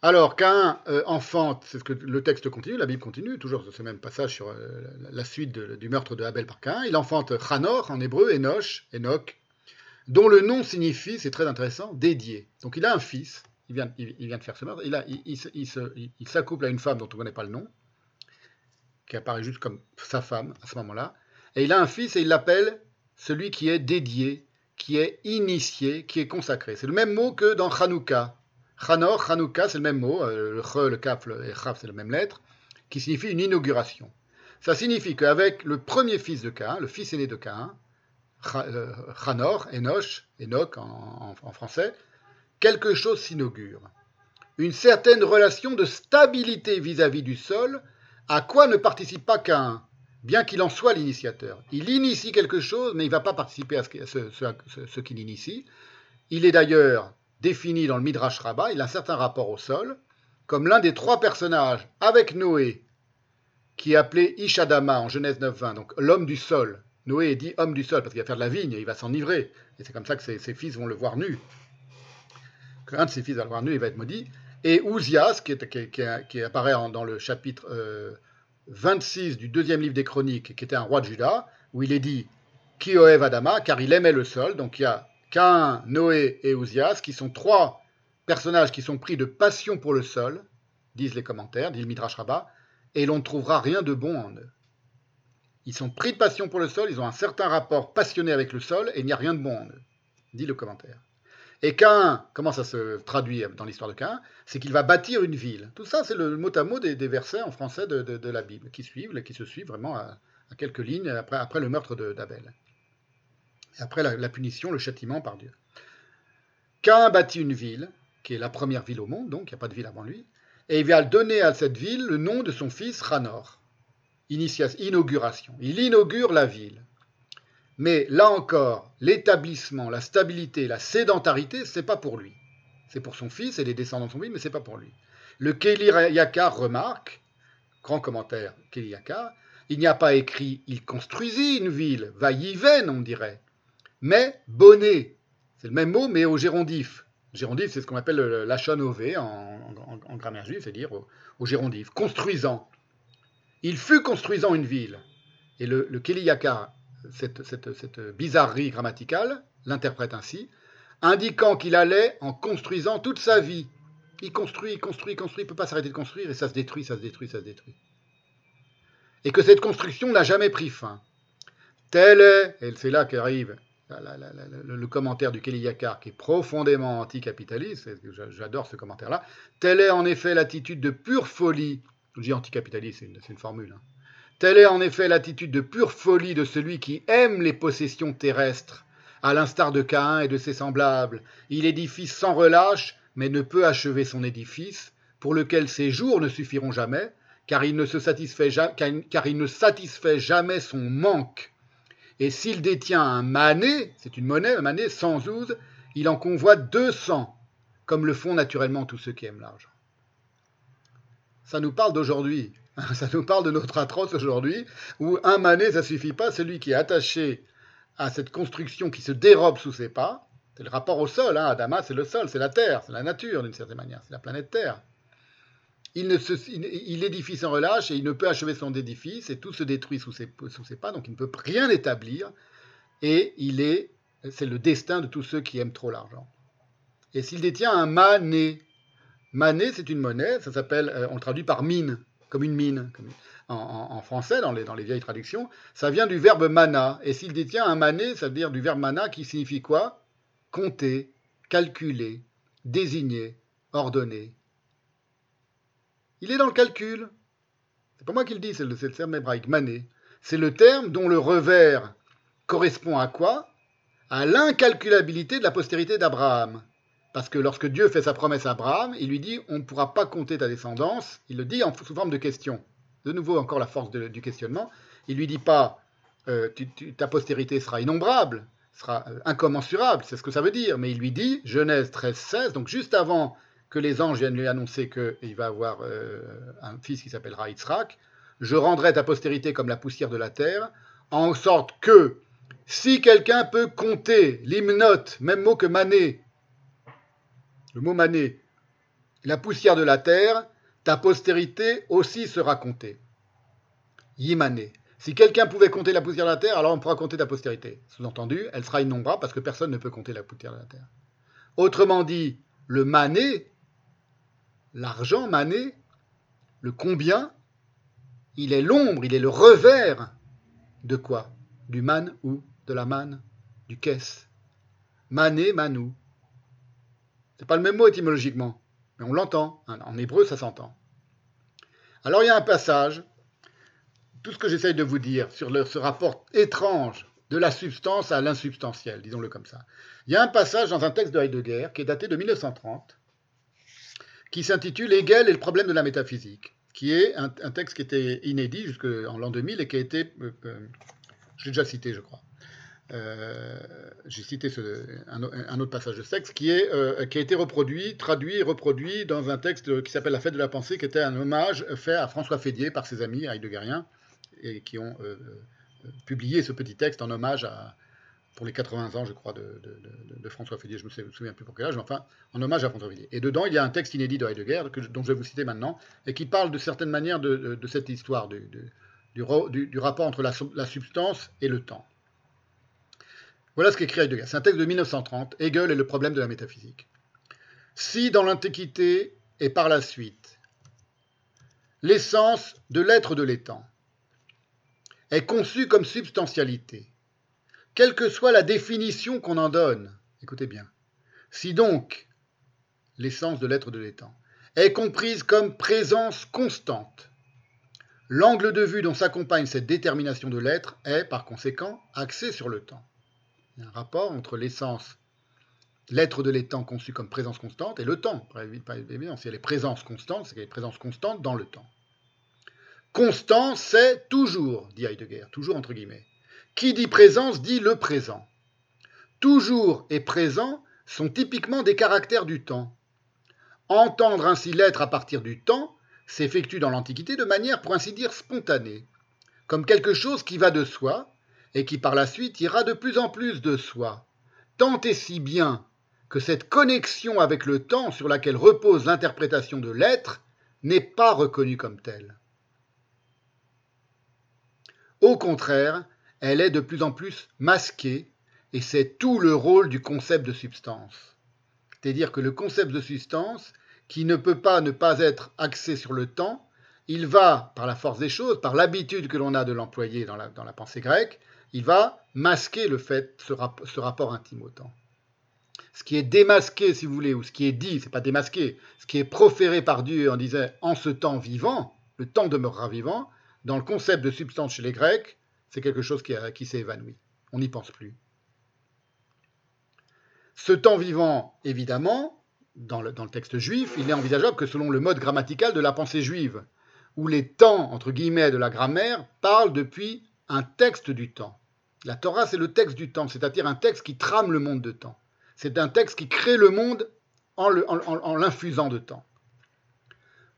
Speaker 1: Alors, qu'un euh, enfant, c'est ce que le texte continue, la Bible continue, toujours ce même passage sur euh, la suite du meurtre de Abel par Cain. Il enfante Chanor en hébreu, Enoch, Enoch, dont le nom signifie, c'est très intéressant, dédié. Donc il a un fils, il vient, de faire ce meurtre, il, il, s'accouple à une femme dont on ne connaît pas le nom, qui apparaît juste comme sa femme à ce moment-là, et il a un fils et il l'appelle celui qui est dédié, qui est initié, qui est consacré. C'est le même mot que dans Hanouka. Chanor, Hanouka, c'est le même mot, euh, le Ch, le Kaf, le Chaf, c'est la même lettre, qui signifie une inauguration. Ça signifie qu'avec le premier fils de Cain, le fils aîné de Cain, Chanor, Enoch, Enoch en, français, quelque chose s'inaugure. Une certaine relation de stabilité vis-à-vis du sol, à quoi ne participe pas qu'un, bien qu'il en soit l'initiateur. Il initie quelque chose, mais il ne va pas participer à ce, qu'il initie. Il est d'ailleurs défini dans le Midrash Rabbah, il a un certain rapport au sol, comme l'un des trois personnages avec Noé, qui est appelé Ishadama en Genèse 9.20, donc l'homme du sol, Noé est dit homme du sol parce qu'il va faire de la vigne et il va s'enivrer. Et c'est comme ça que ses, fils vont le voir nu. Un de ses fils va le voir nu, il va être maudit. Et Ouzias, qui, apparaît dans le chapitre 26 euh, du deuxième livre des Chroniques, qui était un roi de Juda, où il est dit Kioev Adama, car il aimait le sol. Donc il y a Cain, Noé et Ouzias, qui sont trois personnages qui sont pris de passion pour le sol, disent les commentaires, dit le Midrash Rabbah, et l'on ne trouvera rien de bon en eux. Ils sont pris de passion pour le sol, ils ont un certain rapport passionné avec le sol, et il n'y a rien de bon en eux, dit le commentaire. Et Cain, comment ça se traduit dans l'histoire de Cain? C'est qu'il va bâtir une ville. Tout ça, c'est le mot à mot des, versets en français de, la Bible, qui suivent, qui se suivent vraiment à, quelques lignes après le meurtre d'Abel. Et après la, punition, le châtiment par Dieu. Cain bâtit une ville, qui est la première ville au monde, donc il n'y a pas de ville avant lui, et il va donner à cette ville le nom de son fils Ranor. inauguration. Il inaugure la ville. Mais là encore, l'établissement, la stabilité, la sédentarité, c'est pas pour lui. C'est pour son fils et les descendants de son fils, mais c'est pas pour lui. Le Keli Yakar remarque, grand commentaire Keli Yakar, il n'y a pas écrit il construisit une ville, va vaïven on dirait, mais bonnet, c'est le même mot mais au gérondif. Gérondif, c'est ce qu'on appelle l'achonové en, en, en, grammaire juive, c'est-à-dire au, gérondif, construisant. Il fut construisant une ville. Et le, le Yakar cette, bizarrerie grammaticale, l'interprète ainsi, indiquant qu'il allait en construisant toute sa vie. Il construit, il construit, il construit, il ne peut pas s'arrêter de construire, et ça se détruit, ça se détruit, ça se détruit. Et que cette construction n'a jamais pris fin. Tel est, et c'est là qu'arrive le, commentaire du Kelly Yakar, qui est profondément anticapitaliste, j'adore ce commentaire-là, telle est en effet l'attitude de pure folie, je dis anticapitaliste, c'est une, formule, hein, Telle est en effet l'attitude de pure folie de celui qui aime les possessions terrestres, à l'instar de Caïn et de ses semblables. Il édifie sans relâche, mais ne peut achever son édifice, pour lequel ses jours ne suffiront jamais, car il ne, se satisfait, car il ne satisfait jamais son manque. Et s'il détient un mané, c'est une monnaie, un mané sans ouz, il en convoite 200, comme le font naturellement tous ceux qui aiment l'argent. Ça nous parle d'aujourd'hui. Ça nous parle de notre atroce aujourd'hui, où un mané, ça suffit pas. Celui qui est attaché à cette construction qui se dérobe sous ses pas, c'est le rapport au sol. Hein. Adama, c'est le sol, c'est la terre, c'est la nature d'une certaine manière, c'est la planète Terre. Il, édifie sans relâche et il ne peut achever son édifice et tout se détruit sous ses, pas, donc il ne peut rien établir. Et il est, c'est le destin de tous ceux qui aiment trop l'argent. Et s'il détient un mané, mané c'est une monnaie, ça s'appelle, euh, on le traduit par mine comme une mine, en, français, dans les, vieilles traductions, ça vient du verbe mana. Et s'il détient un mané, ça veut dire du verbe mana qui signifie quoi? Compter, calculer, désigner, ordonner. Il est dans le calcul. C'est pas moi qui le dis, c'est le, terme hébraïque, mané. C'est le terme dont le revers correspond à quoi? À l'incalculabilité de la postérité d'Abraham. Parce que lorsque Dieu fait sa promesse à Abraham, il lui dit on ne pourra pas compter ta descendance. Il le dit sous forme de question. De nouveau, encore la force du questionnement. Il lui dit pas euh, ta postérité sera innombrable, sera euh, incommensurable, c'est ce que ça veut dire. Mais il lui dit Genèse 13, 16, donc juste avant que les anges viennent lui annoncer qu'il va avoir euh, un fils qui s'appellera Yitzhak, je rendrai ta postérité comme la poussière de la terre, en sorte que si quelqu'un peut compter l'hymnote, même mot que mané, le mot mané, la poussière de la terre, ta postérité aussi sera comptée. Yimané. Si quelqu'un pouvait compter la poussière de la terre, alors on pourra compter ta postérité. Sous-entendu, elle sera innombrable parce que personne ne peut compter la poussière de la terre. Autrement dit, le mané, l'argent mané, le combien, il est l'ombre, il est le revers de quoi? Du man ou de la manne, du caisse. Mané, manou. C'est pas le même mot étymologiquement, mais on l'entend. En hébreu, ça s'entend. Alors il y a un passage, tout ce que j'essaye de vous dire sur ce rapport étrange de la substance à l'insubstantiel, disons-le comme ça. Il y a un passage dans un texte de Heidegger qui est daté de 1930, qui s'intitule Hegel et le problème de la métaphysique, qui est un, texte qui était inédit jusqu'en l'an 2000 et qui a été, euh, euh, je l'ai déjà cité je crois, euh, j'ai cité un, autre passage de texte qui, euh, qui a été reproduit, traduit et reproduit dans un texte qui s'appelle La fête de la pensée, qui était un hommage fait à François Fédier par ses amis heideggeriens, et qui ont euh, publié ce petit texte en hommage à, pour les 80 ans, je crois, de, François Fédier, je ne me souviens plus pour quel âge, mais enfin, en hommage à François Fédier. Et dedans, il y a un texte inédit de Heidegger, dont je vais vous citer maintenant, et qui parle de certaines manières de, cette histoire, du, rapport entre la substance et le temps. Voilà ce qu'écrit Heidegger. C'est un texte de 1930, Hegel et le problème de la métaphysique. Si dans l'Antiquité et par la suite, l'essence de l'être de l'étang est conçue comme substantialité, quelle que soit la définition qu'on en donne, écoutez bien, si donc l'essence de l'être de l'étang est comprise comme présence constante, l'angle de vue dont s'accompagne cette détermination de l'être est, par conséquent, axé sur le temps. Il y a un rapport entre l'essence l'être de l'étang conçu comme présence constante, et le temps, évident, si elle est présence constante, c'est qu'elle est présence constante dans le temps. Constant, c'est toujours, dit Heidegger, toujours entre guillemets. Qui dit présence dit le présent. Toujours et présent sont typiquement des caractères du temps. Entendre ainsi l'être à partir du temps s'effectue dans l'Antiquité de manière, pour ainsi dire, spontanée, comme quelque chose qui va de soi, et qui par la suite ira de plus en plus de soi, tant et si bien que cette connexion avec le temps sur laquelle repose l'interprétation de l'être n'est pas reconnue comme telle. Au contraire, elle est de plus en plus masquée, et c'est tout le rôle du concept de substance. C'est-à-dire que le concept de substance, qui ne peut pas ne pas être axé sur le temps, il va, par la force des choses, par l'habitude que l'on a de l'employer dans la, pensée grecque, il va masquer le fait, ce, ce, rapport intime au temps. Ce qui est démasqué, si vous voulez, ou ce qui est dit, c'est pas démasqué, ce qui est proféré par Dieu en disant en ce temps vivant, le temps demeurera vivant, dans le concept de substance chez les Grecs, c'est quelque chose qui, s'est évanoui. On n'y pense plus. Ce temps vivant, évidemment, dans le, texte juif, il est envisageable que selon le mode grammatical de la pensée juive, où les temps, entre guillemets, de la grammaire parlent depuis un texte du temps. La Torah, c'est le texte du temps, c'est-à-dire un texte qui trame le monde de temps. C'est un texte qui crée le monde en l'infusant de temps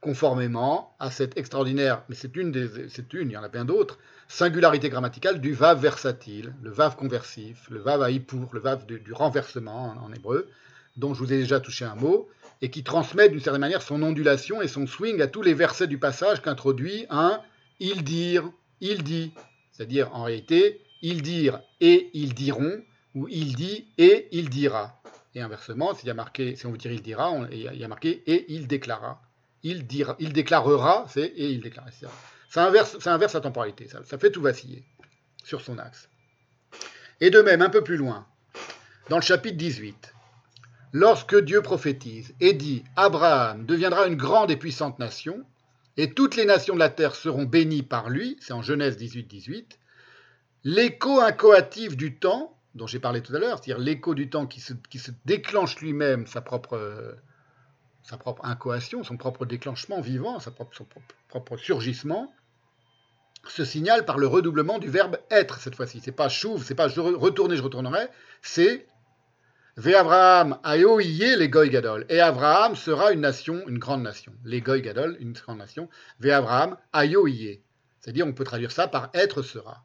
Speaker 1: conformément à cette extraordinaire, mais c'est une, il y en a bien d'autres, singularité grammaticale du vav versatile, le vav conversif, le vav aïpour, le vav du, renversement en, hébreu, dont je vous ai déjà touché un mot, et qui transmet d'une certaine manière son ondulation et son swing à tous les versets du passage qu'introduit un il dire, il dit, c'est-à-dire en réalité, il dire et ils diront, ou il dit et il dira. Et inversement, s'il y a si on veut dire il dira, il y a marqué et il déclara il, dira, il déclarera, et il déclarera. Ça inverse, ça inverse la temporalité, ça, fait tout vaciller sur son axe. Et de même, un peu plus loin, dans le chapitre 18, lorsque Dieu prophétise et dit Abraham deviendra une grande et puissante nation, et toutes les nations de la terre seront bénies par lui, c'est en Genèse 18, 18, l'écho incoatif du temps, dont j'ai parlé tout à l'heure, c'est-à-dire l'écho du temps qui se déclenche lui-même sa propre sa propre incoation, son propre déclenchement vivant, sa propre, son propre, surgissement, se signale par le redoublement du verbe être cette fois-ci. C'est pas chouve, c'est pas je retourner, je retournerai, c'est Ve Abraham ayoïye les goy gadol. Et Abraham sera une nation, une grande nation. Les goy gadol, une grande nation. Ve Abraham ayoïye. C'est-à-dire, on peut traduire ça par être sera.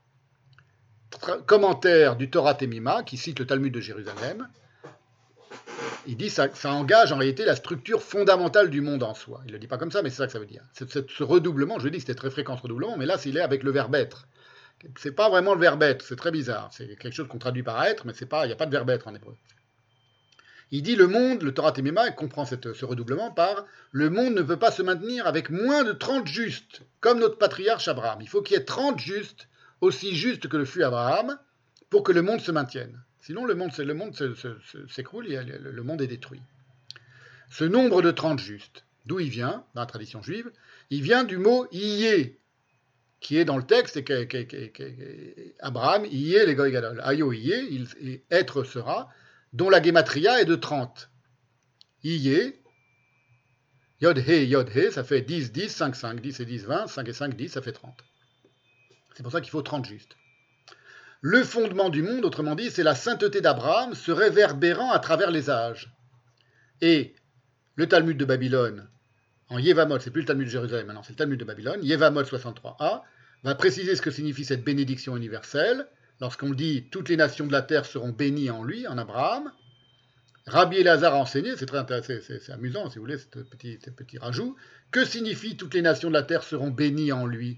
Speaker 1: commentaire du Torah Temima, qui cite le Talmud de Jérusalem il dit ça, ça engage en réalité la structure fondamentale du monde en soi. Il ne le dit pas comme ça, mais c'est ça que ça veut dire. ce redoublement, je dis que c'était très fréquent ce redoublement, mais là, il est avec le verbe être. C'est pas vraiment le verbe être, c'est très bizarre. C'est quelque chose qu'on traduit par être, mais il n'y a pas de verbe être en hébreu. Il dit le monde, le Torah Temema, comprend ce redoublement par le monde ne peut pas se maintenir avec moins de 30 justes, comme notre patriarche Abraham. Il faut qu'il y ait 30 justes, aussi justes que le fut Abraham, pour que le monde se maintienne. Sinon, le monde, le monde s'écroule, le monde est détruit. Ce nombre de 30 justes, d'où il vient, dans la tradition juive Il vient du mot Iye, qui est dans le texte, et Abraham, Iye, les. Ayo Iye, il, être sera, dont la gematria est de 30. Iye, Yod He, Yod He, ça fait 10, 10, 5, 5, 10 et 10, 20, 5 et 5, 10, ça fait 30. C'est pour ça qu'il faut 30 justes. Le fondement du monde, autrement dit, c'est la sainteté d'Abraham se réverbérant à travers les âges. Et le Talmud de Babylone, en Yevamot, c'est plus le Talmud de Jérusalem maintenant, c'est le Talmud de Babylone, Yevamot 63a, va préciser ce que signifie cette bénédiction universelle, lorsqu'on dit toutes les nations de la terre seront bénies en lui, en Abraham. Rabbi Elazar a enseigné, c'est très intéressant, c'est amusant si vous voulez, ce petit, ce petit rajout. Que signifie toutes les nations de la terre seront bénies en lui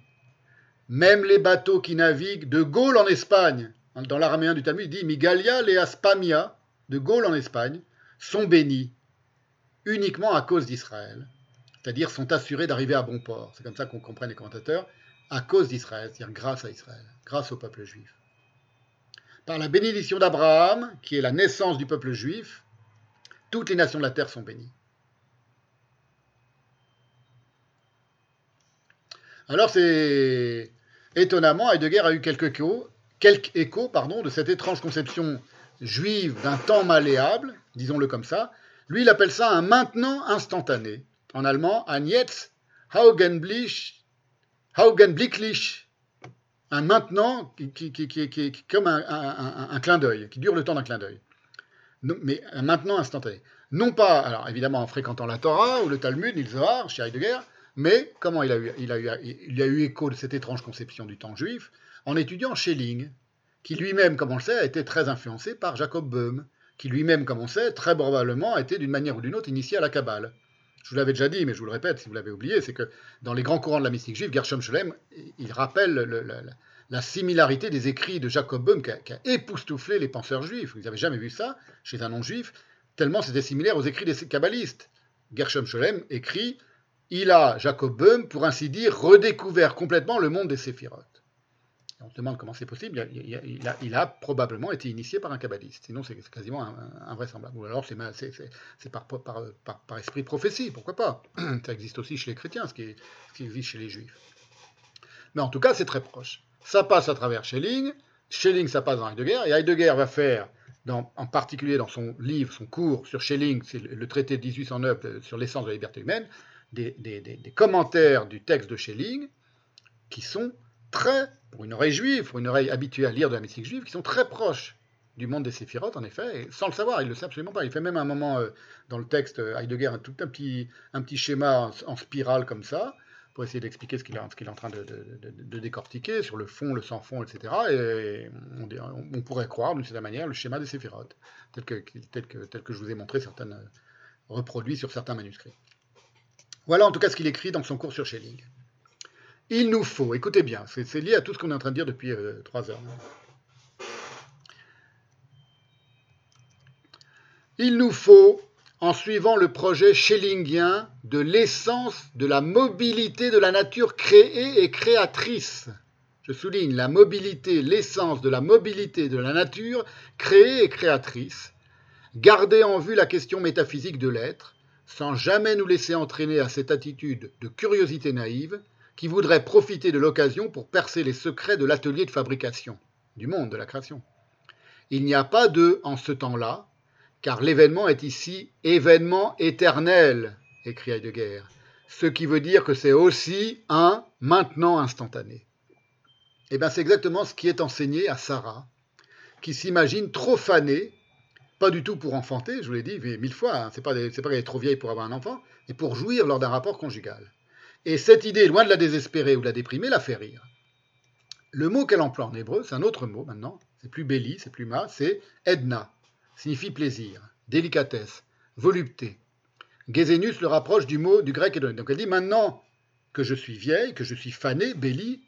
Speaker 1: même les bateaux qui naviguent de Gaulle en Espagne, dans l'araméen du Talmud, il dit Migalia et Aspamia, de Gaulle en Espagne, sont bénis uniquement à cause d'Israël, c'est-à-dire sont assurés d'arriver à bon port. C'est comme ça qu'on comprend les commentateurs, à cause d'Israël, c'est-à-dire grâce à Israël, grâce au peuple juif. Par la bénédiction d'Abraham, qui est la naissance du peuple juif, toutes les nations de la terre sont bénies. Alors c'est étonnamment, Heidegger a eu quelques échos, quelques échos pardon, de cette étrange conception juive d'un temps malléable, disons-le comme ça, lui, il appelle ça un maintenant instantané. En allemand, un jetzt Augenblick, Augenblicklich. Un maintenant qui, est comme un, un, un, clin d'œil, qui dure le temps d'un clin d'œil. Mais un maintenant instantané. Non pas, alors évidemment en fréquentant la Torah ou le Talmud, ni le Zohar, chez Heidegger, mais comment il a, eu, a eu, écho de cette étrange conception du temps juif en étudiant Schelling, qui lui-même, comme on le sait, a été très influencé par Jacob Böhm, qui lui-même, comme on sait, très probablement a été d'une manière ou d'une autre initié à la Kabbale. Je vous l'avais déjà dit, mais je vous le répète si vous l'avez oublié, c'est que dans les grands courants de la mystique juive, Gershom Scholem, il rappelle le, la, similarité des écrits de Jacob Böhm qui a, époustouflé les penseurs juifs. Vous n'avez jamais vu ça chez un non-juif, tellement c'était similaire aux écrits des kabbalistes. Gershom Scholem écrit Il a, Jacob Böhm, pour ainsi dire, redécouvert complètement le monde des séphirotes. On se demande comment c'est possible, il a, probablement été initié par un kabbaliste, sinon c'est quasiment invraisemblable. Ou alors c'est par, par, esprit de prophétie, pourquoi pas. Ça existe aussi chez les chrétiens, ce qui, existe chez les juifs. Mais en tout cas, c'est très proche. Ça passe à travers Schelling, Schelling, ça passe dans Heidegger, et Heidegger va faire, en particulier dans son livre, son cours sur Schelling, c'est le traité de 1809 euh, sur l'essence de la liberté humaine, des, commentaires du texte de Schelling qui sont très, pour une oreille juive, pour une oreille habituée à lire de la mystique juive, qui sont très proches du monde des séphirotes, en effet, et sans le savoir, il ne le sait absolument pas. Il fait même un moment euh, dans le texte euh, Heidegger un, tout petit, un petit schéma en, spirale comme ça, pour essayer d'expliquer ce qu'il est, est, en train de, décortiquer sur le fond, le sans-fond, etc. Et on, pourrait croire, d'une certaine manière, le schéma des séphirotes, tel que, tel, que, tel que je vous ai montré certaines euh, reproduits sur certains manuscrits. Voilà en tout cas ce qu'il écrit dans son cours sur Schelling. Il nous faut, écoutez bien, c'est lié à tout ce qu'on est en train de dire depuis euh, trois heures. Il nous faut, en suivant le projet schellingien de l'essence de la mobilité de la nature créée et créatrice, je souligne la mobilité, l'essence de la mobilité de la nature créée et créatrice, garder en vue la question métaphysique de l'être, sans jamais nous laisser entraîner à cette attitude de curiosité naïve, qui voudrait profiter de l'occasion pour percer les secrets de l'atelier de fabrication, du monde de la création. Il n'y a pas de en ce temps-là, car l'événement est ici événement éternel, écrit Heidegger, ce qui veut dire que c'est aussi un maintenant instantané. Eh bien, c'est exactement ce qui est enseigné à Sarah, qui s'imagine trop fanée, pas du tout pour enfanter, je vous l'ai dit mille fois, hein, c'est pas, pas qu'elle est trop vieille pour avoir un enfant, mais pour jouir lors d'un rapport conjugal. Et cette idée, loin de la désespérer ou de la déprimer, la fait rire. Le mot qu'elle emploie en hébreu, c'est un autre mot maintenant, c'est plus belli, c'est plus ma, c'est edna, signifie plaisir, délicatesse, volupté. Gézénus le rapproche du mot du grec hédonique. Donc elle dit maintenant que je suis vieille, que je suis fanée, belli,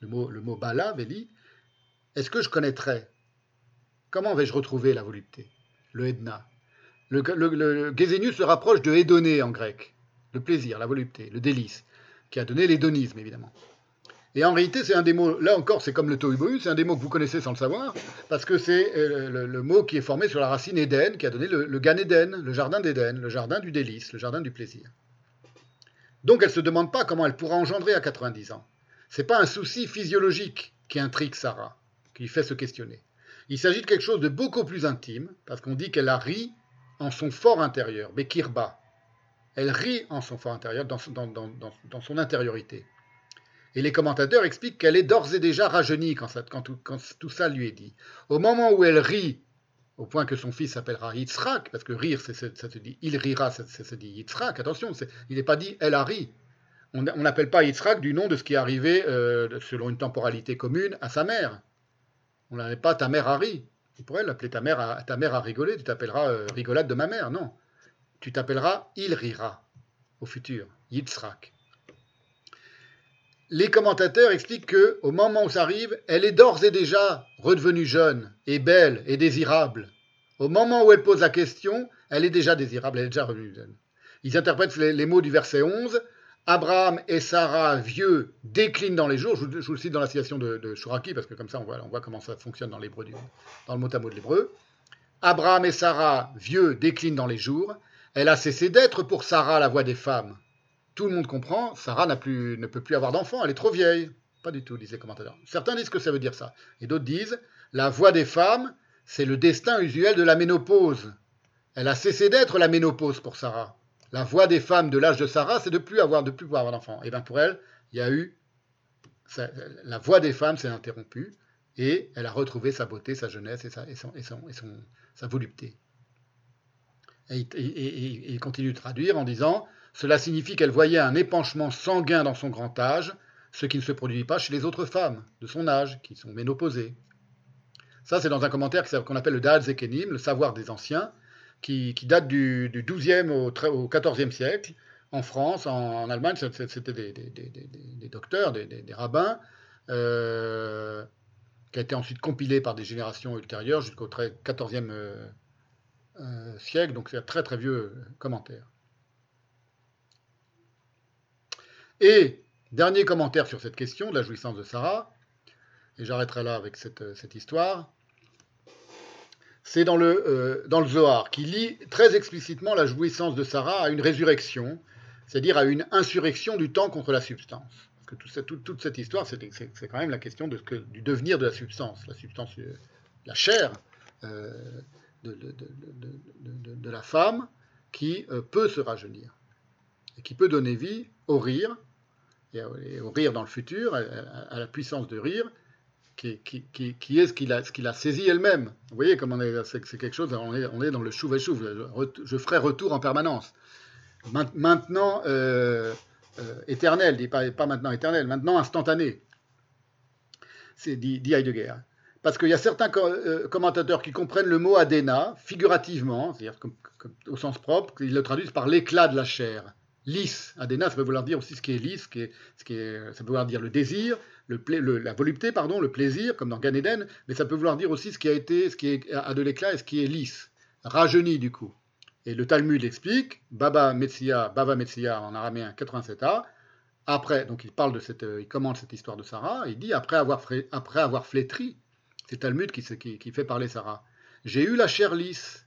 Speaker 1: le mot, le mot bala, belli, est-ce que je connaîtrais? Comment vais-je retrouver la volupté? Le edna. Le, le, le rapproche de hédoné en grec, le plaisir, la volupté, le délice qui a donné l'hédonisme, évidemment. Et en réalité, c'est un des mots, là encore, c'est comme le tohu c'est un des mots que vous connaissez sans le savoir, parce que c'est euh, le, mot qui est formé sur la racine Éden, qui a donné le, le Gan Eden, le jardin d'Éden, le jardin du délice, le jardin du plaisir. Donc elle ne se demande pas comment elle pourra engendrer à 90 ans. Ce n'est pas un souci physiologique qui intrigue Sarah, qui lui fait se questionner. Il s'agit de quelque chose de beaucoup plus intime, parce qu'on dit qu'elle a ri en son fort intérieur, Bekirba, elle rit en son fort intérieur, dans, son intériorité. Et les commentateurs expliquent qu'elle est d'ores et déjà rajeunie quand, tout, ça lui est dit. Au moment où elle rit, au point que son fils s'appellera Yitzhak, parce que rire, ça se dit, il rira, ça, se dit Yitzhak, attention, il n'est pas dit elle a ri. On n'appelle pas Yitzhak du nom de ce qui est arrivé, euh, selon une temporalité commune, à sa mère. On n'appelle pas ta mère a ri. Tu pourrais l'appeler ta mère a, ta rigolé, tu t'appelleras euh, rigolade de ma mère, non tu t'appelleras Il rira au futur, Yitzhak. Les commentateurs expliquent que, au moment où ça arrive, elle est d'ores et déjà redevenue jeune et belle et désirable. Au moment où elle pose la question, elle est déjà désirable, elle est déjà revenue jeune. Ils interprètent les, mots du verset 11. Abraham et Sarah, vieux, déclinent dans les jours. Je, vous le cite dans la citation de, de Shuraki, parce que comme ça, on voit, comment ça fonctionne dans l'hébreu, dans le mot à mot de l'hébreu. Abraham et Sarah, vieux, déclinent dans les jours. Elle a cessé d'être pour Sarah la voix des femmes. Tout le monde comprend, Sarah ne peut plus avoir d'enfant, elle est trop vieille. Pas du tout, disent les commentateurs. Certains disent que ça veut dire ça. Et d'autres disent, la voix des femmes, c'est le destin usuel de la ménopause. Elle a cessé d'être la ménopause pour Sarah. La voix des femmes de l'âge de Sarah, c'est de plus avoir, de plus pouvoir avoir d'enfants. Et bien pour elle, il y a eu la voix des femmes s'est interrompue et elle a retrouvé sa beauté, sa jeunesse et sa, volupté. Et, il continue de traduire en disant Cela signifie qu'elle voyait un épanchement sanguin dans son grand âge, ce qui ne se produit pas chez les autres femmes de son âge, qui sont ménopausées. Ça, c'est dans un commentaire qu'on appelle le Da'at Zekenim, le savoir des anciens, qui, date du, du 12e au, au 14e siècle. En France, en, Allemagne, c'était des, docteurs, des, rabbins, euh, qui a été ensuite compilé par des générations ultérieures jusqu'au 14e euh, euh, siècle. Donc c'est un très très vieux commentaire. Et dernier commentaire sur cette question de la jouissance de Sarah, et j'arrêterai là avec cette histoire c'est dans le, euh, dans le Zohar, qui lit très explicitement la jouissance de Sarah à une résurrection, c'est-à-dire à une insurrection du temps contre la substance. Parce que toute cette histoire, c'est quand même la question du devenir de la substance, la substance, euh, la chair euh, de, de, la femme qui peut se rajeunir et qui peut donner vie au rire, et, au rire dans le futur, à la puissance de rire, qui, est ce qu'il a, ce a, saisi elle-même. Vous voyez comme c'est, quelque chose, on est, on est, dans le chouve et chouve, je, ferai retour en permanence. Maintenant, euh, euh, éternel, pas, pas maintenant éternel, maintenant instantané. C'est dit, dit Heidegger. Parce qu'il y a certains euh, commentateurs qui comprennent le mot Adena figurativement, c'est-à-dire au sens propre, ils le traduisent par l'éclat de la chair. Lisse, Adena, ça peut vouloir dire aussi ce qui est lisse, ce qui est, ce qui est, ça peut vouloir dire le désir, la volupté, pardon, le plaisir, comme dans Gan Eden, mais ça peut vouloir dire aussi ce qui a été, ce qui est, a de l'éclat et ce qui est lisse, rajeuni du coup. Et le Talmud explique, Baba Metsia, Baba Metsia en araméen 87a, après, donc il parle de cette, il commente cette histoire de Sarah, il dit après avoir, après avoir flétri, c'est Talmud qui, fait parler Sarah, j'ai eu la chair lisse.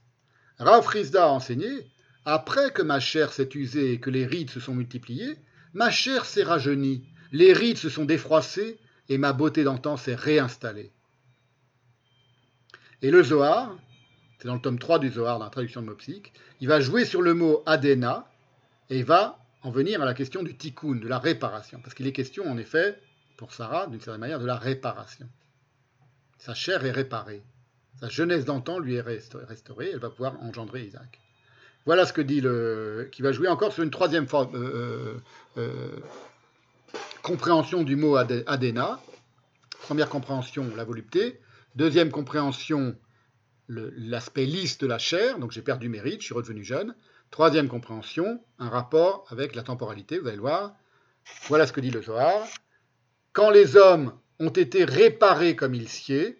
Speaker 1: Rav a enseigné, après que ma chair s'est usée et que les rides se sont multipliées, ma chair s'est rajeunie les rides se sont défroissées et ma beauté d'antan s'est réinstallée. Et le Zohar, c'est dans le tome 3 du Zohar, dans la traduction de Mopsik, il va jouer sur le mot Adena et va en venir à la question du tikkun, de la réparation. Parce qu'il est question, en effet, pour Sarah, d'une certaine manière, de la réparation. Sa chair est réparée. Sa jeunesse d'antan lui est restaurée. Elle va pouvoir engendrer Isaac. Voilà ce que dit le. qui va jouer encore sur une troisième euh, euh, euh, compréhension du mot Adena. Première compréhension, la volupté. Deuxième compréhension, l'aspect lisse de la chair. Donc j'ai perdu mes rides, je suis redevenu jeune. Troisième compréhension, un rapport avec la temporalité. Vous allez le voir. Voilà ce que dit le Zohar. Quand les hommes ont été réparés comme il sied,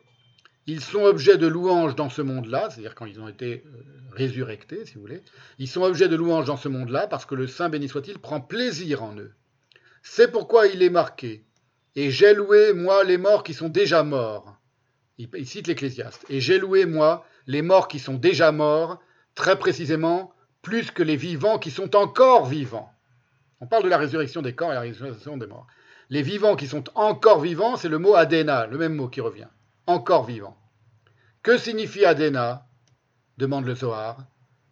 Speaker 1: ils sont objets de louange dans ce monde-là, c'est-à-dire quand ils ont été euh, résurrectés, si vous voulez, ils sont objets de louange dans ce monde-là parce que le Saint béni soit-il prend plaisir en eux. C'est pourquoi il est marqué. Et j'ai loué, moi, les morts qui sont déjà morts. Il, cite l'Ecclésiaste. Et j'ai loué, moi, les morts qui sont déjà morts, très précisément, plus que les vivants qui sont encore vivants. On parle de la résurrection des corps et la résurrection des morts. Les vivants qui sont encore vivants, c'est le mot Adena, le même mot qui revient. Encore vivant. Que signifie Adena demande le Zohar.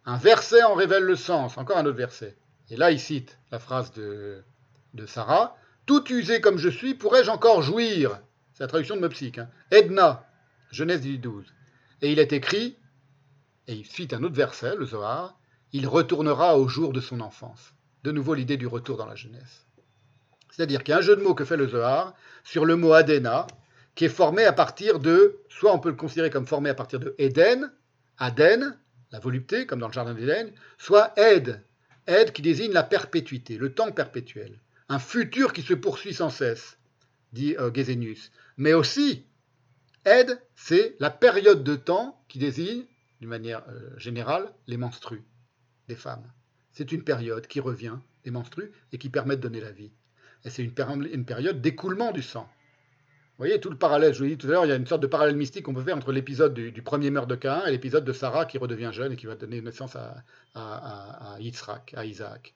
Speaker 1: Un verset en révèle le sens. Encore un autre verset. Et là, il cite la phrase de Sarah, tout usé comme je suis, pourrais-je encore jouir? C'est la traduction de Mopsic. Hein. Edna, Genèse 12. Et il est écrit, et il cite un autre verset, le Zohar, il retournera au jour de son enfance. De nouveau l'idée du retour dans la jeunesse. C'est-à-dire qu'il y a un jeu de mots que fait le Zohar sur le mot Adena, qui est formé à partir de, soit on peut le considérer comme formé à partir de Eden, Aden, la volupté, comme dans le jardin d'Éden, soit Ed, Ed qui désigne la perpétuité, le temps perpétuel un futur qui se poursuit sans cesse, dit euh, Mais aussi, aide, c'est la période de temps qui désigne, d'une manière euh, générale, les menstrues des femmes. C'est une période qui revient, les menstrues, et qui permet de donner la vie. Et c'est une, période d'écoulement du sang. Vous voyez, tout le parallèle, je vous l'ai dit tout à l'heure, il y a une sorte de parallèle mystique qu'on peut faire entre l'épisode du, premier meurtre de Cain et l'épisode de Sarah qui redevient jeune et qui va donner naissance à, à, à Yitzhak, à Isaac.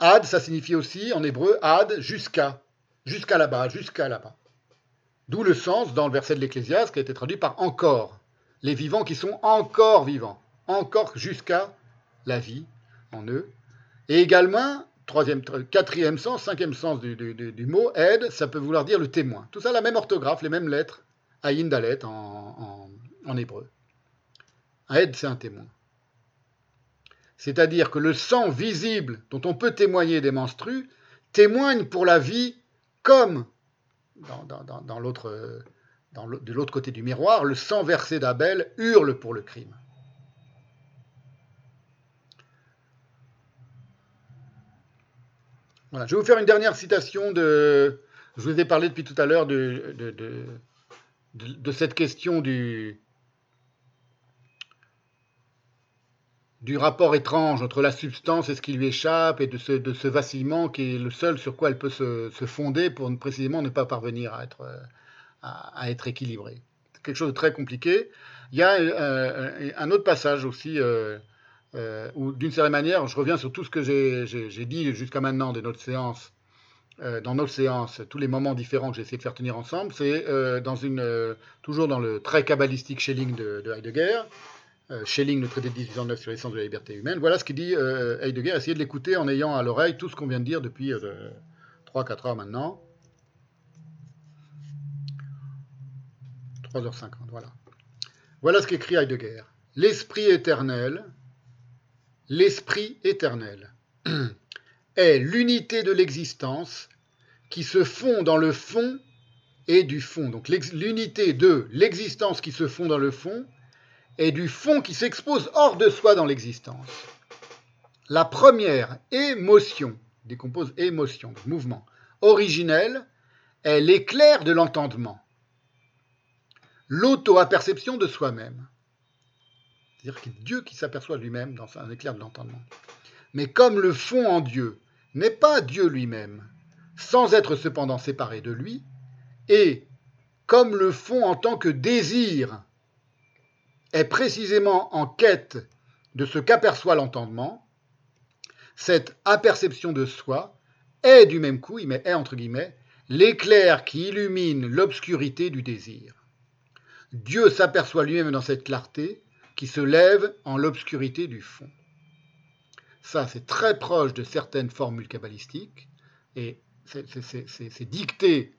Speaker 1: Ad, ça signifie aussi en hébreu ad jusqu'à, jusqu'à là-bas, jusqu'à là-bas. D'où le sens dans le verset de l'Ecclésiaste qui a été traduit par encore. Les vivants qui sont encore vivants, encore jusqu'à la vie en eux. Et également, troisième, quatrième sens, cinquième sens du, mot, aide, ça peut vouloir dire le témoin. Tout ça, la même orthographe, les mêmes lettres, Aïn Dalet en, hébreu. Aide, c'est un témoin. C'est-à-dire que le sang visible dont on peut témoigner des menstrues témoigne pour la vie comme dans, l'autre, de l'autre côté du miroir, le sang versé d'Abel hurle pour le crime. Voilà, je vais vous faire une dernière citation de. Je vous ai parlé depuis tout à l'heure de, de, cette question du, du rapport étrange entre la substance et ce qui lui échappe, et de ce, de ce vacillement qui est le seul sur quoi elle peut se, fonder pour précisément ne pas parvenir à être, à, être équilibrée. C'est quelque chose de très compliqué. Il y a euh, un autre passage aussi, euh, où d'une certaine manière, je reviens sur tout ce que j'ai dit jusqu'à maintenant de notre séance, dans notre séance, tous les moments différents que j'ai essayé de faire tenir ensemble, c'est une, toujours dans le très kabbalistique Schelling de, de Heidegger, euh, Schelling, le traité de 1809 sur l'essence de la liberté humaine. Voilà ce qu'il dit euh, Heidegger. Essayez de l'écouter en ayant à l'oreille tout ce qu'on vient de dire depuis 3-4 euh, heures maintenant. 3h50, voilà. Voilà ce qu'écrit Heidegger. L'esprit éternel, l'esprit éternel est l'unité de l'existence qui se fond dans le fond et du fond. Donc l'unité de l'existence qui se fond dans le fond et du fond qui s'expose hors de soi dans l'existence. La première émotion, décompose émotion, mouvement, originelle, est l'éclair de l'entendement, l'auto-aperception de soi-même. C'est-à-dire que Dieu qui s'aperçoit lui-même dans un éclair de l'entendement. Mais comme le fond en Dieu n'est pas Dieu lui-même, sans être cependant séparé de lui, et comme le fond en tant que désir est précisément en quête de ce qu'aperçoit l'entendement, cette aperception de soi est du même coup, met est entre guillemets, l'éclair qui illumine l'obscurité du désir. Dieu s'aperçoit lui-même dans cette clarté qui se lève en l'obscurité du fond. Ça, c'est très proche de certaines formules kabbalistiques et c'est dicté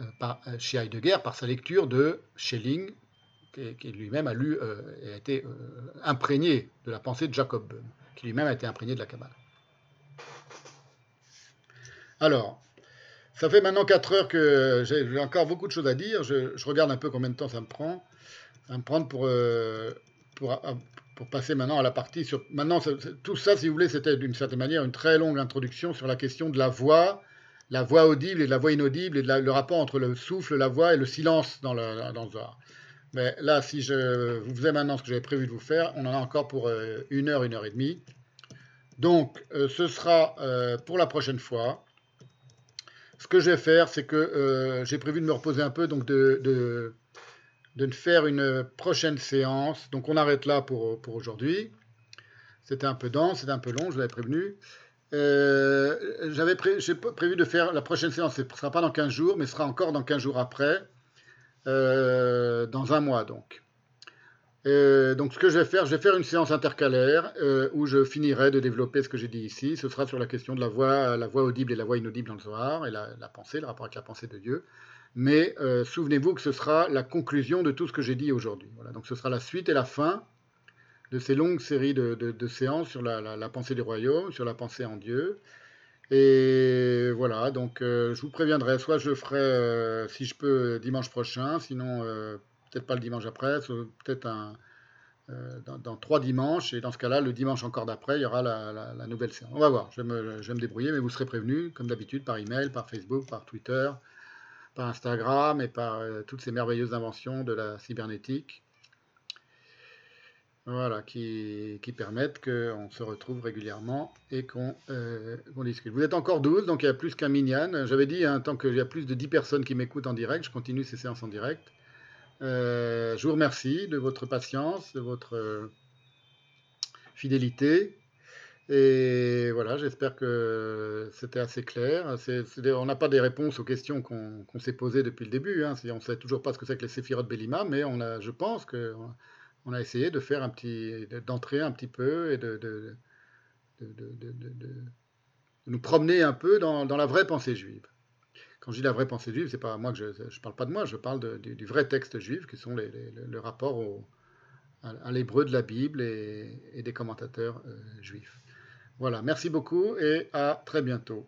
Speaker 1: euh, par, euh, chez Heidegger par sa lecture de Schelling, qui, lui-même a lu euh, et a été imprégné de la pensée de Jacob Böhm, qui lui-même a été imprégné de la Kabbale. Alors, ça fait maintenant 4 heures que j'ai encore beaucoup de choses à dire. Je, regarde un peu combien de temps ça me prend. Ça me prendre pour, pour, pour, passer maintenant à la partie sur. Maintenant, tout ça, si vous voulez, c'était d'une certaine manière une très longue introduction sur la question de la voix, la voix audible et la voix inaudible, et le rapport entre le souffle, la voix et le silence dans le, dans mais là, si je vous faisais maintenant ce que j'avais prévu de vous faire, on en a encore pour euh, une heure, une heure et demie. Donc, euh, ce sera euh, pour la prochaine fois. Ce que je vais faire, c'est que j'ai prévu de me reposer un peu, donc de, de, de, faire une prochaine séance. Donc, on arrête là pour, pour aujourd'hui. C'était un peu dense, c'était un peu long, je l'avais prévenu. J'avais j'ai prévu de faire la prochaine séance, ce ne sera pas dans 15 jours, mais ce sera encore dans 15 jours après. Euh, dans un mois donc. donc ce que je vais faire, je vais faire une séance intercalaire euh, où je finirai de développer ce que j'ai dit ici. Ce sera sur la question de la voix, la voix audible et la voix inaudible dans le Zohar et la, pensée, le rapport avec la pensée de Dieu. Mais euh, souvenez-vous que ce sera la conclusion de tout ce que j'ai dit aujourd'hui. Voilà, donc ce sera la suite et la fin de ces longues séries de, séances sur la, pensée du royaume, sur la pensée en Dieu. Et voilà, donc euh, je vous préviendrai, soit je ferai, euh, si je peux, dimanche prochain, sinon peut-être pas le dimanche après, peut-être dans, trois dimanches, et dans ce cas-là, le dimanche encore d'après, il y aura la, nouvelle séance. On va voir, je vais, me, je débrouiller, mais vous serez prévenus, comme d'habitude, par email, par Facebook, par Twitter, par Instagram et par toutes ces merveilleuses inventions de la cybernétique. Voilà, qui, permettent qu'on se retrouve régulièrement et euh, qu'on discute. Vous êtes encore 12, donc il y a plus qu'un minyan. J'avais dit, hein, tant qu'il y a plus de 10 personnes qui m'écoutent en direct, je continue ces séances en direct. Euh, je vous remercie de votre patience, de votre euh, fidélité. Et voilà, j'espère que c'était assez clair. on n'a pas des réponses aux questions qu'on s'est posées depuis le début. Hein. On ne sait toujours pas ce que c'est que les séphirotes Bélima, mais on a, je pense qu'on on a essayé de faire un petit, d'entrer un petit peu et de, nous promener un peu dans, la vraie pensée juive. Quand je dis la vraie pensée juive, c'est pas moi que je ne parle pas de moi, je parle du, vrai texte juif, qui sont le rapport à, l'hébreu de la Bible et, des commentateurs euh, juifs. Voilà, merci beaucoup et à très bientôt.